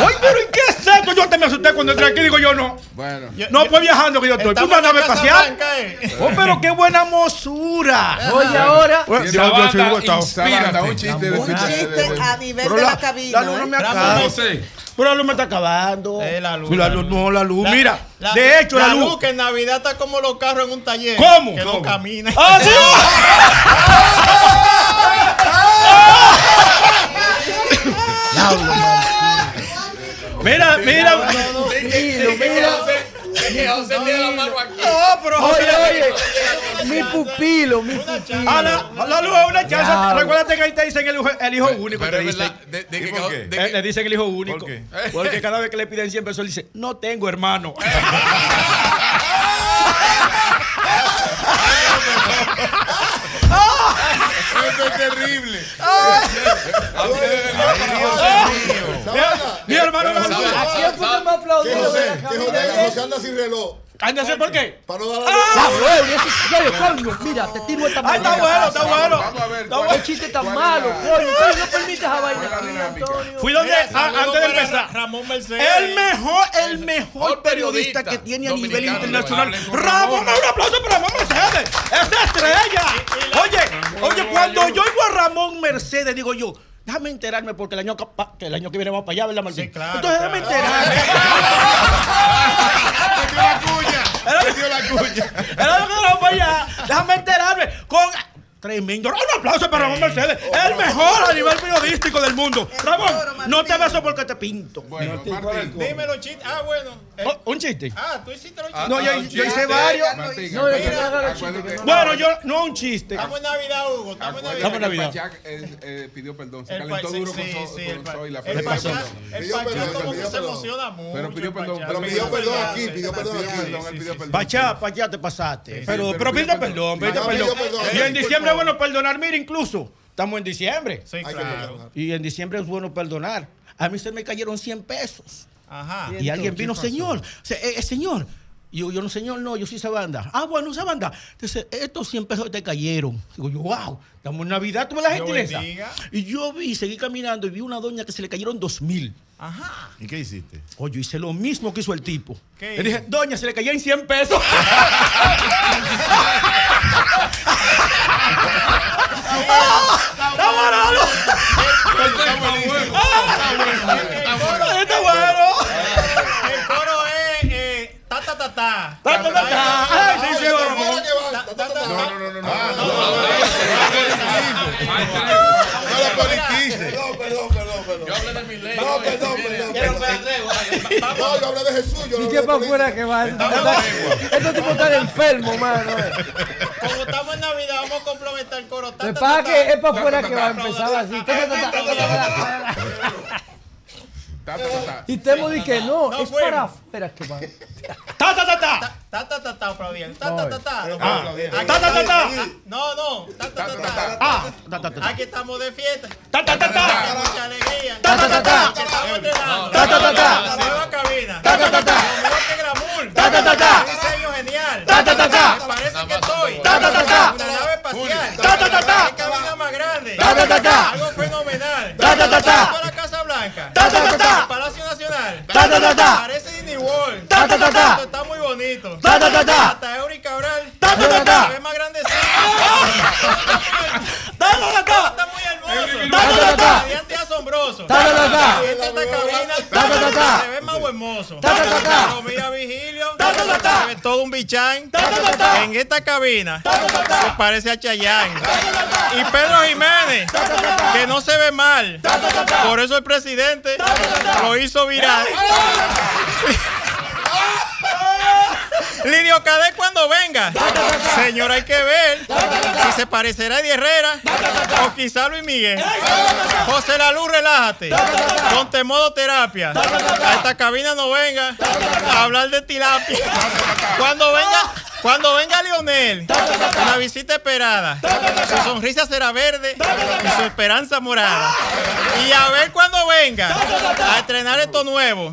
Speaker 30: Oye, pero ¿y qué es esto? Yo te me asusté cuando entré aquí, digo yo no.
Speaker 1: Bueno.
Speaker 30: No, pues viajando que yo estoy. Tú
Speaker 31: en
Speaker 30: nave
Speaker 31: Casa
Speaker 30: espacial. Oh, pero qué buena mosura.
Speaker 15: Oye, ahora.
Speaker 30: Yo- soy.
Speaker 1: Un chiste
Speaker 4: a nivel de
Speaker 30: la-
Speaker 4: la cabina.
Speaker 30: La luz no me acaba.
Speaker 1: José.
Speaker 30: Pero la luz me está acabando.
Speaker 31: Eh, la luz,
Speaker 30: la
Speaker 31: la
Speaker 30: luz,
Speaker 31: luz.
Speaker 30: no, la luz.
Speaker 31: La-
Speaker 30: Mira,
Speaker 31: la-
Speaker 30: de hecho, la, luz.
Speaker 31: que en Navidad está como los carros en un taller.
Speaker 30: ¿Cómo?
Speaker 31: Que
Speaker 30: ¿Cómo?
Speaker 31: no caminan.
Speaker 30: ¡Ah, sí! Mira, mira. No, pero José.
Speaker 15: Oye, oye, mi pupilo, mi pupilo.
Speaker 30: A la, luz es una chance.
Speaker 15: Diablo.
Speaker 30: Recuérdate que ahí te dicen el hijo, el hijo único.
Speaker 16: pero
Speaker 30: te
Speaker 16: de- de
Speaker 30: ¿Y
Speaker 16: que-
Speaker 30: por qué?
Speaker 16: de
Speaker 30: Eh, Le dicen el hijo único. Porque cada vez que le piden 100 pesos, él dice, no tengo hermano.
Speaker 31: Esto es terrible.
Speaker 30: Mi hermano.
Speaker 15: ¿A quién cabina?
Speaker 2: José, José anda sin reloj.
Speaker 30: Ándase, ¿por qué?
Speaker 2: Para no dar la
Speaker 15: Ah, bueno, es- coño, mira, te tiro esta
Speaker 30: Ay, está bueno, está bueno.
Speaker 1: Vamos a ver.
Speaker 30: Está
Speaker 1: ¿cuál
Speaker 15: Qué
Speaker 1: es-
Speaker 15: chiste tan
Speaker 1: es
Speaker 15: malo, coño. Coño, no permite esa vaina
Speaker 1: ¿Cuál es
Speaker 15: aquí? Antonio.
Speaker 30: Fui donde, a- antes de empezar.
Speaker 31: Ramón Mercedes.
Speaker 30: El mejor, el mejor periodista que tiene a nivel internacional. Ramón, un aplauso para Ramón Mercedes. Esa estrella. Oye, oye, cuando yo oigo a Ramón Mercedes, digo yo, déjame enterarme porque el año, capa- que el año que viene vamos para allá, ¿verdad, Martín?
Speaker 31: Sí, claro,
Speaker 30: Entonces déjame enterarme.
Speaker 31: Metió la cuña. Metió la cuña.
Speaker 30: Era lo que vamos para allá. Déjame enterarme con tremendo. Un aplauso para Ramón Mercedes. El mejor a nivel periodístico del mundo. Ramón, no te beso porque te pinto.
Speaker 1: Bueno, Martín.
Speaker 31: Dime los chistes. Ah, bueno. Eh,
Speaker 30: Oh, un chiste.
Speaker 31: Ah, tú hiciste los
Speaker 1: Ah,
Speaker 31: chistes.
Speaker 30: No, yo,
Speaker 1: ah,
Speaker 30: hice
Speaker 1: chiste.
Speaker 30: varios.
Speaker 1: Martín,
Speaker 15: No, yo que
Speaker 30: Bueno, yo, no un chiste.
Speaker 31: Estamos en Navidad, Hugo. Estamos en Navidad.
Speaker 30: Navidad.
Speaker 1: Pachá, eh, eh, pidió perdón. Se
Speaker 31: El
Speaker 1: calentó duro
Speaker 31: sí,
Speaker 1: con
Speaker 31: sí,
Speaker 1: so-
Speaker 31: sí,
Speaker 1: con
Speaker 31: el pa-
Speaker 1: Zoe, la
Speaker 31: El
Speaker 1: perdón,
Speaker 31: como que se emociona mucho.
Speaker 1: Pero pidió perdón.
Speaker 2: Pero pidió perdón aquí, pidió perdón
Speaker 1: pidió
Speaker 2: aquí.
Speaker 1: perdón, él pidió perdón.
Speaker 30: Pachá, Pachá, te pasaste. Pero, pide
Speaker 1: perdón.
Speaker 30: pide perdón. Y en diciembre es bueno perdonar. Mira, incluso Estamos en diciembre.
Speaker 31: Sí, claro.
Speaker 30: Y en diciembre es bueno perdonar. A mí se me cayeron 100 pesos.
Speaker 31: Ajá.
Speaker 30: Y alguien
Speaker 31: ¿Qué
Speaker 30: vino, señor, se- eh, eh, señor. Y yo, yo no, señor, no, yo soy esa banda. Ah, bueno, esa banda. Dice, estos 100 pesos te cayeron. Digo yo, wow, estamos en Navidad, tú me la gentileza. Y yo vi, seguí caminando y vi una doña que se le cayeron 2 mil.
Speaker 31: Ajá.
Speaker 32: ¿Y qué hiciste?
Speaker 30: Oye, yo hice lo mismo que hizo el tipo.
Speaker 31: ¿Qué
Speaker 30: Le dije, doña, se le cayeron 100 pesos. ¡Está barato! ¡Está bueno!
Speaker 31: El coro
Speaker 30: Ramón.
Speaker 1: No, no, no, no.
Speaker 2: No. Perdón, perdón, perdón, perdón.
Speaker 32: Yo hablé de mi ley.
Speaker 2: No, perdón, perdón. perdón. No, yo hablé de Jesús. Yo no
Speaker 15: ¿Y
Speaker 2: hablé
Speaker 15: qué
Speaker 2: de
Speaker 15: para afuera que va? Estos tipos están enfermos, mano. eh.
Speaker 31: Como estamos en Navidad, vamos a complementar el coro. Ta, ta, ta,
Speaker 15: que
Speaker 31: ta.
Speaker 15: es para afuera que va a empezar así. Ta, ta, ta. Y Temo dice que no,
Speaker 31: No
Speaker 15: es
Speaker 31: fuimos.
Speaker 15: para afuera que va.
Speaker 30: ¡Ta, ta, ta, ta!
Speaker 31: Ta ta ta ta aplaudiendo. Ta ta ta ta.
Speaker 30: Ah.
Speaker 31: Aquí-
Speaker 30: Ta, ta, ta, ta.
Speaker 31: No, no. Ta ta ta ta.
Speaker 30: Ah, ta, ta, ta.
Speaker 31: Aquí estamos de fiesta.
Speaker 30: Ta, ta, ta, ta.
Speaker 31: Mucha alegría.
Speaker 30: Ta, ta, ta, ta.
Speaker 31: Que Estamos estrenando.
Speaker 30: Ta, ta, ta, ta.
Speaker 31: La nueva cabina.
Speaker 30: Ta, ta, ta, ta.
Speaker 31: Lo mejor que glamour.
Speaker 30: Ta, ta, ta, ta.
Speaker 31: Diseño genial.
Speaker 30: Ta, ta, ta, ta.
Speaker 31: Me parece que estoy.
Speaker 30: Ta, ta, ta, ta.
Speaker 31: Una nave espacial.
Speaker 30: Ta, ta, ta, ta.
Speaker 31: Cabina más grande.
Speaker 30: Ta, ta, ta, ta.
Speaker 31: Algo fenomenal.
Speaker 30: Ta, ta, ta, ta.
Speaker 31: Blanca.
Speaker 30: Ta, ta, ta,
Speaker 31: Palacio Nacional.
Speaker 30: Ta, ta, ta.
Speaker 31: Parece Disney World.
Speaker 30: Ta, ta, ta.
Speaker 31: Está muy bonito.
Speaker 30: Ta, ta, ta, ta.
Speaker 31: Hasta Eury Cabral.
Speaker 30: Ta, ta, ta,
Speaker 31: ve más grandecito.
Speaker 30: Ta, ta, ta.
Speaker 31: Está muy hermoso.
Speaker 30: Ta, ta, ta.
Speaker 31: Radiante asombroso.
Speaker 30: Ta, ta, ta, ta.
Speaker 31: Esta cabina.
Speaker 30: Ta, ta, ta.
Speaker 31: Se ve más hermoso.
Speaker 30: Ta, ta, ta.
Speaker 31: Comida todo un bichán. En esta cabina. Se parece a Chayanne. Y Pedro Jiménez. Que no se ve mal. Por eso el presidente lo hizo viral. Lidio Cadet cuando venga. Señor, hay que ver si se parecerá a Eddie Herrera o quizá Luis Miguel. José Lalú, relájate. Ponte modo terapia. A esta cabina no venga a hablar de tilapia. Cuando venga, cuando venga Lionel, una visita esperada. Su sonrisa será verde y su esperanza morada. Y a ver cuando venga a estrenar esto nuevo.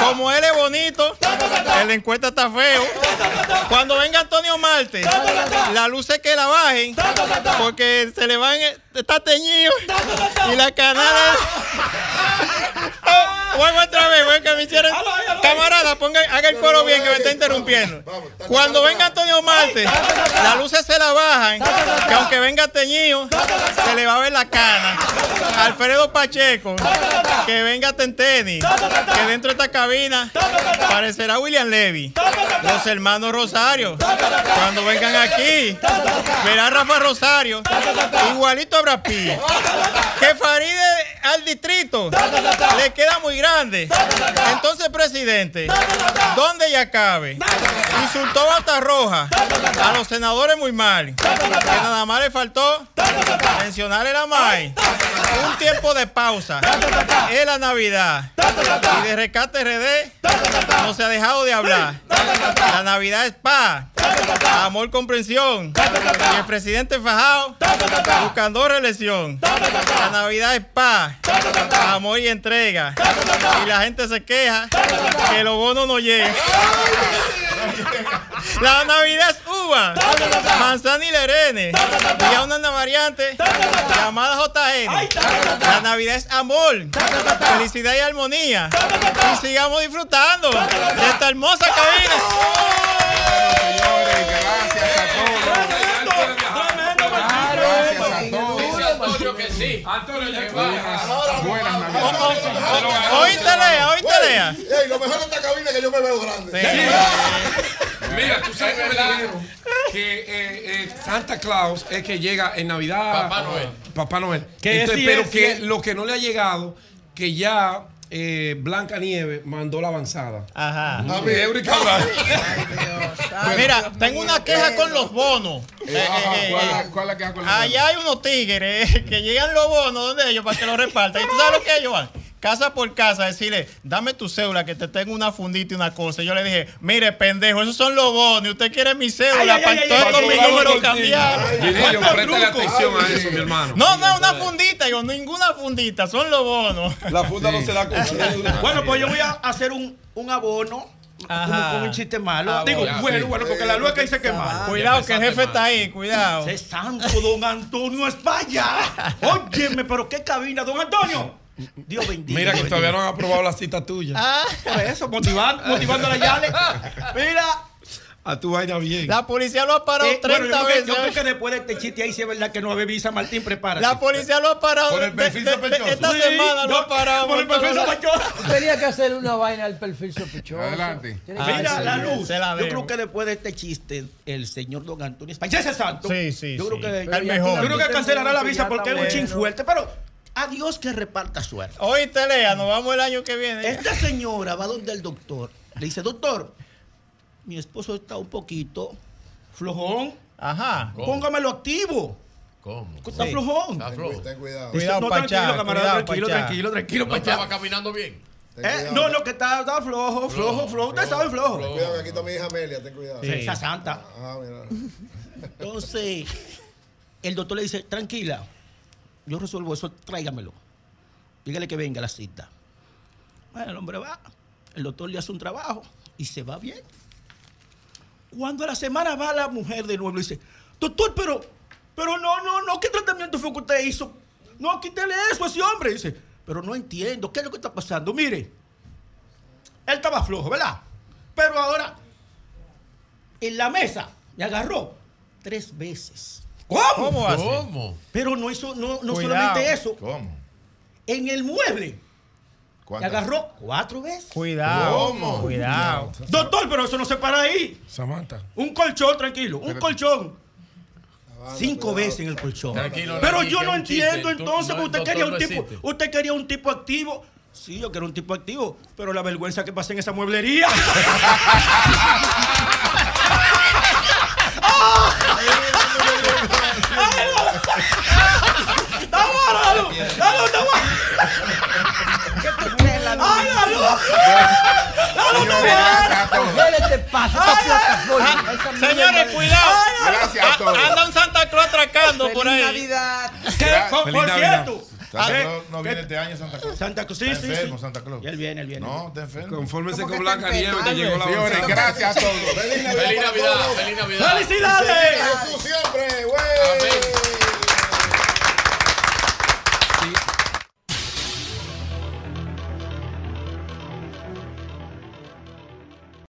Speaker 31: Como él es bonito, en la encuesta está feo. Cuando venga Antonio Marte, la luz es que la bajen, porque se le van, está teñido y la canada. Oh, vuelvo otra vez, voy que me hicieron. Camarada, ponga, haga el coro bien que me está interrumpiendo. Cuando venga Antonio Marte, las luces se la bajan, que aunque venga teñido, se le va a ver la cana. Alfredo Pacheco, que venga Tenteni, que dentro de esta cabina parecerá William Levy. Los hermanos Rosario, cuando vengan aquí, verá Rafa Rosario, igualito a Brad Pitt. Que Faride al distrito le queda muy grande. Entonces, presidente, ¿dónde ya cabe? Insultó Bata Roja, a los senadores muy mal. Que nada más le faltó mencionar el AMAI. Un tiempo de pausa. Es la Navidad. Y de Rescate RD no se ha dejado de hablar. La Navidad es paz, amor, comprensión. Y el presidente Fajado buscando reelección. La Navidad es paz, amor y entrega. Y la gente se queja que los bonos no llegan. La Navidad es uva, manzana y lerene. Y a una variante llamada JN. La Navidad es amor, felicidad y armonía. Y sigamos disfrutando de esta hermosa cabina.
Speaker 1: Señores, gracias a todos.
Speaker 32: Antonio que sí. Antonio.
Speaker 31: Oíste, Lea, oíste, Lea.
Speaker 2: Ey, lo mejor de esta cabina es que yo me veo grande.
Speaker 21: Mira, tú sabes que verdad que eh, eh, Santa Claus es que llega en Navidad.
Speaker 32: Papá Noel.
Speaker 21: Papá Noel. Entonces, pero
Speaker 30: es,
Speaker 21: que lo que no le ha llegado, que ya eh, Blanca Nieve mandó la avanzada.
Speaker 31: Ajá.
Speaker 21: A mí, Eury Cabral.
Speaker 31: Mira, tengo una queja con los bonos. Eh, eh,
Speaker 1: ¿cuál
Speaker 31: eh,
Speaker 1: es- ¿Cuál es la que hago con los
Speaker 31: Allá hay unos tigres que llegan los bonos donde ellos para que los repartan. ¿Y tú sabes lo que ellos van? Casa por casa, decirle, dame tu cédula que te tengo una fundita y una cosa. Y yo le dije, mire, pendejo, esos son los bonos. y Usted quiere mi cédula
Speaker 33: Ay,
Speaker 31: para
Speaker 33: ay,
Speaker 31: entonces
Speaker 33: ay,
Speaker 31: con
Speaker 33: ay,
Speaker 31: mi
Speaker 33: ay,
Speaker 31: número cambiar.
Speaker 33: Atención a eso, mi hermano.
Speaker 31: No, no, una fundita. Digo, ninguna fundita, son los bonos.
Speaker 33: La funda no se da con cédula.
Speaker 30: Bueno, pues yo voy a hacer un, un abono. Como con un chiste malo.
Speaker 31: Ah,
Speaker 30: Digo,
Speaker 31: bueno,
Speaker 30: bueno,
Speaker 31: sí.
Speaker 30: bueno, porque la lueca dice que es malo.
Speaker 31: Cuidado, que el jefe está ahí, cuidado.
Speaker 30: ¡Ese santo don Antonio España! Óyeme, pero qué cabina, don Antonio. Dios bendiga.
Speaker 21: Mira que
Speaker 30: Dios
Speaker 21: todavía no han aprobado la cita tuya.
Speaker 31: Ah.
Speaker 30: Por eso, motivando, motivando a la Yale. Mira.
Speaker 21: A tu vaina bien.
Speaker 31: La policía lo ha parado
Speaker 30: Eh, bueno,
Speaker 31: 30
Speaker 30: yo, creo que,
Speaker 31: veces.
Speaker 30: yo creo que después de este chiste ahí sí es verdad que no hay visa, Martín, prepárate.
Speaker 31: La policía lo ha parado.
Speaker 30: Por el perfil sospechoso.
Speaker 31: Esta
Speaker 30: Sí,
Speaker 31: semana lo
Speaker 30: no,
Speaker 31: ha parado.
Speaker 30: por el perfil sospechoso.
Speaker 15: Tenía que hacer una vaina del perfil sospechoso.
Speaker 1: Adelante.
Speaker 30: Mira, la luz.
Speaker 31: la
Speaker 30: yo creo que después de este chiste, el señor Don Antonio España, ese santo.
Speaker 31: Sí, sí,
Speaker 30: Yo creo
Speaker 31: sí.
Speaker 30: que,
Speaker 31: El mejor.
Speaker 30: Yo creo que cancelará la visa porque es un chin
Speaker 15: bueno.
Speaker 30: fuerte, pero a Dios que reparta suerte.
Speaker 31: Oíste, Lea, nos vamos el año que viene.
Speaker 30: Esta señora va donde el doctor. Le dice, doctor, mi esposo está un poquito flojón.
Speaker 31: Ajá.
Speaker 30: Póngamelo activo.
Speaker 16: ¿Cómo?
Speaker 30: Está
Speaker 31: Sí.
Speaker 30: flojón.
Speaker 2: Ten, cu- ten cuidado.
Speaker 30: Dice,
Speaker 31: Cuidado,
Speaker 30: no,
Speaker 31: Pachá,
Speaker 30: tranquilo, camarada,
Speaker 31: cuidado,
Speaker 30: tranquilo,
Speaker 31: Pachá.
Speaker 30: tranquilo, tranquilo,
Speaker 16: No
Speaker 30: Pachá.
Speaker 16: estaba caminando bien.
Speaker 30: Eh, no, no, que está, está flojo, flojo, flojo. Usted sabe flojo.
Speaker 2: Ten cuidado que aquí está mi hija Amelia, ten cuidado.
Speaker 30: Sí. Esa santa.
Speaker 2: Ah, mira.
Speaker 30: Entonces, el doctor le dice, tranquila, yo resuelvo eso, tráigamelo. Dígale que venga la cita. Bueno, el hombre va, el doctor le hace un trabajo y se va bien. Cuando a la semana va la mujer de nuevo y dice, doctor, pero, pero no, no, no, ¿qué tratamiento fue que usted hizo? No, quítele eso a ese hombre. Dice, pero no entiendo, ¿qué es lo que está pasando? Mire, él estaba flojo, ¿verdad? Pero ahora, en la mesa, me agarró tres veces. ¿Cómo?
Speaker 31: ¿Cómo.
Speaker 30: Pero no, hizo, no, no solamente eso.
Speaker 3: ¿Cómo?
Speaker 30: En el mueble,
Speaker 3: ¿Cuántas?
Speaker 30: agarró cuatro veces.
Speaker 31: Cuidado.
Speaker 3: ¿Cómo?
Speaker 31: Cuidado.
Speaker 30: Doctor, pero eso no se para ahí.
Speaker 21: Samantha.
Speaker 30: Un colchón, tranquilo. Un colchón. Cinco veces en el colchón.
Speaker 16: Tranquilo,
Speaker 30: Pero yo no
Speaker 16: chiste.
Speaker 30: entiendo entonces
Speaker 16: no,
Speaker 30: que usted quería un
Speaker 16: no
Speaker 30: tipo,
Speaker 16: existe.
Speaker 30: usted quería un tipo activo. Sí, yo quiero un tipo activo, pero la vergüenza que pasé en esa mueblería. ¡Está bueno, la luz! ¡Ay, la luz! ¡La luz
Speaker 15: este paso, esta plataforma.
Speaker 31: Señores, cuidado.
Speaker 1: Gracias a todos.
Speaker 31: Anda un Santa Claus atracando por
Speaker 4: Feliz
Speaker 31: ahí.
Speaker 4: Navidad.
Speaker 30: ¿Qué? Por, cierto.
Speaker 3: Santa
Speaker 30: ¿qué?
Speaker 3: Claus no viene este año, Santa Claus.
Speaker 30: Santa Claus, sí,
Speaker 3: Está
Speaker 30: sí,
Speaker 3: enfermo,
Speaker 30: sí.
Speaker 3: Santa Claus.
Speaker 30: Y él viene, él viene.
Speaker 3: No, está enfermo.
Speaker 21: Confórmese
Speaker 4: ¿Cómo
Speaker 21: con Blanca Nieve que llegó la
Speaker 1: Señores, gracias a todos.
Speaker 2: Feliz Navidad.
Speaker 16: Feliz Navidad, feliz Navidad.
Speaker 30: ¡Felicidades!
Speaker 2: Jesús siempre. Bueno.